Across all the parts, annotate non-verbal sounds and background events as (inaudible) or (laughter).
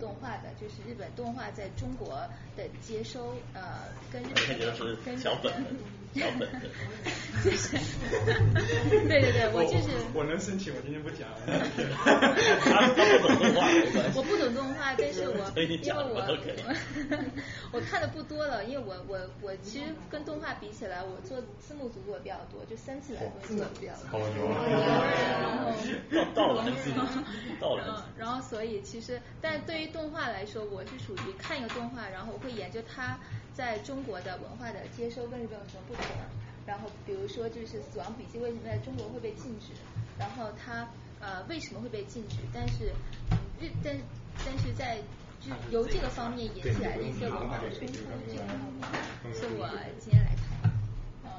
动画的，就是日本动画在中国的接收，呃，跟日本就是跟小本小本就是 (laughs) 对对对，我就是我能申请，我今天不讲。(laughs) 他不懂动画，我不懂动画，但是我因为我 (laughs) 我看的不多了，因为我我我其实跟动画比起来，我做字幕组做的比较多，就三次来做做的比较多。然后到了到了。然后所以其实，但对于动画来说，我是属于看一个动画，然后我会研究它在中国的文化的接收跟日本有什么不同。然后比如说就是《死亡笔记》为什么在中国会被禁止？然后它呃为什么会被禁止？但是日但但是在就由这个方面引起来的一些文化的冲突，这个是我今天来看。(laughs) (laughs) 嗯，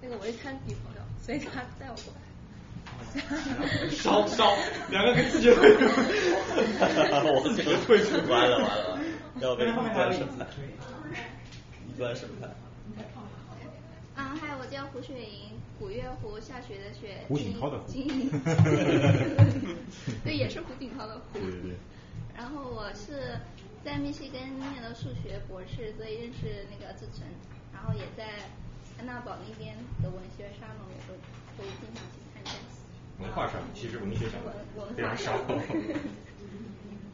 那个我是他女朋友，所以他带我过来。烧烧，两个跟 (laughs) 自己退出。我这个退出完了完了，要被一端审判，一端审判。啊，嗨我叫胡雪莹，古月胡下雪的雪，胡锦涛的胡，(laughs) 对，也是胡锦涛的胡。对对对。然后我是在密西根念的数学博士，所以认识那个志成，然后也在安娜堡那边的文学沙龙也都会经常去参加。文化上，其实文学上非常少。(laughs)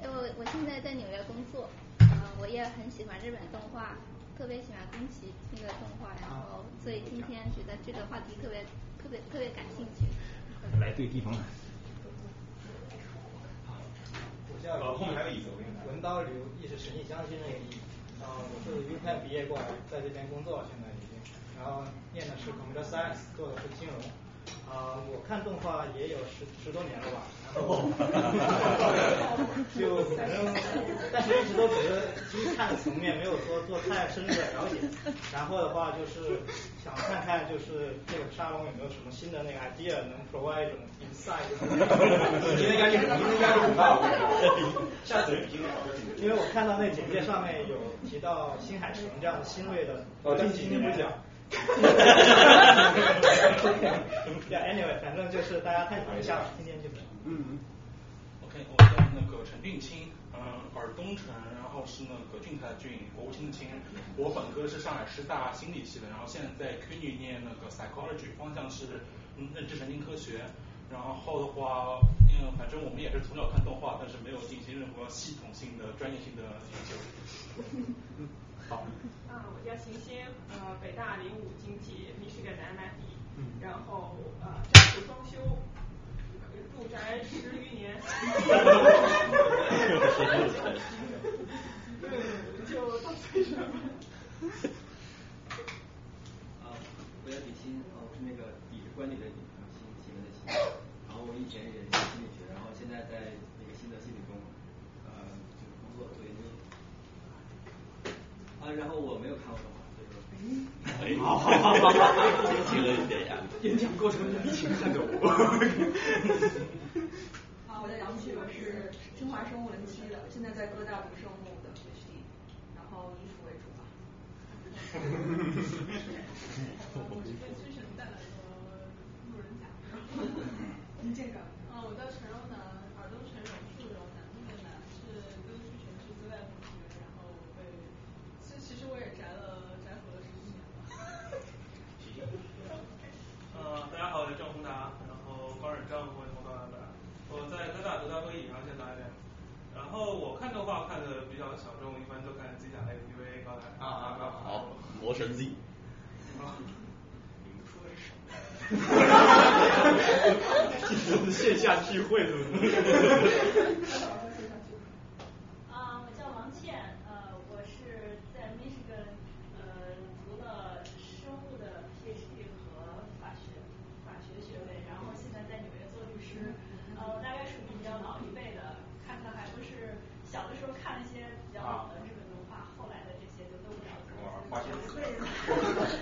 哎，我我现在在纽约工作，嗯，我也很喜欢日本动画。特别喜欢宫崎骏的动画，然后所以今天觉得这个话题特别特别特别感兴趣。来对地方了。我叫后面还有椅子，文刀流，亦是神印相信那个意。啊，我是 U 盘毕业过来，在这边工作现在已经，然后念的是 Computer Science，做的是金融。啊，我看动画也有十十多年了吧，然后 (laughs) 就反正，但是一直都觉得，其实看的层面没有说做太深入的了解。然后的话就是想看看，就是这个沙龙有没有什么新的那个 idea 能 provide 一种 insight。今天压力，今天压力很大。下次因为我看到那简介上面有提到新海诚这样的新锐的，哦，今天不讲。哈哈哈哈哈。Anyway，反正就是大家探讨一下，今天就嗯。OK，我叫那个陈俊清，嗯，尔东城，然后是那个俊泰俊，国务卿的卿。我本科是上海师大心理系的，然后现在在 CUNY 念那个 psychology，方向是认知神经科学。然后的话，嗯，反正我们也是从小看动画，但是没有进行任何系统性的、专业性的研究。(laughs) 好。啊，我叫邢鑫，呃，北大零五经济，密歇根的 MIT，然后呃，家徒双修，住宅十余年。就到岁数了。啊，(laughs) 我叫李欣，啊，我是那个底是管理的李，新新闻的新，然后我以前也学心理学，然后现在在那个新的系统中，呃，就是工作做研究。啊，然后我没有看过动画，所以说，好好好好好，年轻了一点呀。演讲过程中一起看着我。啊，我叫杨旭，我是清华生物文期的，现在在哥大读生物的学习，然后以辅为主吧。(laughs) 我是跟崔晨带来的路人甲，您 (laughs) 这个。啊，我叫陈柔楠，耳东陈柔，树柔楠木的楠，是跟崔晨是哥大同学，然后被。其实我也宅了宅火了十几年了。呃，大家好，我叫郑宏达，然后高忍正，我从高大来，我在哥大读大会议，然后现在在练。然后我看动画看的比较小众，一般都看 Z 甲 A P V 高达。啊啊啊！好，魔神 Z。啊。你们说的是什么？(laughs) 线下聚会是不是？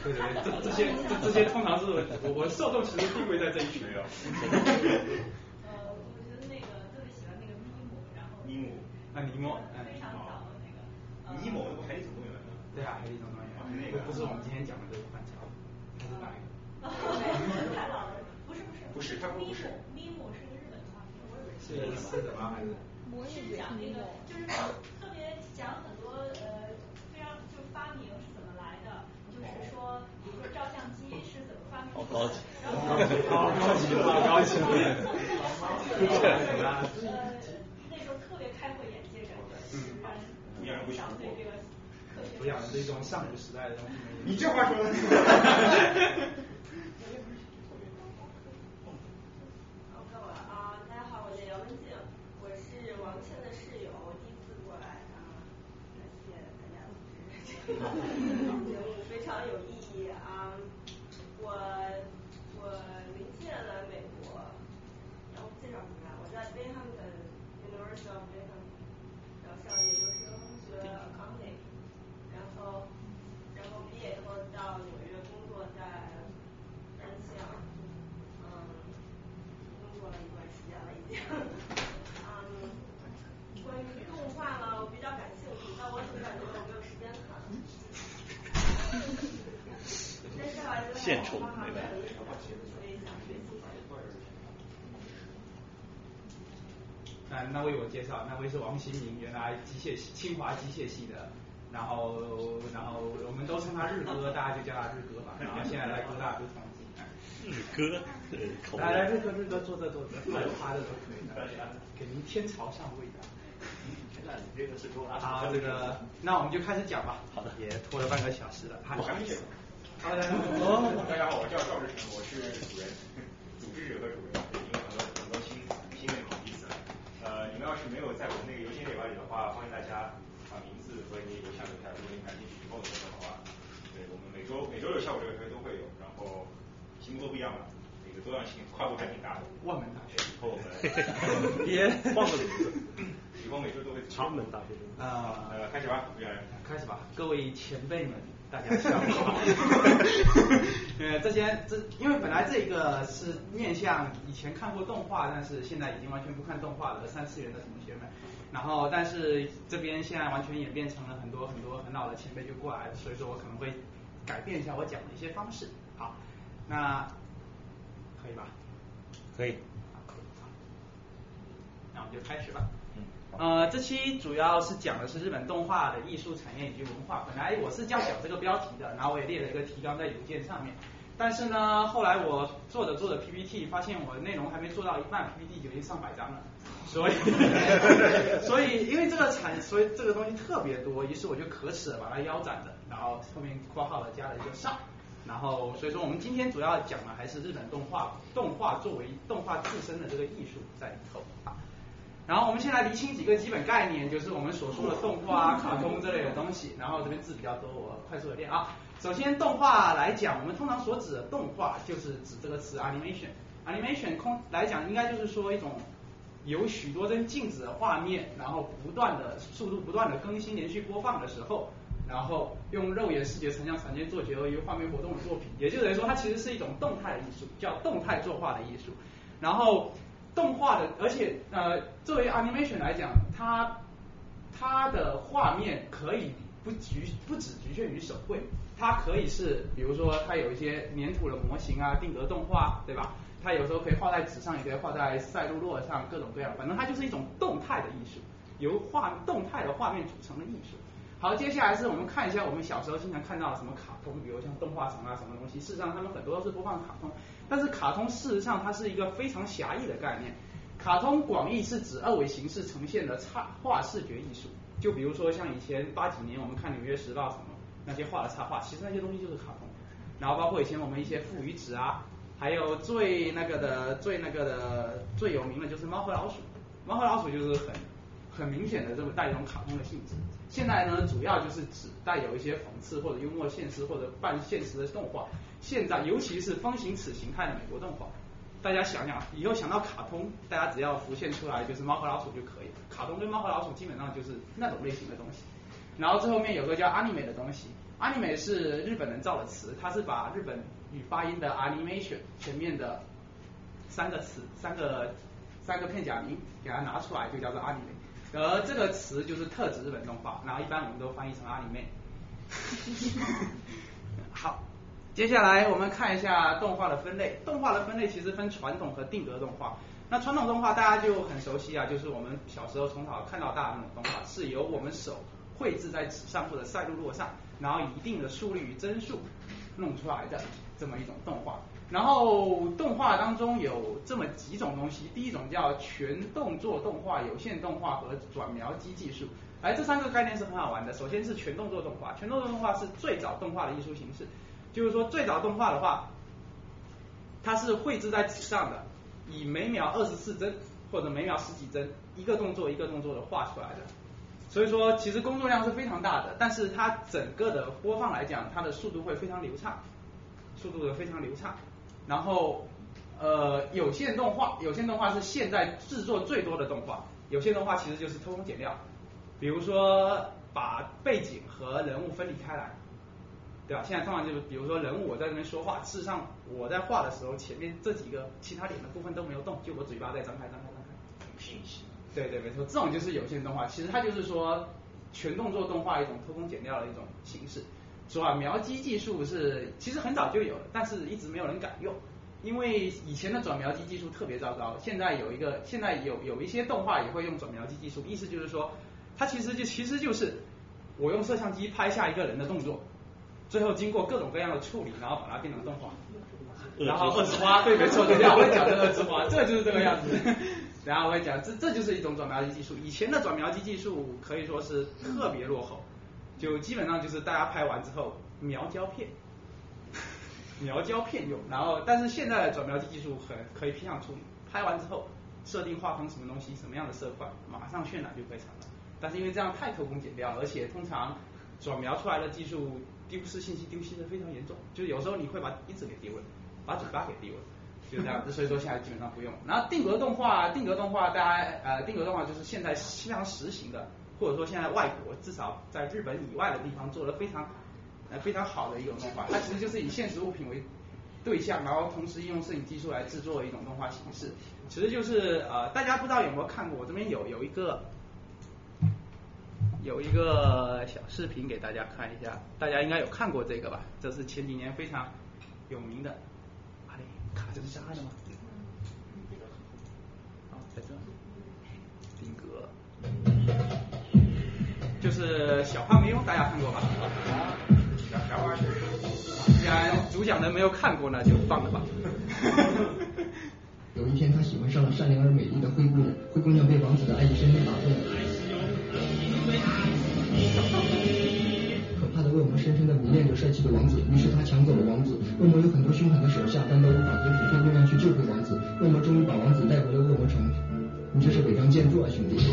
对对对，这这些这这些通常是我我受众其实定位在这一群人。呃，我觉得那个特别喜欢那个尼莫，然后尼莫，啊尼莫，非常早的那个。尼莫那不海底总动员吗？对啊，海底总动员，那个不是我们今天讲的这个范畴，他是哪一个？太老了，不是不是。不是，他不是。尼莫是个日本动画片，我以为是是什么还是？是讲那个就是高级。高级了，高级了。呃，那时候特别开阔眼界，感觉，嗯，不养不想对这个科学。不养这种上古时代的东西。你这话说的。哦，各位啊，大家好，我叫姚文静，我是王倩的室友，我第一次过来啊，感谢大家组织这个节目，非常有意义啊。我我零七年来美国，然后介绍出来，我在 Binghamton University of Binghamton，然后上研究生学 accounting，然后然后毕业以后到纽约工作，在三项，嗯，工作了一段时间了已经，嗯，关于动画呢，我比较感兴趣，但我总感觉我没有时间看。但是吧，觉得献丑动画对吧很有意思，所以想学习学。那那为我介绍，那位是王新明，原来机械系清华机械系的，然后然后我们都称他日哥，大家就叫他日哥吧。然后现在来哥大读统计。日哥，来来，日哥日哥坐这坐这，趴着都可以的，给您天朝上位的。那你这个是给我拉好，这个那我们就开始讲吧。好的，也拖了半个小时了。我还没介绍。好的，大家好，我叫赵志成，我是主人，组织者和主人，们要是没有在我们那个邮件列表里的话，欢迎大家把名字和你邮箱留下，如果你感兴趣，以后的话？对我们每周每周六下午这个课都会有，然后题目都不一样了，那个多样性跨度还挺大的。万门大学，以后我们别换个名字，以后每周都会长门大学。啊，呃，开始吧，开始吧，各位前辈们，大家下午好。呃，这些这因为本来这个是面向以前看过动画，但是现在已经完全不看动画的三次元的同学们，然后但是这边现在完全演变成了很多很多很老的前辈就过来，所以说我可能会改变一下我讲的一些方式。好，那可以吧？可以。那我们就开始吧。呃，这期主要是讲的是日本动画的艺术产业以及文化。本来我是这样讲这个标题的，然后我也列了一个提纲在邮件上面。但是呢，后来我做着做着 PPT，发现我的内容还没做到一半，PPT 就已经上百张了。所以，所以因为这个产，所以这个东西特别多，于是我就可耻的把它腰斩了，然后后面括号了加了一个上。然后，所以说我们今天主要讲的还是日本动画，动画作为动画自身的这个艺术在里头。啊然后我们先来厘清几个基本概念，就是我们所说的动画、卡通这类的东西。然后这边字比较多，我快速的念啊。首先，动画来讲，我们通常所指的动画就是指这个词 animation。animation 空来讲，应该就是说一种有许多帧静止的画面，然后不断的速度不断的更新、连续播放的时候，然后用肉眼视觉成像传接做结合一个画面活动的作品。也就等于说，它其实是一种动态的艺术，叫动态作画的艺术。然后动画的，而且呃，作为 animation 来讲，它它的画面可以不局不只局限于手绘，它可以是比如说它有一些粘土的模型啊，定格动画，对吧？它有时候可以画在纸上，也可以画在赛璐珞上，各种各样，反正它就是一种动态的艺术，由画动态的画面组成的艺术。好，接下来是我们看一下我们小时候经常看到的什么卡通，比如像动画城啊什么东西。事实上，他们很多都是播放卡通，但是卡通事实上它是一个非常狭义的概念。卡通广义是指二维形式呈现的插画视觉艺术，就比如说像以前八几年我们看《纽约时报》什么那些画的插画，其实那些东西就是卡通。然后包括以前我们一些父与子啊，还有最那个的最那个的最有名的就是猫和老鼠，猫和老鼠就是很很明显的这么带一种卡通的性质。现在呢，主要就是指带有一些讽刺或者幽默现实或者半现实的动画。现在尤其是方形齿形态的美国动画，大家想想，以后想到卡通，大家只要浮现出来就是猫和老鼠就可以了。卡通跟猫和老鼠基本上就是那种类型的东西。然后最后面有个叫 anime 的东西，anime 是日本人造的词，它是把日本语发音的 animation 前面的三个词三个三个片假名给它拿出来，就叫做 anime。而这个词就是特指日本动画，然后一般我们都翻译成阿里妹。好，接下来我们看一下动画的分类。动画的分类其实分传统和定格动画。那传统动画大家就很熟悉啊，就是我们小时候从小看到大的那种动画，是由我们手绘制在纸上或者赛璐珞上，然后一定的速率与帧数弄出来的这么一种动画。然后动画当中有这么几种东西，第一种叫全动作动画、有线动画和转描机技术。哎，这三个概念是很好玩的。首先是全动作动画，全动作动画是最早动画的艺术形式，就是说最早动画的话，它是绘制在纸上的，以每秒二十四帧或者每秒十几帧，一个动作一个动作的画出来的。所以说其实工作量是非常大的，但是它整个的播放来讲，它的速度会非常流畅，速度的非常流畅。然后呃有线动画，有线动画是现在制作最多的动画，有线动画其实就是偷工减料。比如说把背景和人物分离开来，对吧？现在通常就是比如说人物我在这边说话，事实上我在画的时候，前面这几个其他脸的部分都没有动，就我嘴巴在张开张开张开。对对，没错，这种就是有限动画，其实它就是说全动作动画一种偷工减料的一种形式。转描机技术是其实很早就有了，但是一直没有人敢用，因为以前的转描机技术特别糟糕。现在有一个，现在有有一些动画也会用转描机技术，意思就是说。它其实就其实就是我用摄像机拍下一个人的动作，最后经过各种各样的处理，然后把它变成动画，然后二次花，对，没错，等下我会讲这个二次花，这就是这个样子。(laughs) 然后我会讲，这这就是一种转描机技术。以前的转描机技术可以说是特别落后，就基本上就是大家拍完之后描胶片，(laughs) 描胶片用。然后但是现在的转描机技术很可以批量处理，拍完之后设定画风什么东西，什么样的色块，马上渲染就可以成了。但是因为这样太偷工减料，而且通常转描出来的技术丢失信息丢失的非常严重，就是有时候你会把鼻子给丢了，把嘴巴给丢了，就这样子。(laughs) 所以说现在基本上不用。然后定格动画，定格动画大家呃定格动画就是现在非常实行的，或者说现在外国至少在日本以外的地方做的非常呃非常好的一种动画。(laughs) 它其实就是以现实物品为对象，然后同时应用摄影技术来制作一种动画形式。其实就是呃大家不知道有没有看过，我这边有有一个。有一个小视频给大家看一下，大家应该有看过这个吧？这是前几年非常有名的。啊嘞，卡这是啥的吗？啊，在这。定格。就是小胖妞，大家看过吧？啊小玩意儿。既然主讲人没有看过，那就放了吧。(laughs) (laughs) 有一天，他喜欢上了善良而美丽的灰姑娘，灰姑娘被王子的爱意深深打动。可怕的恶魔深深的迷恋着帅气的王子，于是他抢走了王子。恶魔有很多凶狠的手下，但都无法阻止灰姑娘去救回王子。恶魔终于把王子带回了恶魔城。你这是违章建筑啊，兄弟！(laughs)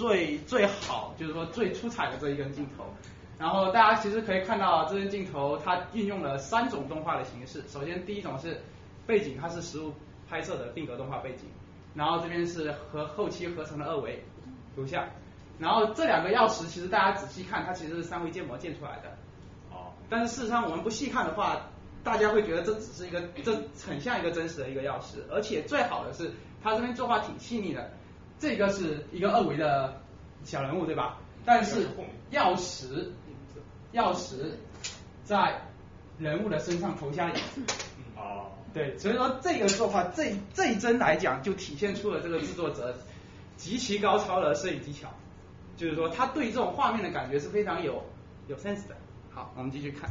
最最好，就是说最出彩的这一根镜头。然后大家其实可以看到，这根镜头它运用了三种动画的形式。首先，第一种是背景，它是实物拍摄的定格动画背景。然后这边是和后期合成的二维图像。然后这两个钥匙，其实大家仔细看，它其实是三维建模建出来的。哦。但是事实上，我们不细看的话，大家会觉得这只是一个，这很像一个真实的一个钥匙。而且最好的是，它这边作画挺细腻的。这个是一个二维的小人物，对吧？但是钥匙，钥匙在人物的身上投下影子。哦。对，所以说这个做法，这这一帧来讲，就体现出了这个制作者极其高超的摄影技巧。就是说，他对这种画面的感觉是非常有有 sense 的。好，我们继续看。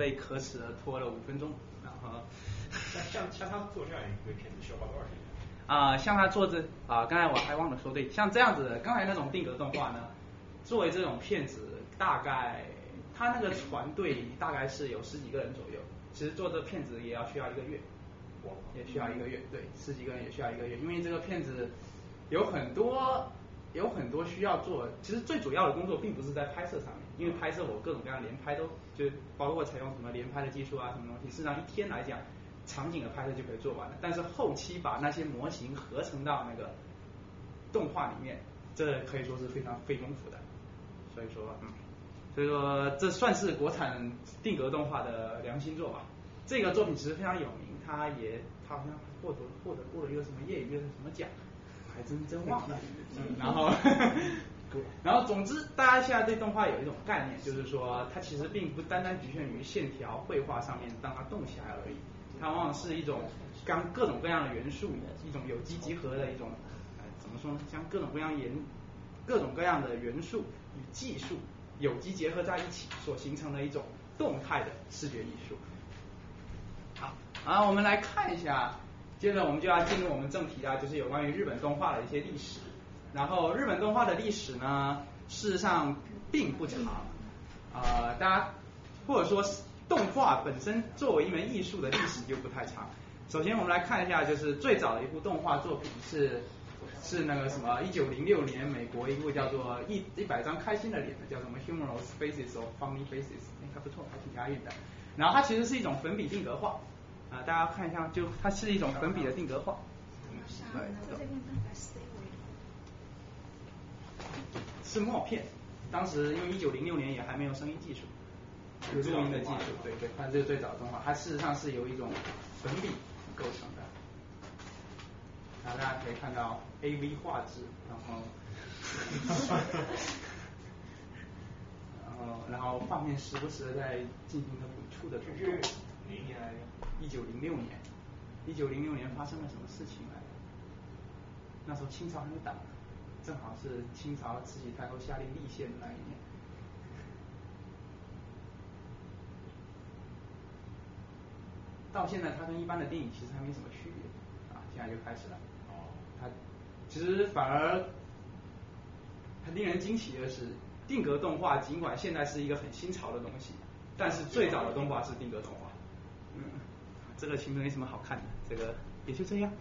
被可耻的拖了五分钟，然后像像像他做这样一个片子需要花多少时间？啊、像他做这啊、刚才我还忘了说对，像这样子，刚才那种定格动画呢，作为这种片子，大概他那个团队大概是有十几个人左右，其实做这片子也要需要一个月，也需要一个月，对，十几个人也需要一个月，因为这个片子有很多有很多需要做，其实最主要的工作并不是在拍摄上面，因为拍摄我各种各样连拍都就包括采用什么连拍的技术啊，什么东西，实际上一天来讲，场景的拍摄就可以做完了，但是后期把那些模型合成到那个动画里面，这可以说是非常费功夫的，所以说嗯。所以说，这算是国产定格动画的良心作吧。这个作品其实非常有名，它也它好像获得获得过了一个什么业余的什么奖，还真真忘了。(laughs) 嗯，然后 (laughs) (laughs) 对然后总之，大家现在对动画有一种概念，就是说它其实并不单单局限于线条绘画上面让它动起来而已，它往往是一种将各种各样的元素，一种有机结合的一种，呃，怎么说呢？将各种各样元各种各样的元素与技术有机结合在一起所形成的一种动态的视觉艺术。好，啊，我们来看一下，接着我们就要进入我们正题了，就是有关于日本动画的一些历史。然后日本动画的历史呢，事实上并不长，呃，大家或者说动画本身作为一门艺术的历史就不太长。首先我们来看一下，就是最早的一部动画作品是是那个什么一九零六年美国一部叫做一一百张开心的脸的，叫什么 Humorous Faces or Funny Faces，哎还不错，还挺押韵的。然后它其实是一种粉笔定格画，啊大家看一下，就它是一种粉笔的定格画。对，是默片，当时因为一九零六年也还没有声音技术，有录音的技术，对对，它这是最早的动画，它事实上是由一种粉笔构成的。然后大家可以看到 A V 画质，然后，然后然后画面时不时的在进行着笔触的动作。哪一年？一九零六年，一九零六年发生了什么事情来着？那时候清朝还没倒，正好是清朝慈禧太后下令立宪的那一年。到现在，它跟一般的电影其实还没什么区别啊，现在就开始了。哦。它其实反而，很令人惊奇的是，定格动画尽管现在是一个很新潮的东西，但是最早的动画是定格动画。嗯。这个其实没什么好看的，这个也就这样。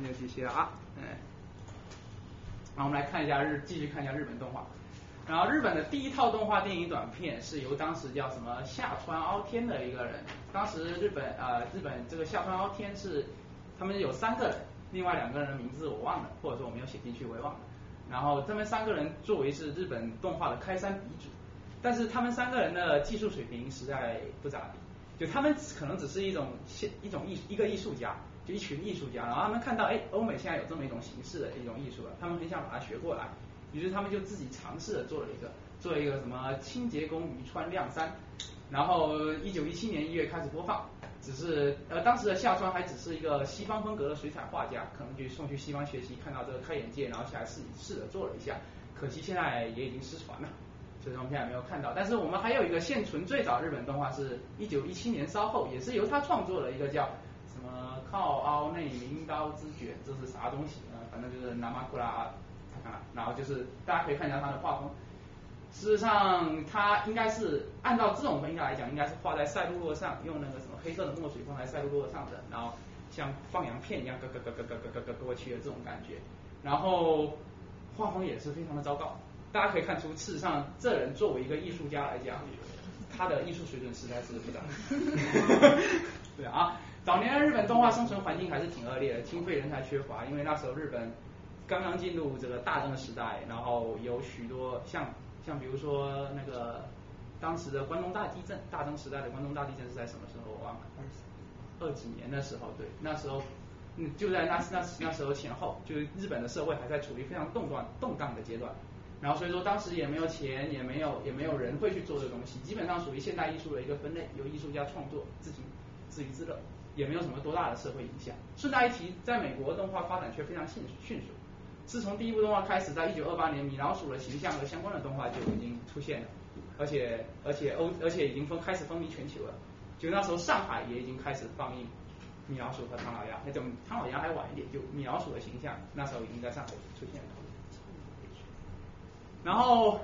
没有这些啊，嗯。然后我们来看一下日，继续看一下日本动画。然后日本的第一套动画电影短片是由当时叫什么下川凹天的一个人，当时日本呃日本这个下川凹天是他们有三个人，另外两个人的名字我忘了，或者说我没有写进去我也忘了。然后他们三个人作为是日本动画的开山鼻祖，但是他们三个人的技术水平实在不咋地，就他们可能只是一种现一种艺一个艺术家，一群艺术家，然后他们看到哎欧美现在有这么一种形式的一种艺术了，他们很想把它学过来。于是他们就自己尝试着做了一个，做一个什么清洁工渔川亮山，然后一九一七年一月开始播放，只是呃当时的夏川还只是一个西方风格的水彩画家，可能就送去西方学习，看到这个开眼界，然后下来试试着做了一下，可惜现在也已经失传了，所以我们现在没有看到。但是我们还有一个现存最早日本动画是一九一七年稍后，也是由他创作的一个叫靠凹内名刀之卷，这是啥东西啊？反正就是南马库拉。啊，然后就是大家可以看一下他的画风，事实上他应该是按照这种分下来讲，应该是画在赛璐珞上，用那个什么黑色的墨水放在赛璐珞上的，然后像放羊片一样，咯咯咯咯咯咯咯咯过去的这种感觉，然后画风也是非常的糟糕，大家可以看出，事实上这人作为一个艺术家来讲，他的艺术水准实在是不咋。对啊，早年的日本动画生存环境还是挺恶劣的，经费人才缺乏，因为那时候日本。刚刚进入这个大正时代，然后有许多像像比如说那个当时的关东大地震，大正时代的关东大地震是在什么时候？我忘了，二几年的时候，对，那时候嗯就在那那那时候前后，就是日本的社会还在处于非常动乱动荡的阶段，然后所以说当时也没有钱，也没有也没有人会去做这东西，基本上属于现代艺术的一个分类，由艺术家创作自行自娱自乐，也没有什么多大的社会影响。顺带一提，在美国动画发展却非常迅迅速。自从第一部动画开始，在一九二八年，米老鼠的形象和相关的动画就已经出现了，而且而且欧而且已经风开始风靡全球了。就那时候上海也已经开始放映米老鼠和唐老鸭，那种唐老鸭还晚一点，就米老鼠的形象那时候已经在上海出现了。然后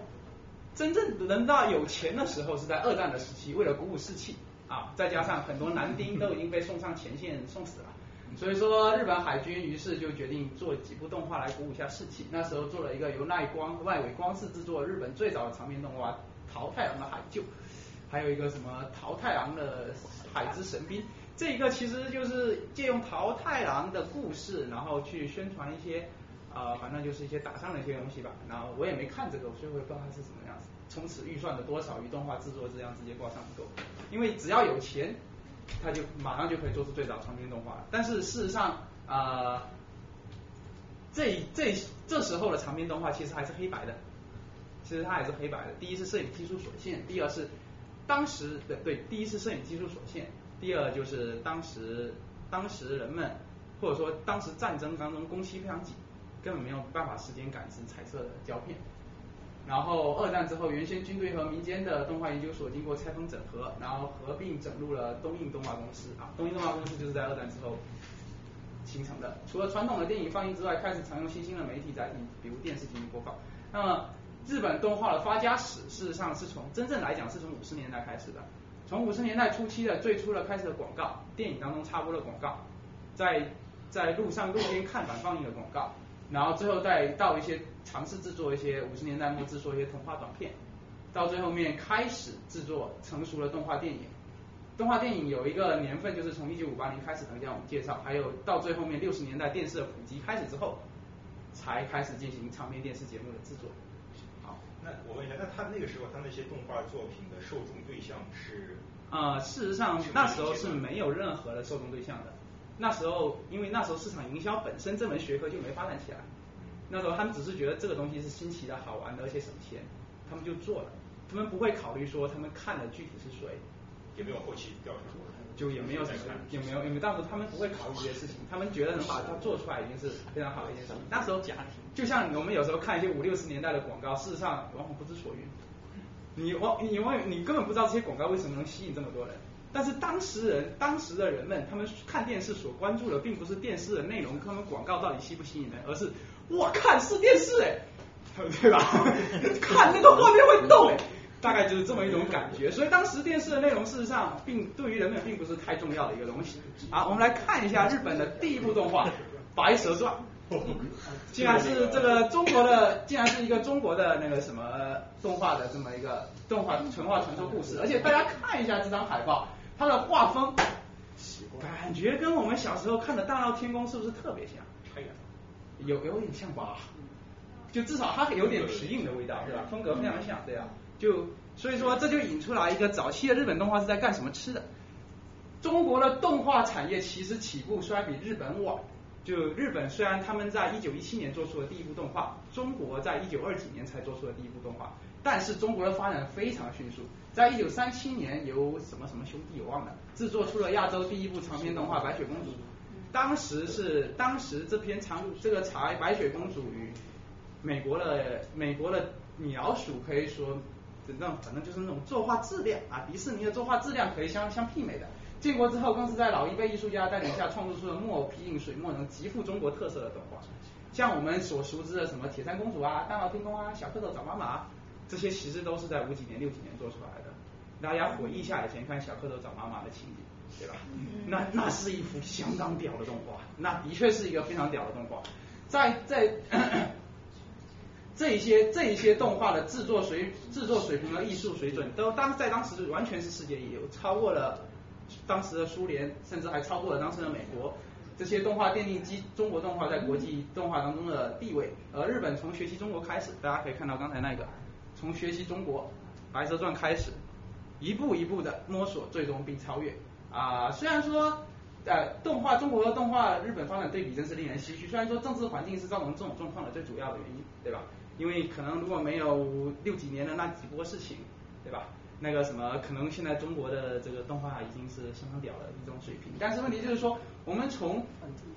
真正轮到有钱的时候是在二战的时期，为了鼓舞士气啊，再加上很多男丁都已经被送上前线送死了。所以说，日本海军于是就决定做几部动画来鼓舞一下士气。那时候做了一个由耐光、外尾光式制作日本最早的长篇动画《桃太郎的海救》，还有一个什么《桃太郎的海之神兵》。这一个其实就是借用桃太郎的故事，然后去宣传一些啊，反正就是一些打仗的一些东西吧。然后我也没看这个，所以我也不知道它是什么样子。从此预算的多少与动画制作这样直接挂上钩，因为只要有钱。他就马上就可以做出最早长篇动画，但是事实上啊，这这这时候的长篇动画其实还是黑白的，其实它还是黑白的。第一是摄影技术所限，第二是当时的对，第一是摄影技术所限，第二就是当时当时人们或者说当时战争当中工期非常紧，根本没有办法时间感知彩色的胶片。然后二战之后，原先军队和民间的动画研究所经过拆分整合，然后合并整入了东映动画公司啊。东映动画公司就是在二战之后形成的。除了传统的电影放映之外，开始常用新兴的媒体载体，比如电视进行播放。那么日本动画的发家史，事实上是从真正来讲是从五十年代开始的。从五十年代初期的最初的开始的广告，电影当中插播的广告，在在路上路边看板放映的广告，然后最后再到一些尝试制作一些五十年代末制作一些童话短片，到最后面开始制作成熟的动画电影。动画电影有一个年份，就是从一九五八年开始，等一下我们介绍，还有到最后面六十年代电视的普及开始之后，才开始进行长篇电视节目的制作。好，那我问一下，那他那个时候他那些动画作品的受众对象是？啊，事实上那时候是没有任何的受众对象的。那时候因为那时候市场营销本身这门学科就没发展起来，那时候他们只是觉得这个东西是新奇的好玩的，而且省钱，他们就做了。他们不会考虑说他们看的具体是谁。也没有后期调查过，就也没有也没有，因为当时他们不会考虑这些事情，他们觉得能把它做出来已经是非常好的一件事情。那时候家庭就像我们有时候看一些五六十年代的广告，事实上往往不知所云。你往你往你根本不知道这些广告为什么能吸引这么多人。但是当时人当时的人们，他们看电视所关注的并不是电视的内容，他们广告到底吸不吸引人，而是我看是电视哎，(laughs) 对吧？(laughs) 看那个画面会动哎。大概就是这么一种感觉，所以当时电视的内容事实上并对于人们并不是太重要的一个东西。好，我们来看一下日本的第一部动画《白蛇传》，(laughs) 竟然是这个中国的，竟然是一个中国的那个什么动画的这么一个动画神话传说故事。而且大家看一下这张海报，它的画风感觉跟我们小时候看的《大闹天宫》是不是特别像？有有点像吧？就至少它有点皮影的味道，对吧？风格非常像，对啊？就所以说，这就引出来一个早期的日本动画是在干什么吃的。中国的动画产业其实起步虽然比日本晚，就日本虽然他们在一九一七年做出了第一部动画，中国在一九二几年才做出了第一部动画，但是中国的发展非常迅速，在一九三七年由什么什么兄弟我忘了制作出了亚洲第一部长篇动画《白雪公主》，当时是当时这篇长这个长《白雪公主》与美国的美国的米老鼠可以说。那种反正就是那种作画质量啊，迪士尼的作画质量可以相相媲美的。建国之后，更是在老一辈艺术家带领下创作出了木偶皮影水墨能极富中国特色的动画。像我们所熟知的什么铁扇公主啊、大闹天宫啊、小蝌蚪找妈妈，这些其实都是在五几年、六几年做出来的。大家回忆一下以前看小蝌蚪找妈妈的情景，对吧？那那是一幅相当屌的动画，那的确是一个非常屌的动画。在在。这一些这一些动画的制作水制作水平和艺术水准，都当在当时完全是世界一流，超过了当时的苏联，甚至还超过了当时的美国。这些动画奠定基中国动画在国际动画当中的地位。而日本从学习中国开始，大家可以看到刚才那个，从学习中国《白蛇传》开始，一步一步的摸索，最终并超越。啊，虽然说呃动画中国的动画日本发展对比真是令人唏嘘。虽然说政治环境是造成这种状况的最主要的原因，对吧？因为可能如果没有六几年的那几波事情，对吧？那个什么，可能现在中国的这个动画已经是相当屌的一种水平。但是问题就是说，我们从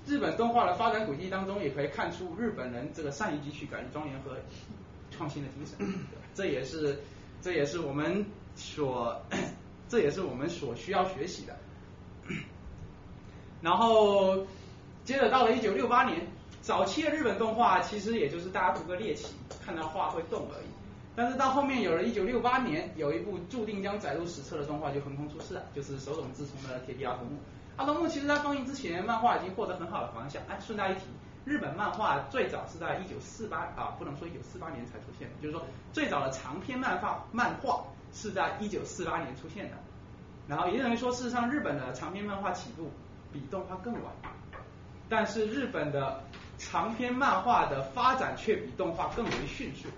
日本动画的发展轨迹当中，也可以看出日本人这个善于汲取改庄严和创新的精神。(laughs) 这也是这也是我们所 (coughs) 这也是我们所需要学习的。(coughs) 然后接着到了一九六八年。早期的日本动画其实也就是大家图个猎奇，看到画会动而已。但是到后面有了一九六八年，有一部注定将载入史册的动画就横空出世了，就是手冢治虫的《铁臂阿童木》。阿童木其实在放映之前，漫画已经获得很好的反响。哎，顺带一提，日本漫画最早是在一九四八啊，不能说一九四八年才出现，就是说最早的长篇漫画漫画是在一九四八年出现的。然后也等于说，事实上日本的长篇漫画起步比动画更晚，但是日本的。长篇漫画的发展却比动画更为迅速，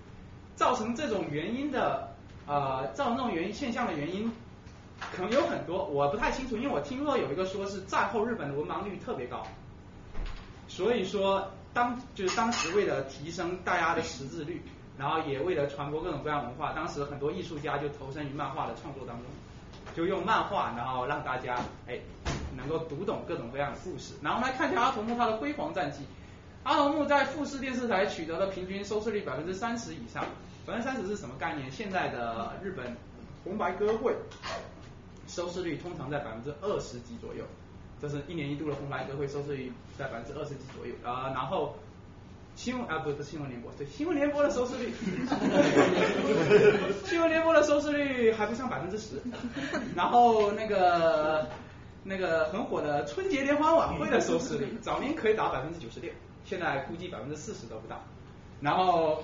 造成这种原因的呃，造成这种原因现象的原因可能有很多，我不太清楚，因为我听说有一个说是战后日本的文盲率特别高，所以说当就是当时为了提升大家的识字率，然后也为了传播各种各样文化，当时很多艺术家就投身于漫画的创作当中，就用漫画然后让大家哎能够读懂各种各样的故事，然后我们来看一下阿童木他的辉煌战绩。阿童木在富士电视台取得的平均收视率百分之三十以上，百分之三十是什么概念？现在的日本红白歌会收视率通常在百分之二十几左右，这是一年一度的红白歌会收视率在百分之二十几左右啊。然后新闻啊不是新闻联播，对新闻联播的收视率，新闻联播的收视率还不上百分之十。然后那个那个很火的春节联欢晚会的收视率，早年可以达百分之九十六，现在估计百分之四十都不到。然后，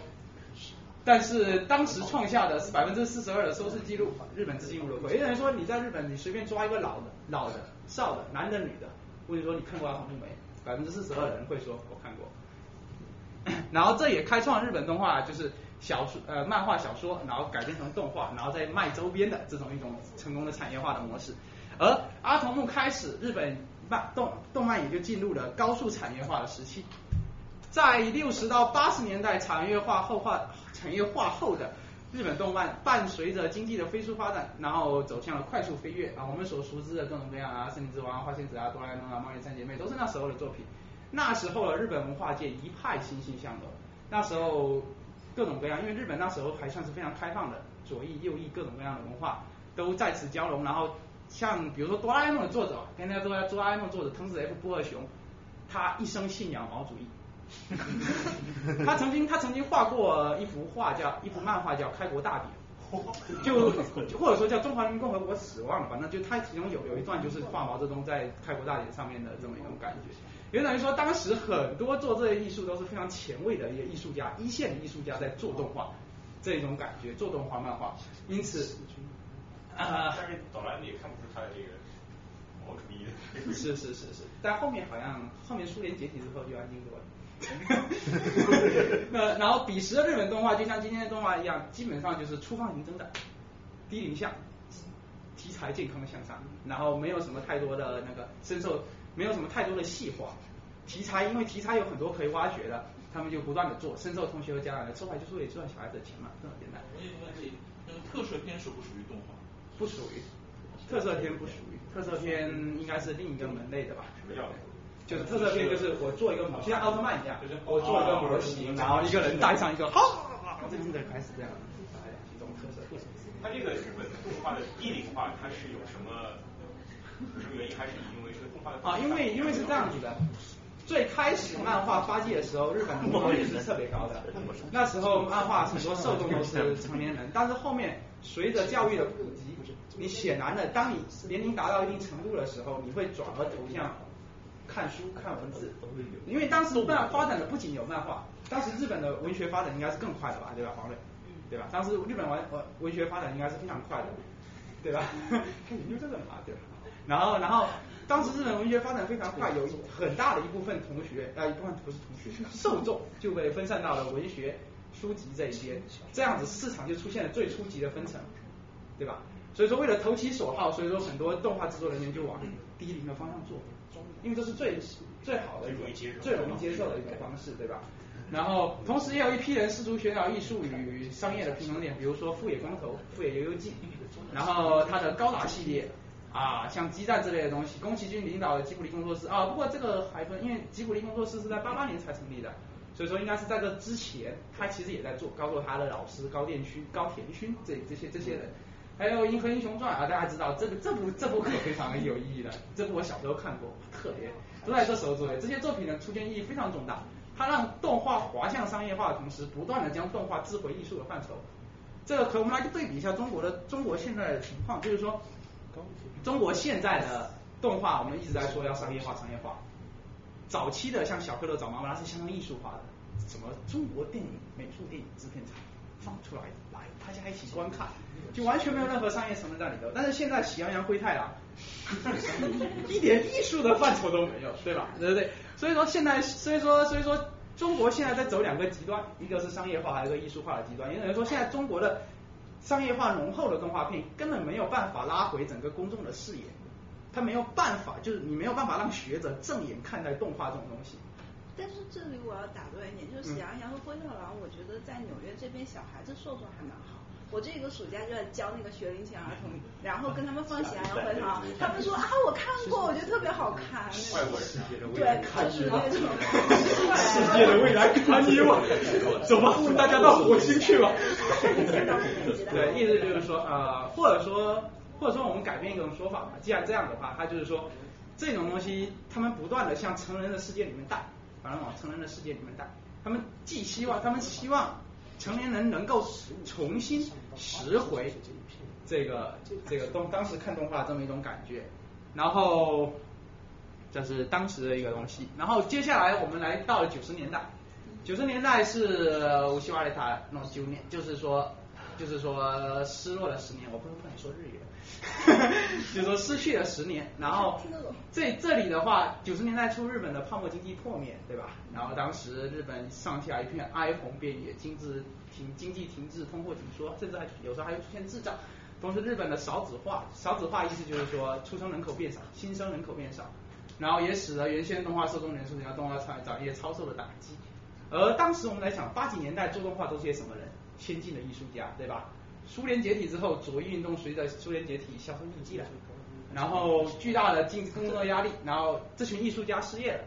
但是当时创下的是百分之四十二的收视记录，日本资金入了会。也等于说你在日本，你随便抓一个老的、老的、少的、男的、女的，问你说你看过阿童木没？百分之四十二的人会说我看过。(laughs) 然后这也开创日本动画就是小说呃漫画小说，然后改编成动画，然后再卖周边的这种一种成功的产业化的模式。而阿童木开始，日本漫动动漫也就进入了高速产业化的时期。在六十到八十年代产业化后化产业化后的日本动漫，伴随着经济的飞速发展，然后走向了快速飞跃啊。我们所熟知的各种各样啊，森林之王、花仙子啊、哆啦 A 梦啊、猫眼三姐妹，都是那时候的作品。那时候的日本文化界一派欣欣向荣，那时候各种各样，因为日本那时候还算是非常开放的，左翼右翼各种各样的文化都在此交融。然后像比如说哆啦 A 梦的作者，跟大家说下哆啦 A 梦作者藤子 F 不二雄，他一生信仰毛主义。(laughs) 他曾经他曾经画过一幅画叫一幅漫画叫《开国大典》，(laughs) 就或者说叫《中华人民共和国死亡》了，反正就他其中有有一段就是画毛泽东在开国大典上面的这么一种感觉。也等于说当时很多做这些艺术都是非常前卫的一些艺术家，一线的艺术家在做动画这一种感觉，做动画漫画。因此，啊，但是哆啦 A 梦也看不出他的这个毛主义。是是是是，但后面好像后面苏联解体之后就安静多了。(laughs) 那然后彼时的日本动画就像今天的动画一样，基本上就是粗放型增长，低龄向，题材健康向上，然后没有什么太多的那个深受，没有什么太多的细化。题材因为题材有很多可以挖掘的，他们就不断的做，深受同学和家长的，说白就是为了赚小孩子的钱嘛，这么简单。我有个问题，那个特摄片属不属于动画？不属于，特摄片不属于，特摄片应该是另一个门类的吧？什么叫？就是特色片，就是我做一个模，就像奥特曼一样，就是我做一个模型，然后一个人戴上一个，好，真的开始这样，一种特色。它这个日本动画的低龄化，它是有什么什么原因，还是因为这个动画的？啊，因为因为是这样子的，最开始漫画发迹的时候，日本的模率是特别高的，那时候漫画很多受众都是成年人，但是后面随着教育的普及，你显然的，当你年龄达到一定程度的时候，你会转而投向。看书看文字，因为当时漫发展的不仅有漫画，当时日本的文学发展应该是更快的吧，对吧，黄磊？对吧？当时日本文文文学发展应该是非常快的，对吧？(laughs) 研究这个嘛，对吧？然后然后当时日本文学发展非常快，有很大的一部分同学啊一部分不是同学，受众就被分散到了文学书籍这一边，这样子市场就出现了最初级的分层，对吧？所以说为了投其所好，所以说很多动画制作人员就往低龄的方向做。因为这是最最好的、最容易接受的一种方式，对吧？然后同时也有一批人试图寻找艺术与商业的平衡点，比如说富野光头、富野悠悠记，(laughs) 然后他的高达系列啊，像激战之类的东西，宫崎骏领导的吉卜力工作室啊，不过这个还分，因为吉卜力工作室是在八八年才成立的，所以说应该是在这之前，他其实也在做，包括他的老师高电勋、高田勋这这些这些人。还有《银河英雄传》啊，大家知道这个这部这部可非常有意义的，这部我小时候看过，特别都在这时候做的。这些作品的出现意义非常重大，它让动画滑向商业化的同时，不断的将动画置回艺术的范畴。这个可我们来对比一下中国的中国现在的情况，就是说，中国现在的动画，我们一直在说要商业化，商业化。早期的像小蝌蚪找妈妈是相当艺术化的，什么中国电影美术电影制片厂放出来，的大家一起观看。就完全没有任何商业成分在里头，但是现在喜羊羊灰太狼，(laughs) 一点艺术的范畴都没有，对吧？对不对？所以说现在，所以说，所以说中国现在在走两个极端，一个是商业化，还有一个艺术化的极端。也等于说，现在中国的商业化浓厚的动画片根本没有办法拉回整个公众的视野，它没有办法，就是你没有办法让学者正眼看待动画这种东西。但是这里我要打断一点，就是喜羊羊和灰太狼，我觉得在纽约这边小孩子受众还蛮好。我这个暑假就在教那个学龄前儿童，然后跟他们放喜羊羊灰太狼他们说啊我看过，我觉得特别好看。对，就是那种。世界的未来看你我，走吧，大家到火星去吧。对，意思就是说呃，或者说或者说我们改变一种说法嘛，既然这样的话，他就是说这种东西他们不断的向成人的世界里面带，反正往成人的世界里面带，他们既希望他们希望。成年人能够重新拾回这个这个动当时看动画这么一种感觉，然后这是当时的一个东西。然后接下来我们来到了九十年代，九十年代是乌西瓦里塔那九年，就是说就是说失落了十年，我不能不能说日语。(laughs) 就说失去了十年，然后这这里的话，九十年代初日本的泡沫经济破灭，对吧？然后当时日本上下一片哀鸿遍野，经济停经济停滞，通货紧缩，甚至还有时候还会出现滞胀。同时，日本的少子化，少子化意思就是说出生人口变少，新生人口变少，然后也使得原先动画受众人数，然后动画产产业超受了打击。而当时我们来想，八几年代做动画都是些什么人？先进的艺术家，对吧？苏联解体之后，左翼运动随着苏联解体销声匿迹了，然后巨大的竞工作压力，然后这群艺术家失业了，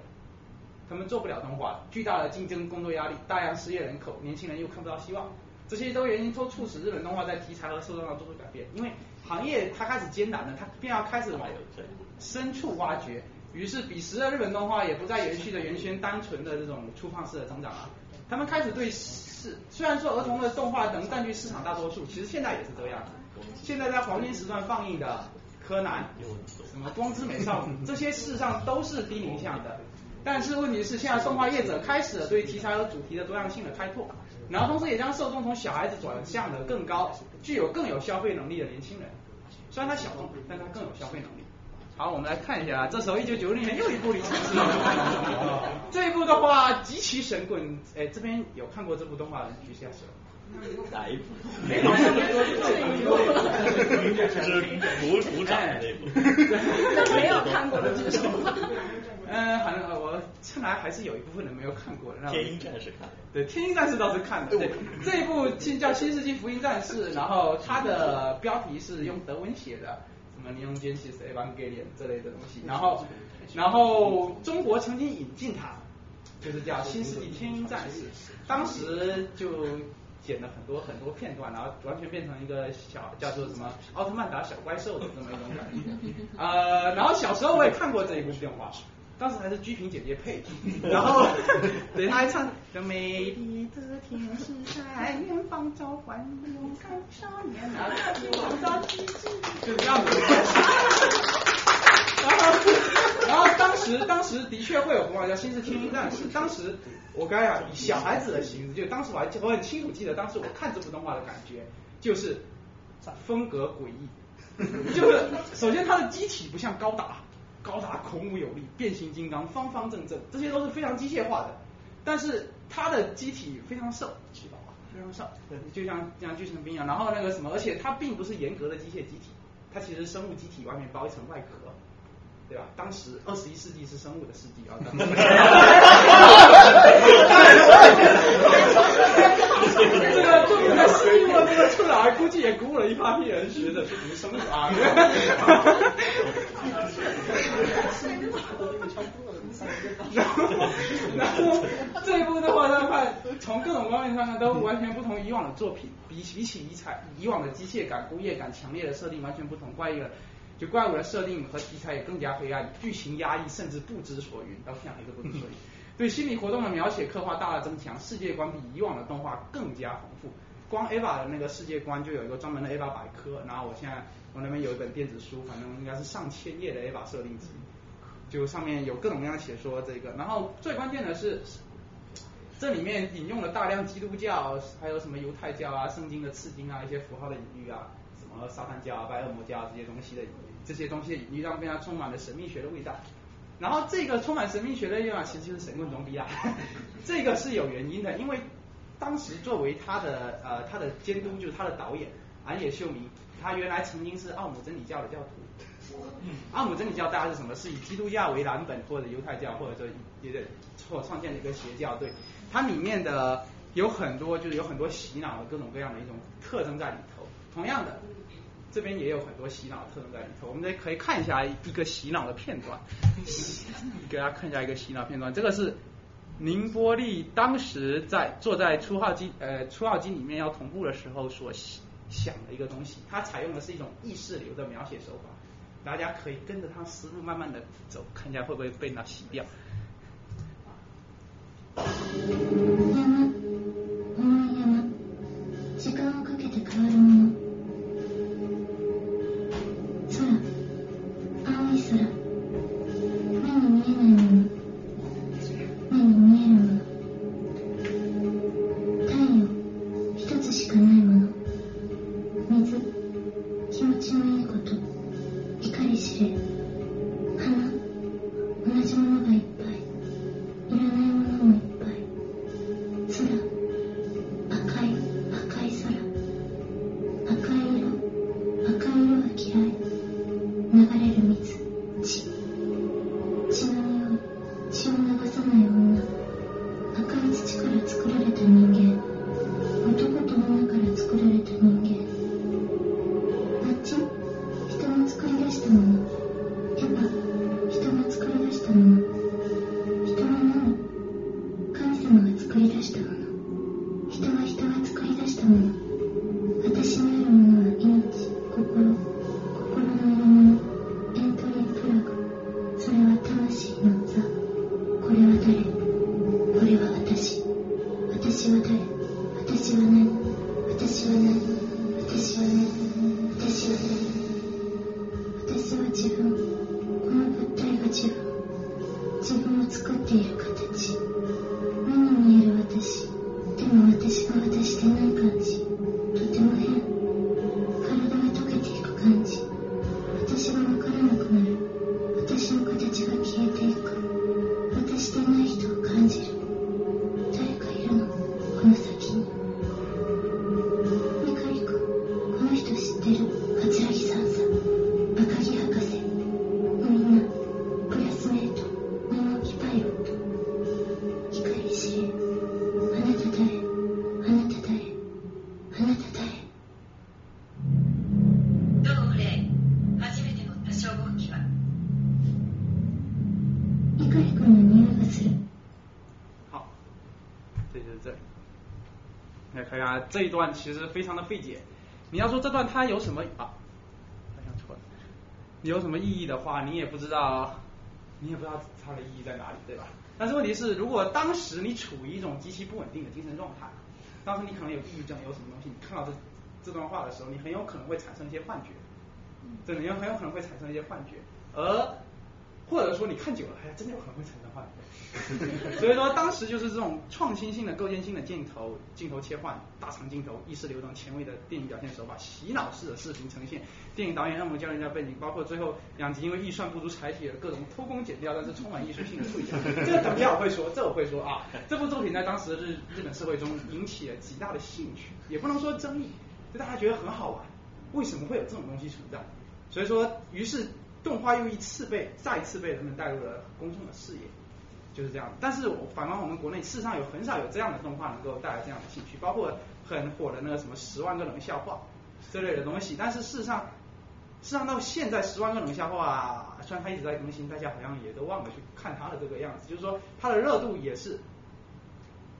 他们做不了动画，巨大的竞争工作压力，大量失业人口，年轻人又看不到希望，这些都原因都促使日本动画在题材和受众上做出改变，因为行业它开始艰难了，它便要开始往深处挖掘，于是彼时的日本动画也不再延续着原先单纯的这种粗放式的增长了，他们开始对。是，虽然说儿童的动画能占据市场大多数，其实现在也是这样。现在在黄金时段放映的柯南、什么光之美少女，这些事实上都是低龄向的。但是问题是，现在动画业者开始了对题材和主题的多样性的开拓，然后同时也将受众从小孩子转向了更高、具有更有消费能力的年轻人。虽然他小众，但他更有消费能力。好，我们来看一下啊，这时候一九九零年又一部里程碑。这一部的话极其神棍，哎，这边有看过这部动画的举下手。哪一部？没有看过是鼓鼓掌那部。没有看过的举手。嗯，反正我看来还是有一部？分人没有看过的。天鹰战士看。对，天鹰战士倒是看了。对，这一部？叫《新世纪福音战士》，然后它的标题是用德文写的。什么尼龙间隙、谁蛮给脸这类的东西，然后，然后中国曾经引进它，就是叫《新世纪天鹰战士》，当时就剪了很多很多片段，然后完全变成一个小叫做什么奥特曼打小怪兽的这么一种感觉。(laughs) 呃，然后小时候我也看过这一部动画。当时还是鞠萍姐姐配，(laughs) 然后对她还唱着美丽的天使在远方召唤，勇敢少年啊，创造奇迹，就这样子。然后，然后当时当时的确会有红画叫《新世天鹰战士》，当时我刚讲以小孩子的形式，就当时我还我很清楚记得，当时我看这部动画的感觉就是风格诡异，(laughs) 就是首先它的机体不像高达。高达孔武有力，变形金刚方方正正，这些都是非常机械化的。但是它的机体非常瘦，非常瘦，对就像像巨神兵一样。然后那个什么，而且它并不是严格的机械机体，它其实生物机体外面包一层外壳，对吧？当时二十一世纪是生物的世纪啊。(laughs) 这个这个出来，估计也鼓舞了一大批人学着去读生物啊。(laughs) 然后，然后这一部的话，大家看从各种方面上看都完全不同以往的作品，比比起以彩以往的机械感、工业感强烈的设定完全不同。怪异的，就怪物的设定和题材也更加黑暗，剧情压抑，甚至不知所云。到现在一个不知所云。对心理活动的描写刻画大大增强，世界观比以往的动画更加丰富。光 Eva 的那个世界观就有一个专门的 Eva 百科，然后我现在我那边有一本电子书，反正应该是上千页的 Ava 设定集，就上面有各种各样写说这个。然后最关键的是，这里面引用了大量基督教，还有什么犹太教啊、圣经的刺经啊、一些符号的隐喻啊，什么撒旦教啊、拜恶魔教啊这些东西的这些东西的隐喻，让非常充满了神秘学的味道。然后这个充满神秘学的地方，其实就是神棍装逼啊。(laughs) 这个是有原因的，因为当时作为他的呃他的监督就是他的导演安野秀明，他原来曾经是奥姆真理教的教徒。奥姆真理教大家是什么？是以基督教为蓝本，或者犹太教，或者说也得创创建的一个邪教。对，它里面的有很多就是有很多洗脑的各种各样的一种特征在里头。同样的。这边也有很多洗脑特征在里头，我们也可以看一下一个洗脑的片段，(laughs) 给大家看一下一个洗脑片段。这个是宁波利当时在坐在初号机呃初号机里面要同步的时候所想的一个东西，它采用的是一种意识流的描写手法，大家可以跟着它思路慢慢的走，看一下会不会被它洗掉。这一段其实非常的费解。你要说这段它有什么啊？好像错了。你有什么意义的话，你也不知道，你也不知道它的意义在哪里，对吧？但是问题是，如果当时你处于一种极其不稳定的精神状态，当时你可能有抑郁症，有什么东西，你看到这这段话的时候，你很有可能会产生一些幻觉，真的，你很有可能会产生一些幻觉，而或者说你看久了，哎呀，真的有可能会产生幻觉。(laughs) 所以说当时就是这种创新性的、构建性的镜头、镜头切换、大长镜头、意识流动、前卫的电影表现手法、洗脑式的视频呈现，电影导演让我们教人家背景，包括最后两集因为预算不足采取了各种偷工减料，但是充满艺术性的处理。这个等一下我会说，这我会说啊。这部作品在当时的日日本社会中引起了极大的兴趣，也不能说争议，就大家觉得很好玩。为什么会有这种东西存在？所以说，于是动画又一次被再次被人们带入了公众的视野。就是这样，但是反观我们国内，事实上有很少有这样的动画能够带来这样的兴趣，包括很火的那个什么十万个冷笑话这类的东西。但是事实上，事实上到现在十万个冷笑话，虽然它一直在更新，大家好像也都忘了去看它的这个样子，就是说它的热度也是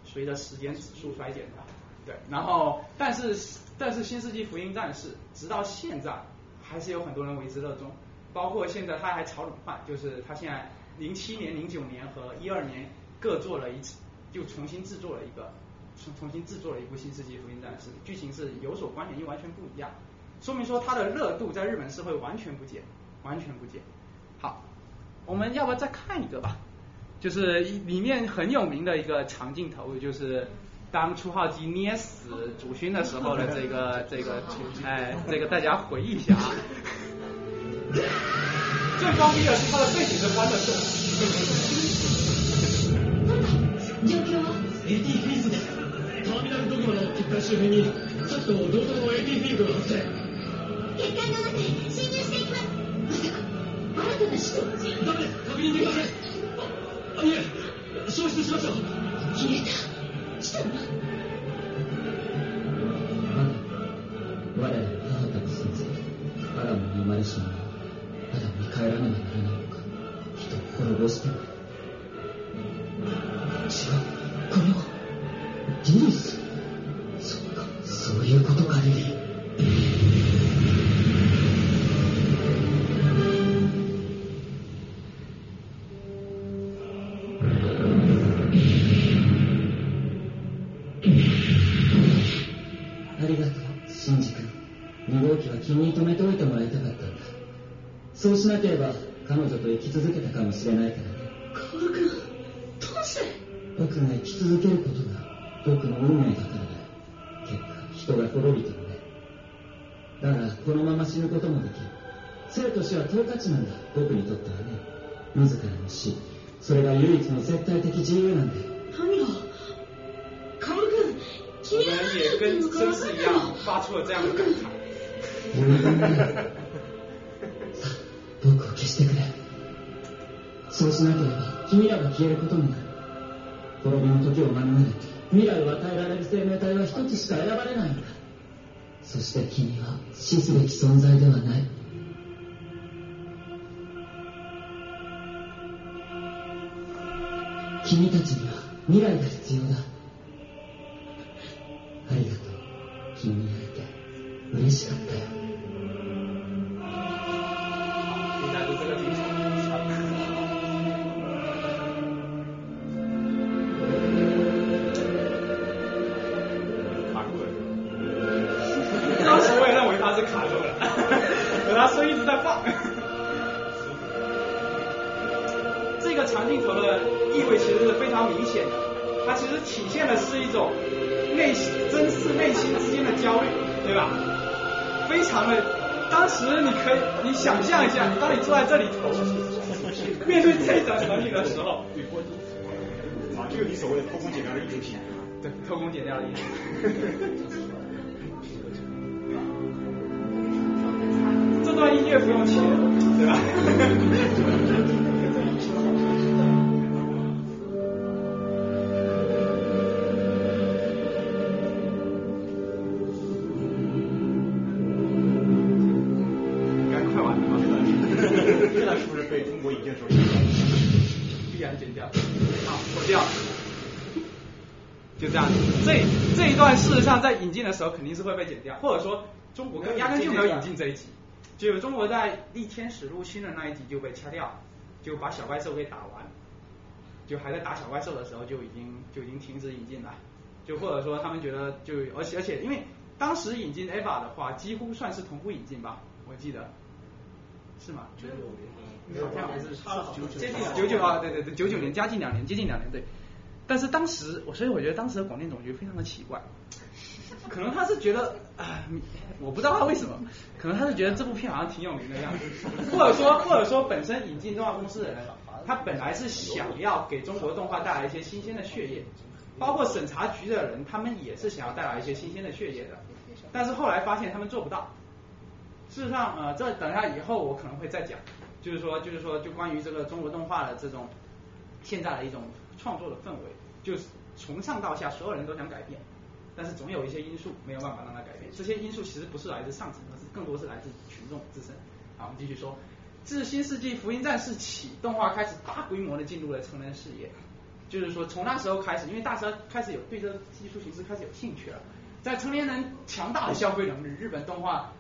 随着时间指数衰减的。对，然后但是但是《新世纪福音战士》直到现在还是有很多人为之热衷，包括现在他还炒冷饭，就是他现在。零七年、零九年和一二年各做了一次，就重新制作了一个，重重新制作了一部《新世纪福音战士》，剧情是有所关联又完全不一样，说明说它的热度在日本社会完全不减，完全不减。好，我们要不要再看一个吧？就是里面很有名的一个长镜头，就是当初号机捏死主勋的时候的这个这个，哎，这个大家回忆一下啊。最装逼的是它的背景是欢乐颂。状況は AT フィーズです。ターミナルドグマの結界周辺に、ちょっと同等の AT フィールドが発生。結界の中へ侵入していきます。まさか、新たな使徒ダメです。確認できません。あ、いえ、消失しました。消えた。使徒は我ら母たち先生、アダムに生まれし者アダムに帰らねばならないのか人を滅ぼしては違うこれはリリスそうかそういうことかリリければ彼女と生き続けたかもしれないからねカオル君どうして？僕が生き続けることが僕の運命だからだ。よ結果人が滅びてもね。だからこのまま死ぬこともできる。生と死は等価値なんだ。僕にとってはね。自らの死。それが唯一の絶対的自由なんだよ。何がカオル君我们也跟绅士一样发出了这样的感慨。(laughs) そうしなければ君らが消えることになる。滅びの時を免れ未来を与えられる生命体は一つしか選ばれない。んだそして君は死すべき存在ではない。君たちには未来が必要だ。偷工减料的艺术品。对，偷工减料的艺术。这 (laughs) 或者说中国压根就没有引进这一集，就中国在逆天使入侵的那一集就被掐掉，就把小怪兽给打完，就还在打小怪兽的时候就已经就已经停止引进了，就或者说他们觉得就而且而且因为当时引进 EVA 的话几乎算是同步引进吧，我记得是吗？九九年，好像还是九九九九啊，对对对，九九年加近两年，接近两年对。但是当时我所以我觉得当时的广电总局非常的奇怪，可能他是觉得啊，我不知道他为什么，可能他是觉得这部片好像挺有名的样子，或者说或者说本身引进动画公司的人，他本来是想要给中国动画带来一些新鲜的血液，包括审查局的人，他们也是想要带来一些新鲜的血液的，但是后来发现他们做不到。事实上，呃，这等一下以后我可能会再讲，就是说就是说就关于这个中国动画的这种现在的一种创作的氛围。就是从上到下，所有人都想改变，但是总有一些因素没有办法让它改变。这些因素其实不是来自上层，而是更多是来自群众自身。好，我们继续说，自新世纪福音战士起，动画开始大规模的进入了成人视野。就是说，从那时候开始，因为大家开始有对这个技术形式开始有兴趣了，在成年人强大的消费能力，日本动画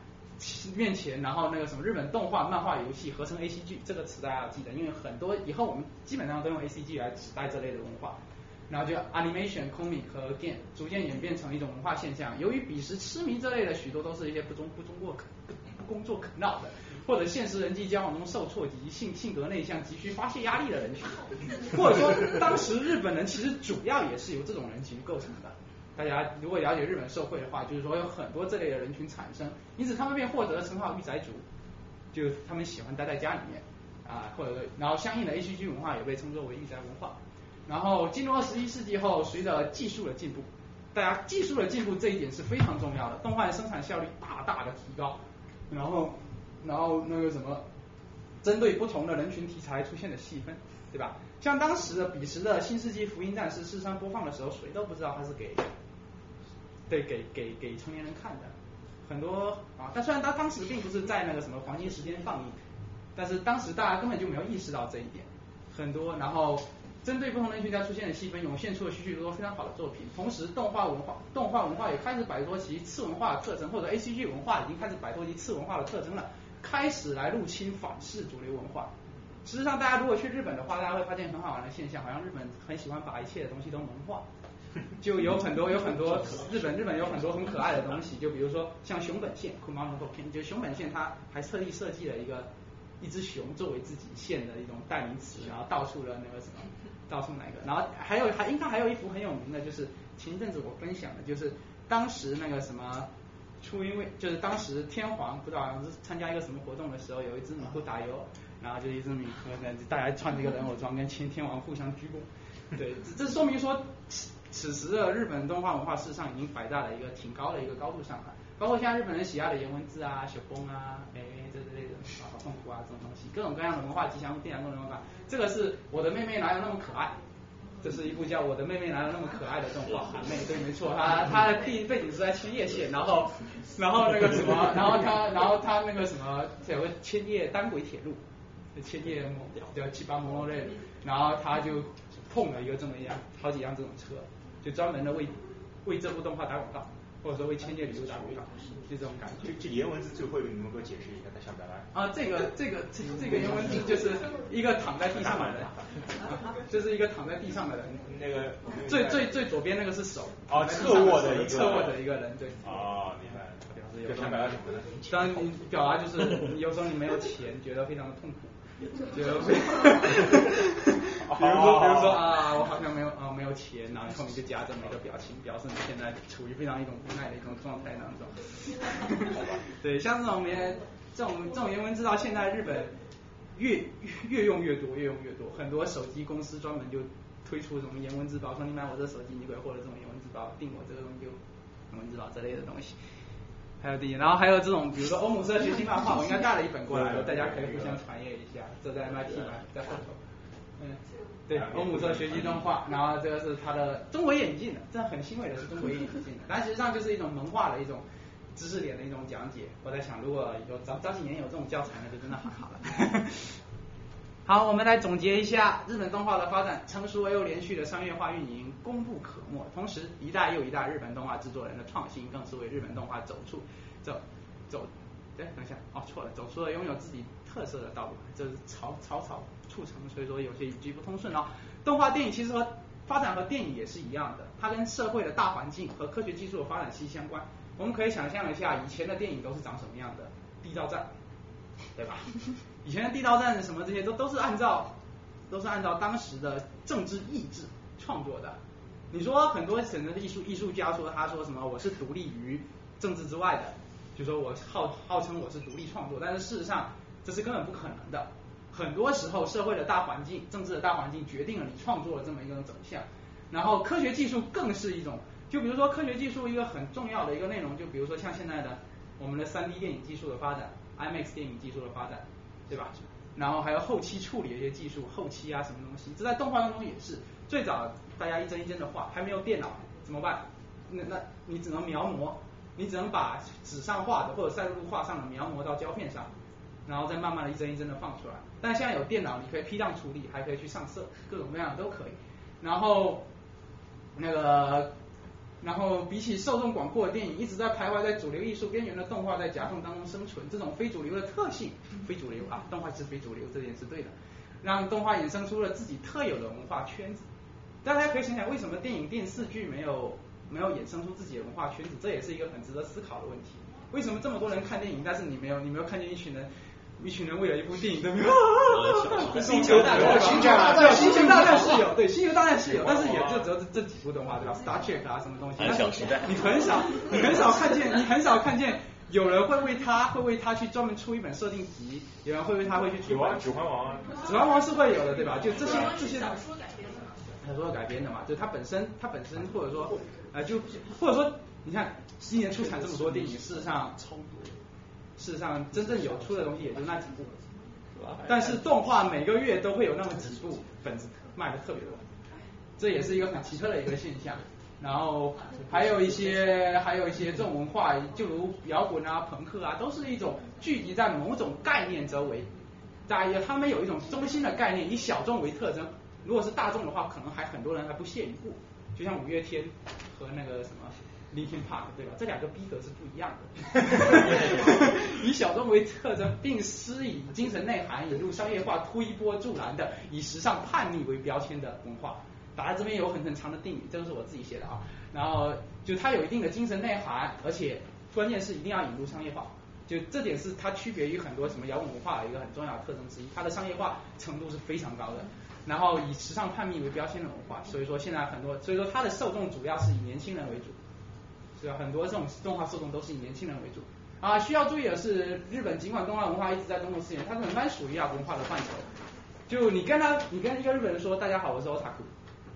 面前，然后那个什么日本动画、漫画、游戏合成 A C G 这个词大家要记得，因为很多以后我们基本上都用 A C G 来指代这类的文化。然后就 animation、comic 和 game 逐渐演变成一种文化现象。由于彼时痴迷这类的许多都是一些不中不中过不工作啃老的，或者现实人际交往中受挫及性性格内向、急需发泄压力的人群，或者说当时日本人其实主要也是由这种人群构成的。大家如果了解日本社会的话，就是说有很多这类的人群产生，因此他们便获得了称号“御宅族”，就他们喜欢待在家里面啊，或者然后相应的 A C G 文化也被称作为御宅文化。然后进入二十一世纪后，随着技术的进步，大家技术的进步这一点是非常重要的，动画的生产效率大大的提高。然后，然后那个什么，针对不同的人群题材出现的细分，对吧？像当时的彼时的新世纪福音战士，事实上播放的时候，谁都不知道它是给，对，给给给成年人看的。很多啊，但虽然它当时并不是在那个什么黄金时间放映，但是当时大家根本就没有意识到这一点。很多，然后。针对不同人群家出现的细分，涌现出了许许多多非常好的作品。同时，动画文化动画文化也开始摆脱其次文化的特征，或者 A C G 文化已经开始摆脱其次文化的特征了，开始来入侵反噬主流文化。事实上，大家如果去日本的话，大家会发现很好玩的现象，好像日本很喜欢把一切的东西都萌化，(laughs) 就有很多有很多 (laughs) 日本日本有很多很可爱的东西，就比如说像熊本县，就熊本县它还特地设计了一个一只熊作为自己县的一种代名词，然后到处的那个什么。告诉哪一个？然后还有还应该还有一幅很有名的，就是前一阵子我分享的，就是当时那个什么初音未，就是当时天皇不知道好像是参加一个什么活动的时候，有一只米库打油，然后就一只米和大家穿这个人偶装跟天天王互相鞠躬，对，这说明说此时的日本动画文化事实上已经摆在了一个挺高的一个高度上了。包括现在日本人喜爱的颜文字啊、小风啊、哎、痛苦啊这种东西，各种各样的文化吉祥物、电影各种文化。这个是我的妹妹哪有那么可爱？这是一部叫《我的妹妹哪有那么可爱》的动画。韩妹对，没错，它它的地背景是在千叶县，然后然后那个什么，然后它然后它那个什么有个千叶单轨铁路，千叶叫七八摩洛类，然后她就碰了一个这么一样好几辆这种车，就专门的为为这部动画打广告。或者说为千叶旅游打广告，就这种感觉。这这颜文字最后你能给我解释一下，他想表达？啊，这个这个这这个英文字就是一个躺在地上的人，就是一个躺在地上的人。那个最最最左边那个是手。啊，侧卧的一个。侧卧的一个人，对。啊，明白。想表达什么呢？当然，你表达就是有时候你没有钱，觉得非常的痛苦。就 (laughs) 比如说比如说啊，我好像没有啊没有钱，然后后面就夹着每个表情，表示你现在处于非常一种无奈的一种状态当中。(laughs) 对，像这种原这种这种颜文字到现在日本越越用越多，越用越多，很多手机公司专门就推出什么颜文字包，说你买我这手机，你可以获得这种颜文字包，订我这个东西就颜文字包之类的东西。还有第，然后还有这种，比如说欧姆社学习漫画，我应该带了一本过来，大家可以互相传阅一下。这在 MIT 买，在后头。嗯，对，欧姆社学习动画，然后这个是它的中国引进的，这很欣慰的是中国引进的，但实际上就是一种萌化的一种知识点的一种讲解。我在想，如果有早早几年有这种教材，那就真的很好了。(laughs) 好，我们来总结一下日本动画的发展，成熟而又连续的商业化运营功不可没。同时，一代又一代日本动画制作人的创新，更是为日本动画走出走走，哎，等一下，哦，错了，走出了拥有自己特色的道路。这是草草草促成，所以说有些语句不通顺哦。动画电影其实和发展和电影也是一样的，它跟社会的大环境和科学技术的发展息息相关。我们可以想象一下，以前的电影都是长什么样的？地道战，对吧？(laughs) 以前的地道战什么这些都都是按照都是按照当时的政治意志创作的。你说很多省的艺术艺术家说他说什么我是独立于政治之外的，就说我号号称我是独立创作，但是事实上这是根本不可能的。很多时候社会的大环境、政治的大环境决定了你创作的这么一个走向。然后科学技术更是一种，就比如说科学技术一个很重要的一个内容，就比如说像现在的我们的 3D 电影技术的发展，IMAX 电影技术的发展。对吧？然后还有后期处理的一些技术，后期啊什么东西，这在动画当中也是。最早大家一帧一帧的画，还没有电脑怎么办？那那你只能描摹，你只能把纸上画的或者赛璐璐画上的描摹到胶片上，然后再慢慢的一帧一帧的放出来。但现在有电脑，你可以批量处理，还可以去上色，各种各样的都可以。然后那个。然后比起受众广阔的电影，一直在徘徊在主流艺术边缘的动画在夹缝当中生存，这种非主流的特性，非主流啊，动画是非主流，这点是对的，让动画衍生出了自己特有的文化圈子。大家可以想想，为什么电影电视剧没有没有衍生出自己的文化圈子？这也是一个很值得思考的问题。为什么这么多人看电影，但是你没有你没有看见一群人？一群人为了一部电影，对不对？星球大战，星球大战，星球大战是有，对，星球大战是有，但是也就只有这这几部动画，对吧？Star Trek 啊，什么东西？小时代。你很少，你很少看见，你很少看见有人会为他，会为他去专门出一本设定集，有人会为他会去出。有啊，指环王啊。指环王是会有的，对吧？就这些这些。小说改编的。小说改编的嘛，就它本身，它本身或者说，呃，就或者说，你看今年出产这么多电影，事实上超多。事实上，真正有出的东西也就那几部，但是动画每个月都会有那么几部本子卖的特别多，这也是一个很奇特的一个现象。然后还有一些还有一些这种文化，就如摇滚啊、朋克啊，都是一种聚集在某种概念周围，大约他们有一种中心的概念，以小众为特征。如果是大众的话，可能还很多人还不屑一顾，就像五月天和那个什么。Linkin Park 对吧？这两个逼格是不一样的。(laughs) (laughs) 以小众为特征，并施以精神内涵，引入商业化，推波助澜的，以时尚叛逆为标签的文化。打在这边有很很长的定语，这个是我自己写的啊。然后就它有一定的精神内涵，而且关键是一定要引入商业化。就这点是它区别于很多什么摇滚文化的一个很重要的特征之一。它的商业化程度是非常高的。然后以时尚叛逆为标签的文化，所以说现在很多，所以说它的受众主要是以年轻人为主。对吧？很多这种动画受众都是以年轻人为主啊。需要注意的是，日本尽管动画文化一直在中国试验，它仍然属于亚文化的范畴。就你跟他，你跟一个日本人说大家好，我是 otaku，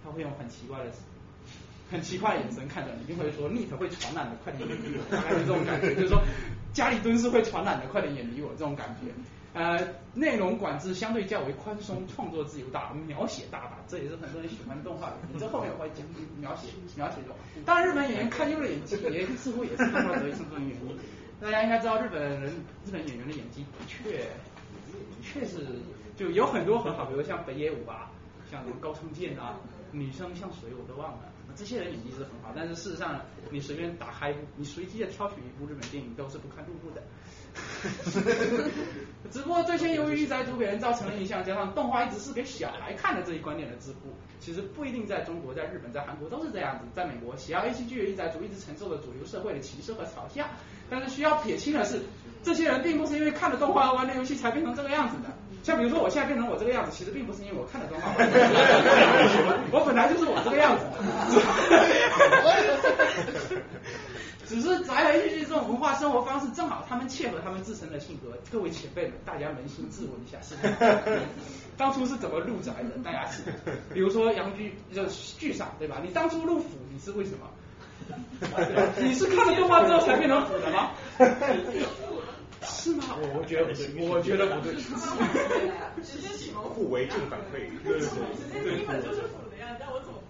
他会用很奇怪的、很奇怪的眼神看着你，一定会说 neat 会传染的，快点远离我，大概是这种感觉。就是说家里蹲是会传染的，快点远离我这种感觉。呃，内容管制相对较为宽松，创作自由大，描写大胆，这也是很多人喜欢动画的。你这后面我会讲描写描写中。当然，日本演员看优的演技也似乎也是动画得以生存的原因。大家应该知道，日本人日本演员的演技的确确是就有很多很好，比如像北野武啊，像什么高仓健啊，女生像谁我都忘了。这些人演技是很好，但是事实上，你随便打开，你随机的挑选一部日本电影都是不堪入目的。(laughs) 只不过最先由于御宅族给人造成的印象，加上动画一直是给小孩看的这一观点的桎梏，其实不一定在中国、在日本、在韩国都是这样子。在美国，喜爱 A C G 的御宅族一直承受着主流社会的歧视和嘲笑。但是需要撇清的是，这些人并不是因为看了动画而玩的游戏才变成这个样子的。像比如说我现在变成我这个样子，其实并不是因为我看了动画，(laughs) (laughs) 我本来就是我这个样子。只是来来去去这种文化生活方式，正好他们切合他们自身的性格。各位前辈们，大家扪心自问一下，是 (laughs) 当初是怎么入宅的？大家是，比如说杨居就剧上对吧？你当初入府，你是为什么？(laughs) 你是看了动画之后才变成腐的吗？是吗？我我觉得不对，我觉得不对。互为正反馈。对对对。根本就是腐的呀，让我怎么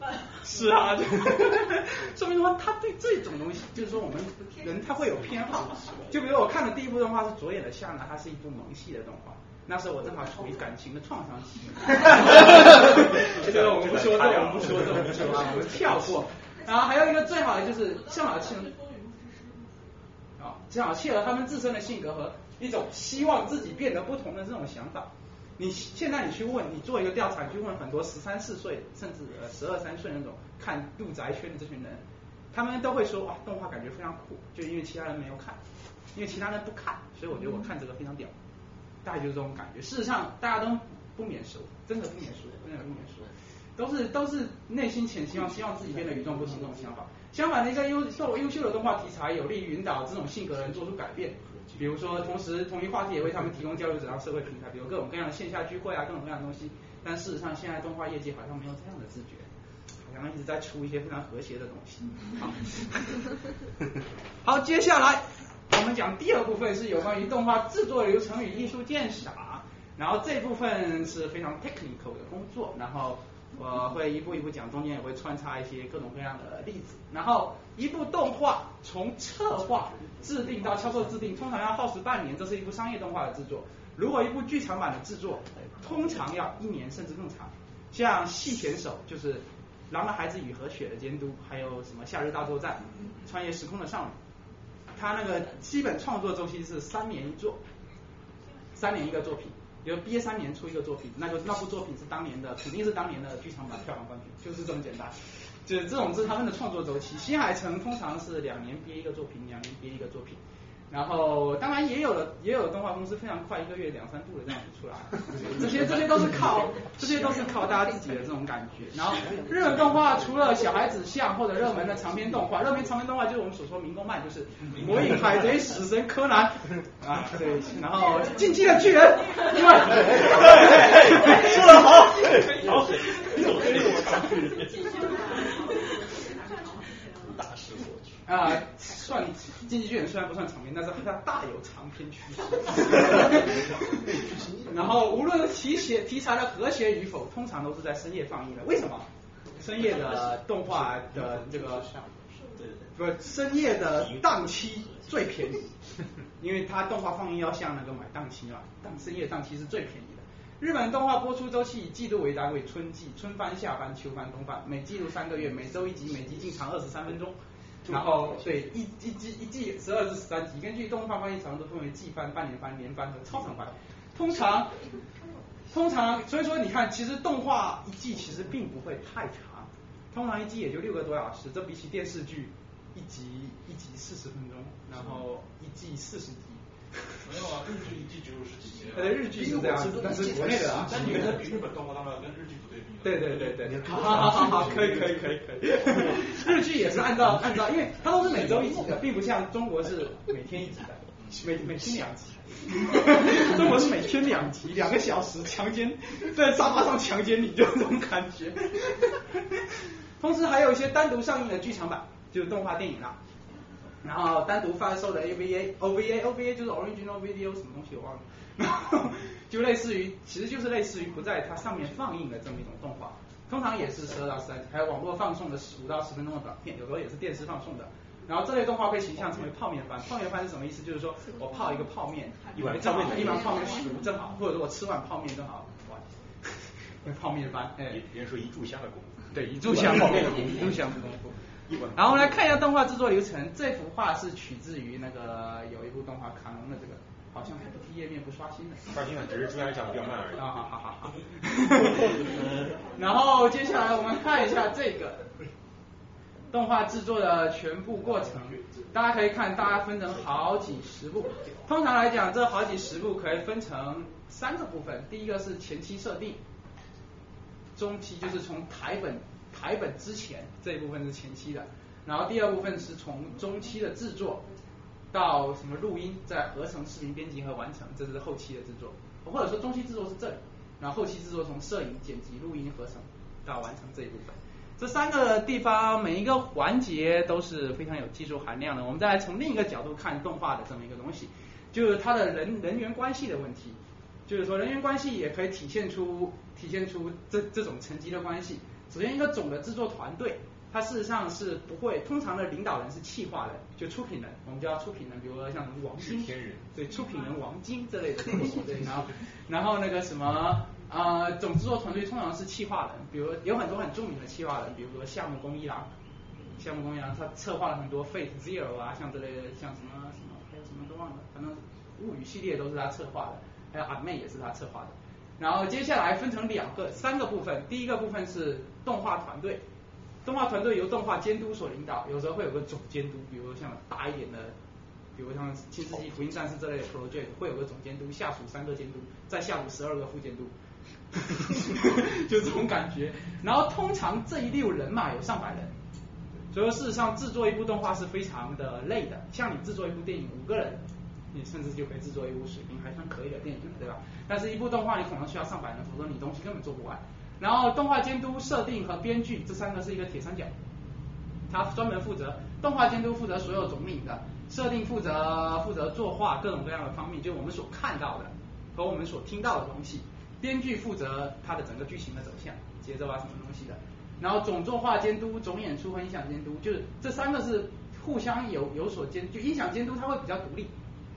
办？是啊，(laughs) 说明说他对这种东西，就是说我们人他会有偏好。(laughs) 就比如我看的第一部动画是左眼的夏娜，它是一部萌系的动画，那时候我正好处于感情的创伤期。(laughs) 这个我们不说这，我们不说这，我们不说啊，我们跳过。然后还有一个最好的就是向老亲。啊，正好契合他们自身的性格和一种希望自己变得不同的这种想法。你现在你去问，你做一个调查，去问很多十三四岁甚至呃十二三岁那种看入宅圈的这群人，他们都会说哇，动画感觉非常酷，就因为其他人没有看，因为其他人不看，所以我觉得我看这个非常屌，大概就是这种感觉。事实上大家都不免俗，真的不免俗，真的不免俗，都是都是内心潜希望，希望自己变得与众不同这种想法。相反的，一个优受优秀的动画题材，有利于引导这种性格的人做出改变。比如说，同时同一话题也为他们提供交流者让社会平台，比如各种各样的线下聚会啊，各种各样的东西。但事实上，现在动画业界好像没有这样的自觉，好像一直在出一些非常和谐的东西。好，好，接下来我们讲第二部分是有关于动画制作流程与艺术鉴赏，然后这部分是非常 technical 的工作，然后。我会一步一步讲，中间也会穿插一些各种各样的例子。然后一部动画从策划制定到销售制定，通常要耗时半年，这是一部商业动画的制作。如果一部剧场版的制作，通常要一年甚至更长。像细田守就是《狼的孩子与和雪》的监督，还有什么《夏日大作战》《穿越时空的少女》，他那个基本创作周期是三年一作，三年一个作品。比如憋三年出一个作品，那就那部作品是当年的，肯定是当年的剧场版票房冠军，就是这么简单。就是这种是他们的创作周期。新海诚通常是两年憋一个作品，两年憋一个作品。然后当然也有的也有动画公司非常快，一个月两三部的这样子出来。(laughs) 这些这些都是靠这些都是靠大家自己的这种感觉。然后日本动画除了小孩子像或者热门的长篇动画，热门长篇动画就是我们所说民工漫，就是火影、海贼、死神、柯南。啊对，然后进击的巨人，因为 (laughs) 说的好，好，有黑我大势所趋。啊，算进击巨人虽然不算长篇，但是它大有长篇趋势。(laughs) 然后无论题写题材的和谐与否，通常都是在深夜放映的。为什么？深夜的动画的这个不是深夜的档期最便宜，因为它动画放映要像那个买档期嘛，档深夜档期是最便宜的。日本动画播出周期以季度为单位，春季、春番、夏番、秋番、冬番，每季度三个月，每周一集，每集进长二十三分钟。然后对一一季一季十二至十三集，根据动画翻译长度分为季番、半年番、年番和超长番。通常通常所以说你看，其实动画一季其实并不会太长，通常一季也就六个多小时，这比起电视剧一集一集四十分钟，然后一季四十集。没有啊，日剧一季只有十几集。呃，日剧是这样，但是国内的啊，但你跟比日本动画当然跟日剧不对。对对对对，好好好好，可以可以可以可以。(laughs) 日剧也是按照按照，因为它都是每周一集的，并不像中国是每天一集的，每每天两集。(laughs) 中国是每天两集，两个小时强奸，在沙发上强奸你，就这种感觉。(laughs) 同时还有一些单独上映的剧场版，就是动画电影啊。然后单独发售的 AVA、OVA、OVA 就是 Original Video 什么东西我忘了，然后就类似于，其实就是类似于不在它上面放映的这么一种动画，通常也是十二到十三，还有网络放送的十五到十分钟的短片，有时候也是电视放送的。然后这类动画被形象称为泡面番，泡面番是什么意思？就是说我泡一个泡面，一碗正好一碗泡面熟正好，或者说我吃碗泡面正好，哇，泡面番，哎，别人说一炷香的功夫，对，一炷香泡面的功夫，一炷香的功夫。然后来看一下动画制作流程。这幅画是取自于那个有一部动画卡农的这个，好像 PPT 页面不刷新的。刷新了，只是中央讲比较慢而已。啊，好好好好。(laughs) 然后接下来我们看一下这个动画制作的全部过程。大家可以看，大家分成好几十部。通常来讲，这好几十部可以分成三个部分，第一个是前期设定，中期就是从台本台本之前这一部分是前期的，然后第二部分是从中期的制作到什么录音，再合成视频编辑和完成，这是后期的制作，或者说中期制作是这里，然后后期制作从摄影、剪辑、录音、合成到完成这一部分。这三个地方每一个环节都是非常有技术含量的。我们再来从另一个角度看动画的这么一个东西，就是它的人人员关系的问题。就是说人员关系也可以体现出体现出这这种层级的关系。首先一个总的制作团队，它事实上是不会，通常的领导人是气化人，就出品人，我们叫出品人，比如说像什么王晶，对，出品人王晶这类的，对，然后然后那个什么。啊，总制作团队通常是企划人，比如有很多很著名的企划人，比如说夏目公一郎，夏目公一郎他策划了很多 Fate Zero 啊，像这类的，像什么什么还有什么都忘了，反正物语系列都是他策划的，还有阿妹也是他策划的。然后接下来分成两个、三个部分，第一个部分是动画团队，动画团队由动画监督所领导，有时候会有个总监督，比如像大一点的，比如像新世纪福音战士这类的 project 会有个总监督，下属三个监督，再下属十二个副监督。(laughs) 就这种感觉，然后通常这一溜人嘛有上百人，所以说事实上制作一部动画是非常的累的。像你制作一部电影五个人，你甚至就可以制作一部水平还算可以的电影了，对吧？但是一部动画你可能需要上百人，否则你东西根本做不完。然后动画监督、设定和编剧这三个是一个铁三角，他专门负责动画监督负责所有总领的，设定负责负责作画各种各样的方面，就我们所看到的和我们所听到的东西。编剧负责它的整个剧情的走向、节奏啊什么东西的，然后总作画监督、总演出和音响监督，就是这三个是互相有有所监，就音响监督它会比较独立，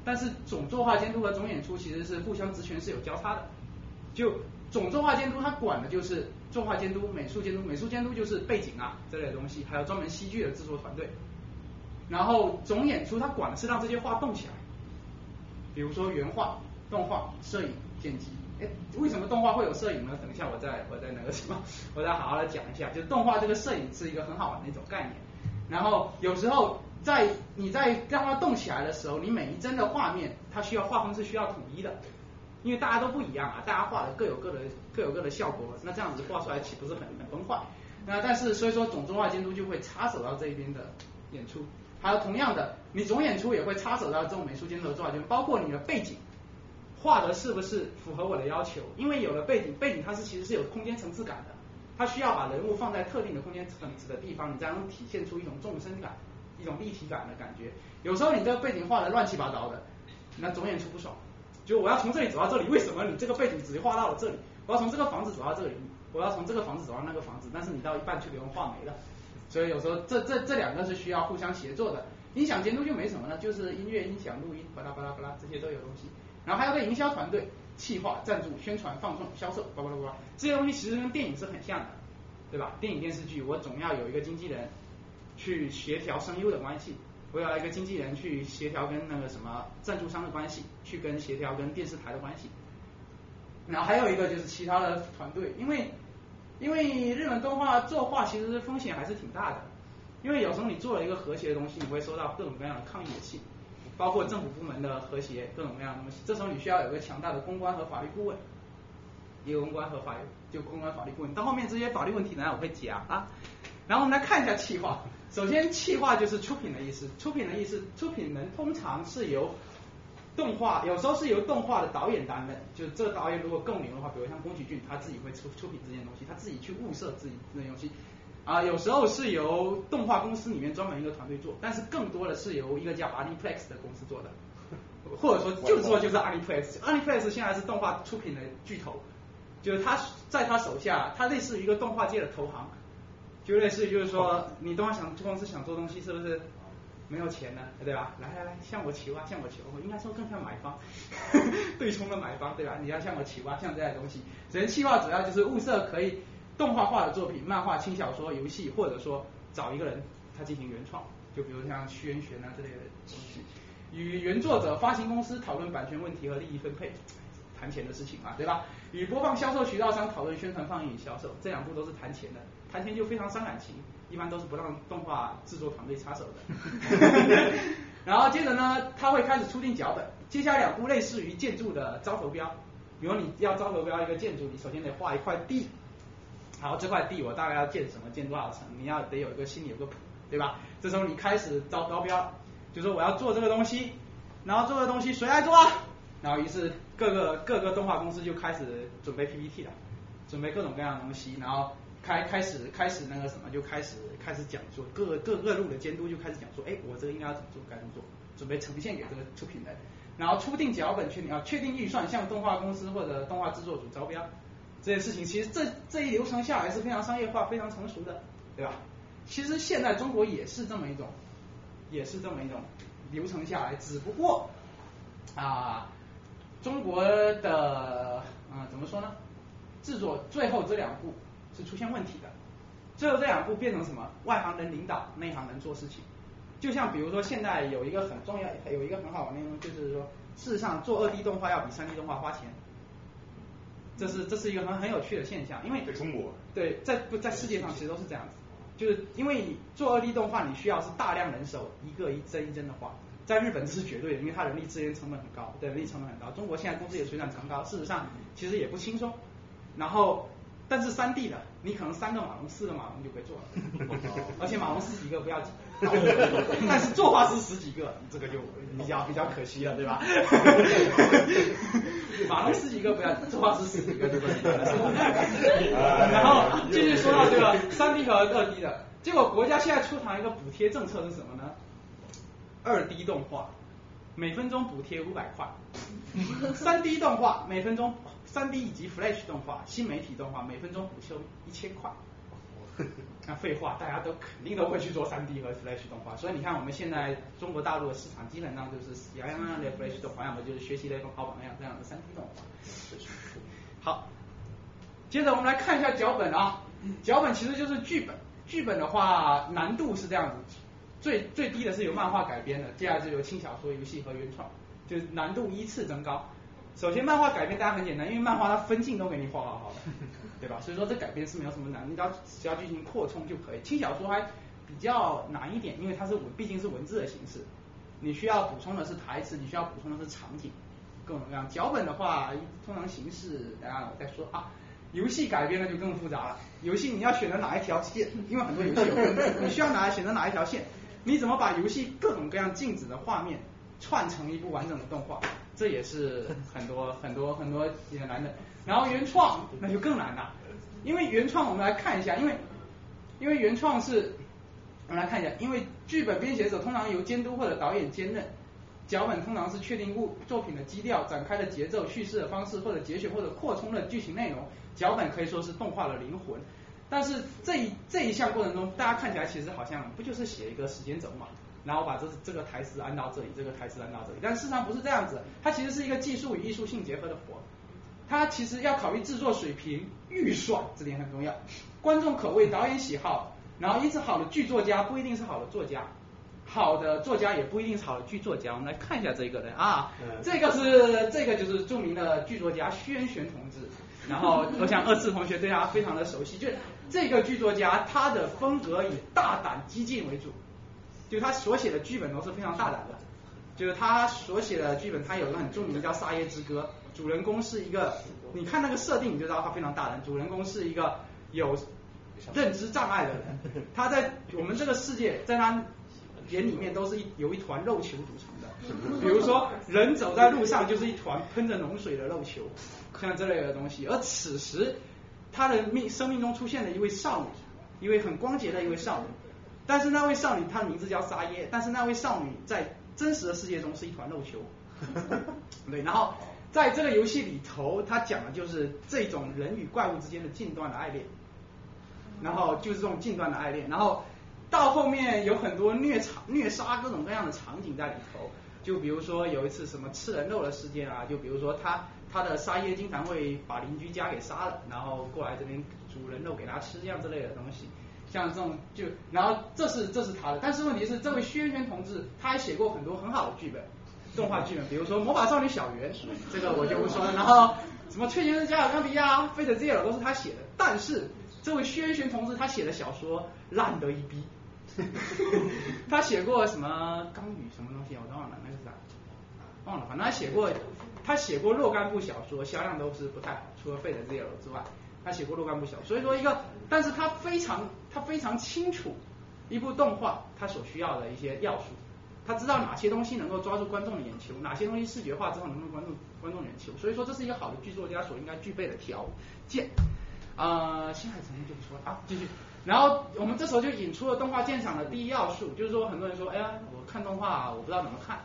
但是总作画监督和总演出其实是互相职权是有交叉的。就总作画监督他管的就是作画监督、美术监督，美术监督就是背景啊这类东西，还有专门戏剧的制作团队。然后总演出他管的是让这些画动起来，比如说原画、动画、摄影、剪辑。哎，为什么动画会有摄影呢？等一下我再我再那个什么，我再好好的讲一下。就动画这个摄影是一个很好玩的一种概念。然后有时候在你在让它动起来的时候，你每一帧的画面它需要画风是需要统一的，因为大家都不一样啊，大家画的各有各的各有各的效果，那这样子画出来岂不是很很崩坏？那但是所以说总动画监督就会插手到这一边的演出，还有同样的，你总演出也会插手到这种美术监督的作画，就包括你的背景。画的是不是符合我的要求？因为有了背景，背景它是其实是有空间层次感的，它需要把人物放在特定的空间层次的地方，你才能体现出一种纵深感、一种立体感的感觉。有时候你这个背景画的乱七八糟的，那总演出不爽。就我要从这里走到这里，为什么你这个背景只画到了这里？我要从这个房子走到这里，我要从这个房子走到那个房子，但是你到一半却给我画没了。所以有时候这这这两个是需要互相协作的。音响监督就没什么了，就是音乐、音响、录音，巴拉巴拉巴拉，这些都有东西。然后还有个营销团队，企划、赞助、宣传、放送、销售，巴拉巴拉，这些东西其实跟电影是很像的，对吧？电影电视剧我总要有一个经纪人去协调声优的关系，我要一个经纪人去协调跟那个什么赞助商的关系，去跟协调跟电视台的关系。然后还有一个就是其他的团队，因为因为日本动画作画其实风险还是挺大的，因为有时候你做了一个和谐的东西，你会收到各种各样的抗议的信。包括政府部门的和谐，各种各样的东西。这时候你需要有个强大的公关和法律顾问，一个公关和法律就公关法律顾问。到后面这些法律问题呢，我会讲啊。然后我们来看一下企划。首先，企划就是出品的意思。出品的意思，出品人通常是由动画，有时候是由动画的导演担任。就这导演如果够牛的话，比如像宫崎骏，他自己会出出品这件东西，他自己去物色自己这些东西。啊，有时候是由动画公司里面专门一个团队做，但是更多的是由一个叫 Aniplex 的公司做的，或者说就做就是 Aniplex。Aniplex 现在是动画出品的巨头，就是他在他手下，他类似于一个动画界的投行，就类似于就是说你动画想公司想做东西是不是没有钱呢？对吧？来来来，向我求啊，向我求，我应该说更像买方，(laughs) 对冲的买方对吧？你要向我求啊，像这样东西，人气化主要就是物色可以。动画化的作品、漫画、轻小说、游戏，或者说找一个人他进行原创，就比如像虚渊玄啊这类的东西，与原作者、发行公司讨论版权问题和利益分配，谈钱的事情嘛，对吧？与播放销售渠道商讨论宣传放映与销售，这两步都是谈钱的，谈钱就非常伤感情，一般都是不让动画制作团队插手的。(laughs) 然后接着呢，他会开始出定脚本，接下来两步类似于建筑的招投标。比如你要招投标一个建筑，你首先得画一块地，然后，这块地我大概要建什么，建多少层，你要得有一个心里有个谱，对吧？这时候你开始招招标，就说我要做这个东西，然后做这个东西谁来做啊？然后于是各个各个动画公司就开始准备 PPT 了，准备各种各样的东西，然后开开始开始那个什么就开始开始讲说各各各路的监督就开始讲说，哎，我这个应该要怎么做，该怎么做，准备呈现给这个出品人，然后初定脚本确定啊，确定预算，向动画公司或者动画制作组招标，这些事情其实这这一流程下来是非常商业化、非常成熟的，对吧？其实现在中国也是这么一种，也是这么一种流程下来，只不过啊。中国的啊怎么说呢？制作最后这两步是出现问题的，最后这两步变成什么？外行人领导，内行人做事情。就像比如说现在有一个很重要，有一个很好玩的内容，就是说事实上做二 D 动画要比三 D 动画花钱，这是这是一个很很有趣的现象，因为在中国对在不在世界上其实都是这样子，就是因为你做二 D 动画你需要是大量人手一个一帧一帧的画。在日本这是绝对的，因为它人力资源成本很高，对人力成本很高。中国现在工资也水涨船高，事实上其实也不轻松。然后，但是三 D 的，你可能三个马龙、四个马龙就可以做了，(laughs) 而且马龙十几个不要紧，(laughs) 但是作画师十几个，这个就比较比较可惜了，对吧？(laughs) 马龙十几个不要紧，作画师十几个就可以了。然后继续说到这个三 D 和二 D 的，结果国家现在出台一个补贴政策是什么呢？二 D 动画每分钟补贴五百块，三 D 动画每分钟三 D 以及 Flash 动画新媒体动画每分钟补修一千块。(laughs) 那废话，大家都肯定都会去做三 D 和 Flash 动画，所以你看我们现在中国大陆的市场基本上就是洋洋洋的 Flash 动画，要么就是学习雷锋好榜样这样的三 D 动画。好，接着我们来看一下脚本啊，脚本其实就是剧本，剧本的话难度是这样子。最最低的是由漫画改编的，接下来是由轻小说、游戏和原创，就是难度依次增高。首先漫画改编大家很简单，因为漫画它分镜都给你画好好的，(laughs) 对吧？所以说这改编是没有什么难，你只要只要进行扩充就可以。轻小说还比较难一点，因为它是文，毕竟是文字的形式，你需要补充的是台词，你需要补充的是场景，各种各样。脚本的话，通常形式，等下我再说啊。游戏改编的就更复杂了，游戏你要选择哪一条线，因为很多游戏有分，你需要哪选择哪一条线。你怎么把游戏各种各样静止的画面串成一部完整的动画？这也是很多很多很多也难的。然后原创那就更难了，因为原创我们来看一下，因为因为原创是，我们来看一下，因为剧本编写者通常由监督或者导演兼任，脚本通常是确定物作品的基调、展开的节奏、叙事的方式或者节选或者扩充的剧情内容，脚本可以说是动画的灵魂。但是这一这一项过程中，大家看起来其实好像不就是写一个时间轴嘛，然后把这这个台词安到这里，这个台词安到这里，但事实上不是这样子，它其实是一个技术与艺术性结合的活，它其实要考虑制作水平、预算，这点很重要，观众口味、导演喜好，然后因此好的剧作家不一定是好的作家，好的作家也不一定是好的剧作家。我们来看一下这个人啊，这个是这个就是著名的剧作家薛玄同志，然后我想二次同学对他非常的熟悉，就。这个剧作家他的风格以大胆激进为主，就他所写的剧本都是非常大胆的，就是他所写的剧本，他有一个很著名的叫《沙耶之歌》，主人公是一个，你看那个设定你就知道他非常大胆，主人公是一个有认知障碍的人，他在我们这个世界，在他眼里面都是一有一团肉球组成的，比如说人走在路上就是一团喷着脓水的肉球，像这类的东西，而此时。他的命生命中出现了一位少女，一位很光洁的一位少女，但是那位少女她的名字叫沙耶，但是那位少女在真实的世界中是一团肉球。(laughs) 对，然后在这个游戏里头，他讲的就是这种人与怪物之间的近端的爱恋，然后就是这种近端的爱恋，然后到后面有很多虐场虐杀各种各样的场景在里头，就比如说有一次什么吃人肉的事件啊，就比如说他。他的沙耶经常会把邻居家给杀了，然后过来这边煮人肉给他吃，这样之类的东西。像这种就，然后这是这是他的，但是问题是，这位轩轩同志他还写过很多很好的剧本，(laughs) 动画剧本，比如说《魔法少女小圆》，这个我就不说了。然后什么《翠仙的加尔冈比亚》《费德兹尔》都是他写的，但是这位轩轩同志他写的小说烂得一逼。(laughs) 他写过什么《钢语》什么东西，我都忘了，那个啥，忘了，反正他写过。他写过若干部小说，销量都是不太好，除了《费的 Zero》之外，他写过若干部小说。所以说一个，但是他非常他非常清楚一部动画他所需要的一些要素，他知道哪些东西能够抓住观众的眼球，哪些东西视觉化之后能够关注观众眼球。所以说这是一个好的剧作家所应该具备的条件。呃，新海诚就不说了啊，继续。然后我们这时候就引出了动画鉴赏的第一要素，就是说很多人说，哎呀，我看动画我不知道怎么看，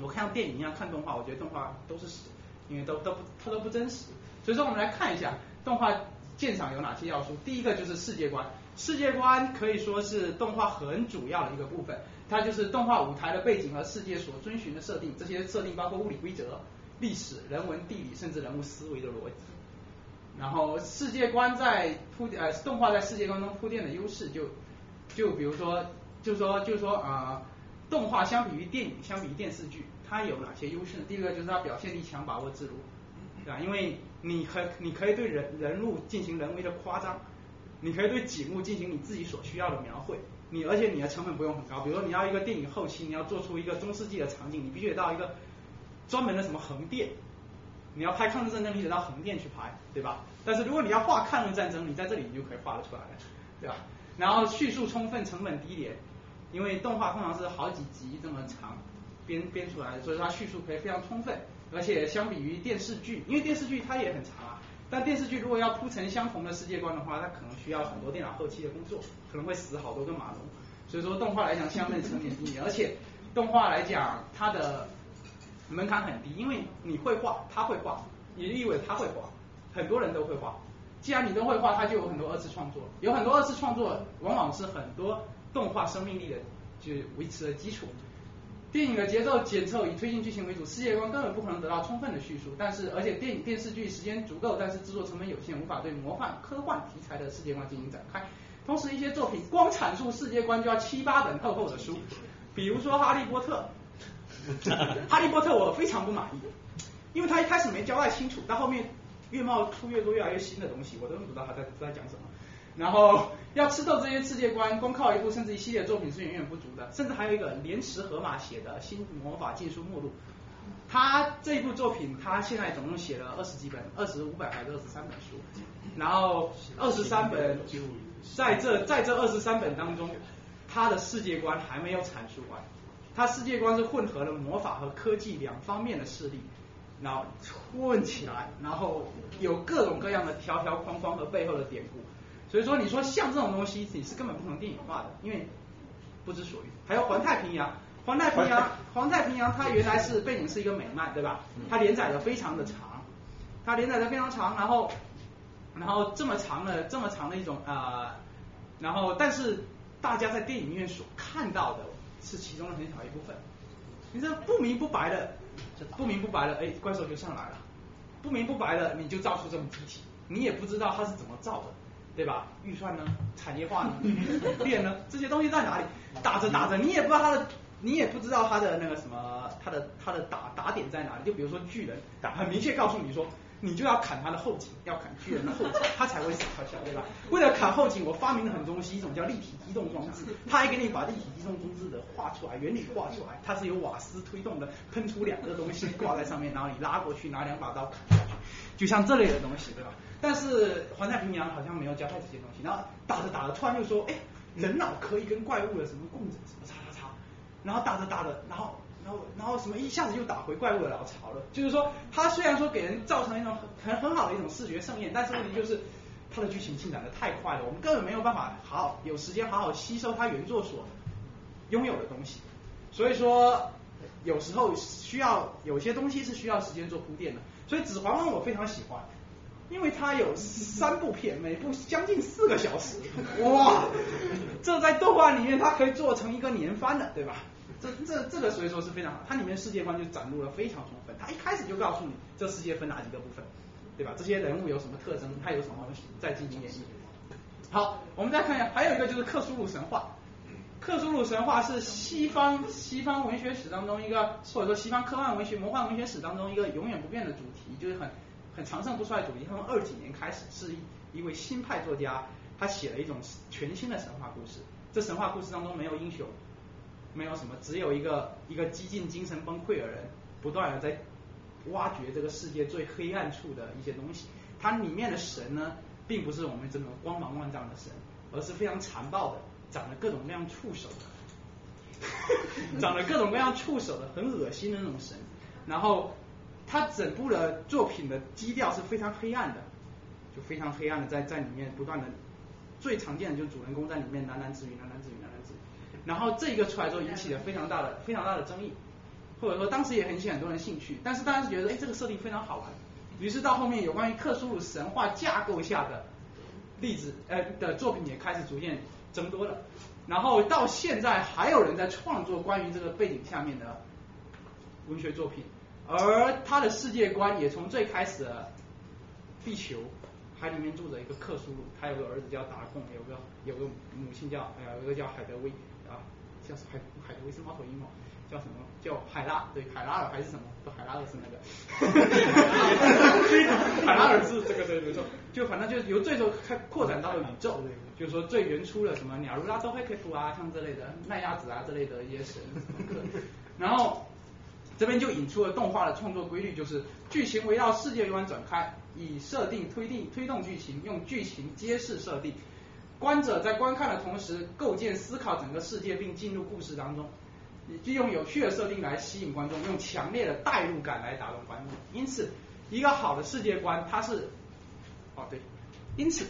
我看电影一样看动画，我觉得动画都是屎，因为都都不它都不真实。所以说我们来看一下动画鉴赏有哪些要素。第一个就是世界观，世界观可以说是动画很主要的一个部分，它就是动画舞台的背景和世界所遵循的设定，这些设定包括物理规则、历史、人文、地理，甚至人物思维的逻辑。然后世界观在铺呃动画在世界观中铺垫的优势就就比如说就说就说啊、动画相比于电影相比于电视剧它有哪些优势呢？第一个就是它表现力强，把握自如，对吧？因为你可你可以对人人物进行人为的夸张，你可以对景物进行你自己所需要的描绘，你而且你的成本不用很高，比如说你要一个电影后期你要做出一个中世纪的场景，你必须得到一个专门的什么横店。你要拍抗日战争，你得到横店去拍，对吧？但是如果你要画抗日战争，你在这里你就可以画得出来了，对吧？然后叙述充分，成本低廉，因为动画通常是好几集这么长编编出来的，所以它叙述可以非常充分。而且相比于电视剧，因为电视剧它也很长啊，但电视剧如果要铺成相同的世界观的话，它可能需要很多电脑后期的工作，可能会死好多个马龙。所以说动画来讲，相对成本低，而且动画来讲它的。门槛很低，因为你会画，他会画，也意味着他会画，很多人都会画。既然你都会画，他就有很多二次创作，有很多二次创作，往往是很多动画生命力的就维持的基础。电影的节奏紧凑，以推进剧情为主，世界观根本不可能得到充分的叙述。但是，而且电影电视剧时间足够，但是制作成本有限，无法对魔幻科幻题材的世界观进行展开。同时，一些作品光阐述世界观就要七八本厚厚的书，比如说《哈利波特》。哈利波特我非常不满意，因为他一开始没交代清楚，到后面越冒出越多越来越新的东西，我都不知道他在在讲什么。然后要吃透这些世界观，光靠一部甚至一系列作品是远远不足的。甚至还有一个莲池河马写的《新魔法禁书目录》，他这部作品他现在总共写了二十几本，二十五百还是二十三本书，然后二十三本在这在这二十三本当中，他的世界观还没有阐述完。他世界观是混合了魔法和科技两方面的势力，然后混起来，然后有各种各样的条条框框和背后的典故。所以说，你说像这种东西，你是根本不能电影化的，因为不知所云。还有环太平洋，环太平洋，环太平洋它原来是背景是一个美漫，对吧？它连载的非常的长，它连载的非常长，然后然后这么长的这么长的一种呃，然后但是大家在电影院所看到的。是其中的很小一部分，你这不明不白的，不明不白的，哎，怪兽就上来了，不明不白的你就造出这种机体，你也不知道它是怎么造的，对吧？预算呢？产业化呢？(laughs) 链呢？这些东西在哪里？打着打着，你也不知道它的，你也不知道它的那个什么，它的它的打打点在哪里？就比如说巨人，打很明确告诉你说。你就要砍他的后颈，要砍巨人的后颈，(laughs) 他才会死翘翘，对吧？为了砍后颈，我发明了很多东西，一种叫立体机动装置，他还给你把立体机动装置的画出来，原理画出来，它是由瓦斯推动的，喷出两个东西挂在上面，然后你拉过去，拿两把刀砍下去，就像这类的东西，对吧？但是环太平洋好像没有交代这些东西，然后打着打着，突然就说，哎，人脑可以跟怪物的什么共振，什么叉叉叉，然后打着打着，然后。然后，然后什么一下子又打回怪物的老巢了。就是说，它虽然说给人造成一种很很好的一种视觉盛宴，但是问题就是它的剧情进展的太快了，我们根本没有办法好有时间好好吸收它原作所拥有的东西。所以说，有时候需要有些东西是需要时间做铺垫的。所以《指环王》我非常喜欢，因为它有三部片，每部将近四个小时，哇，这在动画里面它可以做成一个年番的，对吧？这这这个所以说是非常好，它里面世界观就展露了非常充分。它一开始就告诉你这世界分哪几个部分，对吧？这些人物有什么特征，它有什么东西再进行演绎。好，我们再看一下，还有一个就是克苏鲁神话。克苏鲁神话是西方西方文学史当中一个，或者说西方科幻文学、魔幻文学史当中一个永远不变的主题，就是很很长盛不衰的主题。从二几年开始，是一位新派作家，他写了一种全新的神话故事。这神话故事当中没有英雄。没有什么，只有一个一个激进、精神崩溃的人，不断的在挖掘这个世界最黑暗处的一些东西。它里面的神呢，并不是我们这种光芒万丈的神，而是非常残暴的，长着各种各样触手的，(laughs) 长着各种各样触手的，很恶心的那种神。然后他整部的作品的基调是非常黑暗的，就非常黑暗的在在里面不断的。最常见的就是主人公在里面喃喃自语，喃喃自语，喃喃自语。然后这一个出来之后引起了非常大的、非常大的争议，或者说当时也引起很多人兴趣。但是大家觉得，哎，这个设定非常好玩。于是到后面有关于克苏鲁神话架构下的例子，呃的作品也开始逐渐增多了。然后到现在还有人在创作关于这个背景下面的文学作品，而他的世界观也从最开始的地球。海里面住着一个克苏鲁，他有个儿子叫达贡，有个有个母亲叫哎呀，有个叫海德威啊，叫海海德威是猫头鹰嘛？叫什么？叫海拉，对，海拉尔还是什么？不，海拉尔是那个，(laughs) 海拉尔是这个对没错，就反正就由最初开扩展到了宇宙，就是说最原初的什么鸟如拉、周黑克夫啊，像这类的奈亚子啊这类的一些神，然后这边就引出了动画的创作规律，就是剧情围绕世界观展开。以设定推定推动剧情，用剧情揭示设定，观者在观看的同时构建思考整个世界，并进入故事当中，你就用有趣的设定来吸引观众，用强烈的代入感来打动观众。因此，一个好的世界观，它是，哦对，因此，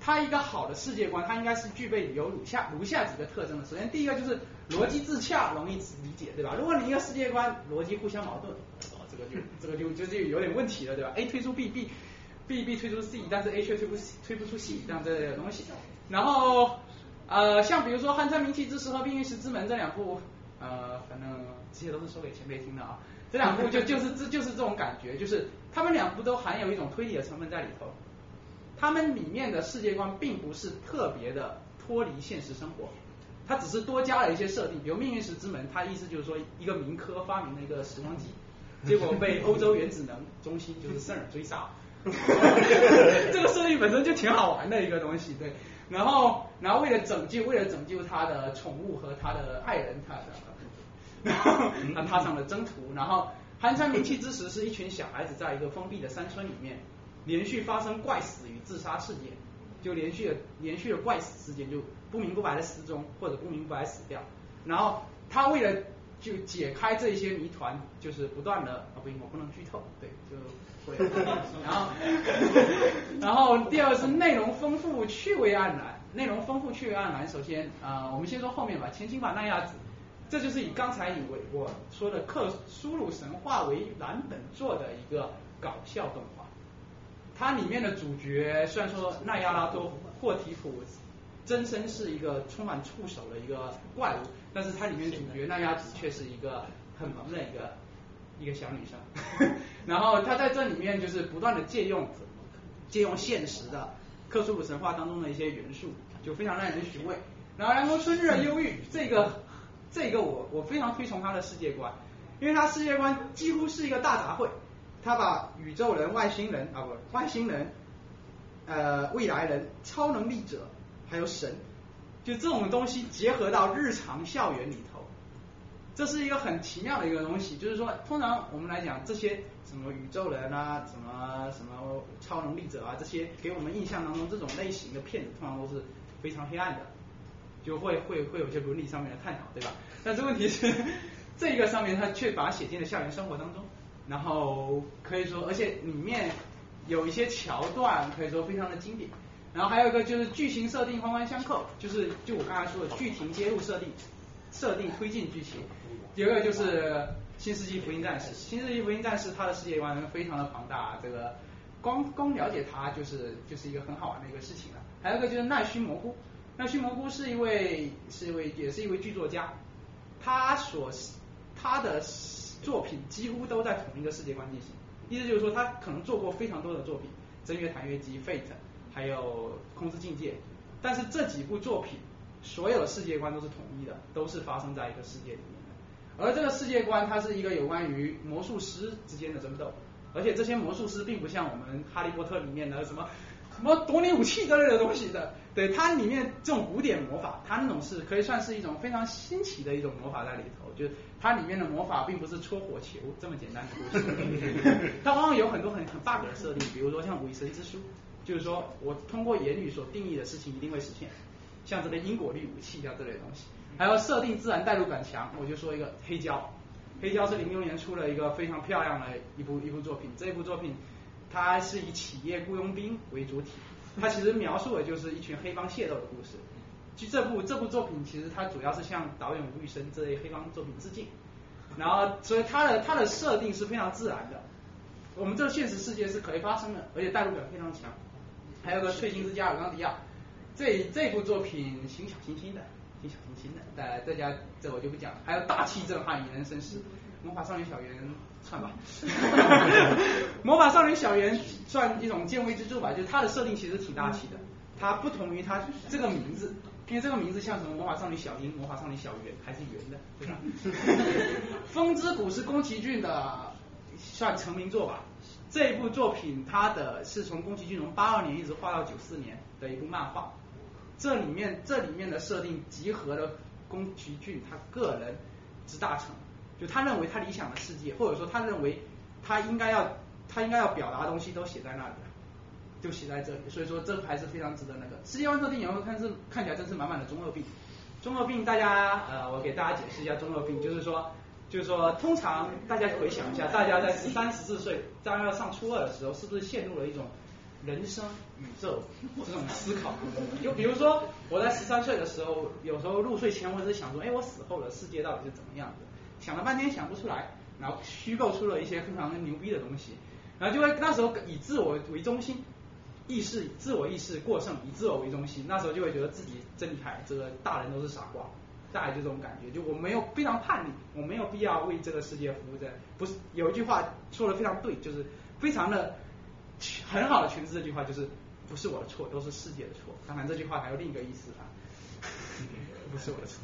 它一个好的世界观，它应该是具备有如下如下几个特征的。首先，第一个就是逻辑自洽，容易理解，对吧？如果你一个世界观逻辑互相矛盾。哦这个就这个就就是有点问题了，对吧？A 推出 B，B，B B 推出 C，但是 A 却推不推不出 C 这样这类的东西。然后呃，像比如说《汉餐名气之时》和《命运石之门》这两部，呃，反正这些都是说给前辈听的啊。这两部就 (laughs) 就是这就是这种感觉，就是他们两部都含有一种推理的成分在里头。他们里面的世界观并不是特别的脱离现实生活，它只是多加了一些设定，比如《命运石之门》，它意思就是说一个民科发明了一个时光机。(laughs) 结果被欧洲原子能中心就是 CERN 追杀，(laughs) 这个设定本身就挺好玩的一个东西，对。然后，然后为了拯救，为了拯救他的宠物和他的爱人，他的，然后他踏上了征途。然后，寒蝉鸣泣之时，是一群小孩子在一个封闭的山村里面，连续发生怪死与自杀事件，就连续的连续的怪死事件，就不明不白的失踪或者不明不白死掉。然后他为了就解开这些谜团，就是不断的啊，不行，我不能剧透，对，就会。然后，然后第二是内容丰富、趣味盎然。内容丰富、趣味盎然。首先啊，我们先说后面吧。前行吧，那亚子，这就是以刚才以为我说的克苏鲁神话为蓝本做的一个搞笑动画。它里面的主角虽然说奈亚拉多霍提普真身是一个充满触手的一个怪物。但是它里面主角奈亚子却是一个很萌的一个一个小女生，然后她在这里面就是不断的借用借用现实的克苏鲁神话当中的一些元素，就非常让人寻味。然后然后春日的忧郁这个这个我我非常推崇他的世界观，因为他世界观几乎是一个大杂烩，他把宇宙人、外星人啊不外星人呃未来人、超能力者还有神。就这种东西结合到日常校园里头，这是一个很奇妙的一个东西。就是说，通常我们来讲这些什么宇宙人啊，什么什么超能力者啊，这些给我们印象当中这种类型的片子，通常都是非常黑暗的，就会会会有些伦理上面的探讨，对吧？但这问题是，这个上面它却把写进了校园生活当中，然后可以说，而且里面有一些桥段可以说非常的经典。然后还有一个就是剧情设定环环相扣，就是就我刚才说的剧情接入设定，设定推进剧情。第二个就是新世纪福音战士，新世纪福音战士它的世界观非常的庞大，这个光光了解它就是就是一个很好玩的一个事情了。还有一个就是奈须蘑菇，那须蘑菇是一位是一位也是一位剧作家，他所他的作品几乎都在同一个世界观进行，意思就是说他可能做过非常多的作品，《真月弹月姬》、《Fate》。还有空之境界，但是这几部作品所有的世界观都是统一的，都是发生在一个世界里面的。而这个世界观它是一个有关于魔术师之间的争斗，而且这些魔术师并不像我们哈利波特里面的什么什么夺你武器之类的东西的。对，它里面这种古典魔法，它那种是可以算是一种非常新奇的一种魔法在里头，就是它里面的魔法并不是戳火球这么简单的故事，(laughs) 它往往有很多很很 bug 的设定，比如说像伪神之书，就是说我通过言语所定义的事情一定会实现，像这个因果律武器啊这类东西，还有设定自然代入感强，我就说一个黑胶，黑胶是零六年出了一个非常漂亮的一部一部作品，这部作品它是以企业雇佣兵为主体。它其实描述的就是一群黑帮械斗的故事。就这部这部作品，其实它主要是向导演吴宇森这类黑帮作品致敬。然后，所以它的它的设定是非常自然的。我们这个现实世界是可以发生的，而且代入感非常强。还有个《翠金之家》尔冈迪亚，这这部作品挺小清新的，挺小清新的。大大家这我就不讲了。还有大气震撼、引人深思，《魔法少女小圆》算吧，魔法少女小圆算一种见微知著吧，就是它的设定其实挺大气的，它不同于它这个名字，因为这个名字像什么魔法少女小樱、魔法少女小圆还是圆的，对吧？(laughs) 风之谷是宫崎骏的算成名作吧，这一部作品它的是从宫崎骏从八二年一直画到九四年的一部漫画，这里面这里面的设定集合了宫崎骏他个人之大成。就他认为他理想的世界，或者说他认为他应该要他应该要表达的东西都写在那里，就写在这里，所以说这还是非常值得那个。世界观设定，然后看是看起来真是满满的中二病。中二病，大家呃，我给大家解释一下中二病，就是说就是说，通常大家回想一下，大家在十三十四岁将要上初二的时候，是不是陷入了一种人生宇宙这种思考？就比如说我在十三岁的时候，有时候入睡前我只是想说，哎，我死后的世界到底是怎么样的？想了半天想不出来，然后虚构出了一些非常牛逼的东西，然后就会那时候以自我为中心，意识自我意识过剩，以自我为中心，那时候就会觉得自己真厉害，这个大人都是傻瓜，大概就这种感觉，就我没有非常叛逆，我没有必要为这个世界服务的，不是有一句话说的非常对，就是非常的很好的诠释这句话，就是不是我的错，都是世界的错。当然这句话还有另一个意思啊，(laughs) 不是我的错。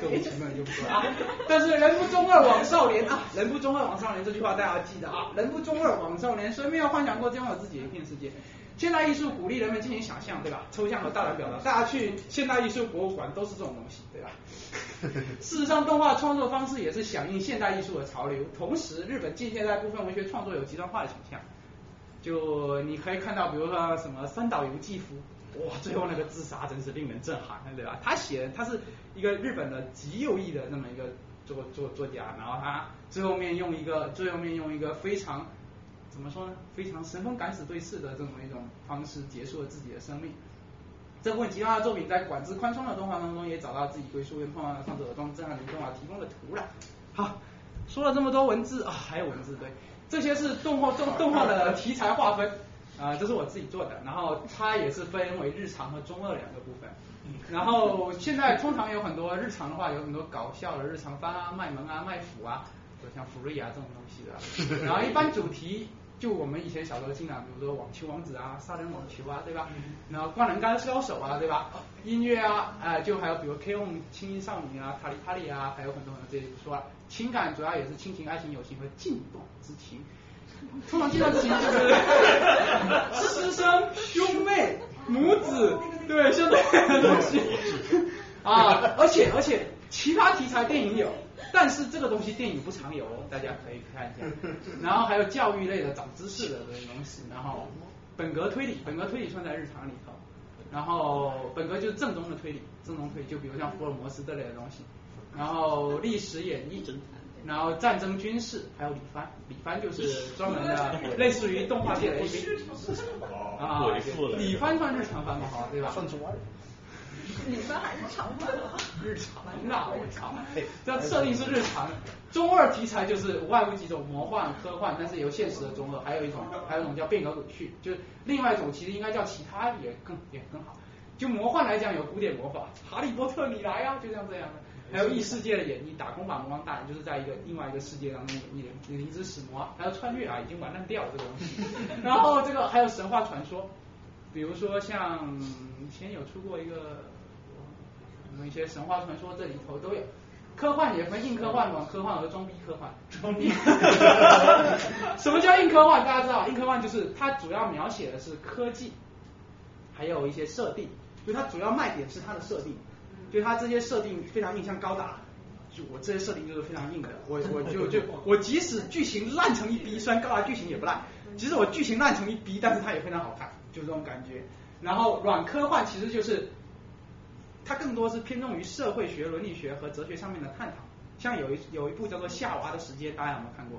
各位朋友就不说啊，(laughs) 但是人不中二枉少年啊，人不中二枉少年这句话大家要记得啊，人不中二枉少年，谁没有幻想过将有自己的一片世界？现代艺术鼓励人们进行想象，对吧？抽象和大胆表达，大家去现代艺术博物馆都是这种东西，对吧？(laughs) 事实上，动画创作方式也是响应现代艺术的潮流，同时日本近现代部分文学创作有极端化的倾向，就你可以看到，比如说什么三岛由纪夫。哇，最后那个自杀真是令人震撼，对吧？他写他是一个日本的极右翼的那么一个作作作家，然后他最后面用一个最后面用一个非常怎么说呢？非常神风敢死队式的这么一种方式结束了自己的生命。这部分极端的作品在管制宽松的动画当中也找到自己归宿，为动画创作者中震撼的动画提供了土壤。好，说了这么多文字啊，还有文字对，这些是动画动动画的题材划分。啊，这是我自己做的，然后它也是分为日常和中二两个部分。然后现在通常有很多日常的话，有很多搞笑的日常番啊、卖萌啊、卖腐啊，就像福瑞啊这种东西的。(laughs) 然后一般主题就我们以前小时候经常，比如说网球王子啊、杀人网球啊，对吧？然后灌篮高手啊，对吧？音乐啊，哎，就还有比如 K O 轻音少女啊、塔里塔里啊，还有很多很多这些说。情感主要也是亲情、爱情、友情和禁断之情。通常这段情就 (laughs) 是师生、兄妹、母子，对，像这样的东西啊。而且而且，其他题材电影有，但是这个东西电影不常有，大家可以看一下。(laughs) 然后还有教育类的、长知识的这些东西。然后本格推理，本格推理算在日常里头。然后本格就是正宗的推理，正宗推理就比如像福尔摩斯这类的东西。然后历史演绎。然后战争、军事，还有李帆，李帆就是专门的，(laughs) 类似于动画界的 A V。啊，李帆算日常番吧？好，对吧？算中二。李帆还是长番吗？日常那我操，这设定是日常，中二题材就是无外乎几种魔幻、科幻，但是有现实的中二，还有一种，还有一种叫变革鬼畜，就是另外一种其实应该叫其他也更也更好。就魔幻来讲，有古典魔法，哈利波特你来呀，就像这样的。还有异世界的演绎，打工把魔王大人就是在一个另外一个世界当中演绎灵之使魔，还有穿越啊，已经完蛋掉这个东西。(laughs) 然后这个还有神话传说，比如说像以前有出过一个什么一些神话传说，这里头都有。科幻也分硬科幻、软科幻和装逼科幻。装逼。(laughs) 什么叫硬科幻？大家知道，硬科幻就是它主要描写的是科技，还有一些设定，就它主要卖点是它的设定，就它这些设定非常硬，像高达，就我这些设定就是非常硬的，我我就就 (laughs) 我即使剧情烂成一逼，虽然高达剧情也不烂，即使我剧情烂成一逼，但是它也非常好看，就这种感觉。然后软科幻其实就是它更多是偏重于社会学、伦理学和哲学上面的探讨。像有一有一部叫做《夏娃的时间》，大家有没有看过？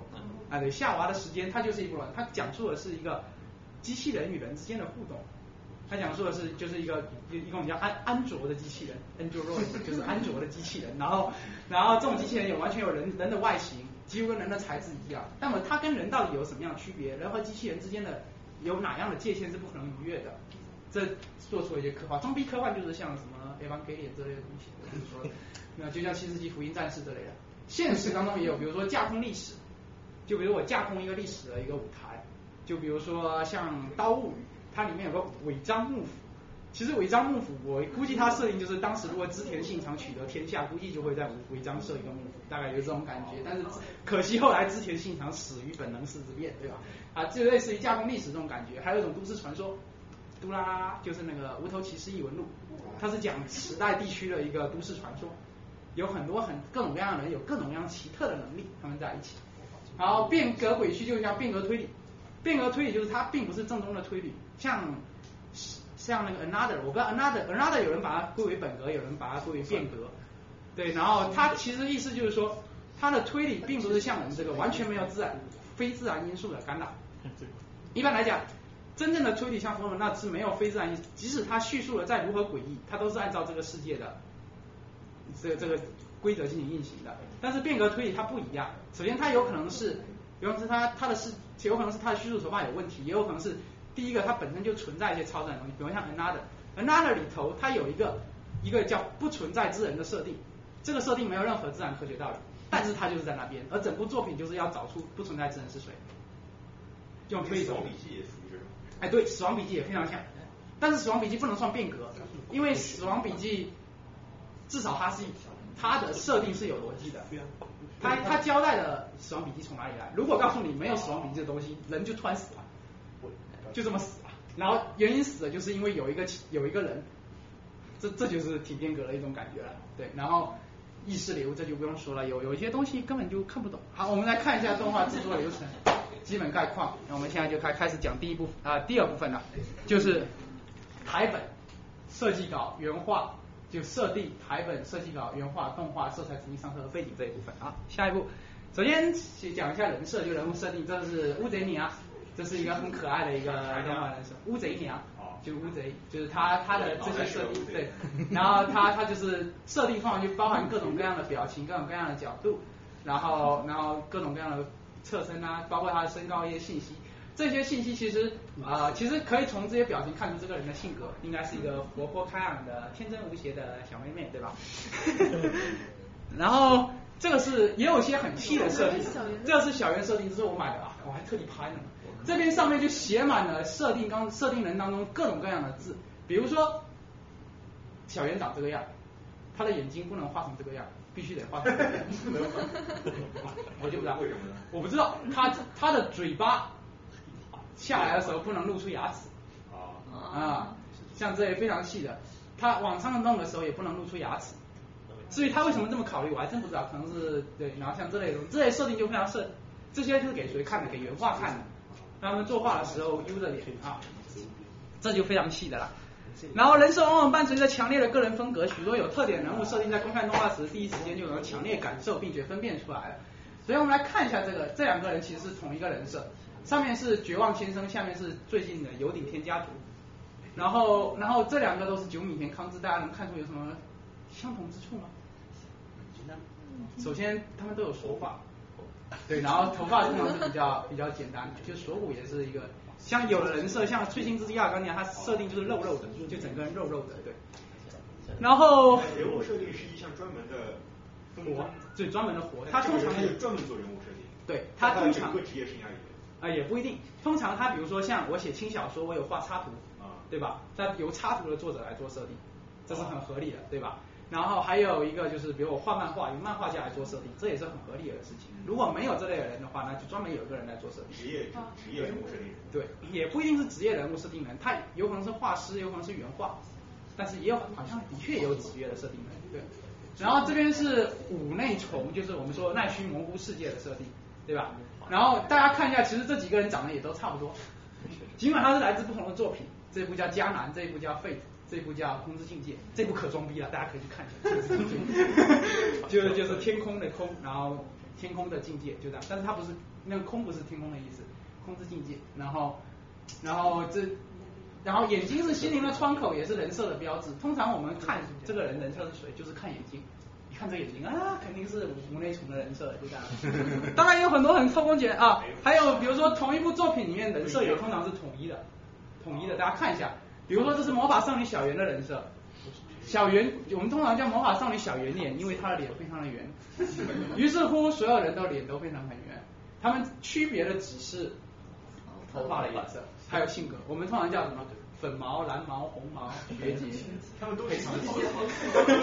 啊，对，《夏娃的时间》它就是一部，它讲述的是一个机器人与人之间的互动。它讲述的是就是一个一一种叫安安卓的机器人，Android 就是安卓的机器人。然后 (laughs) 然后这种机器人有完全有人人的外形，几乎跟人的材质一样。那么它跟人到底有什么样的区别？人和机器人之间的有哪样的界限是不可能逾越的？这做出了一些科幻。装逼科幻就是像什么 Evangelion 这类的东西，我跟你说。那就像《新世纪福音战士》之类的，现实当中也有，比如说架空历史，就比如我架空一个历史的一个舞台，就比如说像《刀物语》，它里面有个尾张幕府，其实尾张幕府我估计它设定就是当时如果织田信长取得天下，估计就会在违章设一个幕府，大概就是这种感觉。但是可惜后来织田信长死于本能寺之变，对吧？啊，就类似于架空历史这种感觉。还有一种都市传说，杜拉拉拉就是那个无头骑士异闻录，它是讲时代地区的一个都市传说。有很多很各种各样的人，有各种各样奇特的能力，他们在一起。然后变革轨迹就像变革推理，变革推理就是它并不是正宗的推理，像像那个 Another，我不知道 Another Another 有人把它归为本格，有人把它归为变革，对，然后它其实意思就是说，它的推理并不是像我们这个完全没有自然非自然因素的干扰。一般来讲，真正的推理像佛罗那是没有非自然因素，即使它叙述的再如何诡异，它都是按照这个世界的。这个这个规则进行运行的，但是变革推理它不一样。首先它有可能是，比方说它它的是有可能是它的叙述手法有问题，也有可能是第一个它本身就存在一些超自然东西，比如像 Another，Another 里头它有一个一个叫不存在之人的设定，这个设定没有任何自然科学道理，但是它就是在那边，而整部作品就是要找出不存在之人是谁。用推理。死亡笔记也属于这种。哎，对，死亡笔记也非常像，但是死亡笔记不能算变革，因为死亡笔记。至少它是它的设定是有逻辑的，它它交代的死亡笔记从哪里来？如果告诉你没有死亡笔记的东西，人就突然死了，就这么死了。然后原因死的就是因为有一个有一个人，这这就是挺变革的一种感觉了。对，然后意识流这就不用说了，有有一些东西根本就看不懂。好，我们来看一下动画制作流程基本概况。那我们现在就开开始讲第一部啊第二部分了，就是台本设计稿原画。就设定台本、设计稿、原画、动画、色彩、指令、上色和背景这一部分啊。下一步，首先先讲一下人设，就人物设定。这是乌贼你啊，这是一个很可爱的一个动画人设。乌贼娘，就乌贼，就是他他的这些设定对。(laughs) 然后他他就是设定通常就包含各种各样的表情、各种各样的角度，然后然后各种各样的侧身啊，包括他的身高一些信息。这些信息其实啊，其实可以从这些表情看出这个人的性格，应该是一个活泼开朗的、天真无邪的小妹妹，对吧？(laughs) 然后这个是也有一些很细的设定，这是小圆设定，这是我买的啊，我还特地拍呢。这边上面就写满了设定刚设定人当中各种各样的字，比如说小圆长这个样，他的眼睛不能画成这个样，必须得画成这个样，我就不知道为什么呢？我不知道他他的嘴巴。下来的时候不能露出牙齿，啊，像这些非常细的，他往上弄的时候也不能露出牙齿。至于他为什么这么考虑，我还真不知道，可能是对。然后像这类的这类设定就非常设，这些就是给谁看的？给原画看的。他们作画的时候悠着脸啊，这就非常细的了。然后人设往往伴随着强烈的个人风格，许多有特点人物设定在观看动画时第一时间就能强烈感受并且分辨出来了。所以我们来看一下这个，这两个人其实是同一个人设。上面是绝望先生，下面是最近的有顶天家族，然后然后这两个都是九米田康之，大家能看出有什么相同之处吗？首先他们都有手法，(laughs) 对，然后头发通常是比较比较简单，就锁骨也是一个，像有的人设像最新之亚刚讲，他设定就是肉肉的，就整个人肉肉的，对。然后人物设定是一项专门的活，对专门的活，他通常是专门做人物设定，对他通常个职业生涯里。啊，也不一定。通常他比如说像我写轻小说，我有画插图，啊，对吧？他由插图的作者来做设定，这是很合理的，对吧？然后还有一个就是，比如我画漫画，由漫画家来做设定，这也是很合理的事情。如果没有这类的人的话，那就专门有一个人来做设定。职业职业人物设定人。对，也不一定是职业人物设定人，他有可能是画师，有可能是原画，但是也有好像的确也有职业的设定人。对。然后这边是五内虫，就是我们说奈须模糊世界的设定，对吧？然后大家看一下，其实这几个人长得也都差不多，尽管他是来自不同的作品，这一部叫《迦南》，这一部叫《Fate》。这部叫《空之境界》，这部可装逼了，大家可以去看一下。(laughs) 就是就是天空的空，然后天空的境界就这样，但是它不是那个空不是天空的意思，空之境界。然后然后这然后眼睛是心灵的窗口，也是人设的标志。通常我们看这个人人设是谁，就是看眼睛。一看这眼睛啊，肯定是无内存的人设，就这样。当然有很多很偷工减啊，还有比如说同一部作品里面人设也通常是统一的，统一的，大家看一下。比如说这是魔法少女小圆的人设，小圆我们通常叫魔法少女小圆脸，因为她的脸非常的圆。于是乎所有人都脸都非常很圆，他们区别的只是头发的颜色，还有性格。我们通常叫什么？粉毛、蓝毛、红毛、学姐。他们都是都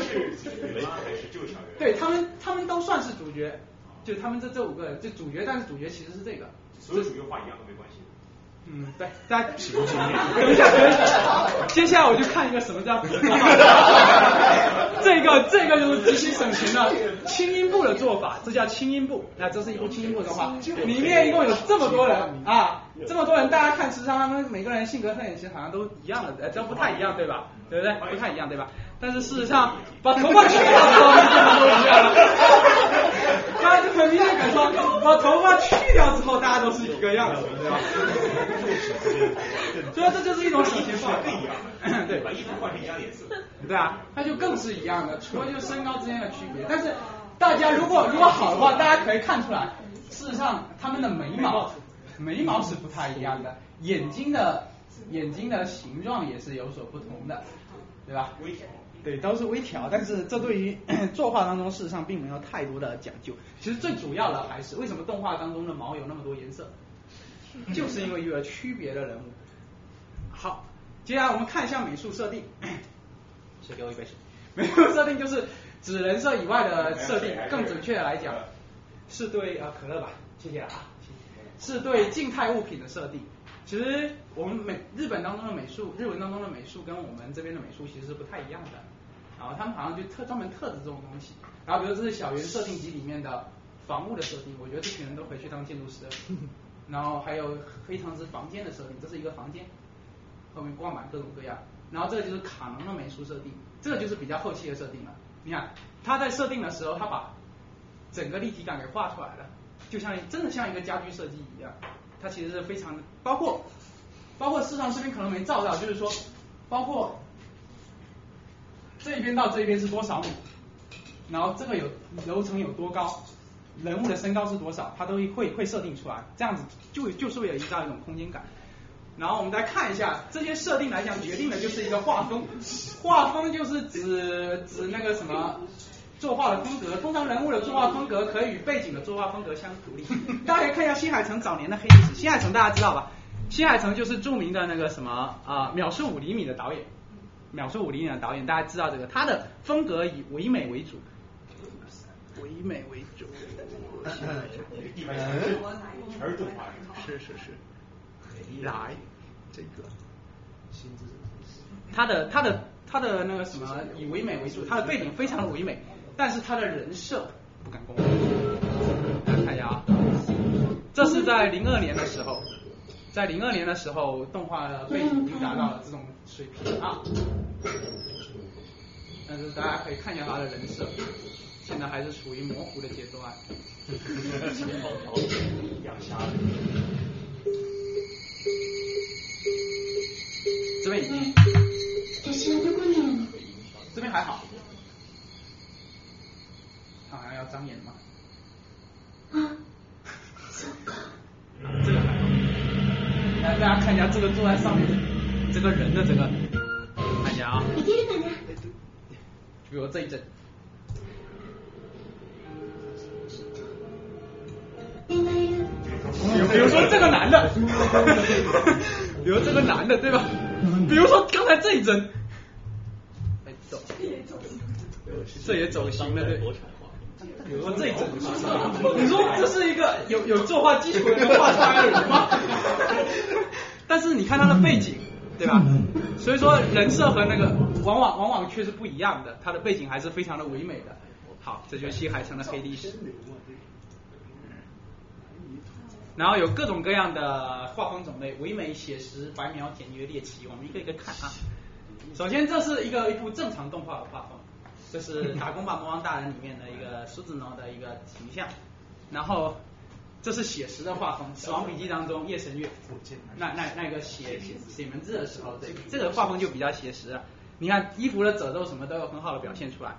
是主角还是就小圆？对他们，他们都算是主角，就他们这这五个人，就主角，但是主角其实是这个。所有主角画一样都没关系。嗯，对，大家等一下，等一下，接下来我就看一个什么叫 (laughs) 这个这个就是极其省钱的轻音部的做法，这叫轻音部。那这是一部轻音部的话，里面一共有这么多人啊，这么多人，大家看，实际上他们每个人性格特点其实好像都一样的，呃，都不太一样，对吧？对不对？不太一样，对吧？但是事实上，把头发去掉之后，基本都一样了。大家就很明显感受，把头发去掉之后，大家都是一个样子，对吧？所以这就是一种省钱法，更一样。对，把衣服换成一样颜色。对啊，那就更是一样的，除了就是身高之间的区别。但是大家如果如果好的话，大家可以看出来，事实上他们的眉毛眉毛是不太一样的，眼睛的眼睛的形状也是有所不同的。对吧？对，都是微调，但是这对于 (coughs) 作画当中事实上并没有太多的讲究。其实最主要的还是为什么动画当中的毛有那么多颜色，(laughs) 就是因为有了区别的人物。好，接下来我们看一下美术设定。谁给我一杯水？美术设定就是指人设以外的设定，更准确的来讲，是对啊可乐吧，谢谢啊，是对静态物品的设定。其实我们美日本当中的美术，日文当中的美术跟我们这边的美术其实是不太一样的。然后他们好像就特专门特指这种东西。然后比如这是小圆设定集里面的房屋的设定，我觉得这群人都回去当建筑师了。(laughs) 然后还有非常之房间的设定，这是一个房间，后面挂满各种各样。然后这个就是卡农的美术设定，这个就是比较后期的设定了。你看他在设定的时候，他把整个立体感给画出来了，就像真的像一个家居设计一样。它其实是非常的，包括包括市上这边可能没照到，就是说，包括这一边到这一边是多少米，然后这个有楼层有多高，人物的身高是多少，它都会会设定出来，这样子就就是为了营造一种空间感。然后我们再看一下这些设定来讲，决定的就是一个画风，画风就是指指那个什么。作画的风格，通常人物的作画风格可以与背景的作画风格相独立。(laughs) 大家看一下新海诚早年的黑历史。新海诚大家知道吧？新海诚就是著名的那个什么啊，秒速五厘米的导演。秒速五厘米的导演，大家知道这个，他的风格以唯美为主。唯美为主。是是是。来，这个。他的他的他的那个什么以唯美为主，他的背景非常的唯美。但是他的人设不敢公布。大家看一下啊，这是在零二年的时候，在零二年的时候，动画的背景已经达到了这种水平啊。但是大家可以看一下他的人设，现在还是处于模糊的阶段。养虾。这边已经。这边还好。他好像要张眼嘛？啊，这个还好。来，大家看一下这个坐在上面这个人的这个，看一下啊。比如这一阵。比如说这个男的，比如这个男的对吧？比如说刚才这一针。哎，走。这也走形了，对。比如说这种，你说这是一个有有作画基础的人画出来的人吗？但是你看他的背景，对吧？所以说人设和那个往往往往却是不一样的，他的背景还是非常的唯美的。好，这就是西海城的黑历史。然后有各种各样的画风种类，唯美、写实、白描、简约、猎奇，我们一个一个看啊。首先，这是一个一部正常动画的画风，这是《打工吧魔王大人》里面的一个狮子农的一个形象。然后，这是写实的画风，《死亡笔记》当中叶神月那那那个写写写文字的时候，这这个画风就比较写实。你看衣服的褶皱什么都有很好的表现出来。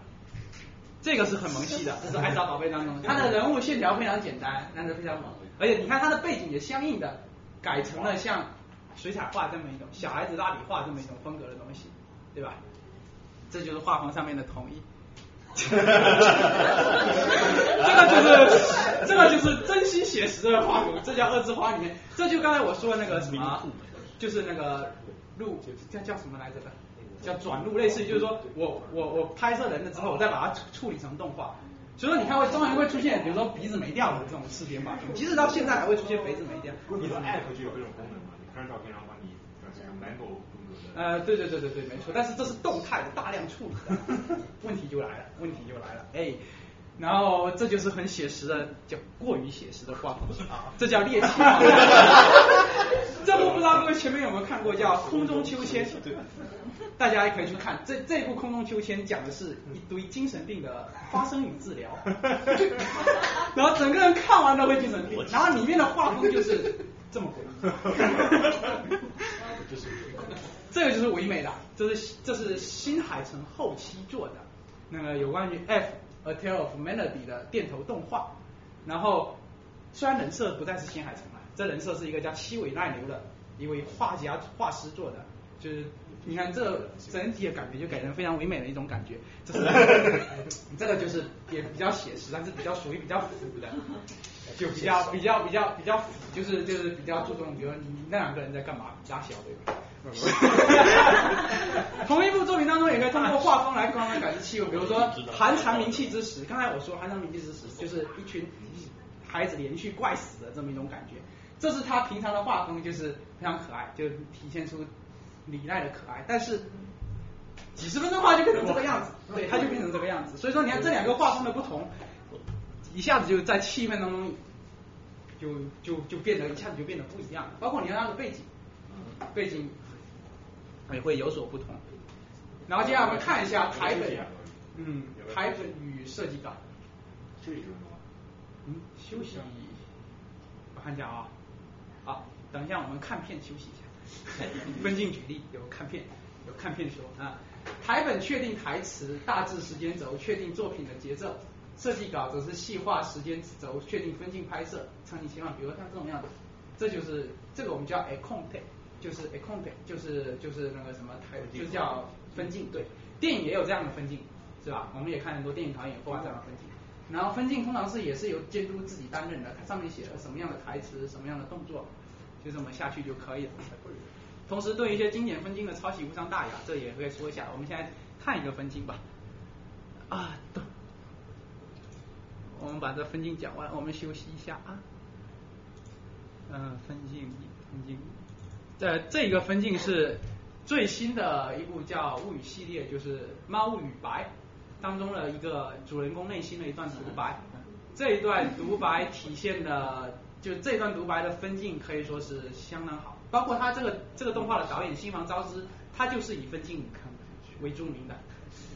这个是很萌系的，这是爱莎宝贝当中，他的人物线条非常简单，但是非常萌，而且你看他的背景也相应的改成了像水彩画这么一种小孩子蜡笔画这么一种风格的东西，对吧？这就是画风上面的统一。(laughs) 这个就是这个就是真心写实的画骨，这叫二字花里面，这就刚才我说的那个什么，就是那个路叫叫什么来着的？叫转录，类似于就是说我我我拍摄人了之后，我再把它处处理成动画。所以说你看会终于会出现，比如说鼻子没掉的这种视频吧，即使到现在还会出现鼻子没掉。你的 app 就有这种功能嘛？你拍张照片然后帮你转成 Mango 风格的。呃，对对对对对，没错。但是这是动态的大量处理的，问题就来了，问题就来了，哎。然后这就是很写实的，叫过于写实的画风啊，这叫猎奇。(laughs) 这部不知道各位前面有没有看过，叫《空中秋千》。对。大家也可以去看这这部《空中秋千》，讲的是一堆精神病的发生与治疗。(laughs) 然后整个人看完都会精神病，然后里面的画风就是这么诡异。(laughs) 这个就是唯美的，这是这是新海诚后期做的那个有关于 F。A Tale of Melody 的电头动画，然后虽然人设不再是新海诚了，这人设是一个叫七尾奈流的一位画家画师做的，就是你看这整体的感觉就给人非常唯美的一种感觉，这是 (laughs) 这个就是也比较写实，但是比较属于比较腐的，就比较比较比较比较腐，就是就是比较注重，比如你那两个人在干嘛，拉小对吧？(laughs) 同一部作品当中，也可以通过画风来慢慢感知气氛。比如说《寒蝉鸣泣之时》，刚才我说《寒蝉鸣泣之时》就是一群孩子连续怪死的这么一种感觉。这是他平常的画风，就是非常可爱，就体现出李奈的可爱。但是几十分钟画就变成这个样子，对，他就变成这个样子。所以说，你看这两个画风的不同，一下子就在气氛当中就就就变得一下子就变得不一样。包括你看他的背景，背景。也会有所不同。然后接下来我们看一下台本，嗯，台本与设计稿。休息分钟嗯，休息。我看一下啊，好，等一下我们看片休息一下。(laughs) 分镜举例，有看片，有看片说啊。台本确定台词，大致时间轴，确定作品的节奏。设计稿则是细化时间轴，确定分镜拍摄场景切换，比如像这种样子，这就是这个我们叫 a c o n t e 就是 a c o n t e 就是就是那个什么台，就是叫分镜。对，电影也有这样的分镜，是吧？我们也看很多电影导演画这样的分镜。然后分镜通常是也是由监督自己担任的，它上面写了什么样的台词，什么样的动作，就这么下去就可以了。同时对一些经典分镜的抄袭无伤大雅，这也可以说一下。我们现在看一个分镜吧。啊，等，我们把这分镜讲完，我们休息一下啊。嗯，分镜，分镜。呃，这个分镜是最新的一部叫《物语》系列，就是《猫与白》当中的一个主人公内心的一段独白。(laughs) 这一段独白体现的，就这段独白的分镜可以说是相当好。包括他这个这个动画的导演新房昭之，他就是以分镜为著名的。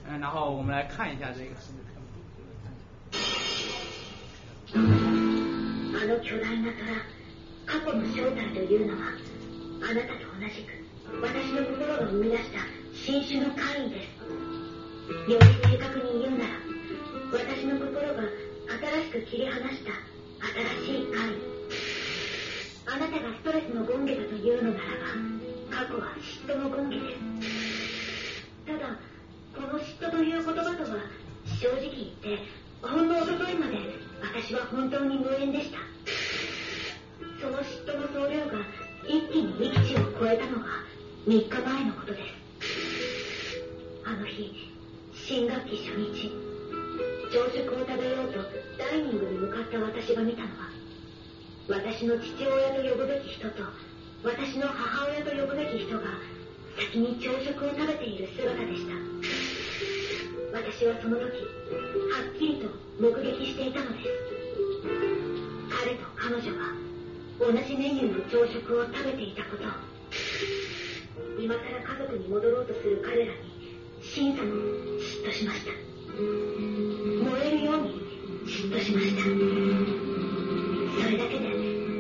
嗯，然后我们来看一下这个。あな、たと同じく私の心が生み出した新種の怪異ですより正確に言うなら私の心が新しく切り離した新しい怪異あなたがストレスの権化だというのならば過去は嫉妬の権化ですただこの嫉妬という言葉とは正直言ってほんの一昨日まで私は本当に無縁でした。その嫉妬の総量が一気に力地を超えたのは3日前のことです。あの日新学期初日朝食を食べようとダイニングに向かった私が見たのは私の父親と呼ぶべき人と私の母親と呼ぶべき人が先に朝食を食べている姿でした。私はその時はっきりと目撃していたのです。彼と彼女は同じメニューの朝食を食べていたこと。を今更家族に戻ろうとする彼らに審査も嫉妬しました。燃えるように嫉妬しました。それだけで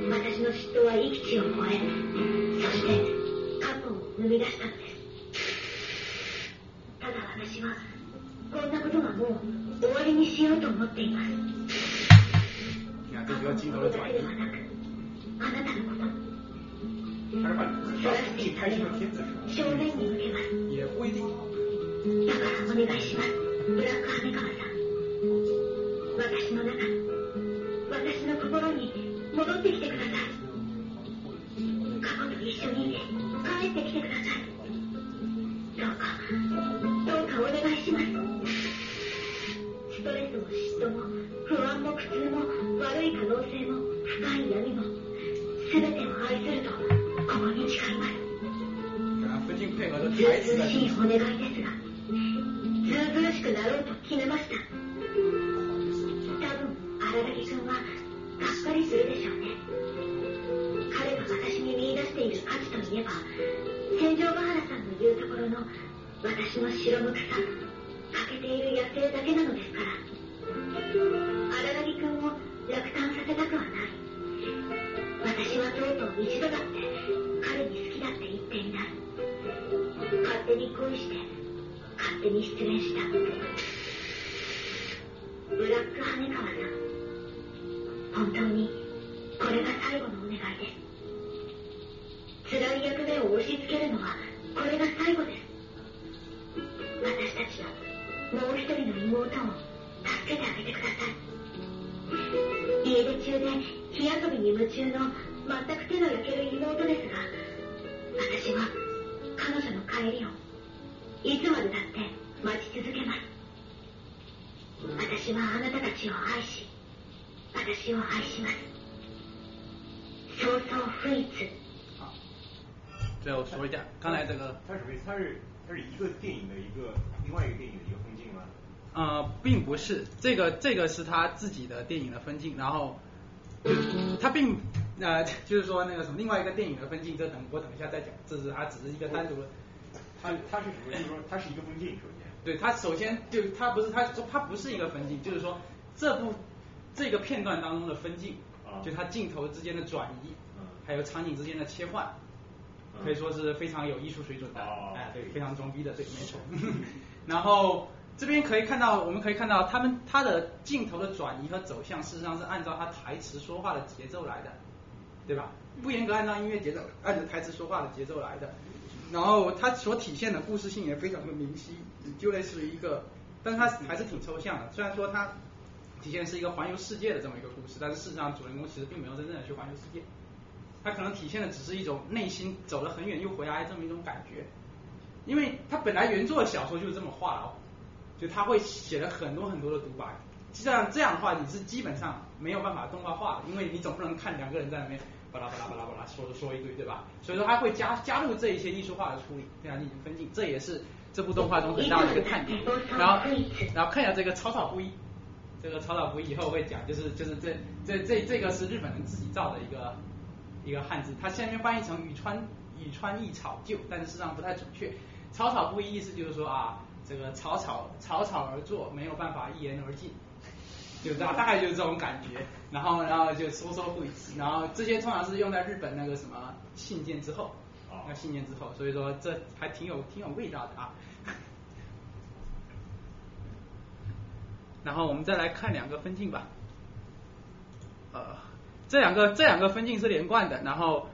私の嫉妬は域地を超えそして過去を生み出したのです。ただ私はこんなことはもう終わりにしようと思っています。你看这就要镜头的转移。あなたのこと他是把自己拍成了片子？正面に向けます也不一定。だからお願いしますブラック羽川さん私の中私の心に戻ってきてください過去と一緒に帰ってきてくださいどうかどうかお願いしますストレスも嫉妬も不安も苦痛も悪い可能性も深い闇も全てを愛するとここに誓います。跟他分镜配合的ず台词在うずうしいお願いですがずうずうしくなろうと決めました。多分荒木君はがっかりするでしょうね。彼が私に見出している価値といえば戦場ヶ原さんの言うところの私の白むくさ欠けている野生だけなのですから。荒木君を落胆させたくはない。私一度だって彼に好きだって言っていない勝手に恋して勝手に失恋した。ブラック羽川さん本当にこれが最後のお願いです。辛い役目を押し付けるのはこれが最後です。私たちのもう一人の妹を助けてあげてください。家出中で火遊びに夢中の全く手の焼ける妹ですが私は彼女の帰りをいつまでだって待ち続けます。私はあなたたちを愛し私を愛します。そうそう不一。最后说一下，刚才这个它是属于它是它是一个电影的一个另外一个电影的一个分镜吗？呃，并不是，这个这个是他自己的电影的分镜，然后他并呃 (laughs) 就是说那个什么另外一个电影的分镜，这等我等一下再讲，这是它只是一个单独的，它它是什么就是说它是一个分镜首先。对它首先就它不是它它不是一个分镜，就是说这部这个片段当中的分镜，就它镜头之间的转移，还有场景之间的切换，可以说是非常有艺术水准的，哎对，非常装逼的，对，没错。(laughs) 然后这边可以看到，我们可以看到他们他的镜头的转移和走向，事实上是按照他台词说话的节奏来的，对吧？不严格按照音乐节奏，按照台词说话的节奏来的。然后它所体现的故事性也非常的明晰，就类似于一个，但是它还是挺抽象的。虽然说它体现是一个环游世界的这么一个故事，但是事实上主人公其实并没有真正的去环游世界，他可能体现的只是一种内心走了很远又回来这么一种感觉。因为他本来原作的小说就是这么画的哦，就他会写了很多很多的独白，这样这样的话你是基本上没有办法动画化的，因为你总不能看两个人在那边。巴拉巴拉巴拉巴拉说说一堆，对吧？所以说他会加加入这一些艺术化的处理，对它进行分镜，这也是这部动画中很大的一个看点。然后，然后看一下这个草草不一，这个草草不一以后会讲，就是就是这这这这个是日本人自己造的一个一个汉字，它下面翻译成羽川羽川一草就，但是事实上不太准确。草草不一意思就是说啊，这个草草草草而作，没有办法一言而尽。就大大概就是这种感觉，然后然后就说说不一致，然后这些通常是用在日本那个什么信件之后，那信件之后，所以说这还挺有挺有味道的啊。(laughs) 然后我们再来看两个分镜吧，呃，这两个这两个分镜是连贯的，然后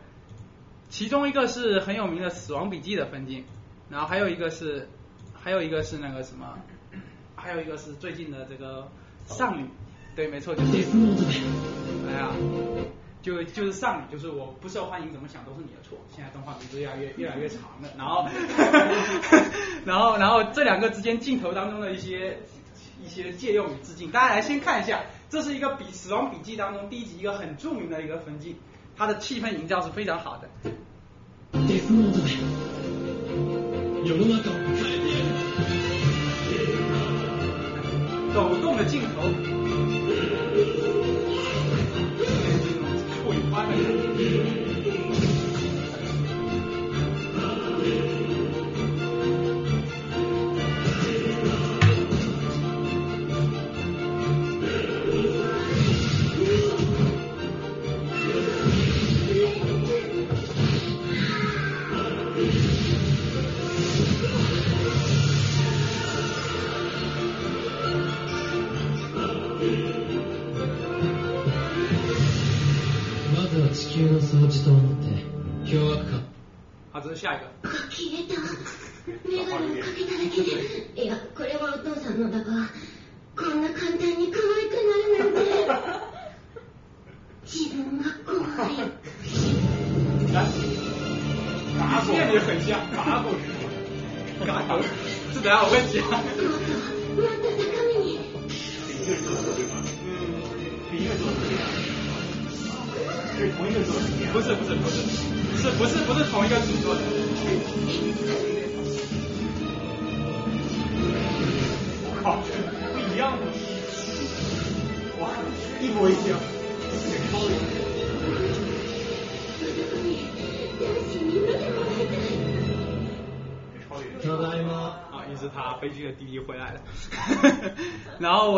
其中一个是很有名的《死亡笔记》的分镜，然后还有一个是还有一个是那个什么，还有一个是最近的这个。上女，对，没错，就是，哎呀，就就是上女，就是我不受欢迎，怎么想都是你的错。现在动画名字越来越越来越长了，然后，(laughs) 然后然后这两个之间镜头当中的一些 一些借用与致敬。大家来先看一下，这是一个比《死亡笔记》当中第一集一个很著名的一个分镜，它的气氛营造是非常好的。デスノートで世の中を変えてやる抖动的镜头，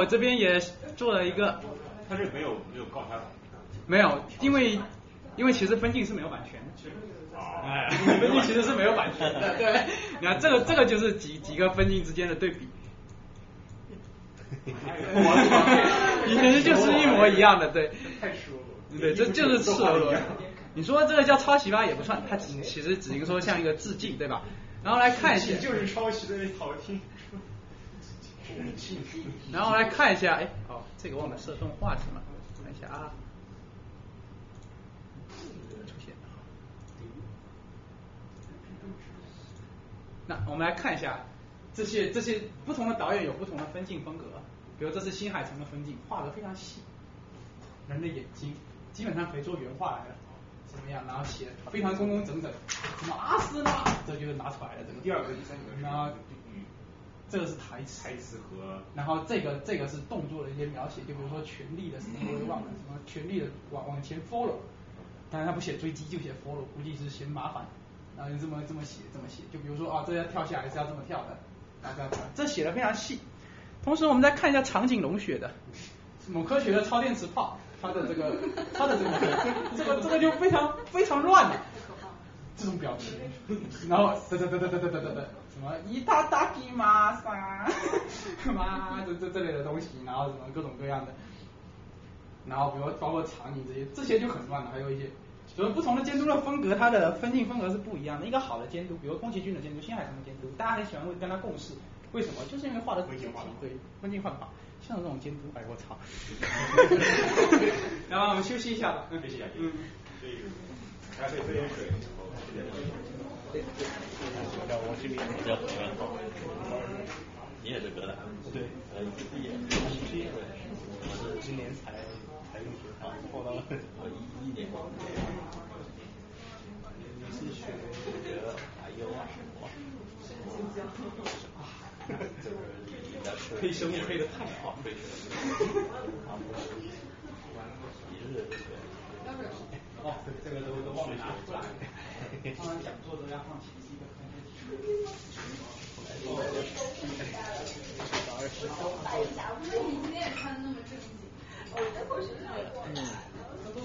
我这边也做了一个，他这没有没有告他吧？没有，因为因为其实分镜是没有版权的，哎，分镜其实是没有版权的，对，你看这个这个就是几几个分镜之间的对比，你 (laughs) 其实就是一模一样的，对，太赤裸裸。对，这就是赤裸裸。你说这个叫抄袭吧，也不算，它只其实只能说像一个致敬，对吧？然后来看一下，就是抄袭的好听。然后来看一下，哎，哦，这个忘了设动画是吗？看一下啊，出现。那我们来看一下这些这些不同的导演有不同的分镜风格，比如这是新海诚的分镜，画的非常细，人的眼睛基本上可以做原画来了。怎么样？然后写非常工工整整，什么阿这就是拿出来了。这个第二个、第三个，然后这个是台词，台词和，然后这个这个是动作的一些描写，就比如说权力的什么我也忘了，什么权力的往往前 follow，当然他不写追击就写 follow，估计是嫌麻烦，然后就这么这么写这么写，就比如说啊这要跳下来是要这么跳的，然后这样这写的非常细。同时我们再看一下长颈龙学的，某科学的超电磁炮。他的这个，(laughs) 他的这个，这个这个就非常非常乱的这种表情，然后嘚嘚嘚嘚嘚嘚嘚嘚，什么伊塔达基玛啥，(laughs) 妈这这这类的东西，然后什么各种各样的，然后比如包括场景这些，这些就很乱了，还有一些，所以不同的监督的风格，它的分镜风格是不一样的。一个好的监督，比如宫崎骏的监督、新海诚的监督，大家很喜欢会跟他共事，为什么？就是因为画的分镜画对，分镜换法。像这种监督，哎我操！然后我们休息一下吧，休息一下，嗯，还可以喝点水。我这边比较喜欢，你也是哥大？对，呃，毕业，毕业，我是今年才才入学，啊，后到我一一年，你是学学还有啊什么？这个。配生物配的太好，配一日哦，这个都都忘了拿出来。给讲座都要放的看我不了一下我你今天穿的那么正经我在过去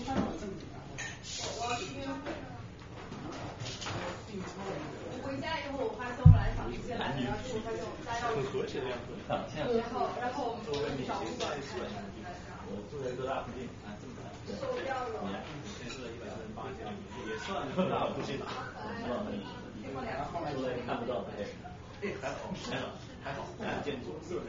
看我去回家以后我发现我来来然后家要和谐的样子然后然后我们我住在大附近啊先住一百三十八家算了那我不去打。(laughs) 看到没有说看不到呗还好还好还好见过是不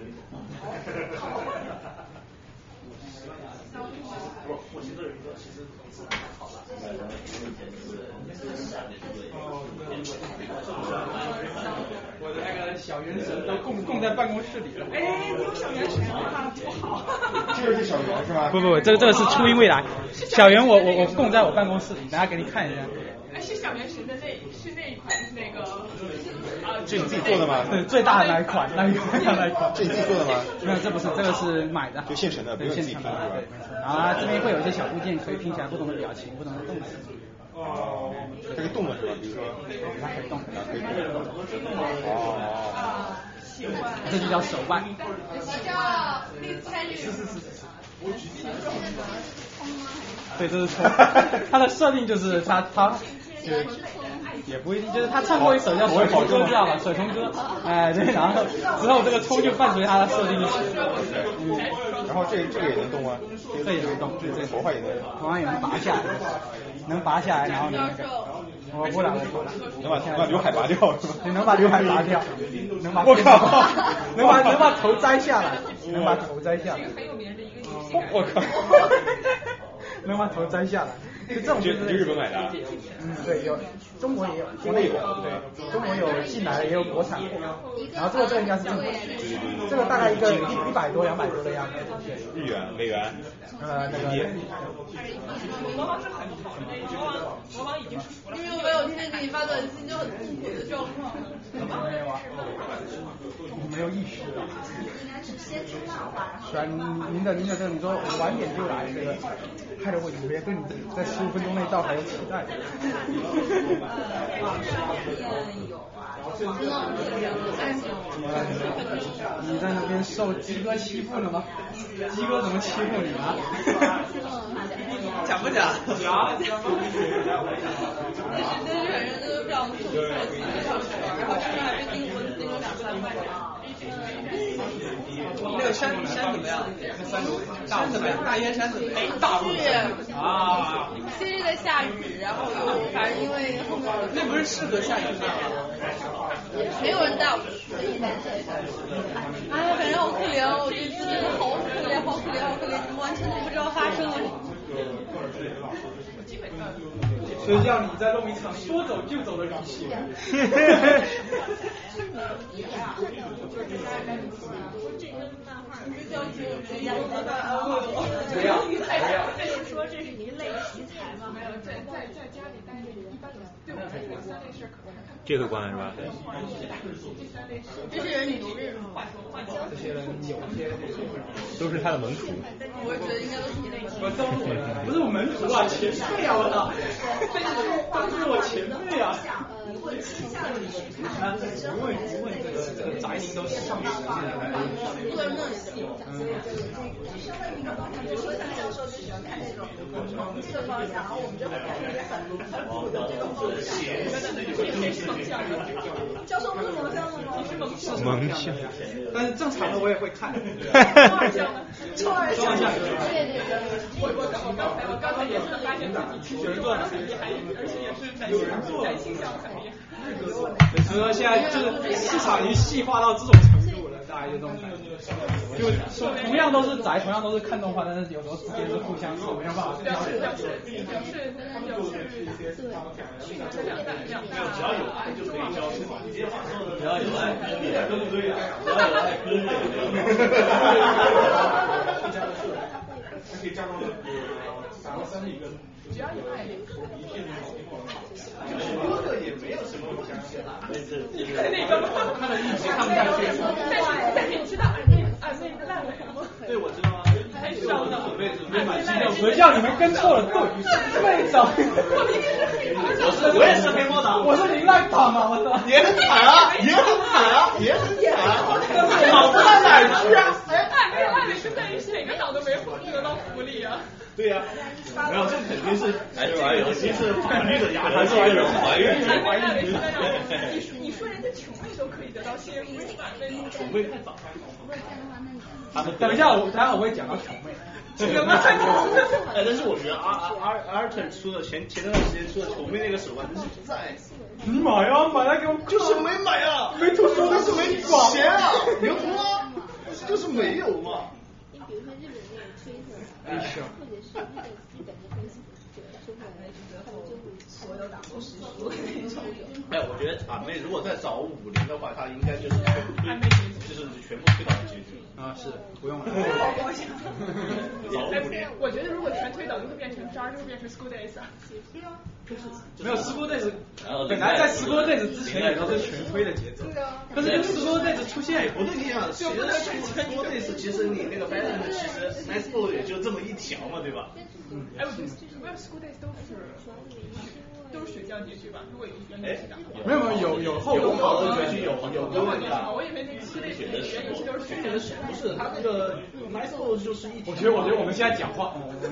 不，我其实有一个，其实同事还好吧。我的那个。小元神都供供在办公室里了。哎，你有小元神啊，多好！这个是小圆是吧？不不不，这个这个是初音未来。小圆我我我供在我办公室里，等下给你看一下。哎，是小元神的那是那一款那个，这你自己做的吗？对，最大的那一款，那一款那一款。这你自己做的吗？没有，这不是，这个是买的。就现成的，不对，用自己拼现成的，是吧对，？没错。然后它这边会有一些小部件可以拼起来不同的表情、不同的动作。哦，这个动的是吧？比如说，它可以动，可以动。哦。这就叫手腕。我叫丽参与。是是是。对，这是冲。(laughs) 它的设定就是它它。对，也不一定，就是他唱过一首叫《水冲歌》，知道吧？水冲歌，哎对，然后之后这个葱就伴随他的设定一起。嗯，然后这这个也能动啊？这也能动，对对。头发也能。头发也能拔下来，能拔下来，然后能那个。我不了，我不了。能把能把刘海拔掉是吧？你，能把刘海拔掉，(laughs) 能把我靠，能把能把头摘下来，能把头摘下来。(laughs) 很有名的一个。我靠，能把头摘下来。就这种就是日本买的。嗯，对，有中国也有，国内有，对，中国有进来的，也有国产的。然后这个这应该是正版，这个大概一个一一百多两百多的样子。日元、美元。呃，那个。魔王是很好的，魔王魔王已经是服了。因为我有天天给你发短信，就很痛苦的状况。没有啊，没有意识的。虽然您的您的这个你说晚点就来，这个害得我以为对你在十五分钟内到还有期待。你在那边受鸡哥欺负了吗？鸡哥怎么欺负你啊？讲不讲？讲。但是但是反正就是非常痛苦，然后现在还被订那个山山怎么样？山怎么样？大烟山怎么样？大陆啊，今日在下雨，然后又反正因为后面那不是适合下雨吗？没有人带我去，哎，反正好可怜哦，我觉得真的好可怜，好可怜，好可怜，完全都不知道发生了什么。所以叫你再弄一场说走就走的游戏。不要不要。是说这是一类题材吗？没有，在在在家里待着，一般对我这个三类事可能这个关是吧？这些人牛日吗？这些人有些都是他的门徒。我觉得应该都是你的门徒。我都不是我门徒啊，前辈啊，我操！这都是我前辈啊。不问不问这个这个宅民都是上面坐在那里的。比如说像教授就喜欢看那种从这个方向，然后我们就会看那个很很古的这种方向。教授不是蒙向的吗？蒙向。但是正常的我也会看。中二向的。中二向。对对对。我我我刚才我刚才也是发现自己中二的很厉害，而且也是男性男性向很厉害。所以说现在就是市场已经细化到这种程度了，大家就这种感觉。就说同样都是宅，同样都是看动画，但是有时候之间是互相是没有办法。表示表示表示表示对。只要有爱就可以交出，只要有爱，对不对呀？只要有爱，可以。可以加到那个打到三个。只要有爱。哥哥也没有什么相信啊。那个吗？他的意思看不下去。但是但是你知道俺妹俺妹是烂尾吗？对，我知道啊。太少了。准备准备买新的。谁叫你们跟错了队？队长。我明明是黑魔我是我也是黑魔党。我是林赖党啊！我操。也很惨啊，也很惨啊，也很惨啊。好不到哪儿去啊？爱没有爱美是在于哪个党都没得到福利啊。对呀，没有，这肯定是还是玩游戏是法律的压力，还是一种怀孕？怀孕。你说人家穷妹都可以得到幸福，穷妹太早。他们等一下，我待会我会讲到穷妹。什么？哎，但是我觉得阿阿阿尔特出的前前段时间出的穷妹那个手办真是在。你买呀，买来给我。就是没买啊，没图说的是没钱啊，牛啊，就是没有嘛。你比如说日本那个吹 (laughs) 哎我觉得阿妹如果再找五零的话，她应该就是全部推，就是全部推到结局。啊，是不用了。(laughs) 我觉得如果全推倒，就会变成渣，就会变成 School Days 啊。对啊。没有 School Days，本来在 School Days 之前也都是全推的节奏。对啊。可是 School Days 出现，不对，你想，其实 School Days 其实你那个 balance 其实 nice ball 也就这么一条嘛，对吧？嗯。哎，我觉得没有 School Days 都是都是水降结局吧？如果有原游戏的。没有没有有有后有好的结局有有有问题啊。我以为那个 School Days 原游戏都是雪的水，不是他那个 nice ball 就是一条。我觉得我觉得我们现在讲话，控制一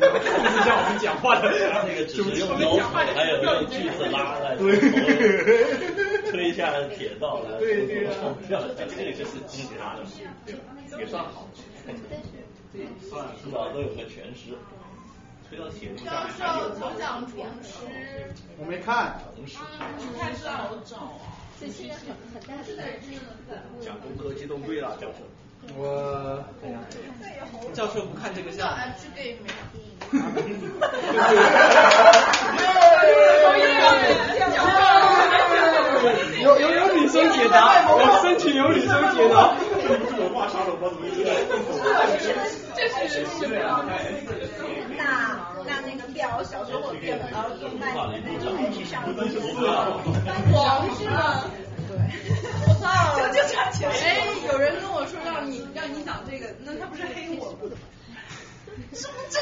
下我们讲话的那个只是用腰腹，还有用锯子拉来，对，推下铁道来，对对啊，这个就是其他的，也算好，算至少都有个全尸。推到铁路上面还有吗？讲重师，我没看。重师。不太好找啊。这现在很很大的讲攻壳机动队了，教授。我教授不看这个项目。这个也没有有有女生解答，我申请有女生解答。文化沙龙吗？怎么有点？这是是那那那个表，小时候我变了，然后动漫里面那种是上黄是吗？对，我操！(laughs) 就就差钱。哎，有人跟我说让你让你讲这个，那他不是黑我吗？这不正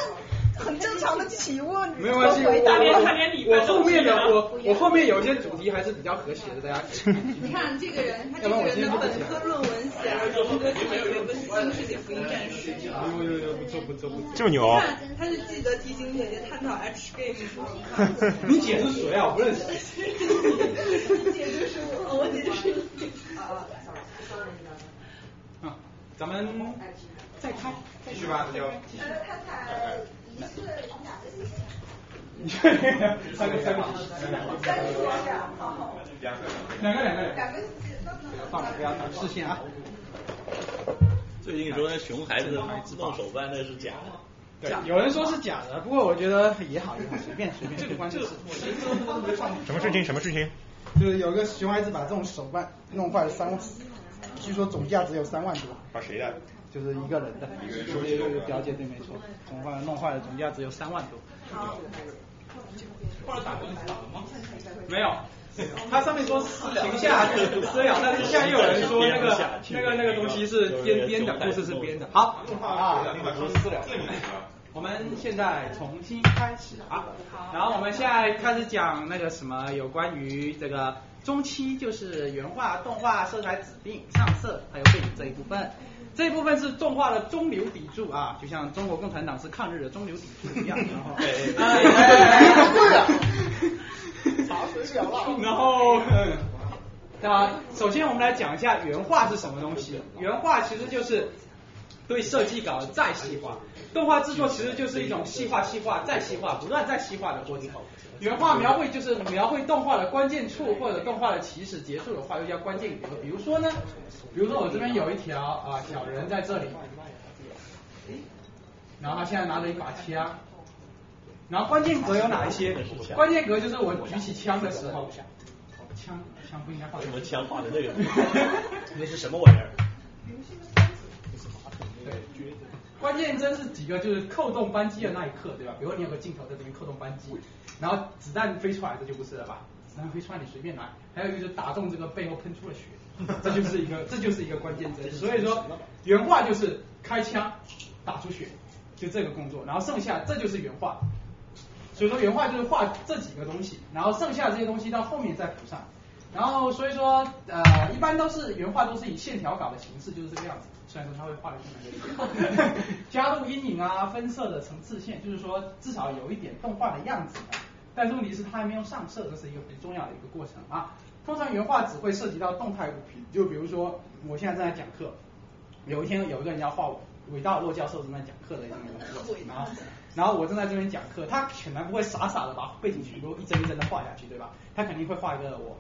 很正常的提问，没有关系，我我后面的我我后面有一些主题还是比较和谐的，大家可以。你看这个人，他这个人的本科论文写了荣格体有个新世界福音战士。有有有，不错不错不错。这么牛。他是记得提醒姐姐探讨 H game 你姐是谁啊？我不认识。你姐就是我，我姐就是你。啊啊，咱们再开，继续吧，那就。呃，他才一岁两个星期。你看那个。三个三个三个多呀，好。两个两个两个。两个星期。放不要挡视线啊。最近说那熊孩子自动手办那是假的。对，有人说是假的，不过我觉得也好也好，随便随便。这个关键是。什么事情？什么事情？就是有个熊孩子把这种手办弄坏了三，据说总价只有三万多。把谁的？就是一个人的，说一个表姐对没错，总坏弄坏了总价只有三万多。后来打官司打了吗？没有，它上面说停下私了，但是现在又有人说那个那个那个东西是编编的，故事是编的。好啊，私了。我们现在重新开始啊，然后我们现在开始讲那个什么有关于这个中期，就是原画、动画、色彩指定、上色还有背景这一部分。这一部分是动画的中流砥柱啊，就像中国共产党是抗日的中流砥柱一样。(laughs) 然后，查水表了。然后，啊，首先我们来讲一下原画是什么东西。原画其实就是对设计稿的再细化，动画制作其实就是一种细化、细化、再细化、不断再细化的过程。原画描绘就是描绘动画的关键处或者动画的起始、结束的话，又叫关键格。比如说呢，比如说我这边有一条啊小人在这里，然后他现在拿着一把枪，然后关键格有哪一些？关键格就是我举起枪的时候，枪枪不应该画什么枪画的那个，(laughs) 那是什么玩意儿？对，关键帧是几个？就是扣动扳机的那一刻，对吧？比如你有个镜头在这边扣动扳机。然后子弹飞出来，这就不是了吧？子弹飞出来你随便拿。还有一个就是打中这个背后喷出了血，(laughs) 这就是一个这就是一个关键帧。所以说原画就是开枪打出血，就这个工作。然后剩下这就是原画。所以说原画就是画这几个东西，然后剩下这些东西到后面再补上。然后所以说呃一般都是原画都是以线条稿的形式，就是这个样子。虽然说他会画的更难一点，(laughs) 加入阴影啊、分色的层次线，就是说至少有一点动画的样子。但是问题是它还没有上色，这是一个很重要的一个过程啊。通常原画只会涉及到动态物品，就比如说我现在正在讲课，有一天有一个人要画我，伟大的骆教授正在讲课的一个 (laughs) 然后我正在这边讲课，他显然不会傻傻的把背景全部一帧一帧的画下去，对吧？他肯定会画一个我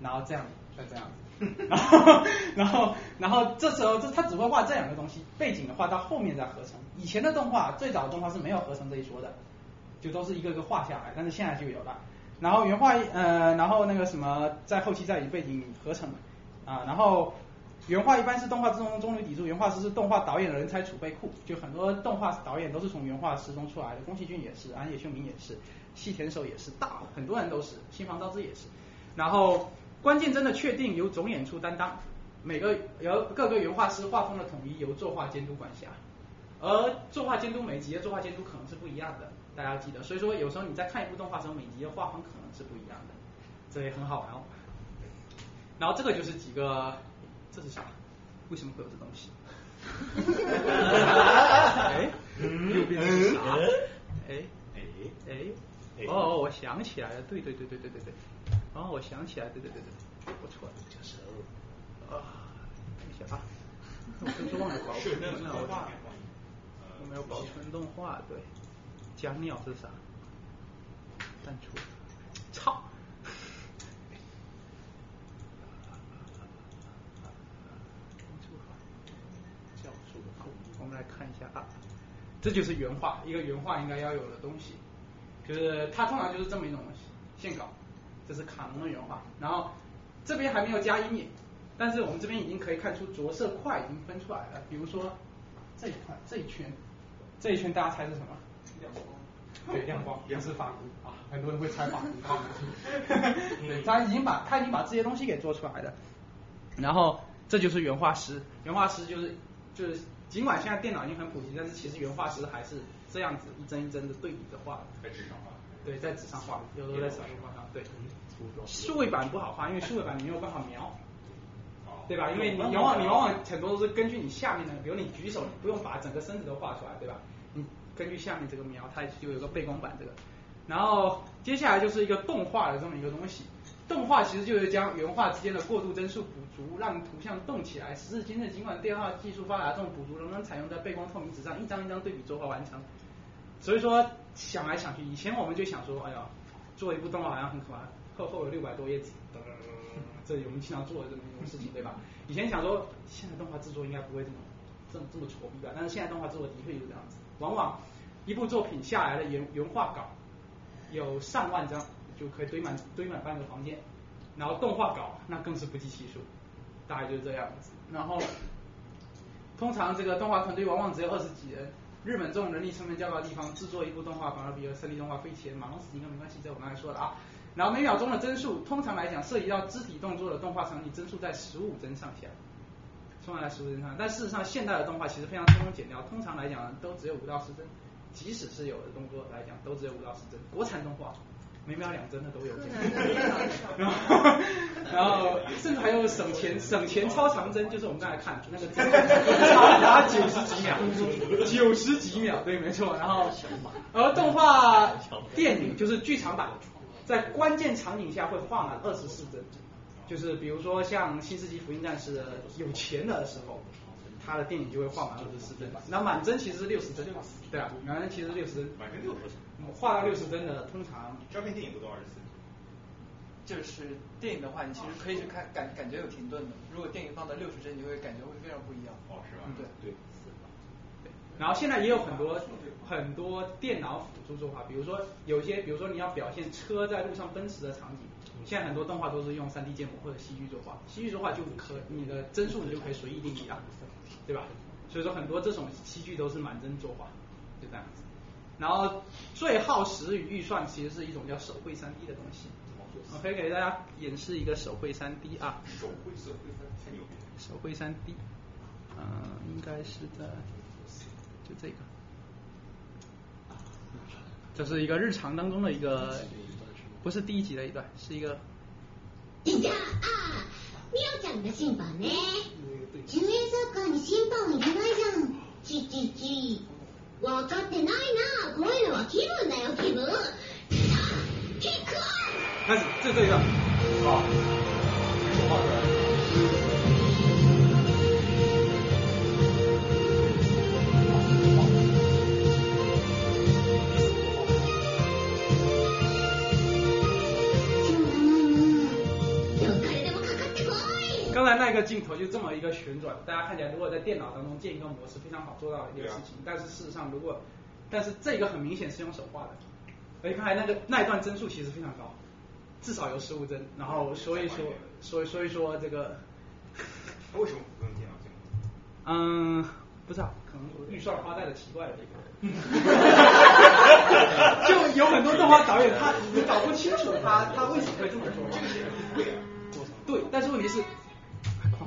然后这样，再这样子，(laughs) 然后然后然后这时候这他只会画这两个东西，背景的话到后面再合成。以前的动画最早的动画是没有合成这一说的，就都是一个个画下来，但是现在就有了。然后原画呃，然后那个什么在后期再以背景合成啊，然后原画一般是动画之中中流砥柱，原画师是动画导演的人才储备库，就很多动画导演都是从原画师中出来的，宫崎骏也是，安野秀明也是，细田守也是，大很多人都是，新房昭之也是。然后关键真的确定由总演出担当，每个由各个原画师画风的统一由作画监督管辖，而作画监督每集的作画监督可能是不一样的。大家记得，所以说有时候你在看一部动画的时候，每集的画风可能是不一样的，这也很好玩哦。然后这个就是几个，这是啥？为什么会有这东西？(laughs) 哎，右边是啥？哎哎哎，哦，我想起来了，对对对对对对对，哦，我想起来，对对对对，不错了，就是啊，等一下啊，(laughs) 我真是忘了保存了，我没有保存动画，对。加尿是啥？淡出。操！我们来看一下啊，这就是原画，一个原画应该要有的东西，就是它通常就是这么一种东西，线稿。这是卡农的原画，然后这边还没有加阴影，但是我们这边已经可以看出着色块已经分出来了。比如说这一块这一圈，这一圈大家猜是什么？亮光，(laughs) 对，亮光也是法箍啊，很多人会猜法箍。(laughs) (laughs) 对，他已经把他已经把这些东西给做出来了，然后这就是原画师，原画师就是就是尽管现在电脑已经很普及，但是其实原画师还是这样子一帧一帧的对比着画。在纸上画。对，在纸上画，有时候在手画上。对，数位板不好画，因为数位板你没有办法描。对吧？因为你往往你往往很多都是根据你下面的，比如你举手，你不用把整个身子都画出来，对吧？你根据下面这个描，它就有个背光板这个。然后接下来就是一个动画的这么一个东西，动画其实就是将原画之间的过渡帧数补足，让图像动起来。时至今日，尽管电话技术发达，这种补足仍然采用在背光透明纸上，一张一张对比作画完成。所以说想来想去，以前我们就想说，哎呀，做一部动画好像很可怕，厚厚的六百多页纸，这我们经常做的这么一种事情，对吧？(laughs) 以前想说，现在动画制作应该不会这么这么这么挫逼吧？但是现在动画制作的确就是这样子，往往一部作品下来的原原画稿有上万张，就可以堆满堆满半个房间，然后动画稿那更是不计其数，大概就是这样子。然后通常这个动画团队往往只有二十几人，日本这种人力成本较高的地方，制作一部动画反而比三 D 动画费钱，马龙死应该没关系，这我刚才说了啊。然后每秒钟的帧数，通常来讲涉及到肢体动作的动画场景，帧数在十五帧上下，通常在十五帧上。但事实上，现代的动画其实非常轻松剪掉，通常来讲都只有五到十帧，即使是有的动作来讲，都只有五到十帧。国产动画每秒两帧的都有。然后，(laughs) 然后甚至还有省钱省钱超长帧，就是我们刚才看那个长达九十几秒，(laughs) 九十几秒，对，没错。(laughs) 然后，而动画电影就是剧场版。在关键场景下会画满二十四帧，就是比如说像《新世纪福音战士》有钱的时候，他的电影就会画满二十四帧。那满帧其实是六十帧，对啊，满帧其实六十帧。满帧六十帧。画到六十帧的通常。胶片电影不都二十四？就是电影的话，你其实可以去看，感感觉有停顿的。如果电影放到六十帧，你会感觉会非常不一样。哦，是吧？对对。然后现在也有很多很多电脑辅助作画，比如说有些，比如说你要表现车在路上奔驰的场景，现在很多动画都是用三 D 建模或者戏剧作画，戏剧作画就可你的帧数你就可以随意定义了，对吧？所以说很多这种戏剧都是满帧作画，就这样子。然后最耗时与预算其实是一种叫手绘三 D 的东西，我可以给大家演示一个手绘三 D 啊。手绘手绘三太牛逼。手绘三 D，嗯，应该是在。就这个，这是一个日常当中的一个，不是第一集的一段，是一个。じゃあ、 みおちゃんが審判ね。10円サッカーに審判いらないじゃん。ちちち。分かってないな。こういうのは気分だよ、気分。キック开始，就这个。好。说话出来。一个镜头就这么一个旋转，大家看起来如果在电脑当中建一个模式非常好做到的一件事情，但是事实上如果，但是这个很明显是用手画的，而且看来那个那一段帧数其实非常高，至少有十五帧，然后所以说所以所以说这个，为什么不用电脑建？嗯，不知道，可能预算花在了奇怪的地方。(laughs) 就有很多动画导演他你搞不清楚他他为什么会这么做，这个其实不对啊。对，但是问题是，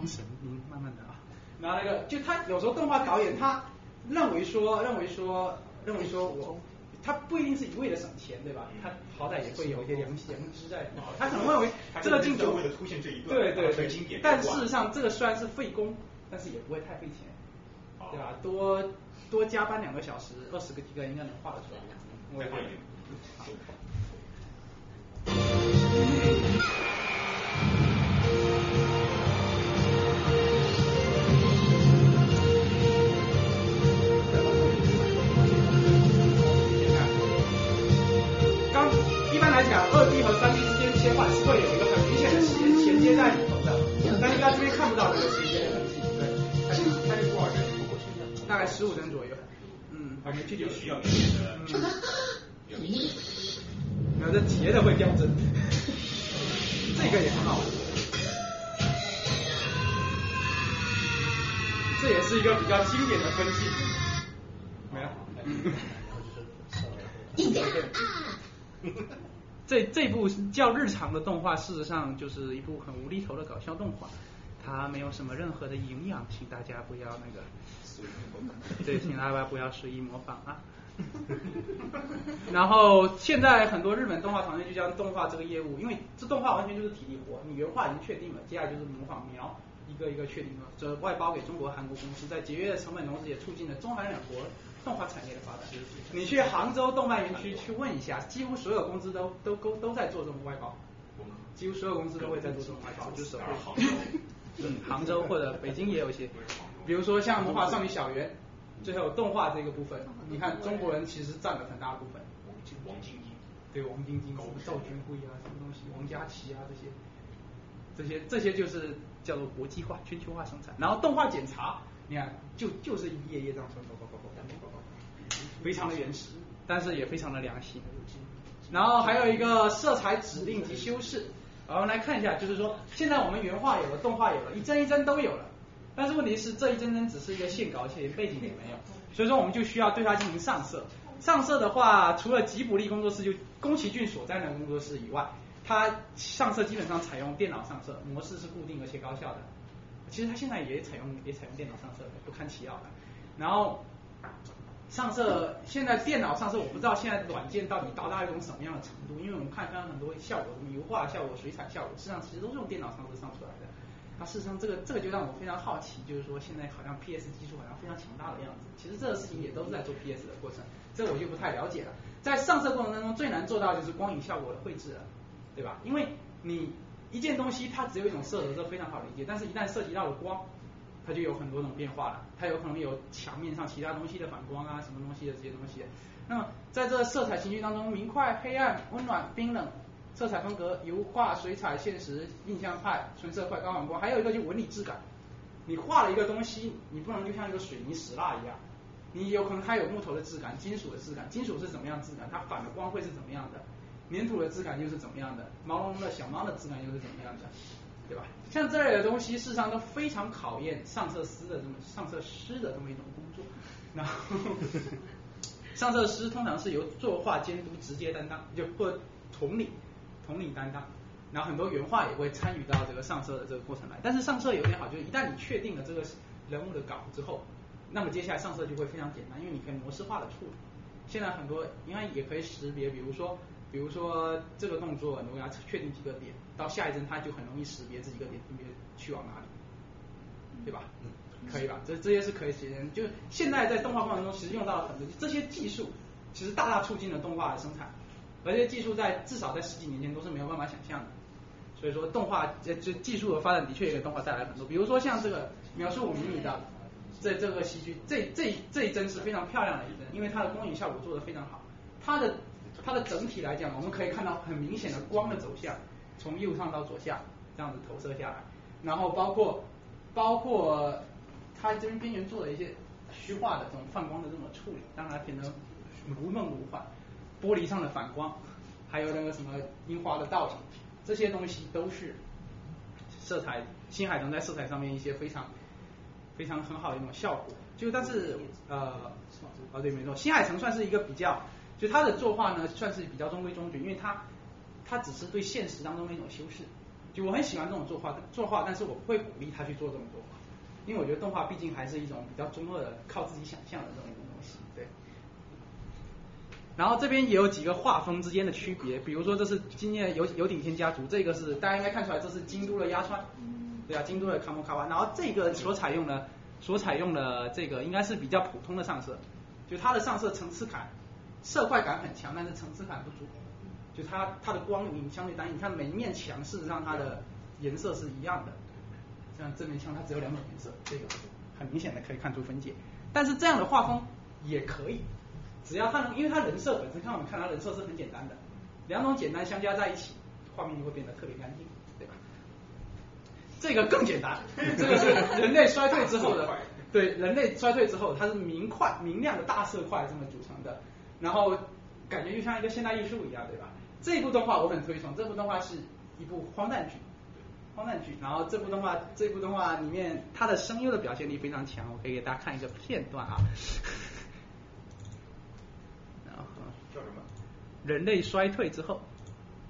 匡神，嗯慢慢的啊。然后那个，就他有时候动画导演他认为说，认为说，认为说我，他不一定是一味的省钱，对吧？他好歹也会有一些良良知在里面。他可能认为这个镜头为了凸显这一段，对对对。但事实上，这个虽然是费工，但是也不会太费钱，对吧？多多加班两个小时，二十个 T 个应该能画得出来。再画一讲，二 D 和三 D 之间切换是会有一个很明显的衔衔接在里头的，但是大家这边看不到这个衔接的痕迹。对，它是它是多少帧？大概十五帧左右。嗯，而且具体需要明显的。(laughs) 然后这截的会掉帧，这个也很好。这也是一个比较经典的分析。没了。(laughs) (laughs) 这这部较日常的动画，事实上就是一部很无厘头的搞笑动画，它没有什么任何的营养，请大家不要那个，(laughs) 对，请大家不要随意模仿啊。然后现在很多日本动画团队就将动画这个业务，因为这动画完全就是体力活，你原画已经确定了，接下来就是模仿描，一个一个确定了，这外包给中国、韩国公司，在节约的成本同时，也促进了中韩两国动画产业的发展。你去杭州动漫园区去问一下，几乎所有公司都都都都在做这种外包，几乎所有公司都会在做这种外包，就是嗯，杭州或者北京也有一些，比如说像《魔法少女小圆》。最后动画这个部分，你看中国人其实占了很大部分。王晶王晶晶，对王晶晶，赵军辉啊，什么东西，王佳琪啊这些，这些这些就是叫做国际化、全球化生产。然后动画检查，你看就就是一页页这样刷刷刷刷刷，非常的原始，但是也非常的良心。然后还有一个色彩指令及修饰，我们来看一下，就是说现在我们原画有了，动画有了，一帧一帧都有了。但是问题是，这一帧帧只是一个线稿，而且背景也没有，所以说我们就需要对它进行上色。上色的话，除了吉卜力工作室就宫崎骏所在的工作室以外，它上色基本上采用电脑上色模式是固定而且高效的。其实它现在也采用也采用电脑上色，不堪其扰的。然后上色现在电脑上色，我不知道现在软件到底到达一种什么样的程度，因为我们看刚刚很多效果，什么油画效果、水彩效果，实际上其实都是用电脑上色上出来的。那事实上，这个这个就让我非常好奇，就是说现在好像 PS 技术好像非常强大的样子。其实这个事情也都是在做 PS 的过程，这我就不太了解了。在上色过程当中，最难做到就是光影效果的绘制了，对吧？因为你一件东西它只有一种色泽，这非常好理解。但是，一旦涉及到了光，它就有很多种变化了。它有可能有墙面上其他东西的反光啊，什么东西的这些东西。那么，在这色彩情绪当中，明快、黑暗、温暖、冰冷。色彩风格，油画、水彩、现实、印象派、纯色块、高反光，还有一个就纹理质感。你画了一个东西，你不能就像一个水泥石蜡一样，你有可能它有木头的质感、金属的质感。金属是怎么样质感？它反的光会是怎么样的？粘土的质感又是怎么样的？毛茸茸的小猫的质感又是怎么样的？对吧？像这类的东西，事实上都非常考验上色师的这么上色师的这么一种工作。然后，上色师通常是由作画监督直接担当，就或统领。统领担当，然后很多原画也会参与到这个上色的这个过程来。但是上色有点好，就是一旦你确定了这个人物的稿之后，那么接下来上色就会非常简单，因为你可以模式化的处理。现在很多应该也可以识别，比如说，比如说这个动作，你要确定几个点，到下一帧它就很容易识别这几个点分别去往哪里，对吧？嗯，可以吧？这这些是可以实现。就是现在在动画过程中，其实用到了很多这些技术，其实大大促进了动画的生产。而且技术在至少在十几年前都是没有办法想象的，所以说动画这这技术的发展的确也给动画带来很多。比如说像这个描述五厘米的这这个戏剧，这这这一帧是非常漂亮的一帧，因为它的光影效果做得非常好。它的它的整体来讲，我们可以看到很明显的光的走向，从右上到左下这样子投射下来。然后包括包括它这边边缘做了一些虚化的这种泛光的这种处理，让它变得如梦如幻。玻璃上的反光，还有那个什么樱花的倒影，这些东西都是色彩新海诚在色彩上面一些非常非常很好的一种效果。就但是呃，哦对没错，新海诚算是一个比较，就他的作画呢算是比较中规中矩，因为他他只是对现实当中的一种修饰。就我很喜欢这种作画作画，但是我不会鼓励他去做这种作画，因为我觉得动画毕竟还是一种比较中二的，靠自己想象的这种东西，对。然后这边也有几个画风之间的区别，比如说这是今年有有顶天家族，这个是大家应该看出来这是京都的鸭川，对啊，京都的卡莫卡瓦。然后这个所采用的所采用的这个应该是比较普通的上色，就它的上色层次感、色块感很强，但是层次感不足。就它它的光影相对单一，你看每一面墙事实上它的颜色是一样的，像这面墙它只有两种颜色，这个很明显的可以看出分解。但是这样的画风也可以。只要它能，因为它人设本身，看我们看它人设是很简单的，两种简单相加在一起，画面就会变得特别干净，对吧？这个更简单，这个是人类衰退之后的，(laughs) 对，人类衰退之后，它是明块、明亮的大色块这么组成的，然后感觉就像一个现代艺术一样，对吧？这部动画我很推崇，这部动画是一部荒诞剧，荒诞剧，然后这部动画，这部动画里面它的声优的表现力非常强，我可以给大家看一个片段啊。(laughs) 然后叫什么人类衰退之后，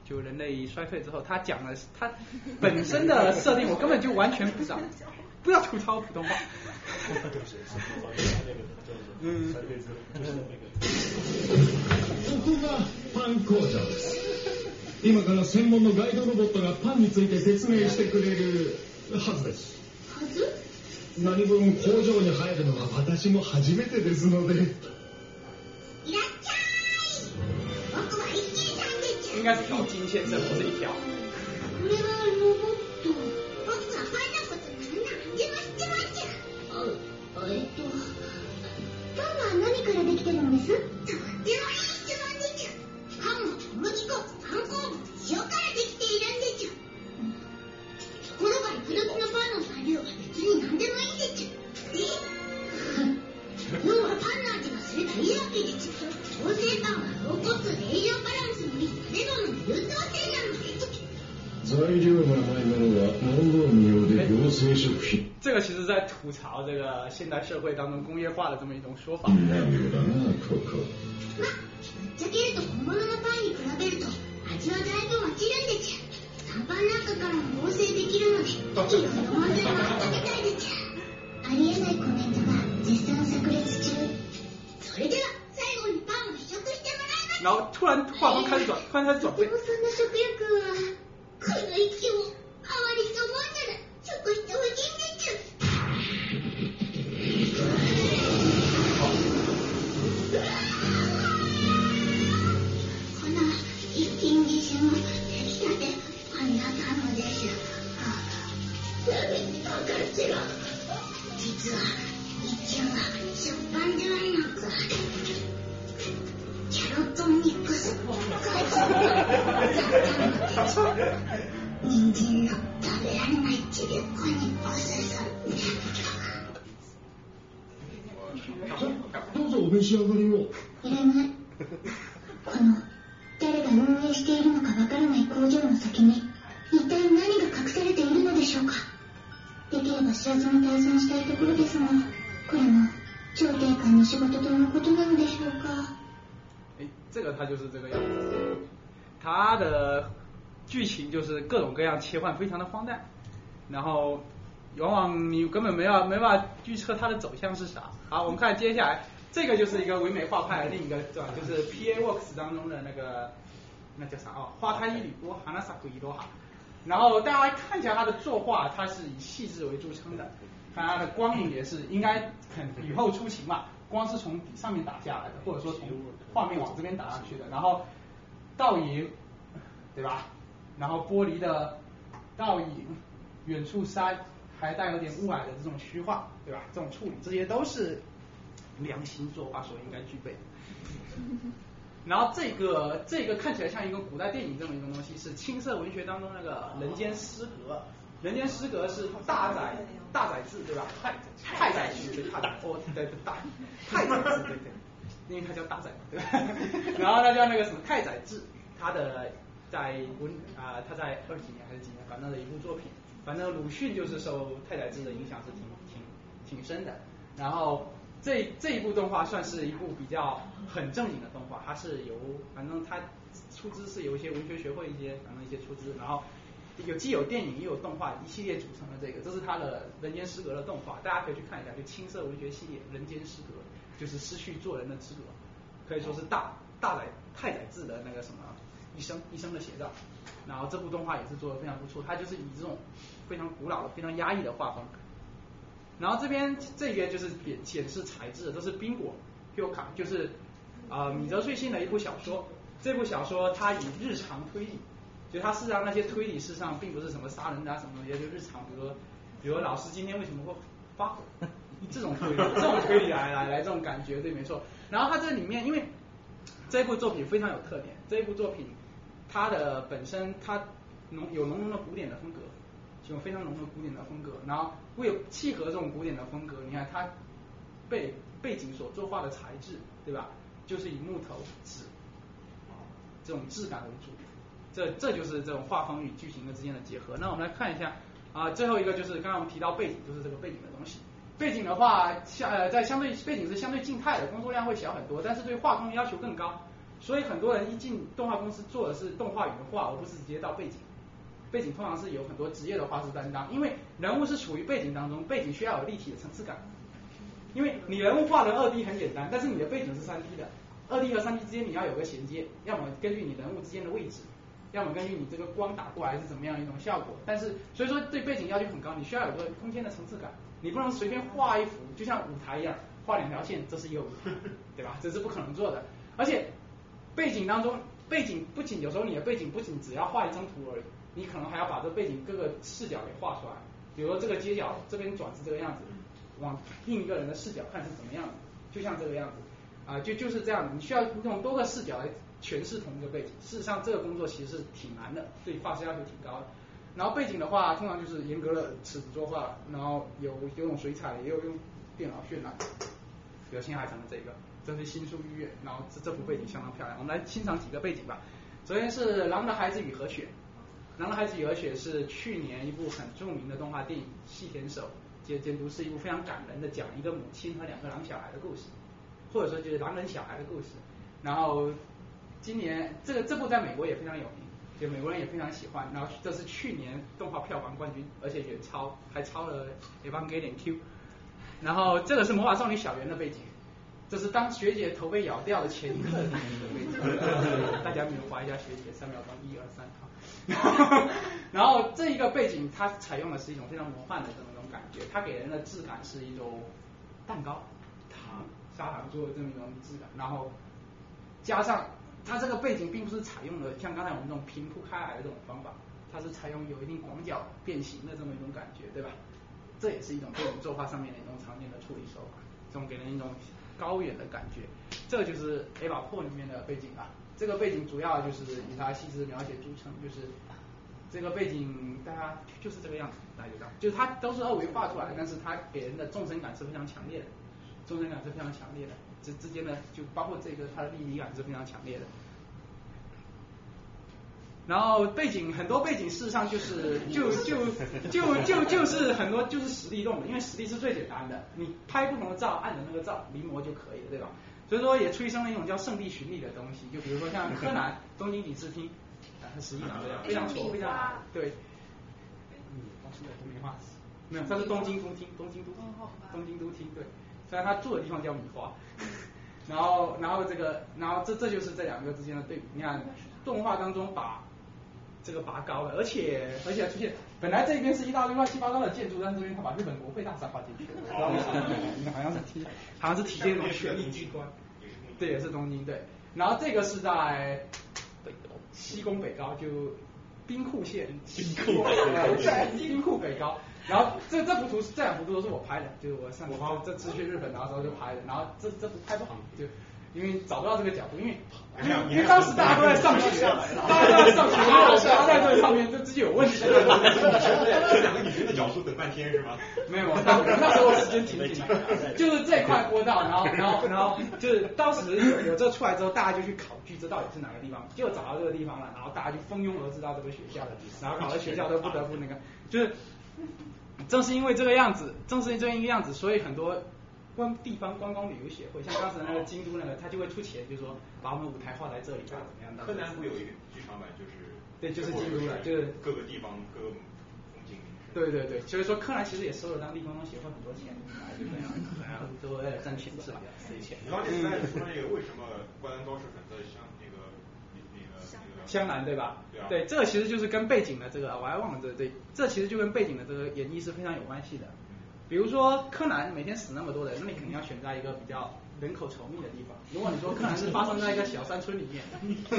就人类衰退之后，他讲的他本身的设定，我根本就完全不知道。不要吐槽普通话。(laughs) 嗯。ここがパン工場です。今から専門のガイドロボットがパンについて説明してくれるはずです。はず？何分工場に入るのは私も初めてですので。应该是用金先生，不是一条。これはロボット。僕はパンのこと何でも知ってますよ。あ、えっと、何からできてるんです？とってもいい質問ですよ。パンも小麦粉、パン粉、塩からできているんですよ。ところが今時のパンの材料は別に何でもいいんですよ。え？要はパンの味がすればいいわけですよ。合成パンはローコストで栄養バランスもいい。材料がないものは農業による合成食品。这个其实在吐槽这个现代社会当中工业化的这么一种说法。なるだな、ここ。ま、ぶっちゃけると本物のパンに比べると味はだいぶ落ちるんですよ。短パンなんかからも合成できるので、いろいろ問題もあったみたいですありえないコメントが絶賛炸裂中。それでは最後にパンを試食してもらいます。然后突然画风开始转，突然开始转で どうぞお召し上がりを。いらない。この、誰が運営しているのかわからない工場の先に、一体何が隠されているのでしょうか。できれば知らずに退散したいところですが、これも、超定款の仕事とのことなのでしょうか。哎，这个他就是这个样子。他的剧情就是各种各样切换，非常的荒诞，然后往往你根本没法没法预测它的走向是啥。好，我们看接下来 这个就是一个唯美画派另一个对吧？就是 P A Works 当中的那个那叫啥哦？花开一缕波，Hanasaku Iroha。然后大家来看一下他的作画，他是以细致为著称的，看他的光影也是应该很雨后初晴嘛，光是从上面打下来的，或者说从画面往这边打上去的，然后倒影，对吧？然后玻璃的倒影，远处山，还带有点雾霭的这种虚化，对吧？这种处理，这些都是良心作画所应该具备的。然后这个这个看起来像一个古代电影这么一个东西，是青色文学当中那个人间失格人间失格是大宰大宰治对吧？太太宰治对太宰哦对对大太宰治对对，因为他叫大宰嘛对吧？(laughs) 然后他叫那个什么太宰治，他的在文啊他在二几年还是几年，反正的一部作品，反正鲁迅就是受太宰治的影响是挺挺挺深的。然后这这一部动画算是一部比较很正经的动画，它是由反正它出资是由一些文学学会一些反正一些出资，然后。有既有电影也有动画一系列组成的这个，这是他的《人间失格》的动画，大家可以去看一下，就青色文学系列《人间失格》，就是失去做人的资格，可以说是大大宰太宰治的那个什么一生一生的写照。然后这部动画也是做的非常不错，它就是以这种非常古老的、非常压抑的画风。然后这边这边就是显显示材质，这是冰果 Q 卡，就是啊米泽穗信的一部小说，这部小说它以日常推理。就它事实上那些推理事实上并不是什么杀人啊什么东西，就日常，比如说，比如老师今天为什么会发火，(laughs) 这种推理，(laughs) 这种推理来来来这种感觉对没错。然后它这里面因为这一部作品非常有特点，这一部作品它的本身它浓有浓浓的古典的风格，有非常浓的古典的风格。然后为契合这种古典的风格，你看它背背景所作画的材质，对吧？就是以木头纸这种质感为主。这这就是这种画风与剧情的之间的结合。那我们来看一下啊，最后一个就是刚刚我们提到背景，就是这个背景的东西。背景的话，相呃在相对背景是相对静态的，工作量会小很多，但是对画风要求更高。所以很多人一进动画公司做的是动画原画，而不是直接到背景。背景通常是有很多职业的画师担当，因为人物是处于背景当中，背景需要有立体的层次感。因为你人物画的二 D 很简单，但是你的背景是三 D 的，二 D 和三 D 之间你要有个衔接，要么根据你人物之间的位置。要么根据你这个光打过来是怎么样一种效果，但是所以说对背景要求很高，你需要有个空间的层次感，你不能随便画一幅，就像舞台一样画两条线，这是业务，(laughs) 对吧？这是不可能做的。而且背景当中，背景不仅有时候你的背景不仅只要画一张图而已，你可能还要把这背景各个视角给画出来。比如说这个街角这边转是这个样子，往另一个人的视角看是怎么样的，就像这个样子啊，就就是这样，你需要用多个视角来。诠释同一个背景，事实上这个工作其实是挺难的，对画师要求挺高的。然后背景的话，通常就是严格的尺子作画，然后有有用水彩，也有用电脑渲染。比如新海诚的这个，这是新宿御苑，然后这这幅背景相当漂亮。我们来欣赏几个背景吧。首先是《狼的孩子与和雪》，《狼的孩子与和雪》是去年一部很著名的动画电影，细田守监监督是一部非常感人的，讲一个母亲和两个狼小孩的故事，或者说就是狼人小孩的故事。然后今年这个这部在美国也非常有名，就美国人也非常喜欢。然后这是去年动画票房冠军，而且远超，还超了《Evangelion Q》。然后这个是魔法少女小圆的背景，这是当学姐头被咬掉的前一刻的背景。(laughs) 大家缅怀一下学姐，三秒钟，一二三，好。(laughs) 然后这一个背景，它采用的是一种非常魔幻的这么一种感觉，它给人的质感是一种蛋糕、糖、砂糖做的这么一种质感，然后加上。它这个背景并不是采用了像刚才我们这种平铺开来的这种方法，它是采用有一定广角变形的这么一种感觉，对吧？这也是一种这种作画上面的一种常见的处理手法，这种给人一种高远的感觉。这就是《A 把破》里面的背景啊，这个背景主要就是以他细致描写著称，就是这个背景大家就是这个样子，大家知道，就是它都是二维画出来，但是它给人的纵深感是非常强烈的，纵深感是非常强烈的。这之间呢，就包括这个它的立体感是非常强烈的。然后背景很多背景事实上就是就就就就就是很多就是实地动的，因为实地是最简单的，你拍不同的照，按着那个照临摹就可以了，对吧？所以说也催生了一种叫圣地巡礼的东西，就比如说像柯南 (laughs) 东京影视厅，啊，它实际上这样，非常错，非常，对。嗯，东京的都话，没有，它是东京都厅，东京都厅，东京都厅，对。虽然他住的地方叫米花，(laughs) 然后然后这个然后这这就是这两个之间的对比。你看动画当中把这个拔高了，而且而且出现本来这边是一大堆乱七八糟的建筑，但这边他把日本国会大厦画进去了，好像是体好像是体现一种权力机关，对，也是东京对。然后这个是在西宫北高，就兵库县兵库在兵库北高。然后这这幅图这两幅图都是我拍的，就是我上这这次去日本然后时候就拍的，然后这这幅拍不好，就因为找不到这个角度，因为因为因为当时大家都在上学，大家都在上学，然后趴在这个上面，就自己有问题。两个女生的角度等半天是吗？没有，那那时候时间挺紧的，就是这块坡道，然后然后然后就是当时有有这出来之后，大家就去考据这到底是哪个地方，结果找到这个地方了，然后大家就蜂拥而至到这个学校，然后搞得学校都不得不那个，就是正是因为这个样子，正是这样一个样子，所以很多。观地方观光旅游协会，像当时那个京都那个，他就会出钱，就说把我们舞台画在这里啊，怎么样的？柯南不有一个剧场版，就是对，就是京都的，就是各个地方各个风景。对对对，所以说柯南其实也收了当地观光协会很多钱，就这样，然后都为了挣钱是吧？塞钱。你刚才说那个为什么灌篮高手选择香那个那个那个香南对吧？对啊。对，这个其实就是跟背景的这个，我还忘了这对，这其实就跟背景的这个演绎是非常有关系的。比如说柯南每天死那么多人，那你肯定要选在一个比较人口稠密的地方。如果你说柯南是发生在一个小山村里面，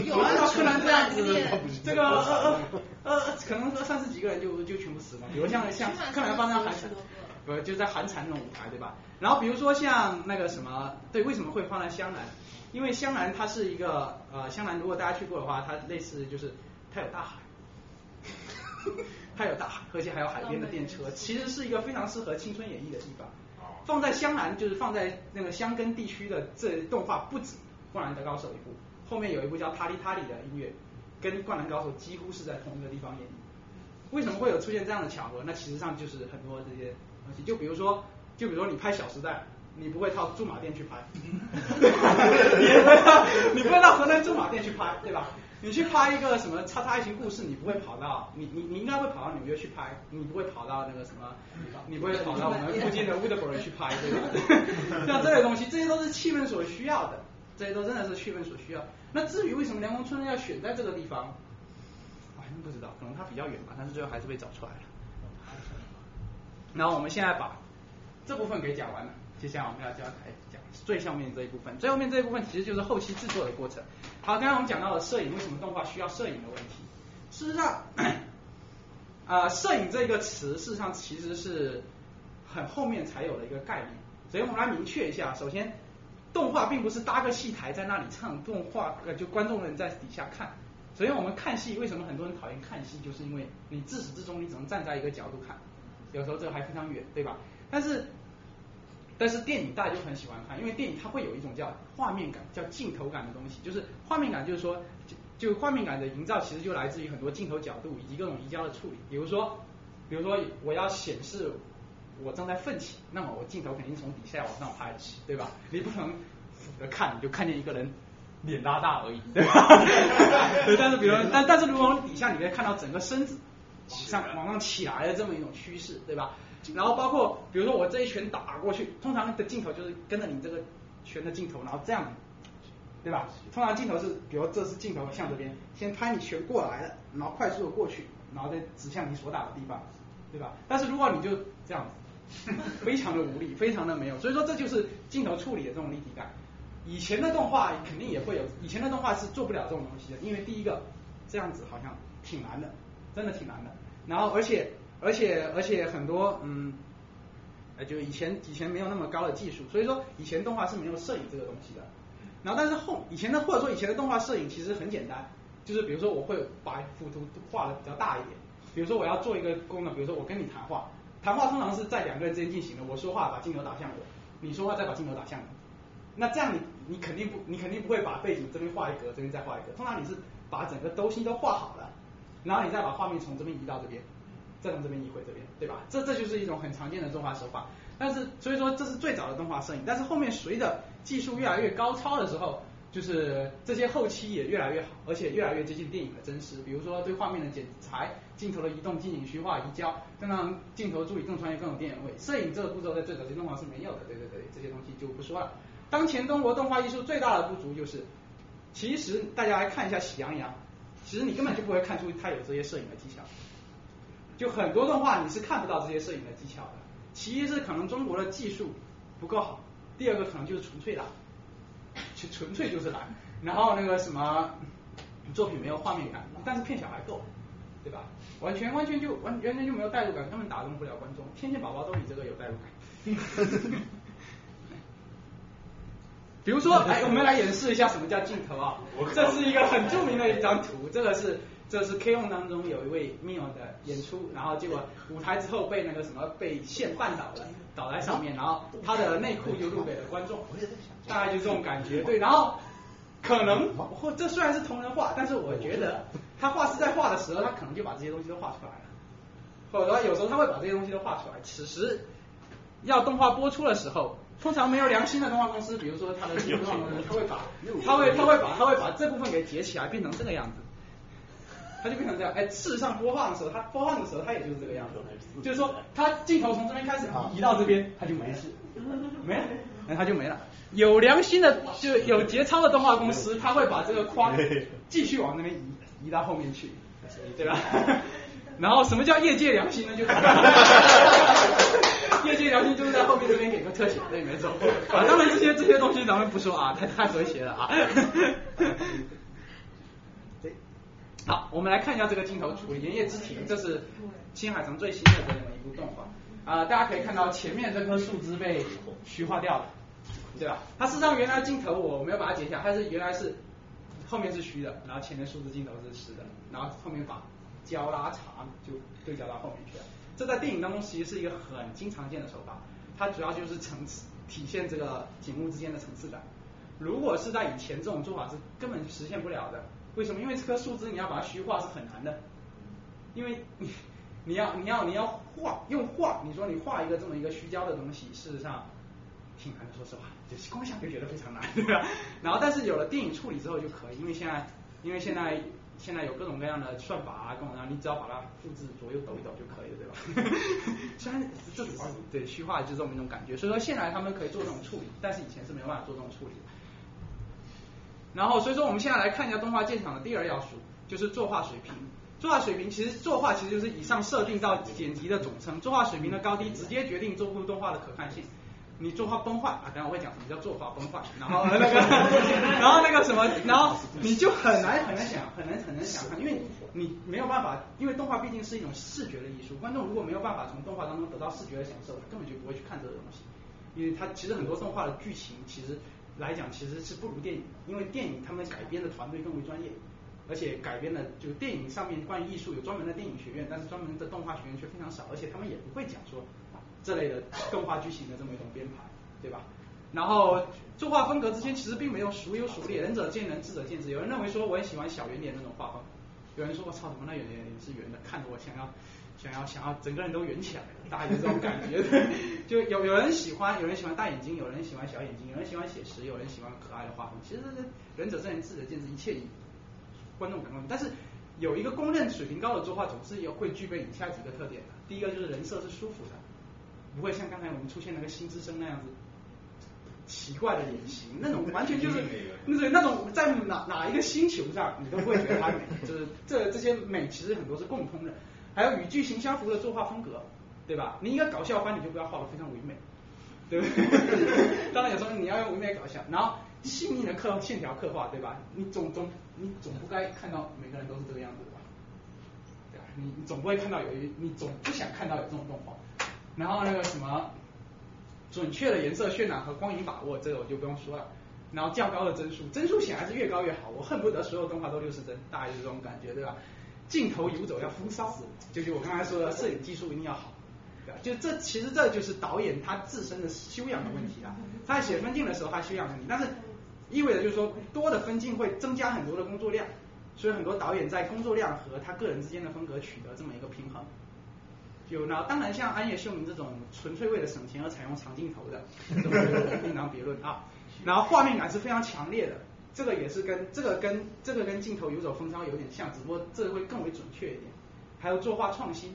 有 (laughs) 按照柯南这样子，这个呃呃呃，可能说三十几个人就就全部死了。比如像像柯南发生在寒蝉，不就在寒蝉那种舞台对吧？然后比如说像那个什么，对，为什么会放在湘南？因为湘南它是一个呃，湘南如果大家去过的话，它类似就是它有大海。(laughs) 它有大海，而且还有海边的电车，其实是一个非常适合青春演绎的地方。放在湘南，就是放在那个香根地区的这动画不止《灌篮的高手》一部，后面有一部叫《塔里塔里》的音乐，跟《灌篮高手》几乎是在同一个地方演绎。为什么会有出现这样的巧合？那其实上就是很多这些东西，就比如说，就比如说你拍《小时代》，你不会到驻马店去拍，你不会到河南驻马店去拍，对吧？你去拍一个什么叉叉爱情故事，你不会跑到你你你应该会跑到纽约去拍，你不会跑到那个什么，你不会跑到我们附近的 Woodbury 去拍，对吧？(laughs) 像这些东西，这些都是气氛所需要的，这些都真的是气氛所需要。那至于为什么凉宫春要选在这个地方，我还真不知道，可能它比较远吧，但是最后还是被找出来了。然后我们现在把这部分给讲完了，接下来我们要讲台讲最上面这一部分，最后面这一部分其实就是后期制作的过程。好，刚刚我们讲到了摄影，为什么动画需要摄影的问题？事实上，啊，(clears throat) 摄影这个词，事实上其实是很后面才有的一个概念。所以我们来明确一下，首先，动画并不是搭个戏台在那里唱，动画呃就观众人在底下看。首先我们看戏，为什么很多人讨厌看戏？就是因为你自始至终你只能站在一个角度看，有时候这还非常远，对吧？但是但是电影大家就很喜欢看，因为电影它会有一种叫画面感、叫镜头感的东西。就是画面感，就是说，就就画面感的营造，其实就来自于很多镜头角度以及各种移焦的处理。比如说，比如说我要显示我正在奋起，那么我镜头肯定从底下往上拍起，对吧？你不能俯着看，你就看见一个人脸拉大而已，对吧？(laughs) 对，但是比如，(laughs) 但但是如果底下你可以看到整个身子往上往上起来的这么一种趋势，对吧？然后包括比如说我这一拳打过去，通常的镜头就是跟着你这个拳的镜头，然后这样，对吧？通常镜头是，比如这是镜头向这边，先拍你拳过来了，然后快速的过去，然后再指向你所打的地方，对吧？但是如果你就这样子，(laughs) 非常的无力，非常的没有，所以说这就是镜头处理的这种立体感。以前的动画肯定也会有，以前的动画是做不了这种东西的，因为第一个这样子好像挺难的，真的挺难的。然后而且。而且而且很多嗯，呃就以前以前没有那么高的技术，所以说以前动画是没有摄影这个东西的。然后但是后以前的或者说以前的动画摄影其实很简单，就是比如说我会把幅图画的比较大一点，比如说我要做一个功能，比如说我跟你谈话，谈话通常是在两个人之间进行的，我说话把镜头打向我，你说话再把镜头打向你，那这样你你肯定不你肯定不会把背景这边画一格，这边再画一格，通常你是把整个兜心都画好了，然后你再把画面从这边移到这边。再从这边移回这边，对吧？这这就是一种很常见的动画手法。但是所以说这是最早的动画摄影，但是后面随着技术越来越高超的时候，就是这些后期也越来越好，而且越来越接近电影的真实。比如说对画面的剪裁、镜头的移动、近景、虚化、移焦，让镜头助理更专业、更有电影味。摄影这个步骤在最早期动画是没有的，对对对，这些东西就不说了。当前中国动画艺术最大的不足就是，其实大家来看一下《喜羊羊》，其实你根本就不会看出它有这些摄影的技巧。就很多动画你是看不到这些摄影的技巧的，其一是可能中国的技术不够好，第二个可能就是纯粹懒，纯纯粹就是懒，然后那个什么作品没有画面感，但是骗小孩够，对吧？完全完全就完完全就没有代入感，根本打动不了观众。天线宝宝都比这个有代入感。(laughs) 比如说，哎，我们来演示一下什么叫镜头啊。这是一个很著名的一张图，这个是这是 K on 当中有一位 Mio 的演出，然后结果舞台之后被那个什么被线绊倒了，倒在上面，然后他的内裤就露给了观众，大概就这种感觉。对，然后可能或这虽然是同人画，但是我觉得他画师在画的时候，他可能就把这些东西都画出来了，或者说有时候他会把这些东西都画出来。此时要动画播出的时候。通常没有良心的动画公司，比如说他的动画公司，他会把，他会他会把他会把这部分给截起来，变成这个样子，他就变成这样。哎，事实上播放的时候，他播放的时候，他也就是这个样子，就是说他镜头从这边开始移到这边，他就没事，(laughs) 没了，那他就没了。有良心的就有节操的动画公司，他会把这个框继续往那边移，移到后面去，对吧？(laughs) 然后什么叫业界良心呢？就是 (laughs) 业界良心就是在后面这边给个特写，对，没错。啊，当然这些这些东西咱们不说啊，太太和谐了啊。好，我们来看一下这个镜头处理。炎夜之庭，这是新海诚最新的这么一部动画啊，大家可以看到前面这棵树枝被虚化掉了，对吧？它事实上原来镜头我没有把它截下，它是原来是后面是虚的，然后前面树枝镜头是实的，然后后面把。胶拉长就对焦到后面去了，这在电影当中其实是一个很经常见的手法，它主要就是层次体现这个景物之间的层次感。如果是在以前这种做法是根本实现不了的，为什么？因为这棵树枝你要把它虚化是很难的，因为你你要你要你要画用画，你说你画一个这么一个虚焦的东西，事实上挺难的，说实话，就是光想就觉得非常难，对吧？(laughs) 然后但是有了电影处理之后就可以，因为现在因为现在。现在有各种各样的算法啊，各种各样，你只要把它复制左右抖一抖就可以了，对吧？(laughs) 虽然这主要对虚化就这么一种感觉，所以说现在他们可以做这种处理，但是以前是没有办法做这种处理的。然后所以说我们现在来看一下动画鉴赏的第二要素，就是作画水平。作画水平其实作画其实就是以上设定到剪辑的总称，作画水平的高低直接决定这部动画的可看性。你作画崩坏啊！等下我会讲什么叫作画崩坏，然后那个，(laughs) 然后那个什么，然后你就很难很难想，很难很难想象，因为你没有办法，因为动画毕竟是一种视觉的艺术，观众如果没有办法从动画当中得到视觉的享受，他根本就不会去看这个东西，因为他其实很多动画的剧情其实来讲其实是不如电影，因为电影他们改编的团队更为专业，而且改编的就电影上面关于艺术有专门的电影学院，但是专门的动画学院却非常少，而且他们也不会讲说。这类的动画剧情的这么一种编排，对吧？然后作画风格之间其实并没有孰优孰劣，仁者见仁，智者见智。有人认为说我很喜欢小圆点那种画风，有人说我操，怎么那圆点是圆的，看得我想要想要想要整个人都圆起来了，大概就这种感觉。(laughs) 就有有人喜欢，有人喜欢大眼睛，有人喜欢小眼睛，有人喜欢写实，有人喜欢可爱的画风。其实仁者见仁，智者见智，一切以观众感官。但是有一个公认水平高的作画，总是有会具备以下几个特点的。第一个就是人设是舒服的。不会像刚才我们出现那个新之声那样子奇怪的脸型，那种完全就是那种那种在哪哪一个星球上你都不会觉得它美，就是这这些美其实很多是共通的。还有与剧情相符的作画风格，对吧？你一个搞笑番你就不要画的非常唯美，对不对？(laughs) 当然有时候你要用唯美搞笑，然后细腻的刻线条刻画，对吧？你总总你总不该看到每个人都是这个样子的吧？对吧？你你总不会看到有一你总不想看到有这种动画。然后那个什么，准确的颜色渲染和光影把握，这个我就不用说了。然后较高的帧数，帧数显然是越高越好，我恨不得所有动画都六十帧，大概就是这种感觉，对吧？镜头游走要风骚，就是我刚才说的，摄影技术一定要好，对吧？就这其实这就是导演他自身的修养的问题啊。他在写分镜的时候他修养问题，但是意味着就是说多的分镜会增加很多的工作量，所以很多导演在工作量和他个人之间的风格取得这么一个平衡。有呢，当然像安野秀明这种纯粹为了省钱而采用长镜头的，另当别论啊。(laughs) 然后画面感是非常强烈的，这个也是跟这个跟这个跟镜头游走风骚有点像，只不过这会更为准确一点。还有作画创新，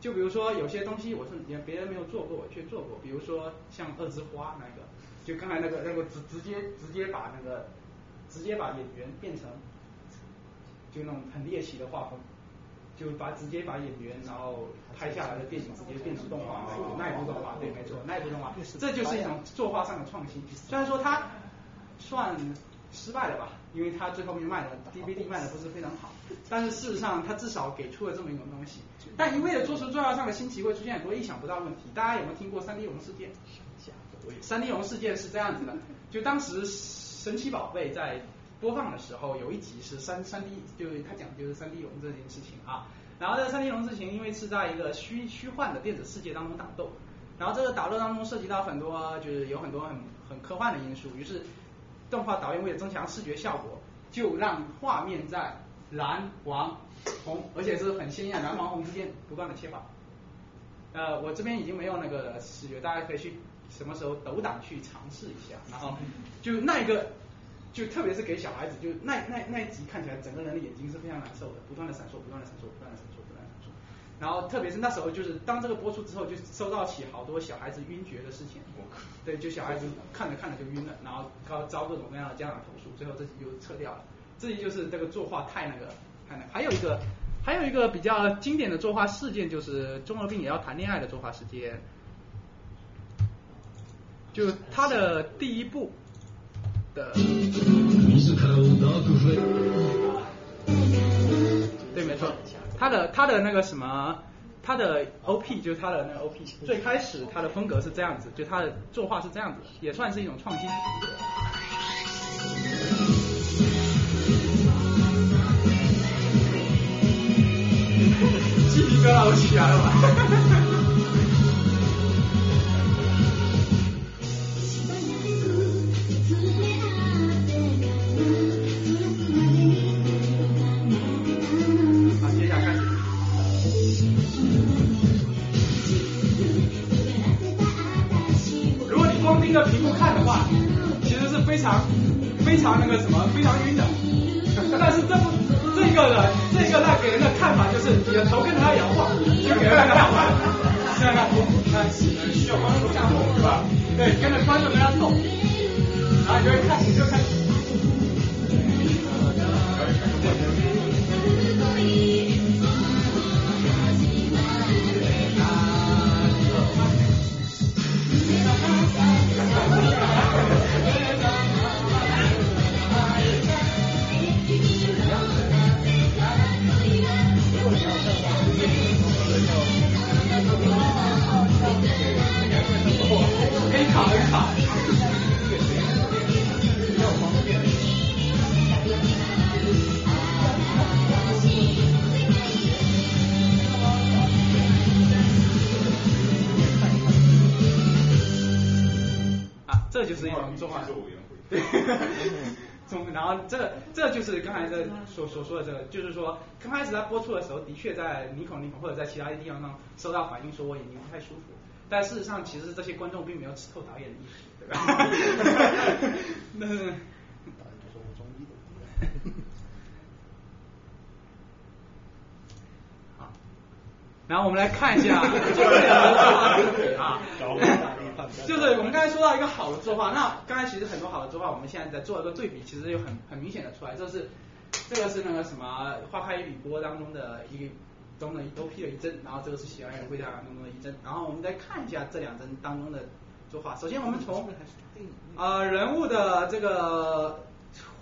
就比如说有些东西我是别别人没有做过，我却做过，比如说像二之花那个，就刚才那个那个直直接直接把那个直接把演员变成就那种很猎奇的画风。就把直接把演员然后拍下来的电影直接变成动画，那一部动画对，没错，那一部动画，这就是一种作画上的创新。虽然说它算失败了吧，因为它最后面卖的 DVD (laughs) 卖的不是非常好，但是事实上它至少给出了这么一种东西。但一味的做出重要上的新奇，会出现很多意想不到的问题。大家有没有听过三 D 龙事件？三 D 龙事件是这样子的，就当时神奇宝贝在播放的时候，有一集是三三 D，就是他讲的就是三 D 龙这件事情啊。然后这三 D 龙事情，因为是在一个虚虚幻的电子世界当中打斗，然后这个打斗当中涉及到很多，就是有很多很很科幻的因素，于是动画导演为了增强视觉效果，就让画面在蓝、黄、红，而且是很鲜艳蓝、黄、红之间不断的切换。呃，我这边已经没有那个视觉，大家可以去什么时候抖胆去尝试一下，然后就那一个，就特别是给小孩子，就那那那一集看起来整个人的眼睛是非常难受的，不断的闪烁，不断的闪烁，不断的闪烁。然后特别是那时候，就是当这个播出之后，就收到起好多小孩子晕厥的事情。对，就小孩子看着看着就晕了，然后遭遭各种各样的家长投诉，最后这集就撤掉了。这集就是这个作画太那个太那，还有一个。还有一个比较经典的作画事件，就是中二病也要谈恋爱的作画事件，就他的第一部的，对，没错，他的他的那个什么，他的 OP 就是他的那个 OP，最开始他的风格是这样子，就他的作画是这样子，也算是一种创新。鸡皮疙瘩都起来了始他播出的时候，的确在尼孔尼孔或者在其他地方上收到反映，说我眼睛不太舒服。但事实上，其实这些观众并没有吃透导演的意思，对吧？(laughs) (laughs) 那导演就说我中医的。好，然后我们来看一下。就是我们刚才说到一个好的作画，那刚才其实很多好的作画，我们现在在做一个对比，其实有很很明显的出来，就是这个是那个什么《花开一缕波》当中的一中的都 P 了一帧，然后这个是《喜羊羊灰太狼》当中的一帧，然后我们再看一下这两帧当中的作画。首先我们从呃人物的这个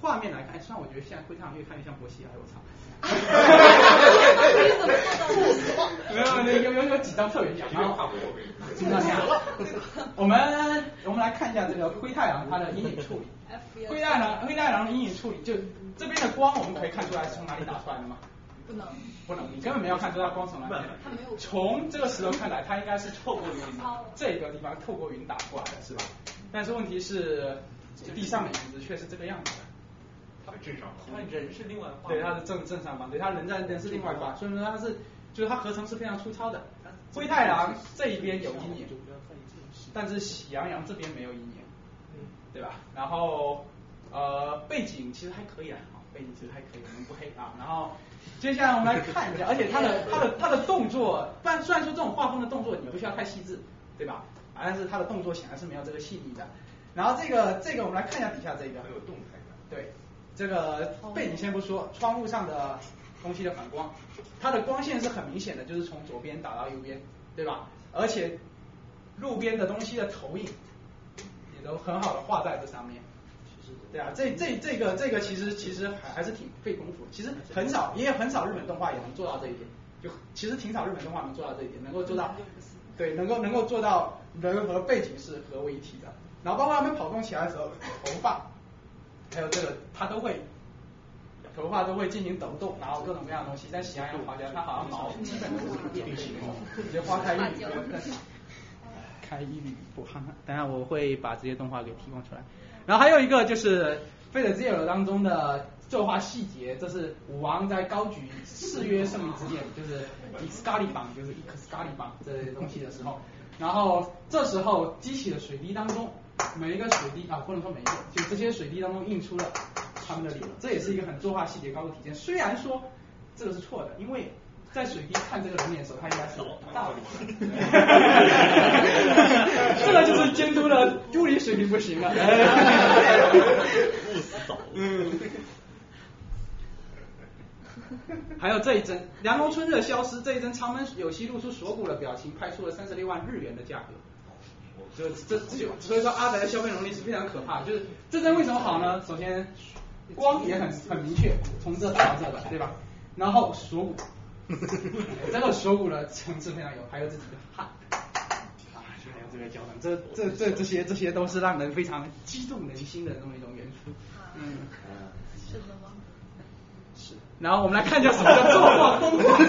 画面来看，虽然我觉得现在灰太狼越看越像伯西亚，我操！(laughs) 哈哈没有，没有，有有有几张特别像。我们我们来看一下这个灰太狼它的阴影处理。灰太狼灰太狼的阴影处理，就这边的光我们可以看出来是从哪里打出来的吗？不能，不能，你根本没有看出它光从哪里。从这个石头看来，它应该是透过云这个地方透过云打过来的，是吧？但是问题是地上的影子却是这个样子的。他正常他人是另外画，对，他是正正常方，对，他人在人是另外画，所以说他是就是他合成是非常粗糙的。灰太狼这一边有阴影，但是喜羊羊这边没有阴影，对吧？然后呃背景其实还可以啊，背景其实还可以，我们不黑啊。然后接下来我们来看一下，而且他的他的他的动作，但虽然说这种画风的动作你不需要太细致，对吧？但是他的动作显然是没有这个细腻的。然后这个这个我们来看一下底下这个，很有动态感，对。这个背景先不说，窗户上的东西的反光，它的光线是很明显的，就是从左边打到右边，对吧？而且路边的东西的投影也都很好的画在这上面。对啊，这这这个这个其实其实还还是挺费功夫，其实很少也有很少日本动画也能做到这一点，就其实挺少日本动画能做到这一点，能够做到对，能够能够做到人和背景是合为一体的。然后包括他们跑动起来的时候，头发还有这个，它都会头发都会进行抖动，然后各种各样的东西。在喜羊羊跑起来，它好像毛基本都是变形的，直接花开一缕。开一缕不哈，等下我会把这些动画给提供出来。然后还有一个就是《费德基尔》当中的作画细节，这是武王在高举誓约胜利之剑，就是 Excalibur，就是 Excalibur 这些东西的时候，然后这时候激起的水滴当中，每一个水滴啊，不能说每一个，就这些水滴当中印出了他们的脸，这也是一个很作画细节高度体现。虽然说这个是错的，因为。在水滴看这个人脸的时候，他应该是大脸。(laughs) 这个就是监督的物理水平不行啊。嗯。还有这一帧，凉宫春日消失，这一帧长门有希露出锁骨的表情，拍出了三十六万日元的价格。这这这，所以说阿宅的消费能力是非常可怕。就是这帧为什么好呢？首先光也很很明确，从这到这的，对吧？然后锁骨。这个锁骨的层次非常有，还有自己的汗，啊，就还有这个胶囊，这这这这些这些都是让人非常激动人心的这么一种元素，嗯，是的吗？是。然后我们来看一下什么叫作画风狂。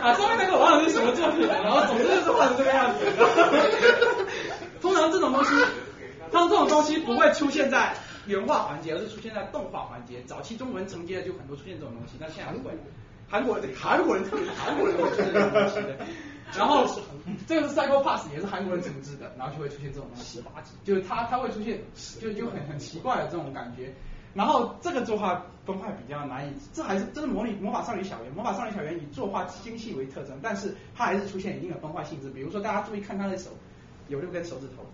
啊，上面那个忘了是什么作品了？然后总之就是画成这个样子。通常这种东西，通常这种东西不会出现在原画环节，而是出现在动画环节。早期中文承接的就很多出现这种东西，但现在不会。韩国韩国人特别韩国人会出现这种东西的，(laughs) 然后这个是 Psycho Pass 也是韩国人承制的，然后就会出现这种东西，就是它它会出现就就很很奇怪的这种感觉，然后这个作画崩坏比较难以，这还是这是魔女魔法少女小圆，魔法少女小圆以作画精细为特征，但是它还是出现一定的崩坏性质，比如说大家注意看他的手，有六根手指头，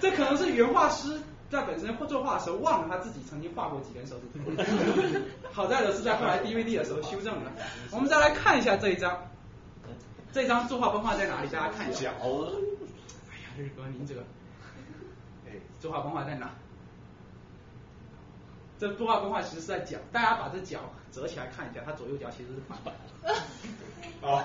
这可能是原画师。在本身作画的时候忘了他自己曾经画过几根手指头，好在的是在后来 DVD 的时候修正了。我们再来看一下这一张，这张作画崩坏在哪里？大家看一下。脚。哎呀，日哥您这个，哎，作画崩坏在哪？这动画分化其实是在脚，大家把这脚折起来看一下，它左右脚其实是反的。(laughs) 哦。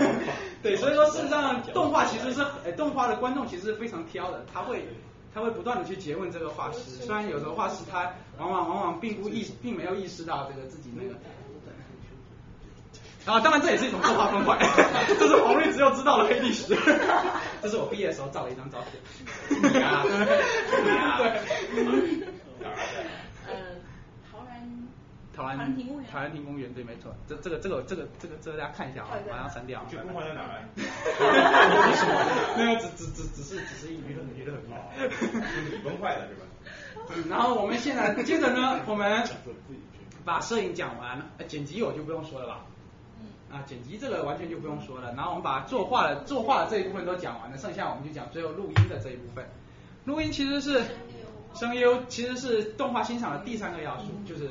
(laughs) 对，所以说事实上动画其实是，哎，动画的观众其实是非常挑的，他会。他会不断的去诘问这个画师，虽然有时候画师他往往往往并不意并没有意识到这个自己那个，啊，当然这也是一种作画方法，这是黄绿只有知道的黑历史，这是我毕业的时候照的一张照片，你啊，(laughs) 对。陶然亭公园，陶然亭公园对，没错，这这个这个这个这个这个大家看一下啊，马上删掉。这动画在哪？呢？那个，只只只只是只是娱乐娱乐娱乐，(laughs) 是你崩坏的是吧？嗯，然后我们现在接着呢，我们把摄影讲完，剪辑我就不用说了吧？嗯。啊，剪辑这个完全就不用说了，然后我们把作画的作画的这一部分都讲完了，剩下我们就讲最后录音的这一部分。录音其实是声优，其实是动画欣赏的第三个要素，就是。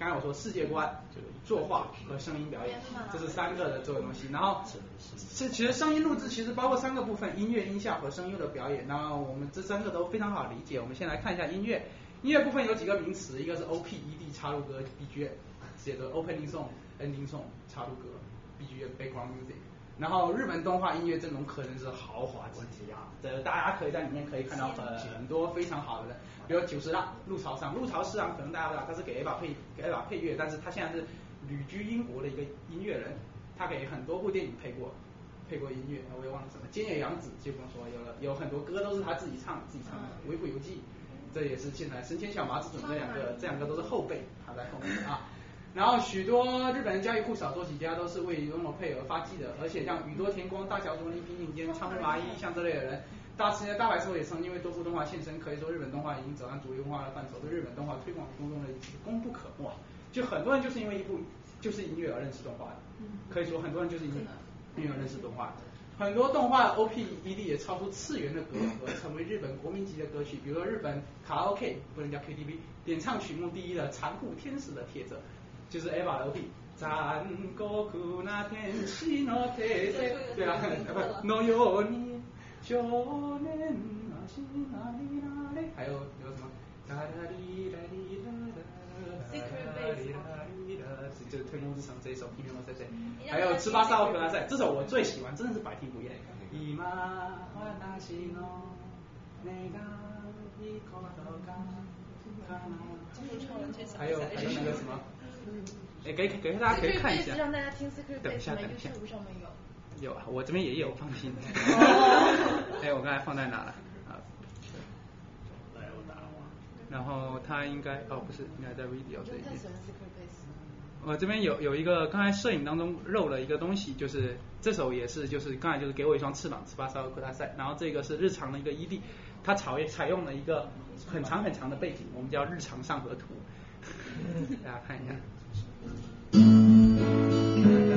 刚才我说世界观、作画和声音表演，这是三个的作为东西。然后是其实声音录制其实包括三个部分：音乐、音效和声优的表演。那我们这三个都非常好理解。我们先来看一下音乐。音乐部分有几个名词，一个是 O P E D 插入歌 B G M，写的 Opening Song、Ending Song 插入歌 B G M Background Music。然后日本动画音乐阵容可能是豪华之极啊，这大家可以在里面可以看到很多非常好的。比如久石让、陆朝上，陆朝市啊，可能大家不知道，他是给 A 把配给 A 把配乐，但是他现在是旅居英国的一个音乐人，他给很多部电影配过配过音乐，我也忘了什么。菅野洋子就不用说，有了有很多歌都是他自己唱自己唱的，《维护游记》，这也是现在神仙小麻子准这两个这两个都是后辈，他在后面啊。然后许多日本人家喻户晓多几家都是为拥有配而发迹的，而且像宇多田光、大桥卓林、平井坚、仓木麻衣像这类的人。大时间大白兽也曾因为多部动画现身，可以说日本动画已经走上主流文化的范畴，对日本动画推广中的功不可没。就很多人就是因为一部就是音乐而认识动画的，可以说很多人就是因为音乐而认识动画。很多动画 O P E D 也超出次元的隔阂，成为日本国民级的歌曲。比如说日本卡拉 OK 不能叫 K T V，点唱曲目第一的残酷天使的铁则，就是 EVA 的 O P。残酷な天使の铁则，对啊，のように。少年啊，心哪里哪里？还有有什么？哒啦哩啦哩啦啦，哒啦哩啦哩啦，就是《天空之城》这一首，听没有？在这。还有 十八少可大赛，这首我最喜欢，真的是百听不厌。还有还有那个什么？ 哎，给给大家可以看一下。让大家听 Secret 等一下，等一下。上面有。啊，我这边也有，放心。(laughs) (laughs) 哎，我刚才放在哪了？啊。然后他应该哦，不是，应该在 video 这一边。我这边有有一个，刚才摄影当中漏了一个东西，就是这首也是，就是刚才就是给我一双翅膀，十八烧扩大赛。然后这个是日常的一个 ED，它采采用了一个很长很长的背景，我们叫日常上河图，(laughs) 大家看一下。Thank you.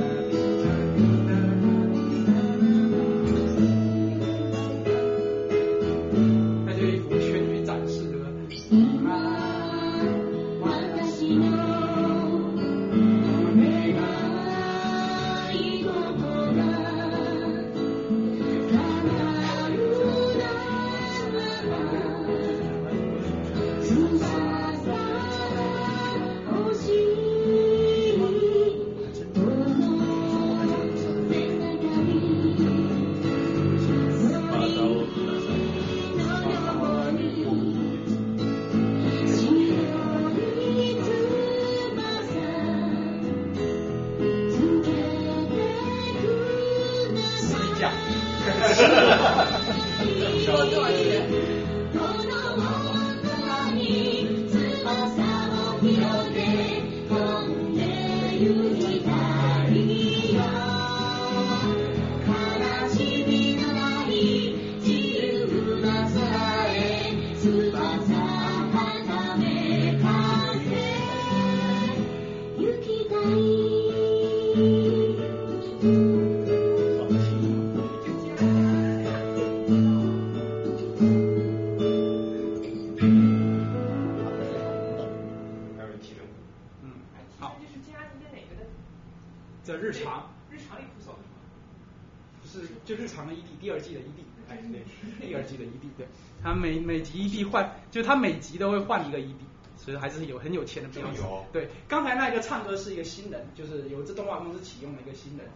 就是他每集都会换一个 ED，所以还是有很有钱的。有。对，刚才那个唱歌是一个新人，就是由这动画公司启用的一个新人。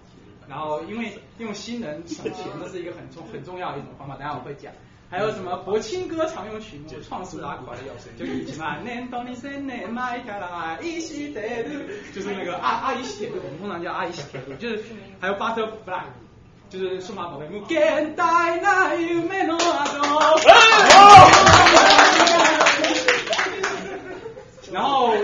然后因为用新人省钱，(laughs) 这是一个很重很重要的一种方法，等下我会讲。还有什么国庆歌常用曲目《创世拉垮的钥匙》，就以前嘛，年到你生年迈开来，一起走路，就是那个阿阿姨洗铁路，我们通常叫阿姨洗铁路，就是还有 Butterfly，就是数码宝贝。(laughs) 然后，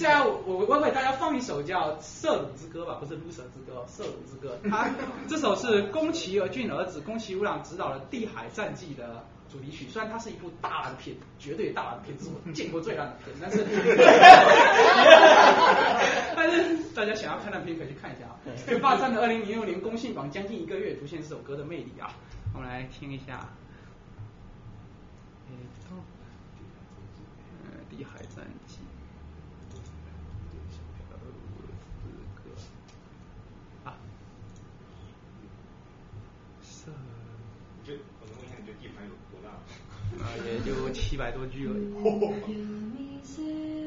接下来我我我给大家放一首叫《色鲁之歌》吧，不是《露舍之歌》，《色鲁之歌》。它 (laughs) 这首是宫崎骏儿子宫崎吾朗执导的《地海战记》的主题曲。虽然它是一部大烂片，绝对大烂片，是我见过最烂的片，但是 (laughs) 但是大家想要看烂片可以去看一下啊。霸占的二零零六年公信榜将近一个月，凸现这首歌的魅力啊。我们来听一下。地海战记，啊，是，这我能问一下你这地盘有多大？啊，也就七百多句而已。(laughs)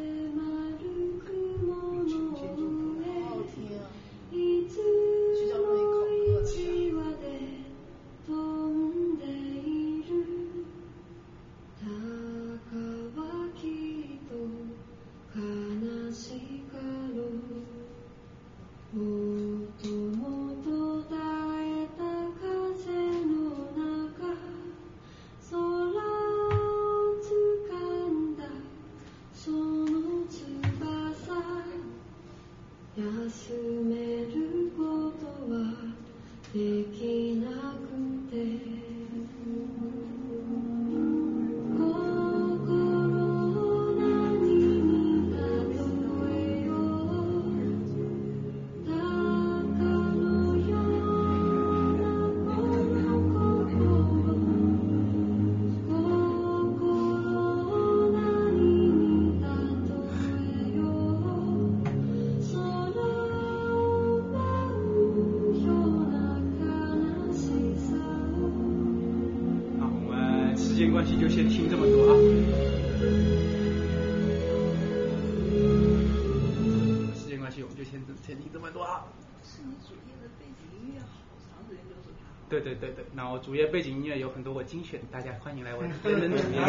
主页背景音乐有很多我精选，大家欢迎来我人 (laughs) 人主页。(laughs)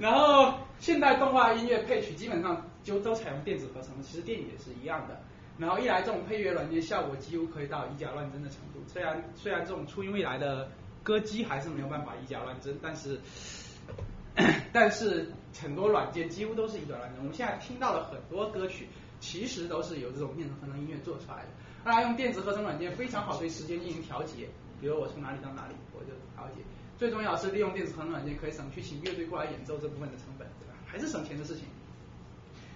然后现代动画音乐配曲基本上就都采用电子合成，其实电影也是一样的。然后一来这种配乐软件效果几乎可以到以假乱真的程度，虽然虽然这种初音未来的歌姬还是没有办法以假乱真，但是 (coughs) 但是很多软件几乎都是以假乱真。我们现在听到了很多歌曲其实都是由这种电子合成音乐做出来的。大家用电子合成软件非常好对时间进行调节，比如我从哪里到哪里我就调节。最重要是利用电子合成软件可以省去请乐队过来演奏这部分的成本，对吧？还是省钱的事情。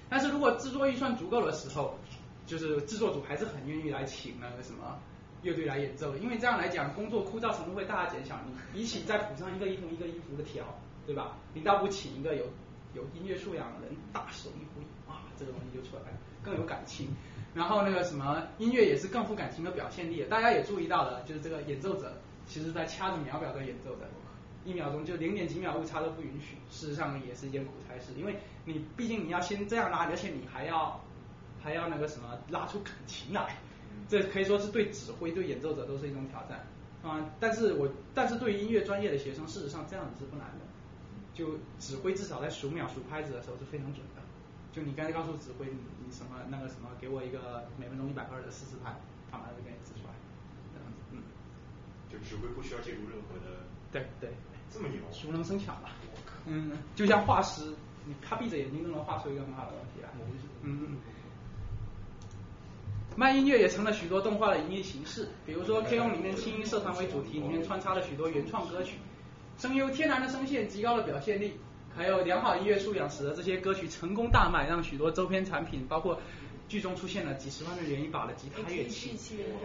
但是如果制作预算足够的时候，就是制作组还是很愿意来请那个什么乐队来演奏，因为这样来讲工作枯燥程度会大大减小。你比起再谱上一个音符一个音符的调，对吧？你倒不请一个有有音乐素养的人大手一挥，哇，这个东西就出来了，更有感情。然后那个什么音乐也是更富感情的表现力。大家也注意到了，就是这个演奏者其实在掐着秒表在演奏的，一秒钟就零点几秒误差都不允许。事实上也是一件苦差事，因为你毕竟你要先这样拉，而且你还要。还要那个什么拉出感情来，这可以说是对指挥、对演奏者都是一种挑战啊。但是我但是对于音乐专业的学生，事实上这样子是不难的。就指挥至少在数秒、数拍子的时候是非常准的。就你刚才告诉指挥你你什么那个什么，给我一个每分钟一百赫的四四拍，他马上就给你指出来。这样子，嗯。就指挥不需要介入任何的。对对。这么牛。熟能生巧吧。嗯，就像画师，你他闭着眼睛都能画出一个很好的东西来。嗯嗯。慢音乐也成了许多动画的营业形式，比如说 K-ON 里面轻音社团为主题，里面穿插了许多原创歌曲，声优天然的声线、极高的表现力，还有良好音乐素养，使得这些歌曲成功大卖，让许多周边产品，包括剧中出现了几十万元一把的吉他乐器，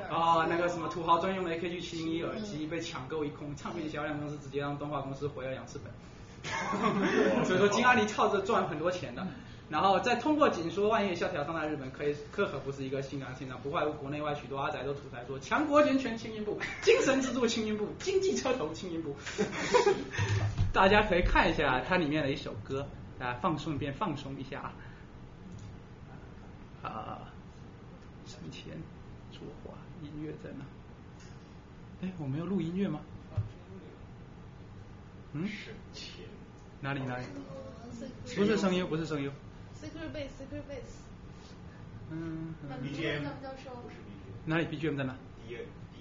啊，那个什么土豪专用的 AKG 七零一耳机被抢购一空，唱片销量公司直接让动画公司回了两次本，(laughs) 所以说金阿尼靠着赚很多钱的。然后再通过紧缩万叶萧条放在日本，可以可可不是一个新港现象，不外乎国内外许多阿仔都吐槽说强国人权轻音部，精神支柱轻音部，经济车头轻音部。大家可以看一下它里面的一首歌，大家放松一遍，放松一下啊。啊省钱作画音乐在哪？哎，我没有录音乐吗？嗯？省钱。哪里哪里？不是声优，不是声优。Secret base，Secret base。嗯。BGM。哪里 BGM 在哪？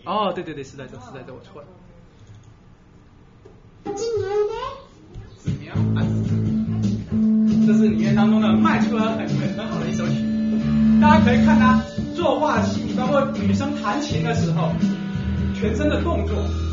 哦，对对对，是在这，是在这，我错了。子棉花这是里面当中的卖出了很很好的一首曲。大家可以看它作画细腻，包括女生弹琴的时候，全身的动作。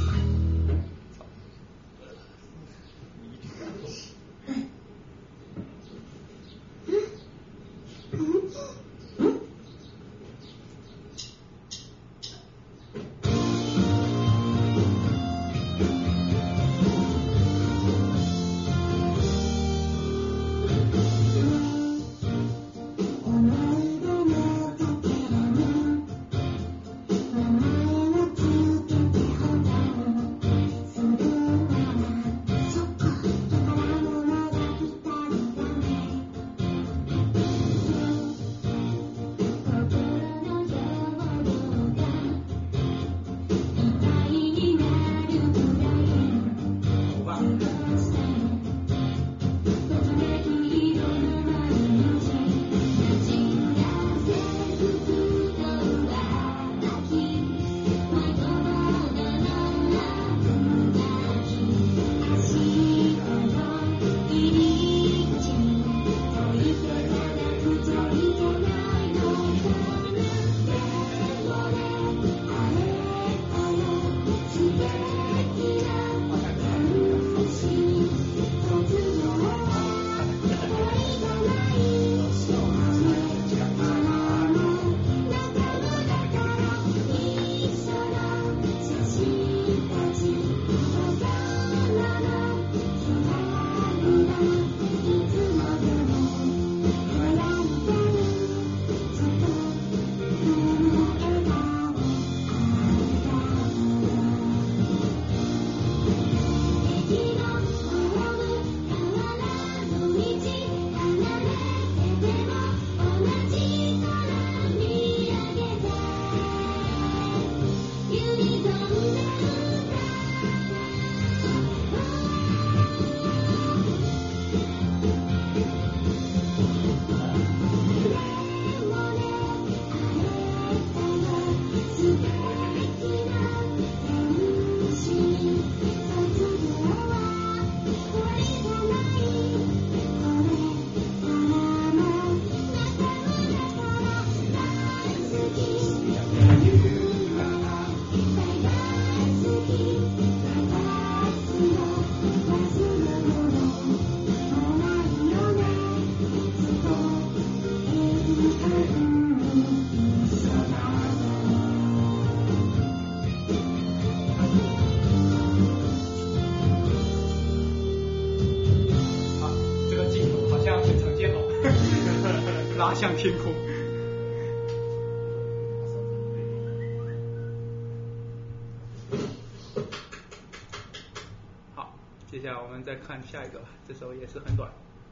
们再看下一个吧，这首也是很短。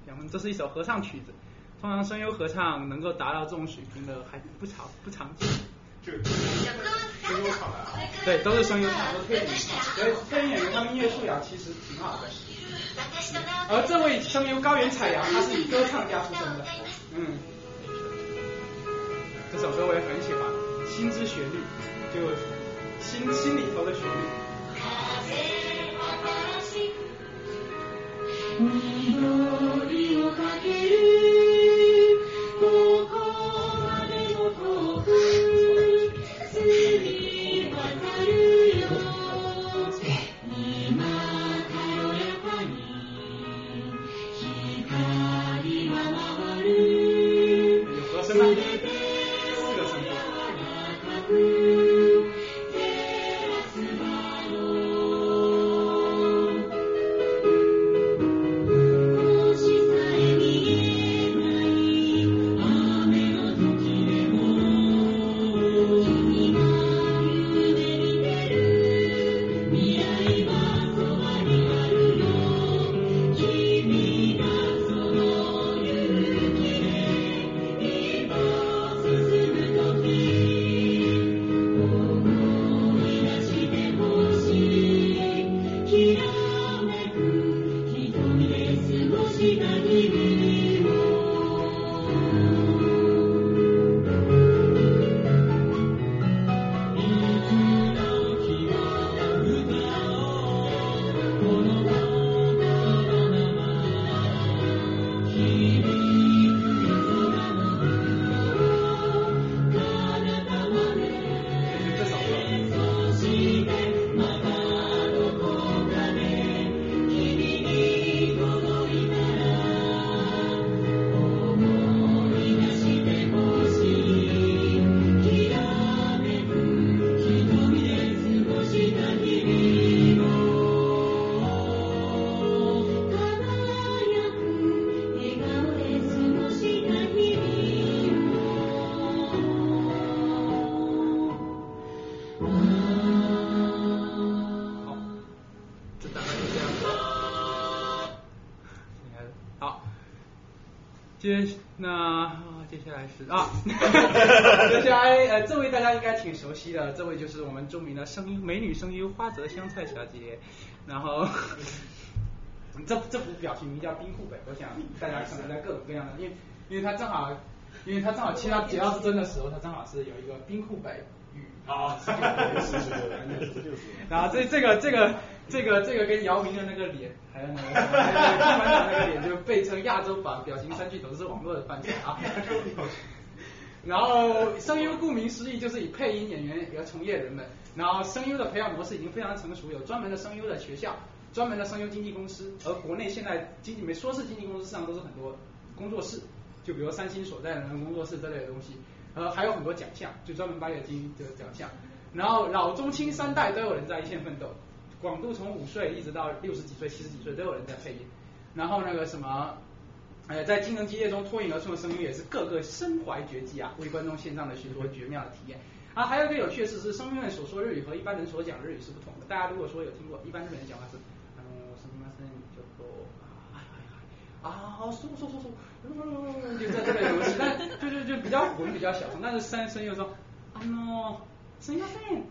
我们这是一首合唱曲子，通常声优合唱能够达到这种水平的还不常不常见。这声优唱的。对，都是声优唱，都配音。所以配音演员他们音乐素养其实挺好的。而这位声优高原彩阳，他是以歌唱家出身的。嗯。这首歌我也很喜欢，心之旋律，就心心里头的旋律。祈りをかける。悉的，这位就是我们著名的声优美女声优花泽香菜小姐。然后 (laughs) 这这幅表情名叫冰库北，我想大家可能在各种各样的，因为因为它正好，因为它正好切到解到是真的时候，它正好是有一个冰库北与啊，是是是是，(laughs) 然后这这个这个。这个这个跟姚明的那个脸，还有那个金团长那个脸，就被称亚洲版表情三巨头，是网络的范畴啊。然后声优顾名思义就是以配音演员为从业人们，然后声优的培养模式已经非常成熟，有专门的声优的学校，专门的声优经纪公司，而国内现在经纪没说是经纪公司，实际上都是很多工作室，就比如三星所在的工作室这类的东西，呃还有很多奖项，就专门颁给金的奖项，然后老中青三代都有人在一线奋斗。广度从五岁一直到六十几岁、七十几岁都有人在配音，然后那个什么，呃，在竞争激烈中脱颖而出的声音也是个个身怀绝技啊，为观众献上了许多绝妙的体验。啊，还有一个有趣的事是，声优们所说日语和一般人所讲日语是不同的。大家如果说有听过，一般日本人讲话是，嗯，什么什么叫做啊啊，说说说说，就在这个游戏，但就就就比较混，比较小声。但是声声优说，啊喏，声音声。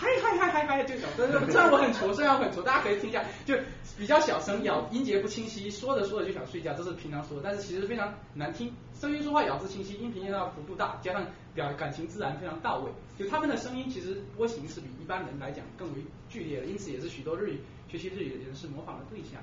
嗨嗨嗨嗨嗨，就这种，(laughs) 虽然我很挫，虽然我很挫，大家可以听一下，就比较小声，咬音节不清晰，说着说着就想睡觉，这是平常说，但是其实非常难听。声音说话咬字清晰，音频要幅度大，加上表感情自然，非常到位。就他们的声音其实波形是比一般人来讲更为剧烈的，因此也是许多日语学习日语的人士模仿的对象，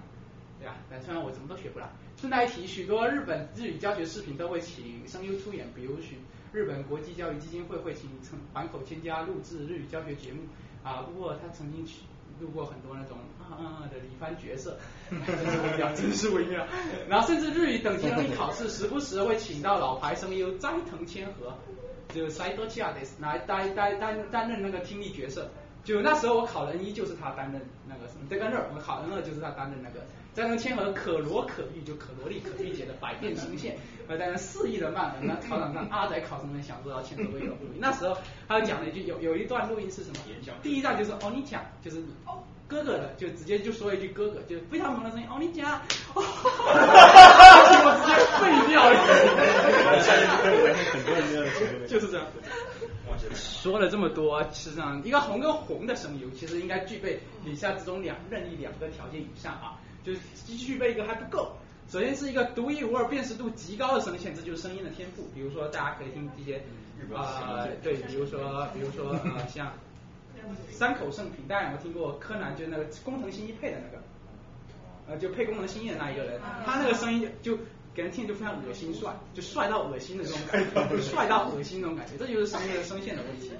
对吧？但虽然我什么都学不来。顺带一提，许多日本日语教学视频都会请声优出演，比如许。日本国际教育基金会会请成坂口千佳录制日语教学节目。啊，不过他曾经去录过很多那种啊啊啊的李帆角色，(laughs) 真是微妙，真是微妙。然后甚至日语等级能力考试，时不时会请到老牌声优斋藤千和，就 Saito c h a d e 来担担担担任那个听力角色，就那时候我考 N 一就是他担任那个什么 e n e r 我考 N 二就是他担任那个斋藤千和可罗可玉就可萝莉可御姐的百变星线，呃，担任四亿的漫文，那考场上阿仔考生们想做到千和都有录音。那时候他讲了一句有有一段录音是什么？(laughs) 第一段就是哦你讲就是你哦哥哥的，就直接就说一句哥哥，就非常萌的声音哦你讲，哦，(laughs) 我直接废掉了，(laughs) 就是这样。说了这么多，实际上一个红跟红的声优，其实应该具备以下之中两任意两个条件以上啊，就是具备一个还不够。首先是一个独一无二、辨识度极高的声线，这就是声音的天赋。比如说，大家可以听这些啊，对，比如说，比如说呃，像山口胜平，大家有没有听过柯南？就是那个工藤新一配的那个，呃，就配工藤新一的那一个人，他那个声音就。给人听就非常恶心帅，就帅到恶心的这种感觉，就 (laughs) 帅到恶心那种感觉，这就是声音的声线的问题。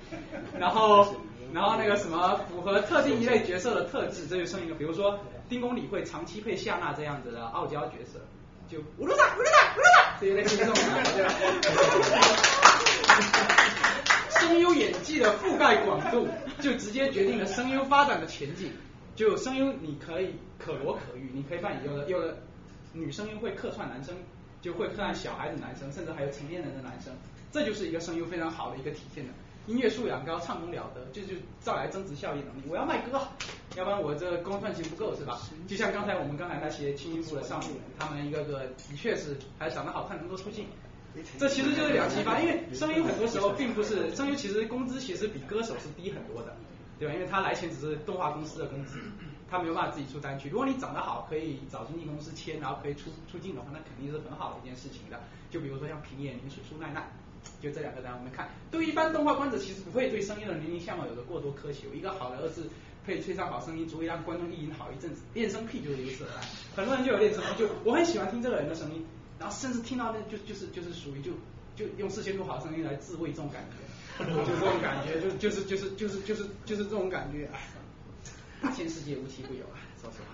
然后，然后那个什么符合特定一类角色的特质，这就声音的，比如说丁公理会长期配夏娜这样子的傲娇角色，就乌鲁萨乌鲁萨乌鲁萨，这一类似这种感觉，声优演技的覆盖广度，就直接决定了声优发展的前景。就声优你可以可罗可玉，你可以扮演有的有的。女声优会客串男生，就会客串小孩子男生，甚至还有成年人的男生，这就是一个声优非常好的一个体现的。音乐素养高，唱功了得，这就造来增值效益能力。我要卖歌，要不然我这光赚钱不够是吧？就像刚才我们刚才那些轻音部的上部人，他们一个个的确是还长得好看，能够出镜。这其实就是两极化，因为声优很多时候并不是声优，其实工资其实比歌手是低很多的，对吧？因为他来钱只是动画公司的工资。他没有办法自己出单曲。如果你长得好，可以找经纪公司签，然后可以出出镜的话，那肯定是很好的一件事情的。就比如说像平野绫水树奈奈，就这两个单我们看。对一般动画观者，其实不会对声音的年龄相貌有着过多苛求。一个好的二是配吹上好声音，足以让观众意淫好一阵子。练声癖就是如此来。很多人就有练声癖，就我很喜欢听这个人的声音，然后甚至听到那就就是就是属于就就用事先录好声音来自慰这种感觉，(laughs) 就这种感觉，就就是就是就是就是就是这种感觉。(laughs) 千世界无奇不有啊，说实话。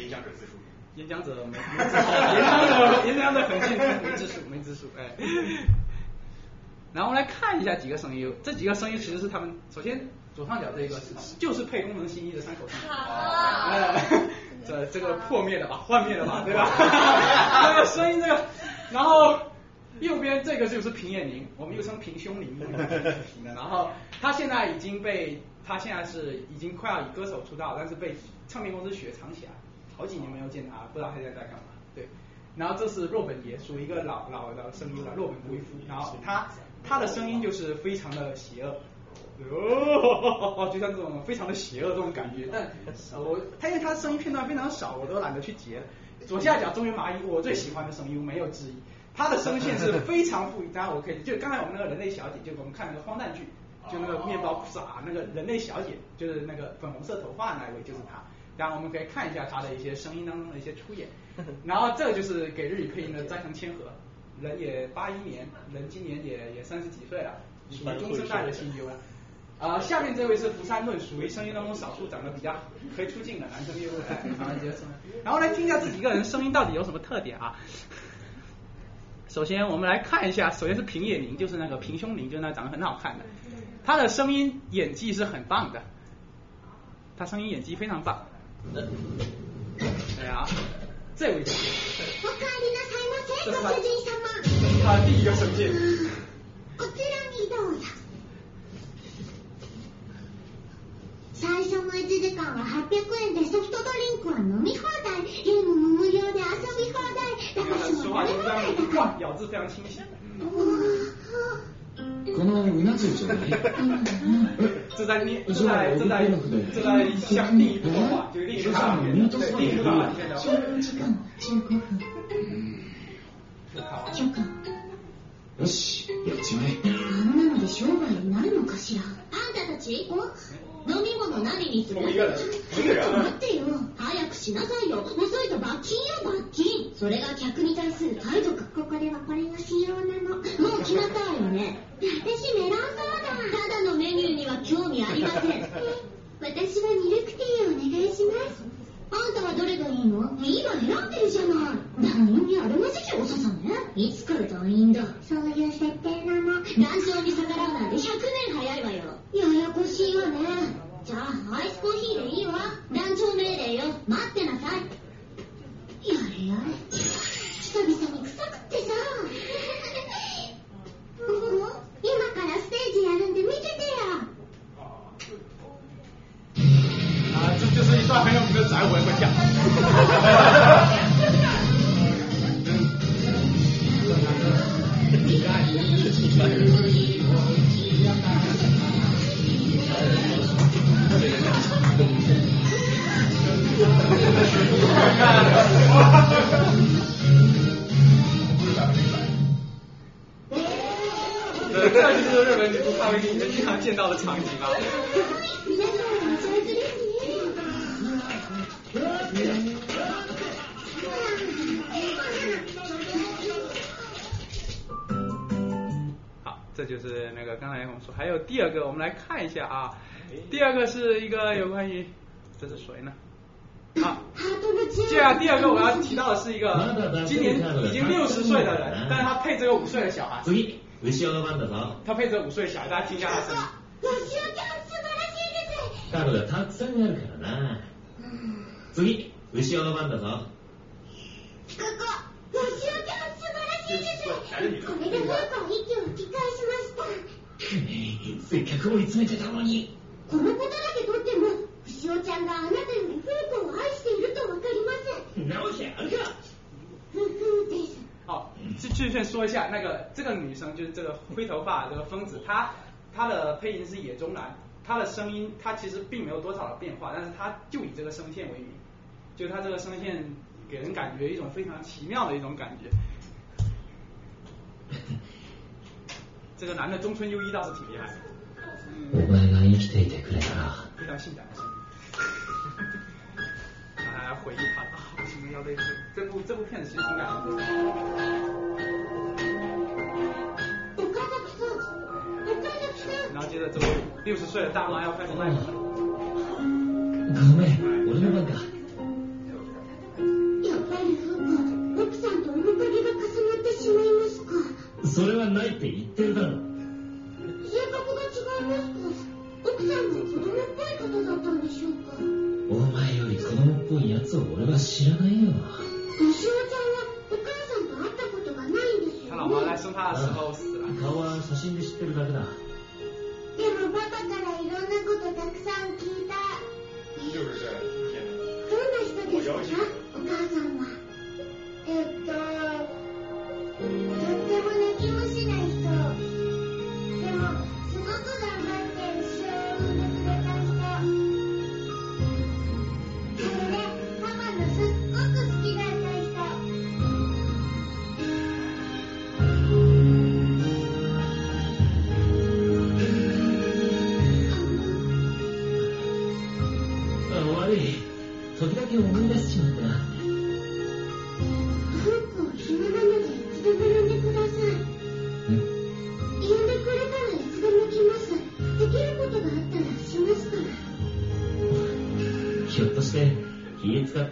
演讲者自述。演讲者没没字数，演讲者演讲者很幸福，没字数没字数哎。然后我们来看一下几个声音，这几个声音其实是他们首先左上角这个是就是配功能新一的三口声。哎，这这个破灭的吧，幻灭的吧，对吧？(laughs) 这个声音这个，然后右边这个就是平野绫，我们又称平胸绫，(laughs) 然后他现在已经被。他现在是已经快要以歌手出道，但是被唱片公司雪藏起来，好几年没有见他，不知道他现在在干嘛。对，然后这是若本爷，属于一个老老的声优了，若本圭夫。然后他他的声音就是非常的邪恶，哦，(laughs) 就像这种非常的邪恶这种感觉。但我他因为他声音片段非常少，我都懒得去截。左下角中原麻衣，我最喜欢的声音没有之一，他的声线是非常富裕。当然我可以，就刚才我们那个人类小姐，就我们看那个荒诞剧。就那个面包傻那个人类小姐，就是那个粉红色头发那一位，就是他。(laughs) 然后我们可以看一下他的一些声音当中的一些出演。(laughs) 然后这就是给日语配音的斋藤千和，人也八一年，人今年也也三十几岁了，属于中生代的新优了。啊，下面这位是福山润，属于声音当中少数长得比较可以出镜的男生业务，非常的杰出。(laughs) 然后来听一下这几个人声音到底有什么特点啊？首先我们来看一下，首先是平野绫，就是那个平胸绫，就是那长得很好看的。她的声音演技是很棒的，她声音演技非常棒。哎呀，这位是，这是他，他第一个声线。最初の1時間は800円でソフトドリンクは飲み放題。ゲームも無料で遊び放題。駄菓子も食べ放題だから。咬字非常清晰。このうな重じゃない？这在念，这在这在这在就另一个大面，对另一个大面的。時間15分。許可。よし、やっちまえ。あん。なので商売になるのかしら。あん。たたち飲み物何にするちょっと待って？よ。早くしなさいよ。遅いと罰金よ、罰金。それが客に対する態度か。ここではこれが仕様なの。もう決まったわよね。(laughs) 私メロンソーダ。ただのメニューには興味ありません。私はミルクティーをお願いします。あんたはどれがいいの？今選んでるじゃない。団員にあるまじき遅さね。いつから団員だ？そういう設定なの。団長に逆らうなんて100年早いわよ。ややこしいわね。じゃあアイスコーヒーでいいわ。団長命令よ。待ってなさい。やれやれ。久々に臭くってさ。(laughs) 今からステージやるんで見ててや。这就是一段很有名的宅舞，我也会哈哈，(laughs) 这就是日本女仆哈哈！哈哈经常见到的场景哈。好，这就是那个刚才我们说，还有第二个，我们来看一下啊。第二个是一个有关于，这是谁呢？啊，接下来第二个我要提到的是一个今年已经六十岁的人，但是他配这个五岁的小孩。他配着五岁小孩，大家听一下他声音。次、牛尾の番だぞ。ここ、牛尾ちゃん素晴らしいです。これで息を吹き返しました。せっかく追い詰めてたのに。このことだけとっても、牛尾ちゃんがあなたよりフーコを愛しているとわかりません。なわけあるか。ふふです。好，继继续说一下，那个这个女生就是这个灰头发这个疯子，她她的配音是野中兰，她的声音她其实并没有多少的变化，但是她就以这个声线为名，就她这个声线给人感觉一种非常奇妙的一种感觉。(laughs) 这个男的中村优一倒是挺厉害的。お前が生きていてくれたら。非常性感的声音。来回忆他啊，为什么要类似？这部这部片子其实挺感人的。然后接着这位六十岁的大妈要开始卖萌了。ごめん、俺の番 それはないって言ってるだろ。性格が違いますか。奥さんも子供っぽい方だったんでしょうか。お前より子供っぽいやつを俺は知らないよ。牛尾ちゃんはお母さんと会ったことがないんですよ、ね。他老妈来生他的时候死了。顔は写真で知ってるだけだ。でもパパからいろんなことたくさん聞いた。どんな人ですか？お母さんは。えっと、ととっても泣きます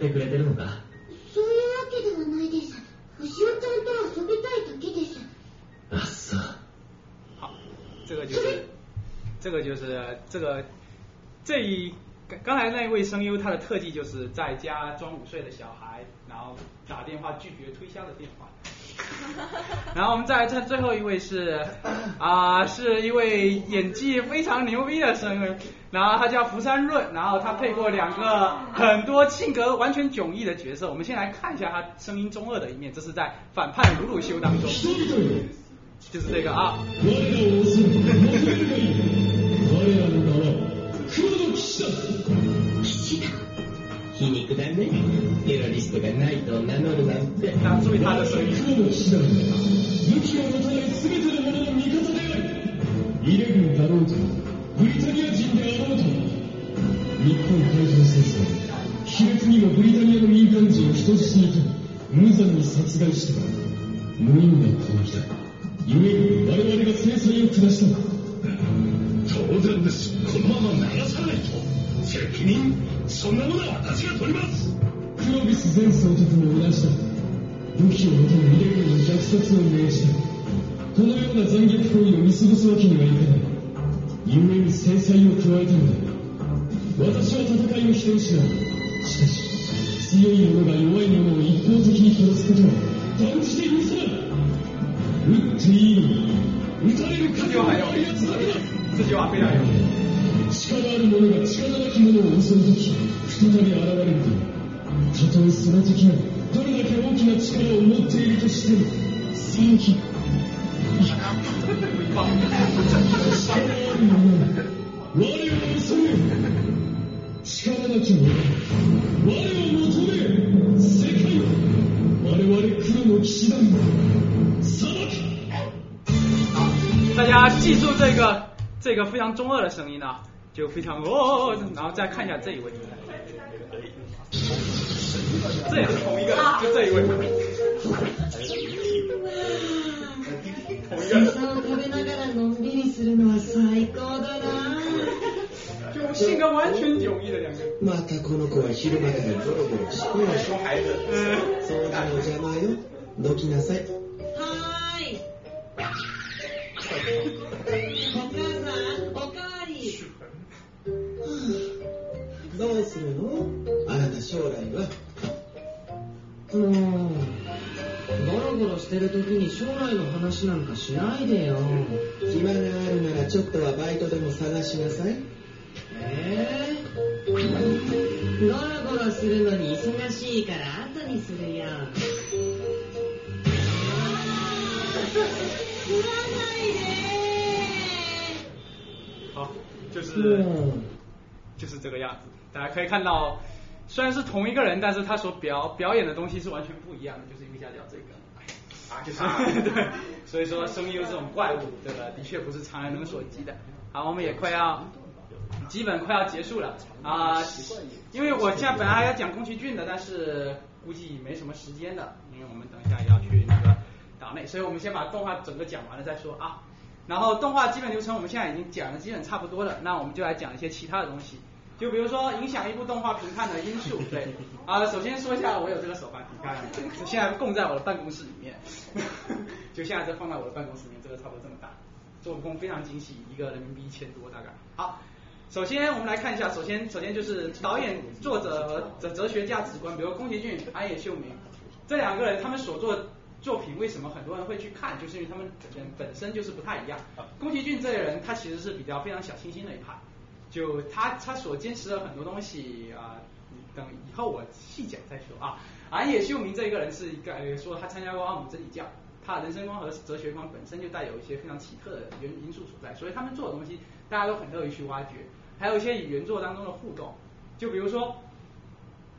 ってくれてるのかそういうわけではないです。牛尾ちゃんと遊びたいだけです。あっそう。好，这个就是这个就是这个这一刚刚才那一位声优，他的特技就是在家装五岁的小孩，然后打电话拒绝推销的电话。 (laughs) 然后我们再来看最后一位是啊、是一位演技非常牛逼的声优，然后他叫福山润，然后他配过两个很多性格完全迥异的角色。我们先来看一下他声音中二的一面，这是在反叛鲁鲁修当中，就是这个啊。皮肉だね。テロリストがないと名乗るなんて。注意他的声音。黒の騎士団は武器を持たない全ての者の味方である。イレブンだろうと、ブリタニア人であろうと、日本海上戦争、卑劣にもブリタニアの民間人を人質に取り、無残に殺害した。無意味な攻撃だ。故に我々が制裁を下した。当然です。このまま流さないと。責任そんなものは私が取ります。クロビス前総督も同じだ武器を持たぬイレブンの虐殺を命じたこのような残虐行為を見過ごすわけにはいかない。故に制裁を加えたのだ。私は戦いを否定しないしかし強い。者が弱い者を一方的に殺すことは断じて許さない。撃っていい。のに撃たれる覚悟がある奴だけだ这句话非常有力ある者が力なき者を襲うとき、再び現れると、たとえその敵がどれだけ大きな力を持っているとしても、正義。力ある者が我を襲う。力なき者が我を求め。世界を我々黒の騎士団が裁き。大家记住这个这个非常中二的声音呢，就非常哦，然后再看一下这一位，这也是同一个，就这一位。就性格完全迥异的两个。またこの子は昼間からゴロゴロしてる。掃除の邪魔よ。どきなさい。はーい。 するの？あなた将来は？もうゴロゴロしてる時に将来の話なんかしないでよ。暇があるならちょっとはバイトでも探しなさい。ええゴロゴロするのに忙しいから後にするよ。好，就是就是这个样子。大家可以看到，虽然是同一个人，但是他所表表演的东西是完全不一样的。就是右下角这个，啊，(laughs) 就是对，所以说声优这种怪物，对吧的确不是常人能所及的。好，我们也快要基本快要结束了啊，因为我现在本来还要讲宫崎骏的，但是估计没什么时间的，因为我们等一下要去那个岛内，所以我们先把动画整个讲完了再说啊。然后动画基本流程我们现在已经讲的基本差不多了，那我们就来讲一些其他的东西。就比如说影响一部动画评判的因素，对 (laughs) 啊，首先说一下我有这个手办，你看，现在供在我的办公室里面，(laughs) 就现在这放在我的办公室里面，这个差不多这么大，做工非常精细，一个人民币一千多大概。好，首先我们来看一下，首先首先就是导演、作者和哲哲学价值观，比如宫崎骏、安野秀明这两个人，他们所做作品为什么很多人会去看，就是因为他们人本身就是不太一样。宫崎骏这个人，他其实是比较非常小清新的一派。就他他所坚持的很多东西啊，等以后我细讲再说啊。安野秀明这一个人是一个说他参加过奥姆真理教，他的人生观和哲学观本身就带有一些非常奇特的原因素所在，所以他们做的东西大家都很乐意去挖掘。还有一些与原作当中的互动，就比如说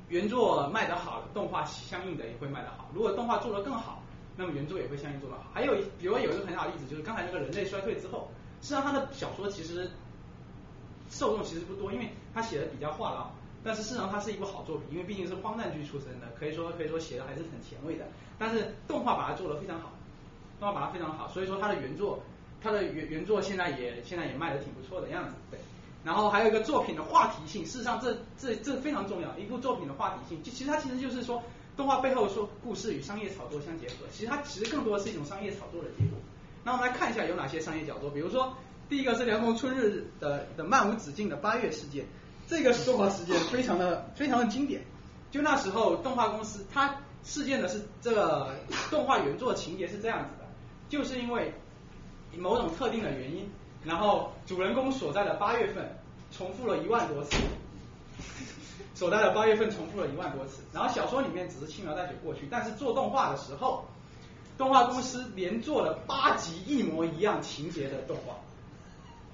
原作卖得好，动画相应的也会卖得好。如果动画做得更好，那么原作也会相应做得好。还有比如有一个很好的例子，就是刚才那个人类衰退之后，实际上他的小说其实。受众其实不多，因为他写的比较话痨，但是事实上他是一部好作品，因为毕竟是荒诞剧出身的，可以说可以说写的还是很前卫的。但是动画把它做的非常好，动画把它非常好，所以说他的原作，他的原原作现在也现在也卖的挺不错的样子，对。然后还有一个作品的话题性，事实上这这这非常重要，一部作品的话题性，就其实它其实就是说动画背后说故事与商业炒作相结合，其实它其实更多的是一种商业炒作的结果。那我们来看一下有哪些商业角度，比如说。第一个是凉风春日的的漫无止境的八月事件，这个动画事件非常的非常的经典。就那时候动画公司，它事件的是这个动画原作情节是这样子的，就是因为某种特定的原因，然后主人公所在的八月份重复了一万多次，(laughs) 所在的八月份重复了一万多次，然后小说里面只是轻描淡写过去，但是做动画的时候，动画公司连做了八集一模一样情节的动画。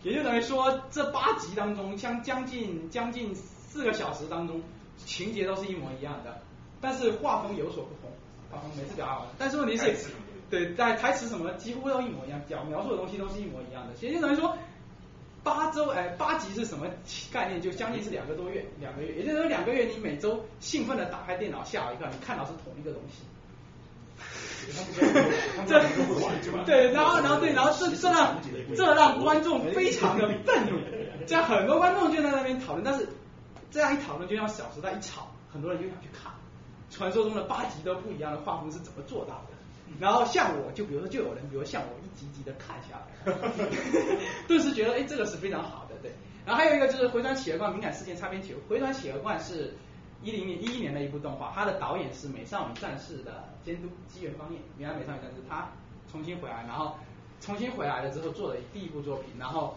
也就等于说，这八集当中，将将近将近四个小时当中，情节都是一模一样的，但是画风有所不同，画风每次表达完，但是问题是，对，在台词什么几乎都一模一样，讲描述的东西都是一模一样的，也就等于说，八周哎八集是什么概念？就将近是两个多月，两个月，也就是说两个月，你每周兴奋的打开电脑，下一个，你看到是同一个东西。(laughs) 这对，然后然后对，然后这这让这让观众非常的愤怒，这样很多观众就在那边讨论，但是这样一讨论，就像《小时代》一吵，很多人就想去看，传说中的八集都不一样的画风是怎么做到的？然后像我就比如说就有人，比如像我一集集的看下来，(laughs) 顿时觉得哎这个是非常好的，对。然后还有一个就是《回转企鹅罐敏感事件擦边球》，《回转企鹅罐》是。一零年一一年的一部动画，它的导演是《美少女战士》的监督基原方彦，原来《美少女战士》他重新回来，然后重新回来了之后做了第一部作品，然后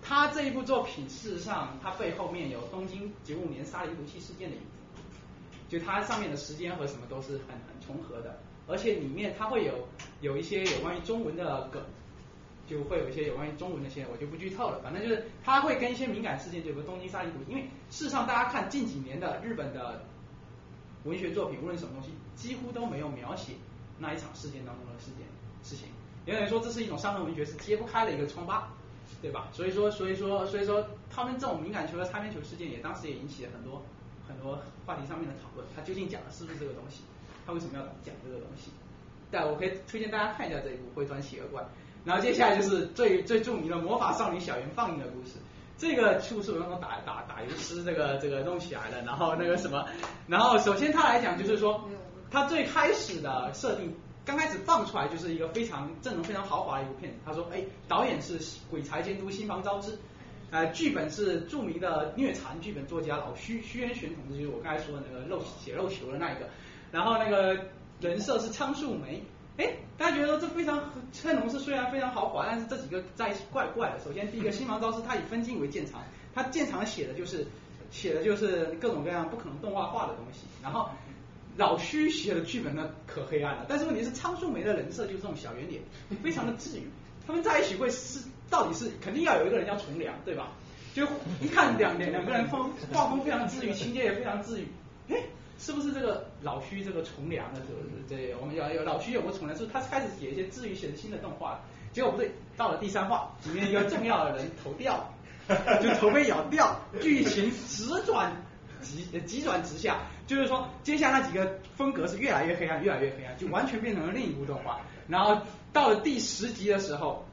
他这一部作品事实上它背后面有东京九五年沙林毒气事件的影子，就它上面的时间和什么都是很很重合的，而且里面它会有有一些有关于中文的梗。就会有一些有关于中文的些，我就不剧透了。反正就是他会跟一些敏感事件，就比如东京沙林毒，因为事实上大家看近几年的日本的文学作品，无论什么东西，几乎都没有描写那一场事件当中的事件事情。也等于说这是一种伤痕文学，是揭不开的一个疮疤。对吧？所以说，所以说，所以说，他们这种敏感球和擦边球事件也当时也引起了很多很多话题上面的讨论。他究竟讲的是不是这个东西？他为什么要讲这个东西？但我可以推荐大家看一下这一部《灰川企鹅怪》。然后接下来就是最最著名的魔法少女小圆放映的故事。这个故事我用打打打油诗这个这个弄起来的。然后那个什么，然后首先他来讲就是说，他最开始的设定。刚开始放出来就是一个非常阵容非常豪华的一部片子。他说，哎，导演是鬼才监督新房昭之，呃，剧本是著名的虐残剧本作家老虚虚渊玄同志，就是我刚才说的那个肉血肉球的那一个。然后那个人设是仓树梅，哎，大家觉得这非常阵容是虽然非常豪华，但是这几个在一起怪怪的。首先第一个 (laughs) 新房昭之，他以分镜为建长，他见长写的就是写的就是各种各样不可能动画化的东西，然后。老虚写的剧本呢可黑暗了，但是问题是仓树梅的人设就是这种小圆脸，非常的治愈。他们在一起会是到底是肯定要有一个人要从良，对吧？就一看两两两个人风画风非常治愈，情节也非常治愈。哎，是不是这个老徐这个从良的这个这我们要有老徐有个从良，就是他开始写一些治愈写新的动画。结果不对，到了第三话，(laughs) 里面一个重要的人头掉，(laughs) 就头被咬掉，剧情直转。急急转直下，就是说，接下来那几个风格是越来越黑暗，越来越黑暗，就完全变成了另一部动画。然后到了第十集的时候，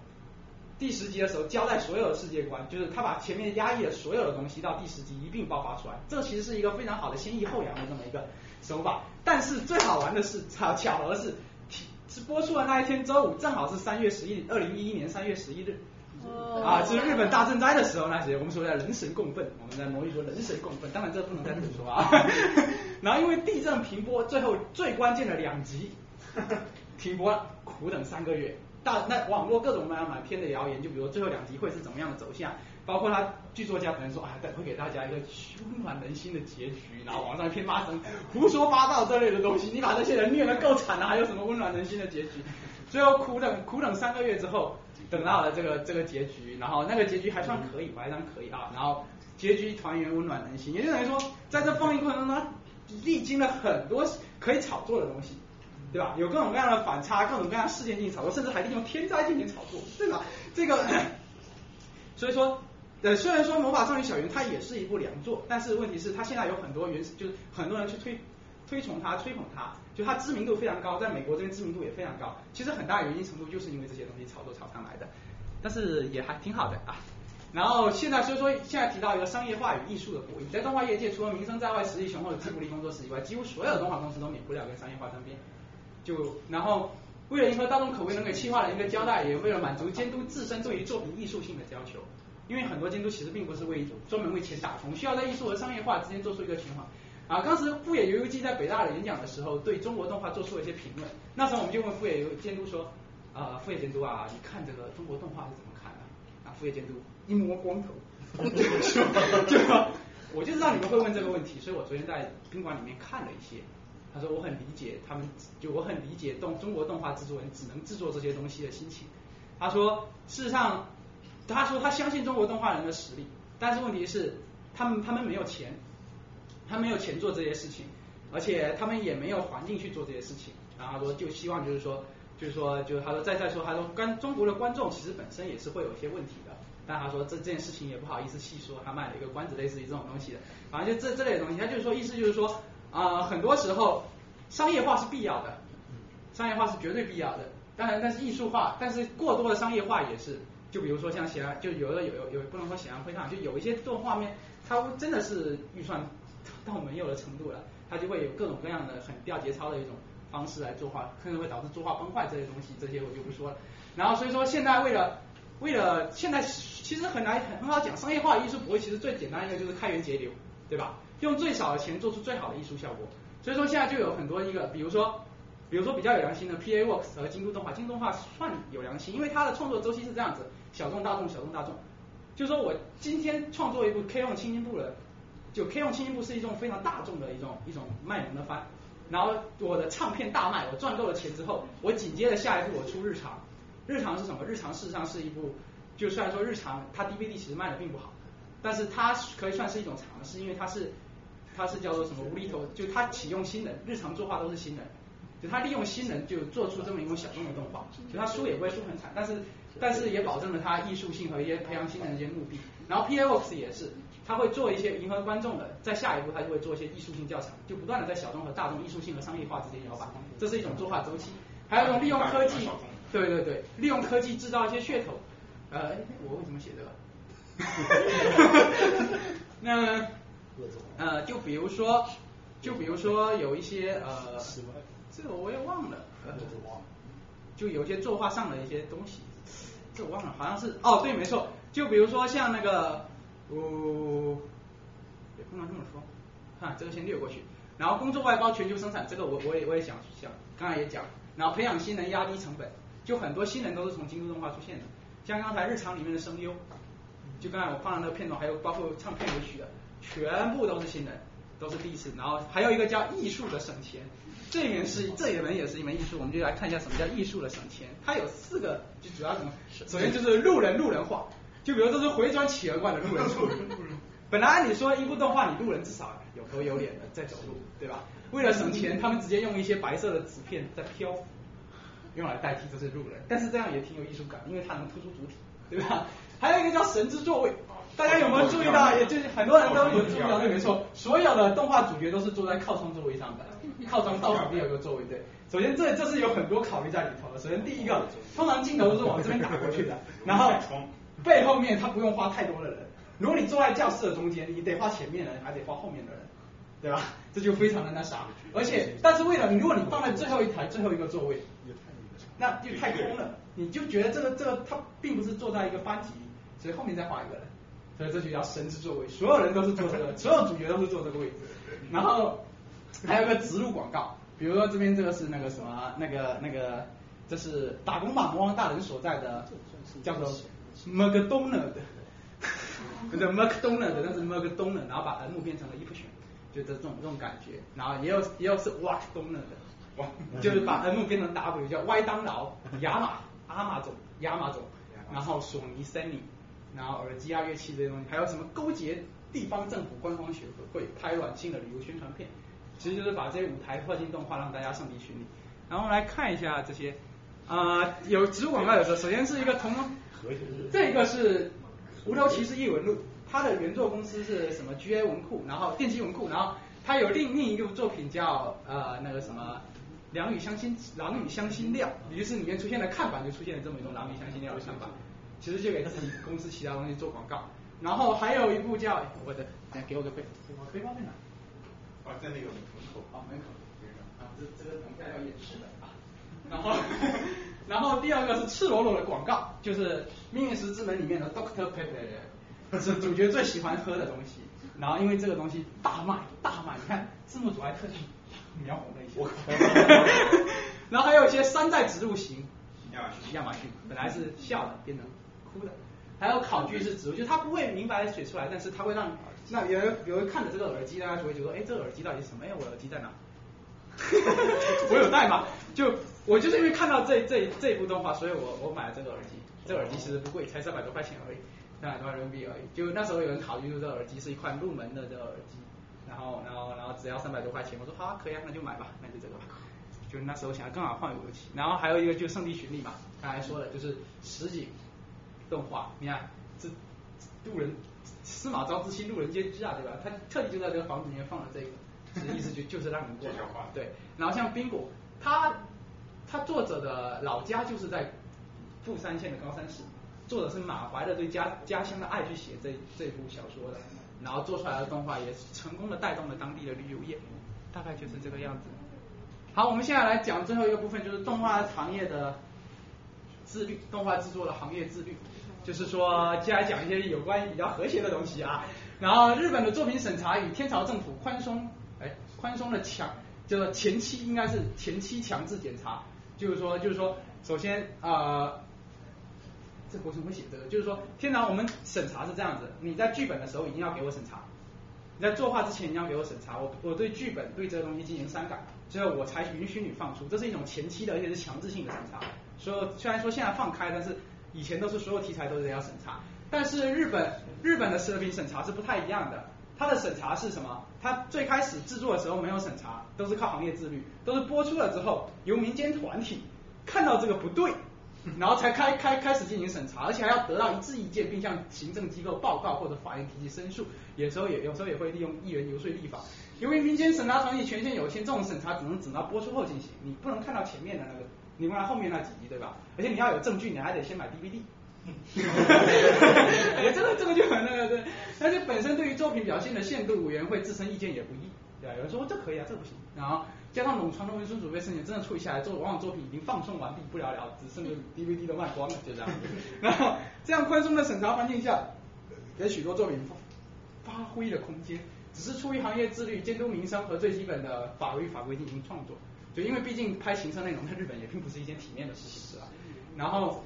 第十集的时候交代所有的世界观，就是他把前面压抑的所有的东西到第十集一并爆发出来。这其实是一个非常好的先抑后扬的这么一个手法。但是最好玩的是巧巧合是，是播出的那一天周五正好是三月十一，二零一一年三月十一日。啊，就是日本大震灾的时候那些，我们说叫人神共愤，我们在模拟说人神共愤，当然这不能在这里说啊。(laughs) 然后因为地震停播，最后最关键的两集停播了，苦等三个月。大那网络各种各样满篇的谣言，就比如最后两集会是怎么样的走向，包括他剧作家可能说啊，会给大家一个温暖人心的结局，然后网上一片骂声，胡说八道这类的东西，你把这些人虐得够惨了，还有什么温暖人心的结局？最后苦等苦等三个月之后。等到了这个这个结局，然后那个结局还算可以，还算可以啊。然后结局团圆，温暖人心，也就等于说，在这放映过程中，历经了很多可以炒作的东西，对吧？有各种各样的反差，各种各样事件进行炒作，甚至还利用天灾进行炒作，对吧？这个，所以说，呃，虽然说《魔法少女小圆》它也是一部良作，但是问题是它现在有很多原，就是很多人去推推崇它、吹捧它。就它知名度非常高，在美国这边知名度也非常高。其实很大原因程度就是因为这些东西炒作炒上来的，但是也还挺好的啊。然后现在所以说现在提到一个商业化与艺术的博弈，在动画业界除了名声在外、实力雄厚的吉卜力工作室以外，几乎所有的动画公司都免不了跟商业化沾边。就然后为了迎合大众口味，能给企划的一个交代，也为了满足监督自身对于作品艺术性的要求。因为很多监督其实并不是为专门为钱打工，需要在艺术和商业化之间做出一个平衡。啊，当时富野由悠季在北大的演讲的时候，对中国动画做出了一些评论。那时候我们就问富野由监督说，啊，富野监督啊，你看这个中国动画是怎么看的？啊，富野监督一摸光头，(laughs) 就，就，我就知道你们会问这个问题，所以我昨天在宾馆里面看了一些。他说我很理解他们，就我很理解动中国动画制作人只能制作这些东西的心情。他说，事实上，他说他相信中国动画人的实力，但是问题是，他们他们没有钱。他没有钱做这些事情，而且他们也没有环境去做这些事情。然后他说，就希望就是说，就是说，就是他说再再说，他说跟中国的观众其实本身也是会有一些问题的。但他说这这件事情也不好意思细说，他卖了一个关子，类似于这种东西的。反正就这这类的东西，他就是说意思就是说啊，很多时候商业化是必要的，商业化是绝对必要的。当然，但是艺术化，但是过多的商业化也是。就比如说像显然，就有的有有有不能说显然会上，就有一些做画面，它真的是预算。到没有的程度了，它就会有各种各样的很掉节操的一种方式来作画，可能会导致作画崩坏这些东西，这些我就不说了。然后所以说现在为了为了现在其实很难很很好讲，商业化艺术不会，其实最简单一个就是开源节流，对吧？用最少的钱做出最好的艺术效果。所以说现在就有很多一个，比如说比如说比较有良心的 PA Works 和京都动画，京都动画算有良心，因为它的创作周期是这样子，小众大众小众大众，就是说我今天创作一部 K 用轻音部的。就 K 用轻音部是一种非常大众的一种一种卖萌的番，然后我的唱片大卖，我赚够了钱之后，我紧接着下一步我出日常，日常是什么？日常事实上是一部，就虽然说日常它 DVD 其实卖的并不好，但是它可以算是一种尝试，因为它是它是叫做什么无厘头，就它启用新人，日常作画都是新人，就他利用新人就做出这么一种小众的动画，就他输也不会输很惨，但是但是也保证了他艺术性和一些培养新人的一些目的。然后 PA Works 也是，他会做一些迎合观众的，在下一步他就会做一些艺术性较强，就不断的在小众和大众、艺术性和商业化之间摇摆，这是一种作画周期。还有一种利用科技，对对对，利用科技制造一些噱头。呃，我为什么写这个？(laughs) 那呃，就比如说，就比如说有一些呃，这个我也忘了，就有些作画上的一些东西，这我忘了，好像是哦，对，没错，就比如说像那个，哦，也不能这么说，看这个先略过去。然后工作外包全球生产，这个我我也我也想想，刚才也讲，然后培养新人压低成本，就很多新人都是从京都动画出现的，像刚才日常里面的声优，就刚才我放的那个片段，还有包括唱片尾曲的，全部都是新人，都是第一次。然后还有一个叫艺术的省钱，这里面是这一门也是一门艺术，我们就来看一下什么叫艺术的省钱。它有四个，就主要什么？首先就是路人路人化，就比如这是回转企鹅罐的路人。(laughs) 本来按理说一部动画你路人至少有头有脸的在走路，对吧？为了省钱，他们直接用一些白色的纸片在漂浮，用来代替这些路人。但是这样也挺有艺术感，因为它能突出主体，对吧？还有一个叫神之座位，大家有没有注意到？也就是很多人都有注意到，对，没错，所有的动画主角都是坐在靠窗座位上的，(laughs) 靠窗倒数第二个座位，对。首先这这是有很多考虑在里头的。首先第一个，通常镜头都是往这边打过去的，(laughs) 然后背后面他不用花太多的人。如果你坐在教室的中间，你得画前面的人，还得画后面的人，对吧？(laughs) 这就非常的那啥。而且，但是为了你，如果你放在最后一排最后一个座位，那就太空了，你就觉得这个这个他并不是坐在一个班级，所以后面再画一个人，所以这就叫神之座位，所有人都是坐这个，所有主角都是坐这个位置。然后还有个植入广告，比如说这边这个是那个什么那个那个，这是打工吧魔王大人所在的，(laughs) 叫做 McDonald。对 McDonald，但是 McDonald，然后把 M 变成了 E 选，就这种这种感觉，然后也有也有是 What Donald，哇，(laughs) 就是把 M 变成 W，叫歪当劳，亚马阿玛总亚马总，然后索尼 Sony，然后耳机啊乐器这些东西，还有什么勾结地方政府观光协会拍软性的旅游宣传片，其实就是把这些舞台特进动画让大家上地巡礼。然后来看一下这些啊，有植入广告有的，首先是一个同，这个是。无头骑士异闻录，它的原作公司是什么？GA 文库，然后电击文库，然后它有另另一部作品叫呃那个什么《狼与香辛狼与香辛料》，于是里面出现的看板就出现了这么一种狼与香辛料的看板，其实就给自己公司其他东西做广告。然后还有一部叫我的，来给我个背，我背包在哪？啊，在那个门口。啊，门口。啊，这这个等一下要演示的啊。然后。(laughs) 然后第二个是赤裸裸的广告，就是《命运石之门》里面的 Doctor Pepper，是主角最喜欢喝的东西。然后因为这个东西大卖大卖，你看字幕组还特地描红了一些。(laughs) 然后还有一些山寨植入型，亚马逊亚马逊本来是笑的变成哭的。还有考据是植入，就是他不会明白的写出来，但是他会让那有人有人看着这个耳机，大家就会觉得，哎，这个耳机到底是什么？哎，我耳机在哪？(laughs) 我有带吗？就我就是因为看到这这这一部动画，所以我我买了这个耳机。这个耳机其实不贵，才三百多块钱而已，三百多人民币而已。就那时候有人考虑说这个耳机是一款入门的这个耳机，然后然后然后只要三百多块钱，我说好啊，(laughs) 可以啊，那就买吧，那就这个吧。就那时候想要更好换游戏，然后还有一个就是圣地巡礼嘛，刚才说的就是实景动画，你看这路人司马昭之心，路人皆知啊，对吧？他特地就在这个房子里面放了这个。意思就 (laughs) 就是让人过对，然后像冰果，他他作者的老家就是在富山县的高山市，作者是满怀着对家家乡的爱去写这这部小说的，然后做出来的动画也成功的带动了当地的旅游业，大概就是这个样子。好，我们现在来讲最后一个部分，就是动画行业的自律，动画制作的行业自律，就是说接下来讲一些有关比较和谐的东西啊。然后日本的作品审查与天朝政府宽松。哎宽松的强，就是前期应该是前期强制检查，就是说，就是说，首先啊，这为什么写这个？就是说，天朝我们审查是这样子，你在剧本的时候一定要给我审查，你在作画之前你要给我审查，我我对剧本对这个东西进行删改，最后我才允许你放出，这是一种前期的，而且是强制性的审查。所以虽然说现在放开，但是以前都是所有题材都是要审查，但是日本日本的视频审查是不太一样的。它的审查是什么？它最开始制作的时候没有审查，都是靠行业自律，都是播出了之后由民间团体看到这个不对，然后才开开开始进行审查，而且还要得到一致意见，并向行政机构报告或者法院提起申诉。有时候也有时候也会利用议员游说立法。由于民间审查团体权限有限，这种审查只能等到播出后进行，你不能看到前面的那个，你看后面那几集对吧？而且你要有证据，你还得先买 DVD。(laughs) (laughs) 哎，这个这个就很那个对，而且本身对于作品表现的限度，委员会自身意见也不一，对吧？有人说这可以啊，这不行，然后加上垄传统文书储备申请真的处理下来，作往往作品已经放送完毕，不了了之，甚至 DVD 都卖光了，就这样。(laughs) 然后这样宽松的审查环境下，给许多作品发发挥的空间，只是出于行业自律、监督民生和最基本的法律法规进行创作。就因为毕竟拍情色内容在日本也并不是一件体面的事情，是吧？然后。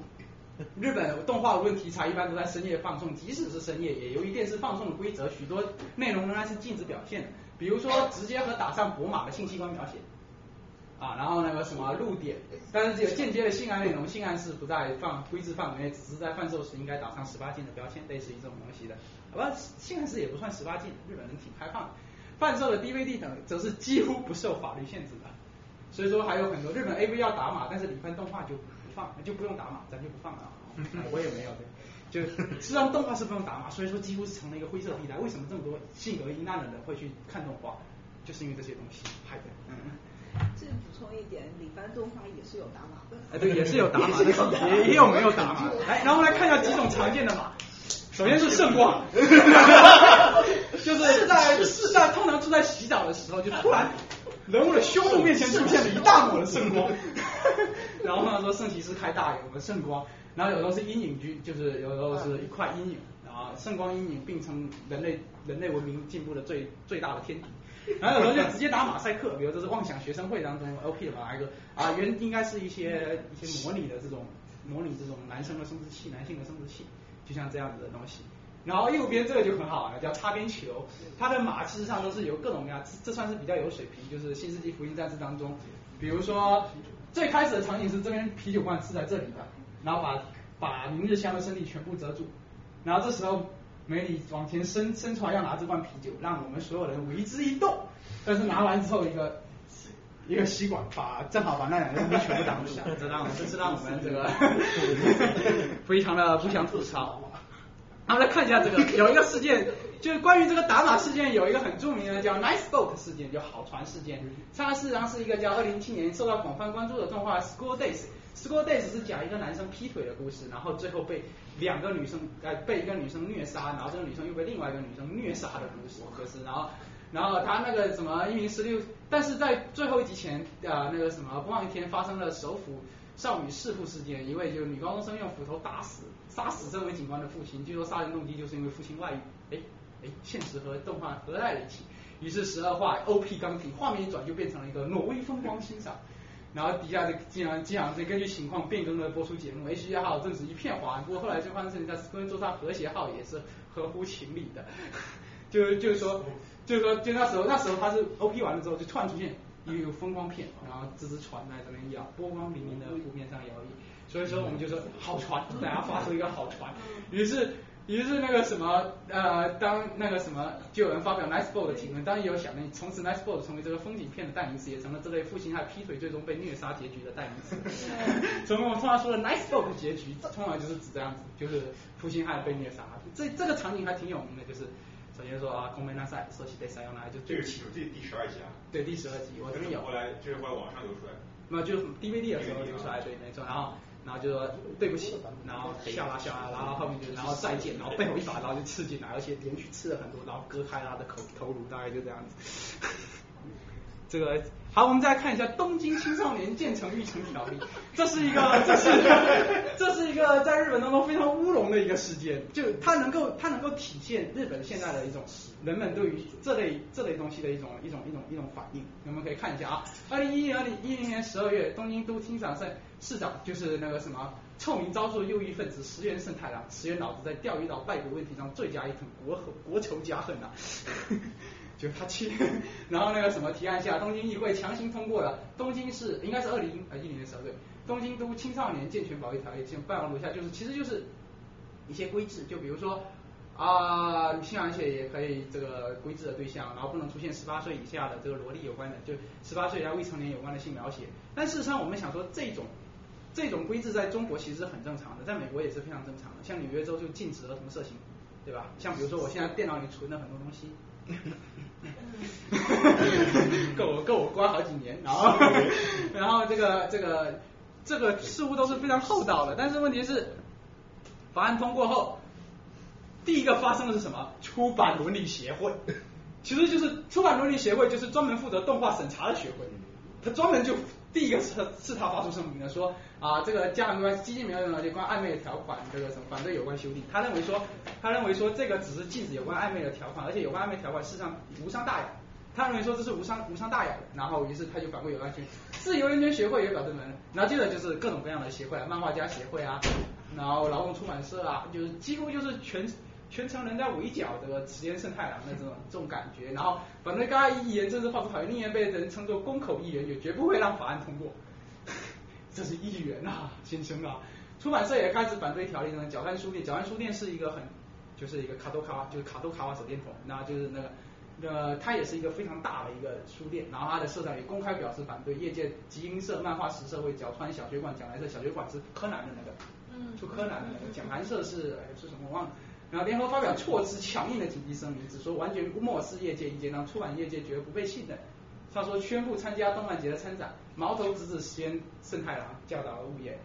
日本动画无论题材一般都在深夜放送，即使是深夜，也由于电视放送的规则，许多内容仍然是禁止表现的。比如说直接和打上博马的性器官描写啊，然后那个什么露点，但是这个间接的性爱内容，性暗示不在放规制范围内，只是在贩售时应该打上十八禁的标签，类似于这种东西的。好吧，性暗示也不算十八禁，日本人挺开放的。贩售的 DVD 等则是几乎不受法律限制的，所以说还有很多日本 AV 要打码，但是里番动画就不。放就不用打码，咱就不放了啊！(laughs) 我也没有的，就实际上动画是不用打码，所以说几乎是成了一个灰色地带。为什么这么多性格阴暗的人会去看动画？就是因为这些东西害的。嗯。这补充一点，李帆动画也是有打码的。哎，对，也是有打码的，也也有没有打码。来，然后来看一下几种常见的码。首先是圣光，就是在是在通常是在洗澡的时候，就突然人物的胸部面前出现了一大抹的圣光。(laughs) 然后呢，说圣骑士开大有个圣光，然后有时候是阴影居，就是有时候是一块阴影，然后圣光阴影并称人类人类文明进步的最最大的天敌。然后有时候就直接打马赛克，比如这是妄想学生会当中 LP 的哪一个啊，原应该是一些一些模拟的这种模拟这种男生的生殖器，男性的生殖器，就像这样子的东西。然后右边这个就很好了，叫擦边球，它的马事实上都是由各种各样，这算是比较有水平，就是新世纪福音战士当中，比如说。最开始的场景是这边啤酒罐是在这里的，然后把把明日香的身体全部遮住，然后这时候美女往前伸伸出来要拿这罐啤酒，让我们所有人为之一动，但是拿完之后一个一个吸管把正好把那两个东西全部挡住，(laughs) 这让这是让我们这个非常的不想吐槽。然后来看一下这个 (laughs) 有一个事件。就是关于这个打码事件，有一个很著名的叫 Nice Boat 事件，就好船事件。它事实上是一个叫二零一七年受到广泛关注的动画 School Days。School Days 是讲一个男生劈腿的故事，然后最后被两个女生呃被一个女生虐杀，然后这个女生又被另外一个女生虐杀的故事。可是然后然后他那个什么一名十六，但是在最后一集前呃那个什么不忘一天发生了首府少女弑父事件，一位就是女高中生用斧头打死杀死这位警官的父亲，据说杀人动机就是因为父亲外遇。哎。哎，现实和动画合在了一起，于是十二话 OP 刚停，画面一转就变成了一个挪威风光欣赏，然后底下就竟然竟然是根据情况变更了播出节目，H 一号正是一片哗然，不过后来就发现在跟做上和谐号也是合乎情理的，(laughs) 就就是说就是说就那时候那时候他是 OP 完了之后就突然出现一个风光片，然后这只船在这边摇，波光粼粼的湖面上摇曳，所以说我们就说好船，大家发出一个好船，于是。于是那个什么呃，当那个什么就有人发表 Nice Boat 的评论，当然也有想呢，从此 Nice Boat 成为这个风景片的代名词，也成了这类父亲汉劈腿最终被虐杀结局的代名词。所以我们通常说的 Nice Boat 结局，通常就是指这样子，就是父亲汉被虐杀。这这个场景还挺有名的，就是首先说啊，空杯那赛说起被塞用来就这个是这第十二集啊？对，第十二集我这边有。后来这是后来网上流出来。那就 DVD 的时候流出来，对，没错，然后。然后就说对不起，然后笑啦笑啦，然后后面就然后再见，然后背后一把刀就刺进来，而且连续刺了很多然后，割开他的口头颅，大概就这样子。(laughs) 这个。好，我们再看一下《东京青少年建成育成条例》，这是一个，(laughs) 这是这是一个在日本当中非常乌龙的一个事件，就它能够它能够体现日本现在的一种人们对于这类这类东西的一种一种一种一种反应。我们可以看一下啊，二零一零二零一零年十二月，东京都青长市市长就是那个什么臭名昭著的右翼分子石原慎太郎，石原老子在钓鱼岛败国问题上罪加一等，国国仇家恨呐。就他去，(laughs) 然后那个什么提案下，东京议会强行通过了东京市应该是二零呃一零年十二月，东京都青少年健全保育条例，先办完如下，就是其实就是一些规制，就比如说啊，性而且也可以这个规制的对象，然后不能出现十八岁以下的这个萝莉有关的，就十八岁以下未成年有关的性描写。但事实上，我们想说这种这种规制在中国其实是很正常的，在美国也是非常正常的。像纽约州就禁止儿童色情，对吧？像比如说我现在电脑里存了很多东西，(laughs) 够我够我关好几年，然 (laughs) 后然后这个这个这个似乎都是非常厚道的，但是问题是法案通过后。第一个发生的是什么？出版伦理协会，其实就是出版伦理协会，就是专门负责动画审查的协会。他专门就第一个是是他发出声明的，说啊，这个家长关系基金没有任何有关暧昧条款，这个什么反对有关修订。他认为说，他认为说这个只是禁止有关暧昧的条款，而且有关暧昧条款事实上无伤大雅。他认为说这是无伤无伤大雅的，然后于是他就反对有关修订。自由人权协会也表示门，然后接着就是各种各样的协会，漫画家协会啊，然后劳动出版社啊，就是几乎就是全。全程人在围剿这个池田胜太郎的这种这种感觉，然后反对该议员政治发出讨厌，另一言被人称作公口议员，也绝不会让法案通过。(laughs) 这是议员啊，先生啊！出版社也开始反对条例呢。角川书店，角川书店是一个很就是一个卡多卡，就是卡多卡瓦手电筒，那就是那个呃，它也是一个非常大的一个书店，然后它的社长也公开表示反对。业界集英社、漫画十社会角川小学馆、讲来社小学馆是柯南的那个，嗯，出柯南的那个，讲谈社是哎是什么我忘了。然后联合发表措辞强硬的紧急声明，只说完全漠视业界意见，让出版业界绝不被信任。他说宣布参加动漫节的参展，矛头直指先胜太郎教导物业。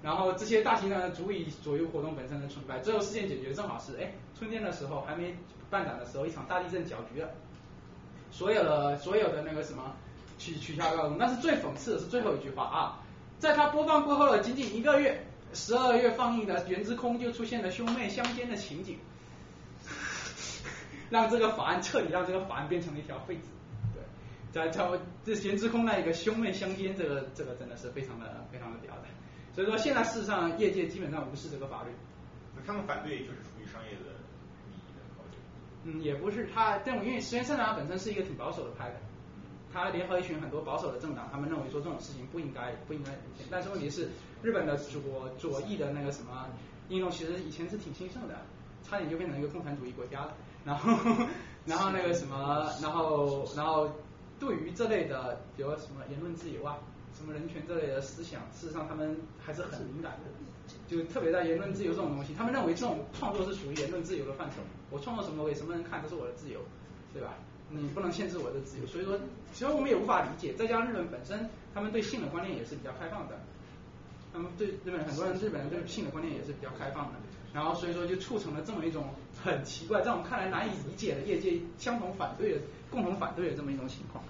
然后这些大型的足以左右活动本身的成败。最后事件解决正好是哎春天的时候还没办展的时候，一场大地震搅局了，所有的所有的那个什么取取消了。但是最讽刺的是最后一句话啊，在他播放过后的仅仅一个月。十二月放映的《原之空》就出现了兄妹相奸的情景，(laughs) 让这个法案彻底让这个法案变成了一条废纸。对，在在这《原之空》那一个兄妹相奸，这个这个真的是非常的非常的屌的。所以说现在事实上业界基本上无视这个法律。他们反对就是出于商业的利益的考虑。嗯，也不是，他但我因为实验室长本身是一个挺保守的派的。他联合一群很多保守的政党，他们认为说这种事情不应该不应该。但是问题是，日本的左左翼的那个什么应用，其实以前是挺兴盛的，差点就变成一个共产主义国家了。然后 (laughs) 然后那个什么，然后然后对于这类的，比如什么言论自由啊，什么人权这类的思想，事实上他们还是很敏感的。就特别在言论自由这种东西，他们认为这种创作是属于言论自由的范畴。我创作什么给什么人看，这是我的自由，对吧？你不能限制我的自由，所以说，其实我们也无法理解。再加上日本本身，他们对性的观念也是比较开放的，他们对日本很多人日本人对性的观念也是比较开放的，然后所以说就促成了这么一种很奇怪，在我们看来难以理解的业界相同反对的、共同反对的这么一种情况。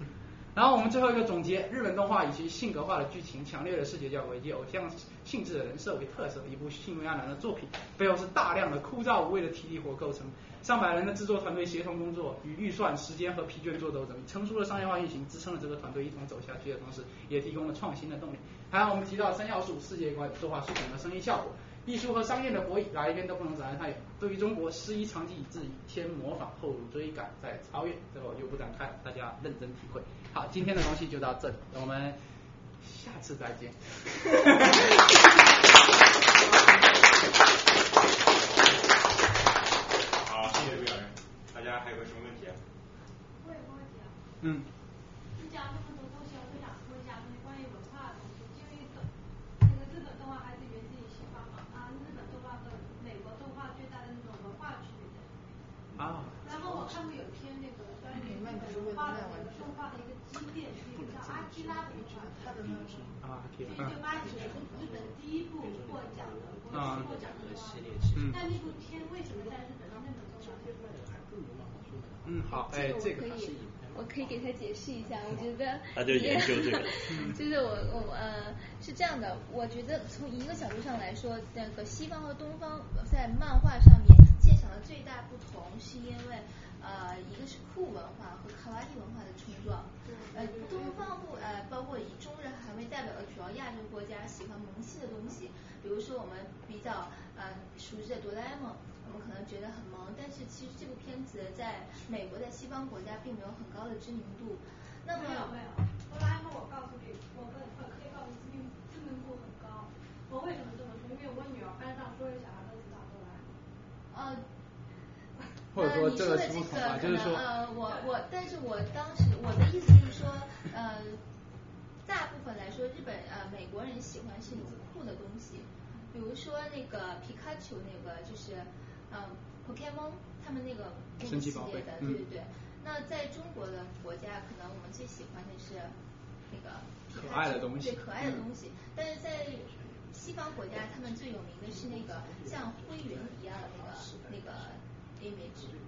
然后我们最后一个总结：日本动画以其性格化的剧情、强烈的视觉效果以及偶像性质的人设为特色，一部性味盎然的作品，背后是大量的枯燥无味的体力活构成。上百人的制作团队协同工作，与预算、时间和疲倦做斗争，成熟的商业化运行支撑了这个团队一同走下去的同时，也提供了创新的动力。还有我们提到三要素：世界观、作画水准和声音效果。艺术和商业的博弈，哪一边都不能展开太远。对于中国，师夷长技以制夷，先模仿后追赶，再超越，这个我就不展开，大家认真体会。好，今天的东西就到这里，我们下次再见。好，谢谢魏老师。大家还有个什么问题？我有个问题啊。嗯。你讲这么多东西，我就想说一下关于文化的东西，因为那个日本动画还是源自于西方嘛，啊，日本动画和美国动画最大的那种文化区别在里面。啊。然后我看过有一篇那个关于日本文化的那个动画的一个积淀，是一个叫阿基拉的动画，啊，一九八九年日本第一部获奖的国际获奖的系列，但那部片为什么在日本那么受欢嗯，好，哎，这个。我可以给他解释一下，我觉得，他就研究这个，(laughs) 就是我我呃是这样的，我觉得从一个角度上来说，那个西方和东方在漫画上面鉴赏的最大不同，是因为呃一个是酷文化和卡哇伊文化的冲撞，呃东方不呃包括以中日韩为代表的主要亚洲国家喜欢萌系的东西，比如说我们比较呃熟知的哆啦 A 梦。我们可能觉得很萌，但是其实这部片子在美国在西方国家并没有很高的知名度。那么没有没有，哆啦 A 梦我告诉你，我可我可以告诉你知名知名度很高。我为什么这么说？因为我女儿班上所有小孩都知道哆啦 A 梦。呃，说这个这出口吧，就是说呃，我我，但是我当时我的意思就是说，呃，大部分来说，日本呃美国人喜欢是那种酷的东西，比如说那个皮卡丘那个就是呃 Pokemon 他们那个那个神奇宝贝系列的，嗯对对对。那在中国的国家，可能我们最喜欢的是那个可爱的东西对可爱的嗯东西，但是在西方国家，他们最有名的是那个像灰原一样的那个那个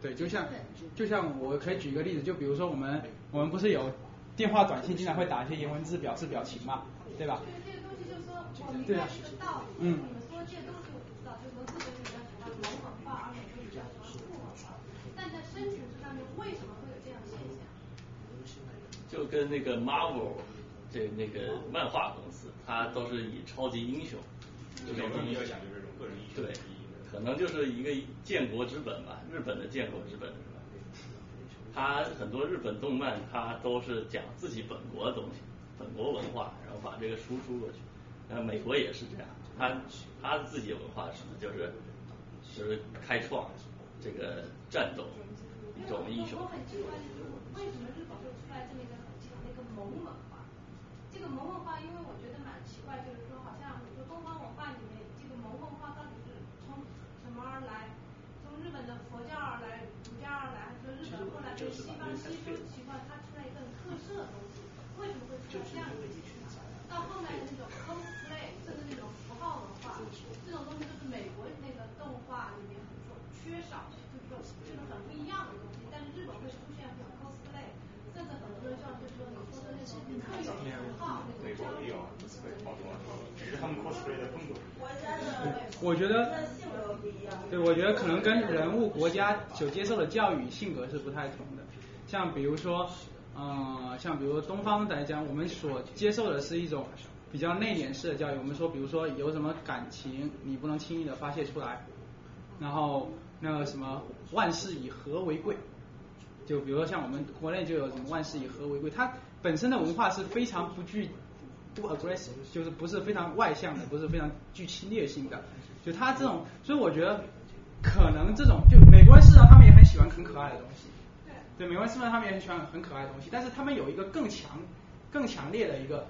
对，就像就像我可以举一个例子，就比如说我们我们不是有电话短信经常会打一些颜文字表示表情嘛，对吧？这个东西就是说，我这个道理。嗯你们说这些东西我不知道，就而美国比较喜欢酷文化。但在深层次上面，为什么会有这样现象？就跟那个 Marvel 这那个漫画公司，它都是以超级英雄这种更比较讲究这种个人英雄对，可能就是一个建国之本吧，日本的建国之本是吧？它很多日本动漫，它都是讲自己本国的东西，本国文化，然后把这个输出过去。那美国也是这样，他他自己文化是什么？就是是开创这个战斗一种英雄我。很奇怪，就是为什么日本会出来这么一个很强的一个萌文化？这个萌文化，因为我觉得蛮奇怪，就是说好像你说东方文化里面，这个萌文化到底是从什么而来？从日本的佛教而来，儒家而来，还是说日本后来被西方吸收习惯，它出来一个很特色的东西？为什么会出来这样一个现象？到后来的那种 cosplay，甚至那种符号文化，这种东西都是美国那个动画里面所缺少的，就是说这种很不一样的东西。但是日本会出现这种 cosplay，甚至很多人像就是说你说的那种特有的符号那种美国也有啊，对，好多，只是他们 cosplay 的风格。我觉得，对，我觉得可能跟人物、国家所接受的教育、性格是不太同的。像比如说，呃，像比如东方来讲，我们所接受的是一种比较内敛式的教育。我们说，比如说有什么感情，你不能轻易的发泄出来。然后那个什么，万事以和为贵。就比如说像我们国内就有什么万事以和为贵，它本身的文化是非常不具不 aggressive，就是不是非常外向的，不是非常具侵略性的。就他这种，所以我觉得可能这种就美国人事实上他们也很喜欢很可爱的东西，对，美国人事实上他们也很喜欢很可爱的东西，但是他们有一个更强、更强烈的一个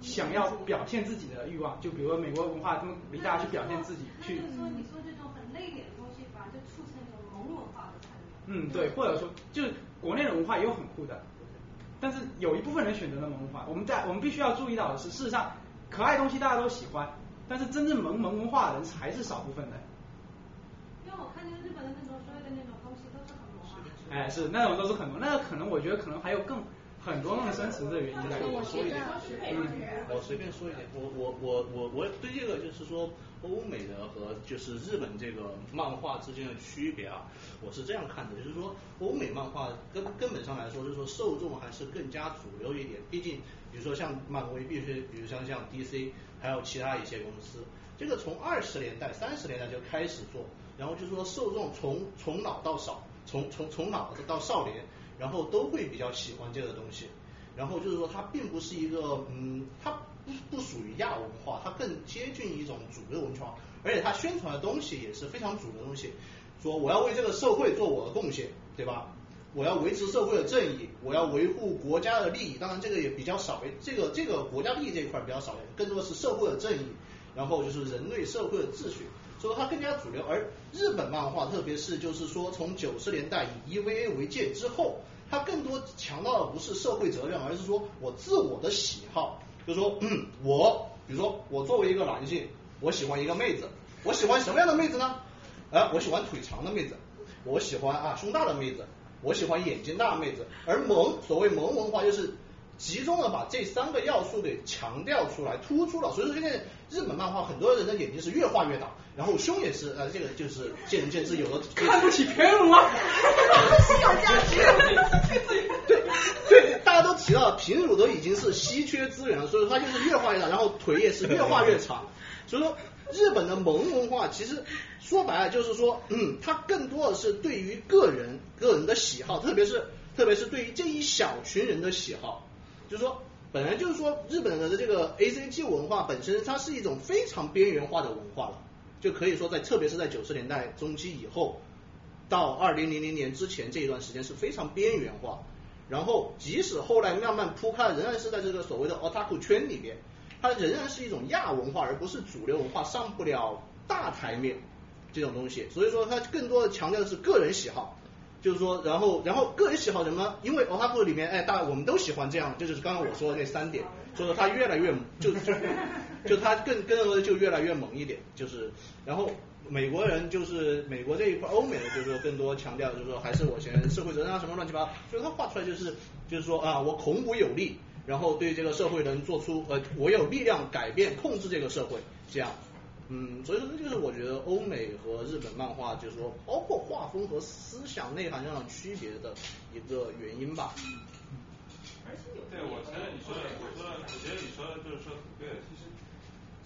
想要表现自己的欲望，就比如说美国文化，他们离大家去表现自己，去那就是说你说这种很内敛的东西，反而就促成一种萌文化的产生。嗯，对，或者说就是国内的文化也有很酷的，但是有一部分人选择了萌文化。我们在我们必须要注意到的是，事实上可爱东西大家都喜欢，但是真正萌萌文化的人还是少部分的。因为我看见日本的那种所有的那种东西都是很萌啊。哎，是那种都是很萌，那个可能我觉得可能还有更很多更深层次的原因。我说一点，我随便说一点，我我我我我对这个就是说欧美的和就是日本这个漫画之间的区别啊，我是这样看的，就是说欧美漫画根根本上来说，就是说受众还是更加主流一点，毕竟比如说像漫威，必须比如像像 DC，还有其他一些公司，这个从二十年代、三十年代就开始做，然后就是说受众从从老到少，从从从老到少年，然后都会比较喜欢这个东西。然后就是说，它并不是一个，嗯，它不不属于亚文化，它更接近一种主流文化，而且它宣传的东西也是非常主流的东西，说我要为这个社会做我的贡献，对吧？我要维持社会的正义，我要维护国家的利益，当然这个也比较少，这个这个国家利益这一块比较少，更多的是社会的正义，然后就是人类社会的秩序，所以它更加主流。而日本漫画，特别是就是说从九十年代以 EVA 为界之后。他更多强调的不是社会责任，而是说我自我的喜好，就是说，嗯，我比如说我作为一个男性，我喜欢一个妹子，我喜欢什么样的妹子呢？啊，我喜欢腿长的妹子，我喜欢啊胸大的妹子，我喜欢眼睛大的妹子。而萌，所谓萌文化就是集中的把这三个要素给强调出来，突出了。所以说现在日本漫画很多人的眼睛是越画越大，然后胸也是，呃，这个就是见仁见智，有的看不起偏龙啊，稀有价值。对对，大家都提到平乳都已经是稀缺资源了，所以说它就是越画越大，然后腿也是越画越长。所以说日本的萌文化其实说白了就是说，嗯，它更多的是对于个人个人的喜好，特别是特别是对于这一小群人的喜好，就是说。本来就是说，日本人的这个 A C G 文化本身，它是一种非常边缘化的文化了，就可以说在特别是在九十年代中期以后，到二零零零年之前这一段时间是非常边缘化，然后即使后来慢慢铺开，仍然是在这个所谓的 otaku 圈里面，它仍然是一种亚文化，而不是主流文化，上不了大台面这种东西。所以说，它更多的强调的是个人喜好。就是说，然后，然后个人喜好什么？因为 otaku 里面，哎，大我们都喜欢这样，就是刚刚我说的那三点，所以说它越来越就就就它更更多的就越来越猛一点，就是，然后美国人就是美国这一块，欧美的就是更多强调就是说还是我先社会责任啊什么乱七八糟，所以他画出来就是就是说啊，我孔武有力，然后对这个社会能做出呃，我有力量改变控制这个社会，这样。嗯，所以说这就是我觉得欧美和日本漫画，就是说包括画风和思想内涵上的区别的一个原因吧。对，我承认你说的，我说的，我觉得你说的就是说挺对。其实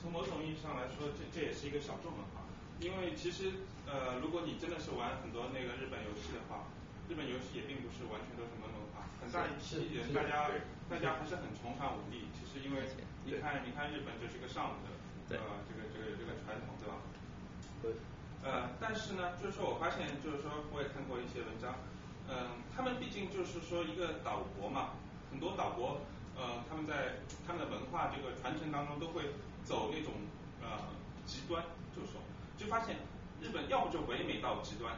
从某种意义上来说，这这也是一个小众文化。因为其实呃，如果你真的是玩很多那个日本游戏的话，日本游戏也并不是完全都是门文化，很大一批人大家大家还是很崇尚武力。其实因为你看你看日本就是一个尚武的呃这个这个这个传统，对吧？对。呃，但是呢，就是说我发现，就是说我也看过一些文章，嗯、他们毕竟就是说一个岛国嘛，很多岛国，呃，他们在他们的文化这个传承当中都会走那种呃极端，就是说，就发现日本要不就唯美到极端，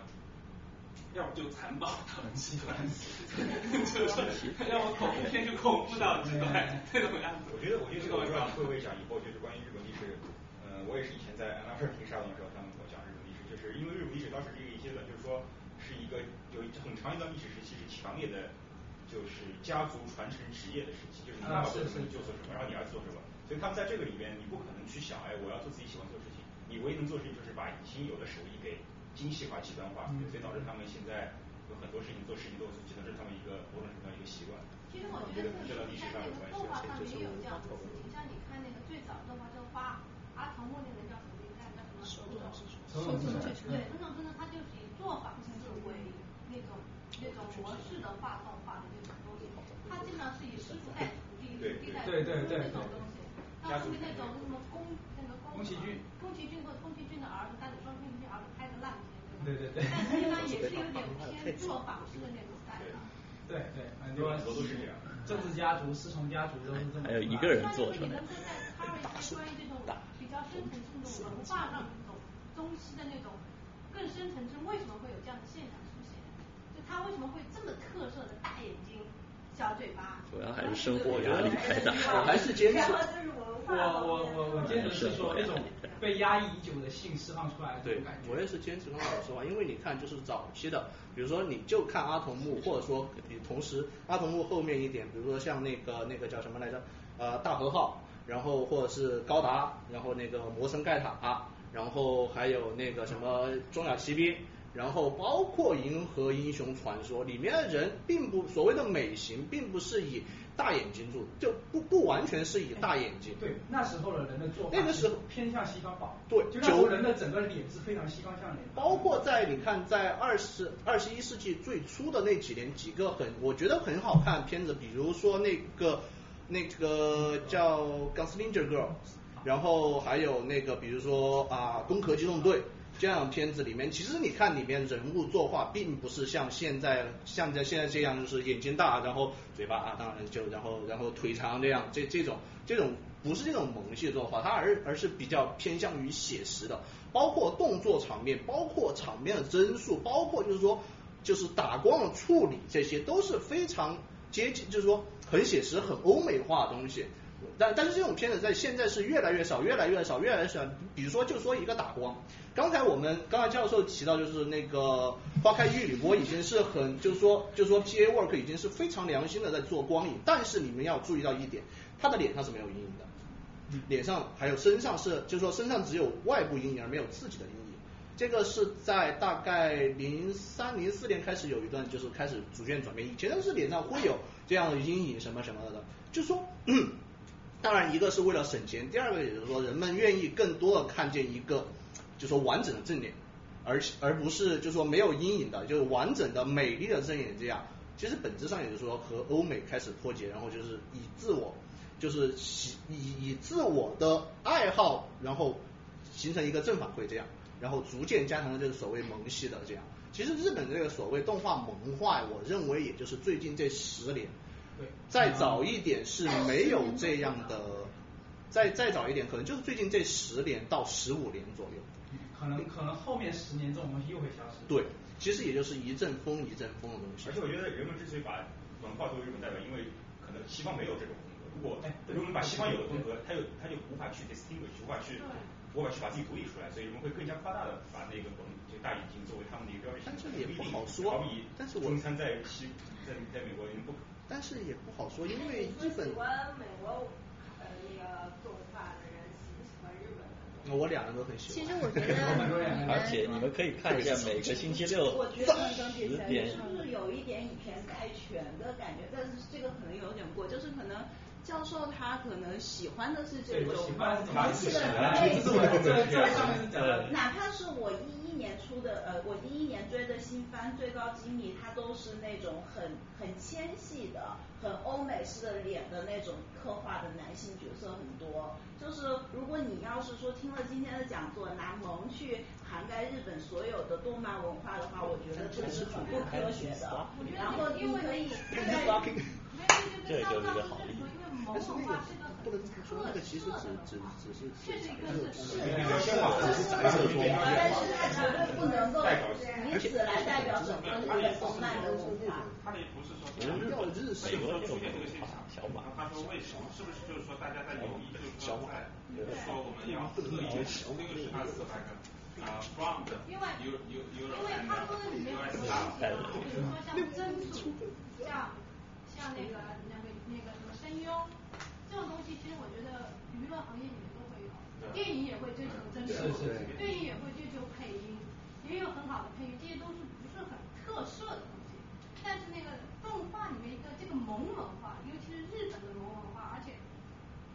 (laughs) 要不就残暴到极端，(laughs) 就是说，要么恐怖片就恐怖到极端，(laughs) 这种样子。我觉得，我觉得这个会不会讲以后就是关于日本我也是以前在安拉社听沙龙的时候，他们跟我讲日本历史，就是因为日本历史当时这个一阶段就是说是一个有很长一段历史时期是强烈的，就是家族传承职业的时期，就是你爸爸做什么你就做什么，然后你儿子做什么，所以他们在这个里边你不可能去想，哎，我要做自己喜欢做的事情，你唯一能做的事情就是把已经有的手艺给精细化、极端化，所以导致他们现在有很多事情做事情都是基本这是他们一个某种程度上一个习惯。其实我觉得这个是在那个动画上面也有这样的事情，像你看那个最早动画就画阿童木那个叫什么名字？叫什么？手冢治虫。对，手冢治虫他就是以作坊式为那种那种模式的画动画的那种东西，他基本上是以师傅带徒弟，徒弟带徒弟那种东西。那后面那种什么宫那个宫崎骏，宫崎骏或宫崎骏的儿子，但是说宫崎骏儿子拍的烂片，对对对。但实际上也是有点 (laughs) 偏作坊式的那种带的。对对，很多都是这样。政治家族、师从家族都是这么。还有一个人做出来。关于这种比较深层次的文化上这种东西的那种更深层次，为什么会有这样的现象出现？就他为什么会这么特色的大眼睛、小嘴巴？主要还是生活压力太大。我还是坚持。我我我我坚持是说那种被压抑已久的性释放出来的这种感觉。我也是坚持跟老实话，因为你看就是早期的，比如说你就看阿童木，或者说你同时阿童木后面一点，比如说像那个那个叫什么来着？呃，大和号，然后或者是高达，然后那个魔神盖塔，然后还有那个什么中亚骑兵，然后包括银河英雄传说里面的人，并不所谓的美型，并不是以大眼睛做，就不不完全是以大眼睛。对，那时候的人的做法，那个时候偏向西方化。对，就那时候人的整个脸是非常西方向脸。包括在你看，在二十二十一世纪最初的那几年，几个很我觉得很好看的片子，比如说那个那个叫《Gunslinger Girl》，然后还有那个比如说啊《攻壳机动队》。这样片子里面，其实你看里面人物作画，并不是像现在像在现在这样，就是眼睛大，然后嘴巴啊，当然就然后然后腿长这样，这这种这种不是这种萌系作画，它而而是比较偏向于写实的，包括动作场面，包括场面的帧数，包括就是说就是打光的处理，这些都是非常接近，就是说很写实、很欧美化的东西。但但是这种片子在现在是越来越少，越来越少，越来越少。比如说，就说一个打光，刚才我们刚才教授提到，就是那个花开一缕波已经是很，就是说，就是说 P A work 已经是非常良心的在做光影。但是你们要注意到一点，他的脸上是没有阴影的，脸上还有身上是，就是说身上只有外部阴影而没有自己的阴影。这个是在大概零三零四年开始有一段，就是开始逐渐转变。以前都是脸上会有这样的阴影什么什么的，就是说。(clears throat) 当然，一个是为了省钱，第二个也就是说，人们愿意更多的看见一个，就说完整的正脸，而而不是就说没有阴影的，就是完整的美丽的正脸这样。其实本质上也就是说和欧美开始脱节，然后就是以自我，就是以以自我的爱好，然后形成一个正反馈这样，然后逐渐加强了就是所谓萌系的这样。其实日本这个所谓动画萌化，我认为也就是最近这十年，对，再早一点是没有这样的，再再早一点可能就是最近这十年到十五年左右。可能可能后面十年这种东西又会消失。对，其实也就是一阵风一阵风的东西。而且我觉得人们之所以把文化作为日本代表，因为可能西方没有这种风格。如果如果我们把西方有的风格，它就它就无法去 distinguish，无法去无法去把自己独立出来，所以人们会更加夸大的把那个蒙就大眼睛作为他们的一个标志性。但是也不好说。好比但是我中餐在西在在美国人不。但是也不好说，因为日本。喜欢美国呃那个动画的人喜不喜欢日本的？我两个都很喜欢。其实我觉得，(laughs) 而且你们可以看一下 (laughs) 每个星期六我觉得十点。就是有一点以偏概全的感觉，但是这个可能有点过，就是可能教授他可能喜欢的是这种萌系的类型，哪怕是我一一年出的呃，我第一年追的新番《最高机密》，它都是那种很很纤细的、很欧美式的脸的那种刻画的男性角色很多。就是如果你要是说听了今天的讲座，拿萌去涵盖日本所有的动漫文化的话，我觉得这是很不科学的。然后你可以这就是一个好例子。但是那个不能说那个其实只只只是这是一个是是白色装，但是它绝对不能够以此来代表整个日本动漫的文化。他的不是说人要日式有出现这个现象，他说为什么？是不是就是说大家在有意就是说在说我们要特意这个是他死那个啊 from 因为因为他说里面很多东西啊，比如说像珍珠，像像那个声优，这种东西其实我觉得娱乐行业里面都会有，电影也会追求真实，电影也会追求配音，也有很好的配音，这些都是不是很特色的东西。但是那个动画里面一个这个萌文化，尤其是日本的萌文化，而且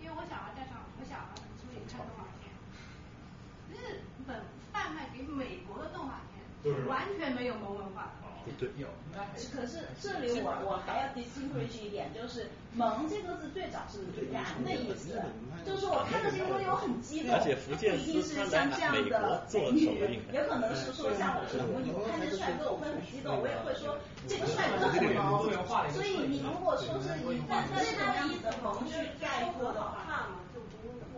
因为我小孩在上，我小孩所以看动画片，日本贩卖给美国的动画片完全没有萌文化。对，有。可是这里我我还要 distinguish 一点，就是萌这个字最早是燃的意思，就是我看到这个东西我很激动，不一定是像这样的美女，有可能是说像我是母女，我看见帅哥我会很激动，我也会说这个帅哥很萌。所以你如果说是以这种样子的萌去概括的话，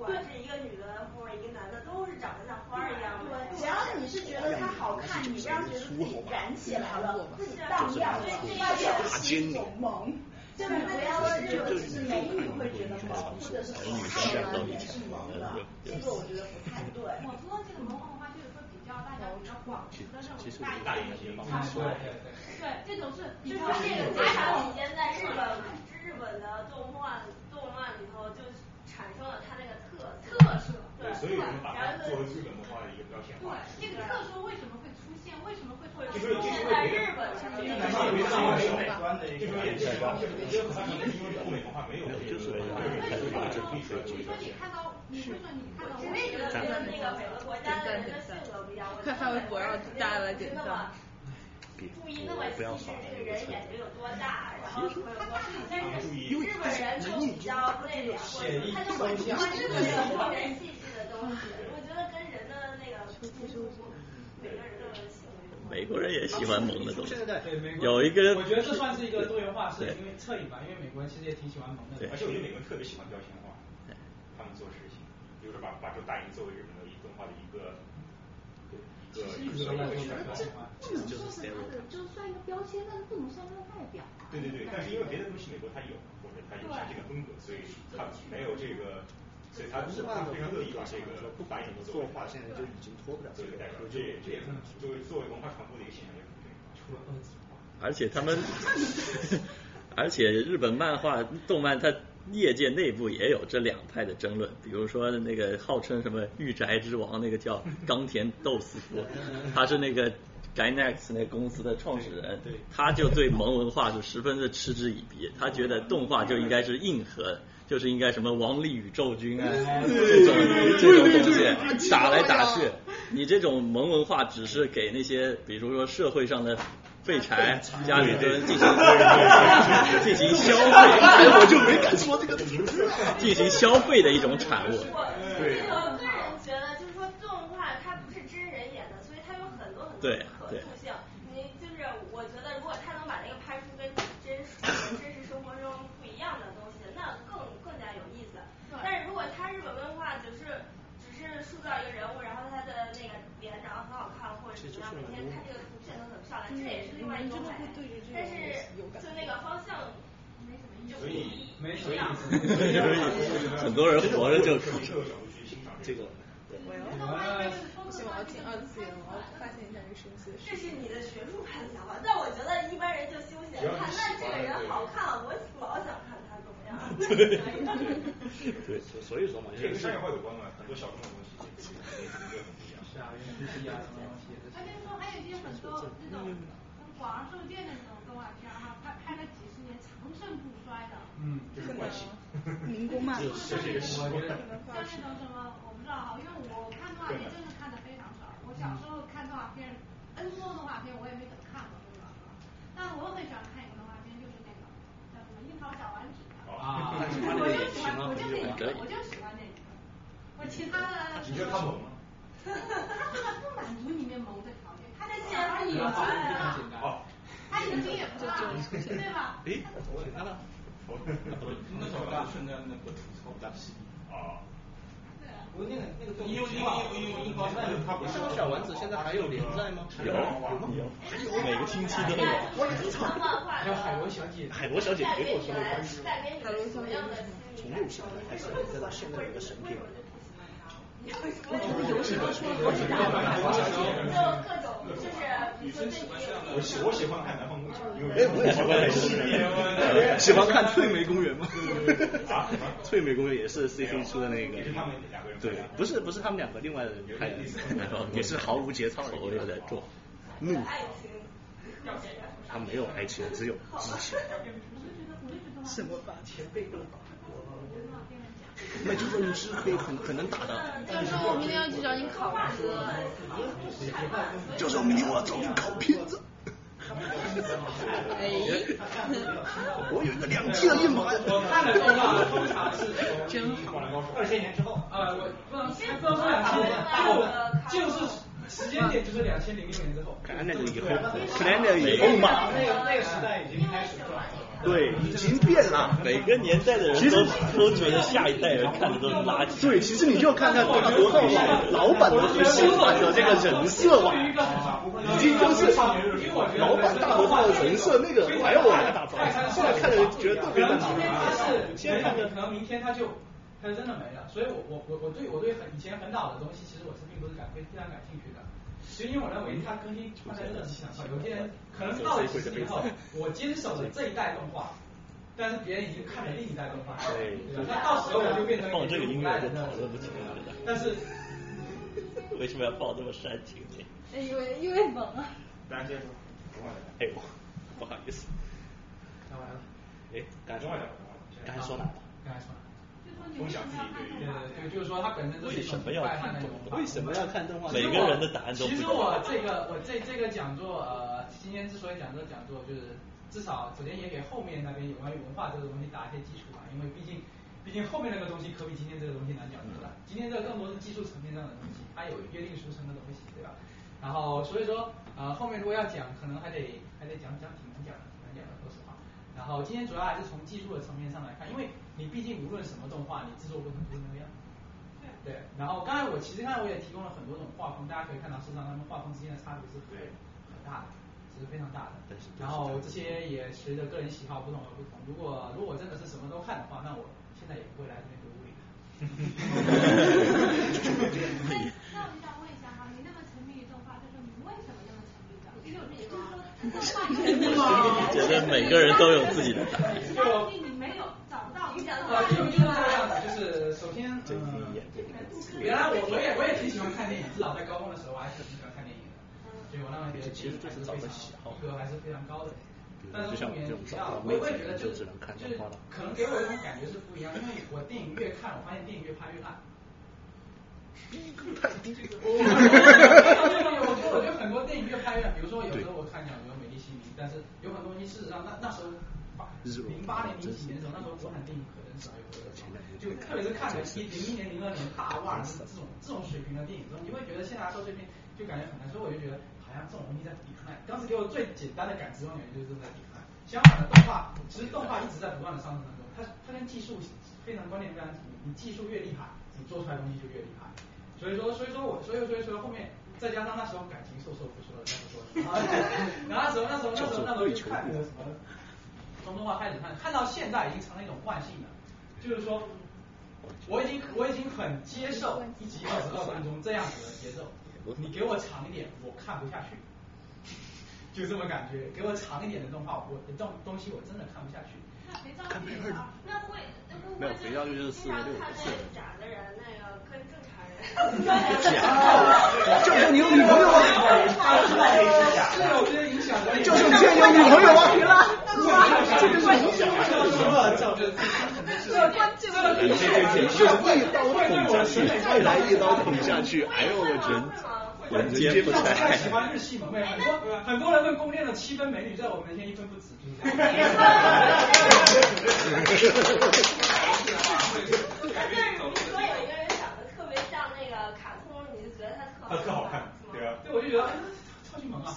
管是一个女的或者一个男的，都是长得像花儿一样的。对，只要你是觉得他好看，你让觉得自己燃起来了，自己荡漾，这这是一种萌。就是不要是觉得是美女会觉得萌，或者是太阳里面是萌的，这个我觉得不太对。我说这个萌的话就是说比较大家比较广识的那种大眼睛差不多。对，这种是就是说这个这场期间在日本日本的动漫动漫里头就产生了它那个特特色。对，所以我们把它作为日本文化的一个标签化。对，这个特色为什么会出现？为什么会会出现在日本？因为美观的一个因为可能因为欧美文化没有这个，你说你看到，你会说你看到，我也觉得跟那个每个国家的人的性格不一样。我看微博让大家来点赞。注意那么细致，这个人眼睛有多大，然后会有多大。但是日本人就比较内敛，他就很喜欢这个方面细致的东西。我觉得跟人的那个每个人的行为。美国人也喜欢萌的东西。对，美国有一个，我觉得这算是一个多元化，是因为侧影吧，因为美国人其实也挺喜欢萌的。而且我觉得美国人特别喜欢标签化，他们做事情，比如说把把这大银作为日本的一动画的一个。其实我觉得这不能说是他的，就算一个标签，但是不能算他的代表。对对对，但是因为别的东西美国它有，或者它有他这个风格，所以它没有这个，所以它非常乐意把这个不把你的作画现在就已经脱不了这个代表，这也这也就是作为文化传播的一个现象也很对。除了二次化。而且他们，而且日本漫画动漫它。业界内部也有这两派的争论，比如说那个号称什么御宅之王那个叫冈田斗司夫，(laughs) 他是那个 Gainax 那公司的创始人，他就对萌文化是十分的嗤之以鼻，他觉得动画就应该是硬核，就是应该什么王力宇宙军啊这种这种东西打来打去，你这种萌文化只是给那些比如说社会上的。废柴家里蹲进行进行消费，我就没敢说这个名字。进行消费的一种产物。对。我个人觉得，就是说动画它不是真人演的，所以它有很多很多可塑性。你样每天看这个图片能怎么上来，这也是另外一种买卖。但是就那个方向没什么意思。所以没所以所以很多人活着就是这个。希望要进二次元，我要发现一下这个神奇的这是你的学术派的想法，但我觉得一般人就休闲看，那这个人好看，我老想看他怎么样。对，所以说嘛，这个商业化有关嘛，很多小众的东西也也很不一样。是啊。而且说还有一些很多这种广而受见的那种动画片哈，拍拍了几十年长盛不衰的。嗯，这是惯性。民工漫。就是这个习惯。像那种什么我不知道哈，因为我看动画片真的看的非常少，我小时候看动画片，N 多动画片我也没怎么看过，对吧？但我很喜欢看一个动画片，就是那个叫什么樱桃小丸子。啊，我就喜欢，我就那个，我就喜欢那个。我其他的。你觉得他萌吗？(laughs) 他根本不满足里面萌的条件，他在现在眼睛哦。他眼睛也不大，对吧？诶，我看了。那小丸子的那个吐槽大戏。啊。不过那个那个因为因为因为樱桃小丸子它不是小丸子现在还有连载吗？有有有，每个星期都有。还有海螺小姐，海螺小姐别给我说那个。海螺小姐从六小的开始，再到现在的一个神片。我觉得有什么说我知道，就各种就是比如说这我喜我喜欢看南方公园，因为哎，我也喜欢看。喜欢看翠梅公园吗？啊？翠梅公园也 (laughs) 是 C C 出的那个。也是他们两个人。对，不是不是他们两个，另外的人拍的，也是毫无节操的，我也在做。怒。他没有爱情，只有激情。什么把前辈都打过？那就说你是可以很很能打的。教授，我明天要去找你考试。教授，明天我要找你考片子。哎，我有一个两 T 的硬盘。我看的动画通常是真好，二千年之后，呃，我不能不能说两千年，就就是时间点就是两千零六年之后。看那个以后，看那个以后嘛。那个那个时代已经开始转。对，已经变了。每个年代的人都都觉得下一代人看的都是垃圾。对，其实你就看看大多数老板的新版的这个人设吧，已经就是老板大头套的人设那个还要往下打造。现在看着觉得特别难今天是，现在可能明天他就他就真的没了。所以我我我我对我对很以前很老的东西，其实我是并不是感非非常感兴趣的。其实因为我认为它更新换代真的很快，有些人可能到了几十年后，我坚守着这一代动画，但是别人已经看了另一代动画，对吧？那到时候我就变成放这个音乐就讨论不起来了。但是为什么要放这么煽情呢？因为因为萌啊。大家接着说，哎呦，不好意思。讲完了。哎，刚才说哪？刚才说哪？刚才说哪？分享自己对于对，就是说他本身为什么要看动画？为什么要看动画？每个人的答案都不其实我这个我这这个讲座呃，今天之所以讲这个讲座，就是至少首先也给后面那边有关于文化这个东西打一些基础吧，因为毕竟毕竟后面那个东西可比今天这个东西难讲，多了？今天这个更多是技术层面上的东西，它有约定俗成的东西，对吧？然后所以说呃后面如果要讲，可能还得还得讲讲挺难讲话。然后今天主要还是从技术的层面上来看，因为你毕竟无论什么动画，你制作过程都是那个样。对。对然后刚才我其实刚才我也提供了很多种画风，大家可以看到，事实上他们画风之间的差别是很很大的，是非常大的。然后这些也随着个人喜好不同而不同。如果如果真的是什么都看的话，那我现在也不会来这边读物理。(laughs) 那我想问一下哈，你那么沉迷于动画，就是你为什么那么沉迷的？就是说动画。觉得每个人都有自己的答案。就你没有找不到，你讲呃，因为是这样的，就是首先，嗯，原来我我也我也挺喜欢看电影，至少在高中的时候我还是挺喜欢看电影的，所以我认为觉得其实就是找个喜好，格还是非常高的。但是后面这种提到，我也觉得就就是就是。可能给我一种感觉是不一样，因为我电影越看，我发现电影越拍越烂。太低。我 (laughs) 我我觉得很多电影越拍越烂，比如说有时候我看讲比如《美丽心灵》，但是有很多东西事实上那那时候零八年零几年的时候，那时候国产电影可能少有多少，就特别是看了一零一年零二年大腕这种这种水平的电影之后，你会觉得现在来说这边就感觉很难，所以我就觉得好像这种东西在抵抗。当时给我最简单的感知感觉就是在抵抗。相反的动画，其实动画一直在不断的上升当中，它它跟技术非常关联非常紧密，你技术越厉害，你做出来的东西就越厉害。所以说，所以说我，所以所以说后面再加上那时候感情受受不说了，再不说了。然后那时候那时候那时候那时候就看那个什么，从动画开始看，看到现在已经成了一种惯性了，就是说。我已经我已经很接受一集二十二分钟这样子的节奏，你给我长一点，我看不下去，就这么感觉。给我长一点的动画，我这东东西我真的看不下去。那肥皂剧啊，那会那会没有肥皂剧就是四十六看那个假的人，那个跟正常就说你有女朋友啊？是有些影响的。就说你现在有女朋友啊？这就是影响了，这这这关键问题。一刀捅下去，再来一刀捅下去，哎呦我人。人间不太。喜欢日系萌妹，很多很多人问攻略的七分美女，在我面前一分不止，就是这样。你说有一个人长得特别像那个卡通，你就觉得他特特好看，对啊。对，我就觉得超级萌啊！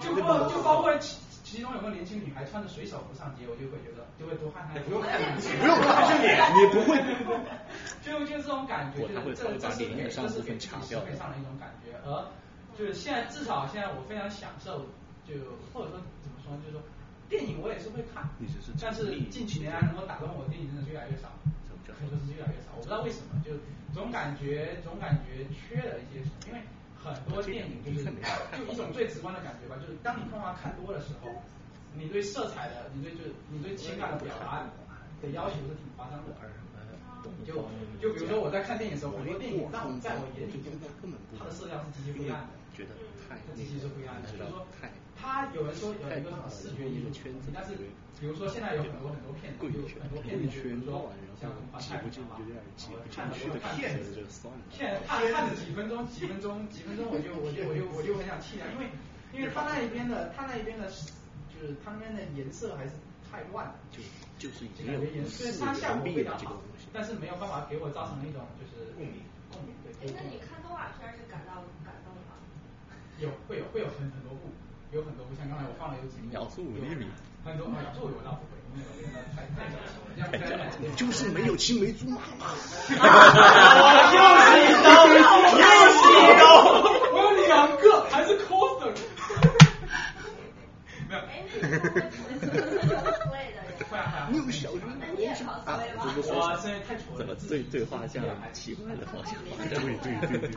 就包就包括其其中有个年轻女孩穿着水手服上街，我就会觉得就会多看她。不用看，不用看这脸，你不会。(laughs) 就就这种感觉，就是这这是给这是给审美上的一种感觉，而就是现在至少现在我非常享受，就或者说怎么说，就是说电影我也是会看，但是近几年来能够打动我的电影真的越来越少，可以说是越来越少。我不知道为什么，就总感觉总感觉缺了一些什么，因为很多电影就是就一种最直观的感觉吧，就是当你动画看多的时候，你对色彩的，你对就你对情感的表达的要求是挺夸张的。就就比如说我在看电影的时候，很多电影让在我眼里就它的色调是极其灰暗的，觉得太极其是灰暗的。就是说，它有人说有一个什么视觉艺术圈子，但是比如说现在有很多很多片子，有很多片子，比如说像《花太平》嘛，看了我看骗子，骗看看了几分钟几分钟几分钟我就我就我就我就很想弃掉，因为因为他那一边的他那一边的，就是他那边的颜色还是太乱了，就就是已经有虽然它效果非常好。但是没有办法给我造成一种就是共鸣，共鸣对。那你看动画片是？有，会有，会有很很多部，有很多部，像刚才我放了有几部。秒速五厘米。很多秒速我倒不会，因为那个太太矫情了。太矫情了。就是没有青梅竹马嘛。又是一刀，又是一刀。(laughs) 我有两个，还是 coser。(laughs) 没有。你有小鱼 (laughs) 啊？怎么对对画像奇怪的方向？对对对对对，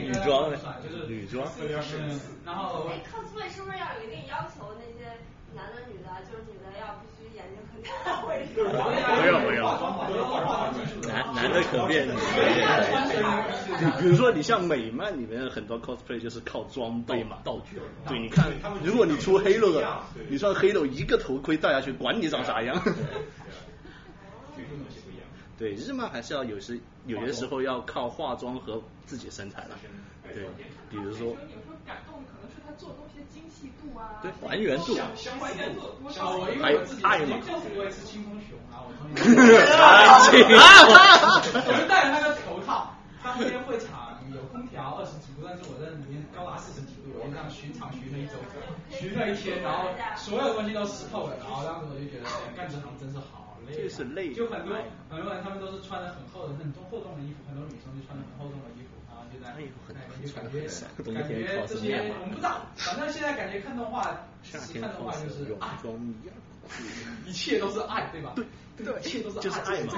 女装的，就是女装。然后。哎，cosplay 是不是要有一定要求？那些男的女的，就是女的要必须眼睛很大，(laughs) 或者是？不要不要，男男的可变，女的也可以。比如说你像美漫里面很多 cosplay 就是靠装备嘛，道具。对，你看，如果你出黑了的，你穿黑了一个头盔戴下去，管你长啥样。(laughs) 对，日漫还是要有时有些时候要靠化妆和自己身材了。对，比如说。做东西的精细度啊。对，还原度。还原度。还有爱嘛。我也是清风熊啊，我从。我就戴着那个头套，当天会场有空调二十几度，但是我在里面高达四十几度，我就这样巡场巡了一周，巡了一天，然后所有东西都湿透了，然后当时我就觉得干这行真是好累。就是累。就很多很多人他们都是穿的很厚的很重厚重的衣服，很多女生就穿的很厚重的衣服。那以后很就感觉感觉这些我们不知道，反正现在感觉看动画，看动画就是爱，一切都是爱，对吧？对，一切都是就是爱嘛。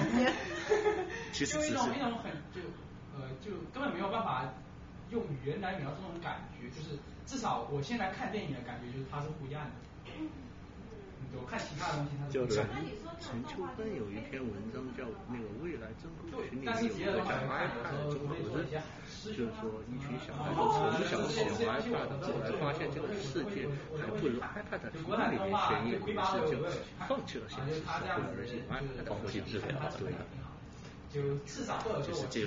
其实就一种一种很就呃就根本没有办法用语言来描述这种感觉，就是至少我现在看电影的感觉就是它是不一样的。我看其他的东西，它是陈陈秋芬有一篇文章叫那个未来真空群里面有个讲 iPad 中国人，就是说一群小孩子从小喜欢 iPad，后来发现这个世界还不如 iPad 里面悬疑故事，就放弃了现实社会而喜欢 iPad 放弃治疗，对。就至少或者说我成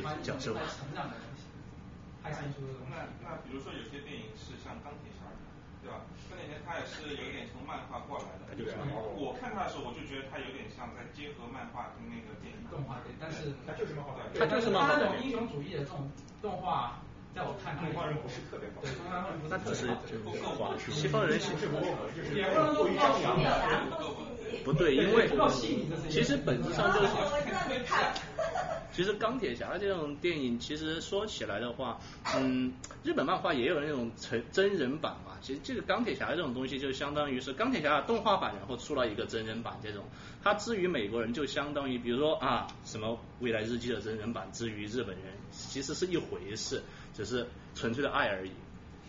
长的东西，还是说那那比如说有些电影是像钢铁侠。对吧？这两年他也是有点从漫画过来的。对。我看他的时候，我就觉得他有点像在结合漫画跟那个电影。动画对，但是他就是漫画。他就是他那种英雄主义的这种动画，在我看来，动画人不是特别好。对，动画人不是。那只是不够华西方人是也不能说不够细腻。不对，因为其实本质上就是。其 (laughs) 其实钢铁侠这种电影，其实说起来的话，嗯，日本漫画也有那种成真人版嘛。其实这个钢铁侠这种东西，就相当于是钢铁侠的动画版，然后出了一个真人版这种。它至于美国人，就相当于比如说啊，什么未来日记的真人版，至于日本人，其实是一回事，只是纯粹的爱而已。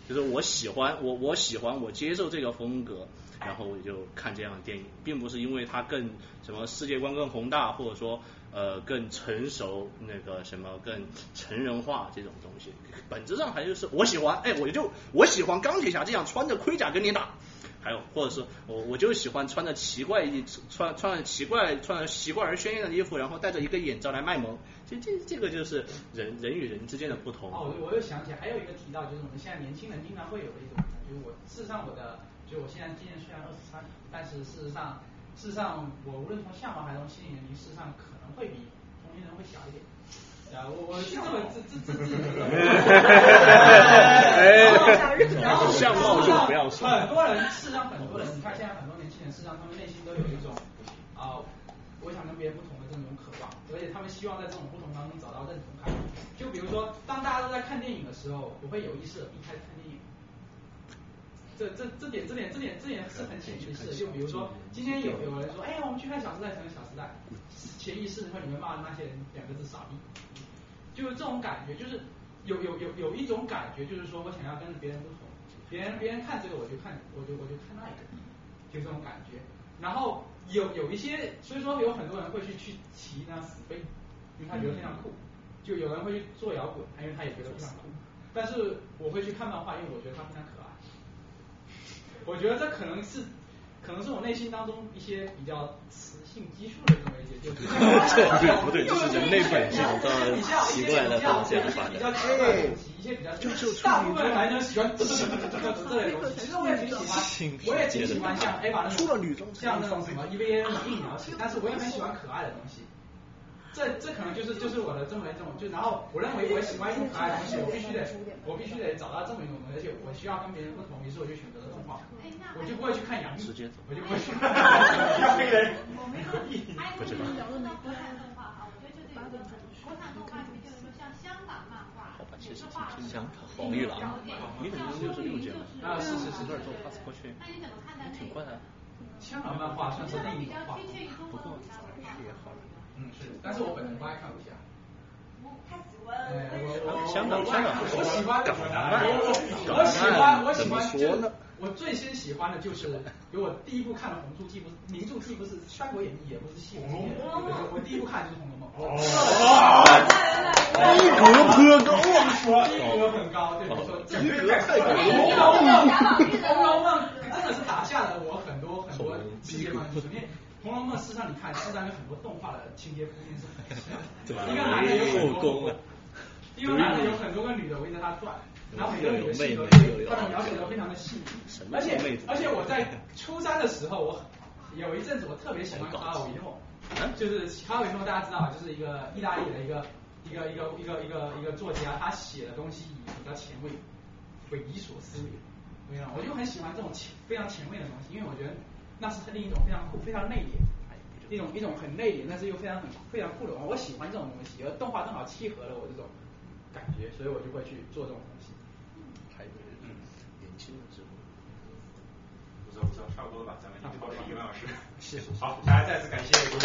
就是我喜欢我我喜欢我接受这个风格，然后我就看这样的电影，并不是因为它更什么世界观更宏大，或者说呃更成熟那个什么更成人化这种东西，本质上还就是我喜欢，哎，我就我喜欢钢铁侠这样穿着盔甲跟你打。还有，或者是我我就喜欢穿着奇怪衣穿穿着奇怪穿着奇怪而鲜艳的衣服，然后戴着一个眼罩来卖萌。其实这这个就是人人与人之间的不同。哦，我又想起，还有一个提到，就是我们现在年轻人经常会有的一种，就是我事实上我的，就我现在今年虽然二十三，但是事实上事实上我无论从相貌还是从心理年龄，事实上可能会比同龄人会小一点。啊，我我是这么自自自自。然后相貌就不要说。很多人，事实上很多人，你看现在很多年轻人，事实上他们内心都有一种啊，我想跟别人不同的这种渴望，而且他们希望在这种不同当中找到认同感。就比如说，当大家都在看电影的时候，我会有意识的避开看电影。这这这点这点这点这点是很潜意识的。就比如说，今天有有人说，哎，我们去看《小时代》，成了《小时代》，潜意识会你们骂那些人两个字傻逼。就是这种感觉，就是有有有有一种感觉，就是说我想要跟别人不同，别人别人看这个我就看我就我就看那个，就这种感觉。然后有有一些，所以说有很多人会去去骑那死飞，因为他觉得非常酷。就有人会去做摇滚，因为他也觉得非常酷。但是我会去看漫画，因为我觉得他非常可爱。我觉得这可能是可能是我内心当中一些比较雌。性激素的这么一些，就是对不对？(laughs) 这是人类本性的奇怪的方向发展。对，一些比较，就是大部分男生喜欢这这这这这这类东西。其实我也挺喜欢，我也挺喜欢像 A 吧那种，像那种什么 EVA 那种硬描写，但是我也很喜欢可爱的东西。这这可能就是就是我的这么一种，就然后我认为我喜欢一种可爱的东西，我必须得我必须得找到这么一种东西，而且我需要跟别人不同，于是我就选择。我就不会去看杨幂，我就不会去看黑人。我没有，还有就是说到国产动画哈，我觉得就这个国产动画里面就是说像香港漫画，也是画香港黄玉郎，你怎么就是六卷啊？是是是，这儿做 pass 过去。那你怎么看待那挺快的。香港漫画算是另一种画风，不过是也好。嗯是，但是我本人不爱看武侠。我太喜欢。香港香港我喜欢港漫，我喜欢我喜欢说呢？我最先喜欢的就是，给我第一部看的红书，既不是名著，既不是《三国演义》，也不是《西游记》，我第一部看就是《红楼梦》。逼格颇高啊！逼格很高，对，没错，逼格太高了。红楼梦，红楼梦真的是打下了我很多很多世界观的因为《红楼梦》事实上你看，实际上有很多动画的情节铺垫是很像，一个男的有很多，一个男的有很多个女的围着他转。然后每个女的性格，他的描写都非常的细腻，而且而且我在初三的时候，我有一阵子我特别喜欢卡尔维诺，就是卡尔维诺大家知道，就是一个意大利的一个一个一个一个一个一个作家，他写的东西比较前卫，匪夷所思，对啊，我就很喜欢这种前非常前卫的东西，因为我觉得那是另一种非常酷、非常内敛，一种一种很内敛，但是又非常很非常酷的，我喜欢这种东西，而动画正好契合了我这种感觉，所以我就会去做这种东西。不错，差不多吧，咱们已经超时一个半小时。谢谢。好，大家再次感谢各位。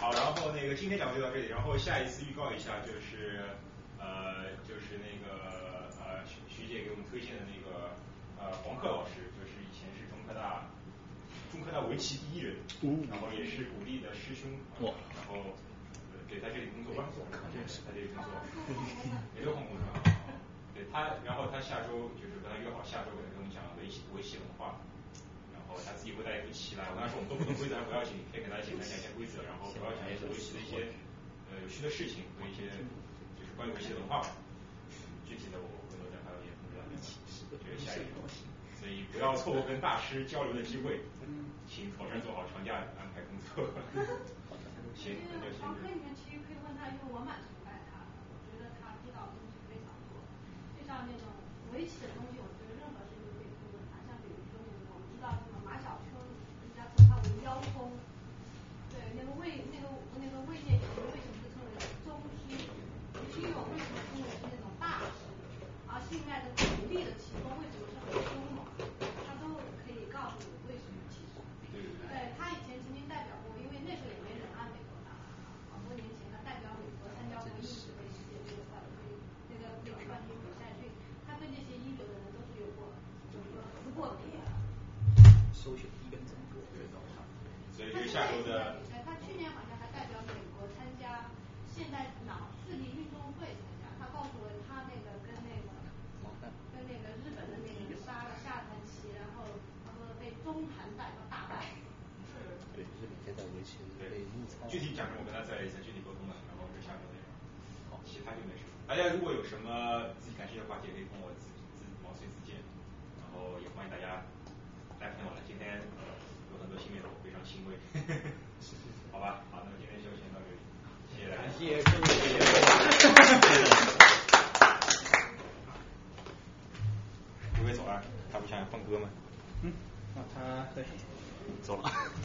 好，然后那个今天讲就到这里，然后下一次预告一下，就是呃就是那个呃徐徐姐给我们推荐的那个呃黄克老师，就是以前是中科大中科大围棋第一人，然后也是古力的师兄，然后对在这里工作吧，对，在这里工作，(laughs) (laughs) 也有黄工是吧？他，然后他下周就是跟他约好，下周给他跟我们讲围棋围棋文化，然后他自己会带一副棋来。我跟他说我们都不懂规则，不要紧，可以给大家简单讲一下规则，然后主要讲一些围棋的一些呃有趣的事情和一些就是关于围棋的文化。具体的我回头再发给大家。这是下一个，所以不要错过跟大师交流的机会，请妥善做好长假安排工作。(laughs) 行，那就先。可以问他，因为我蛮崇拜他的，我觉得他知道。像那种围棋的东西，觉得任何事情都可以去问他。像比如说那个，我们知道什么马小春，人家称他为妖风，对那个。首选一跟整个对照它。所以这个下周的。他去年好像还代表美国参加现代脑视力运动会参加，他告诉我他那个跟那个跟那个日本的那个杀了下盘棋，然后他说被中盘败到大败。对，日本现在围棋被误操。具体讲什么我跟他再再具体沟通了，然后是下周内容。好，其他就没什么。大家如果有什么自己感兴趣的话题，也可以跟我自自毛遂自荐，然后也欢迎大家来朋友了。今天有很多新面孔，非常欣慰。好吧，好，那么今天就先到这里，谢谢大家。谢谢各位。刘伟走了，他不想放歌吗？嗯，那他对。走了。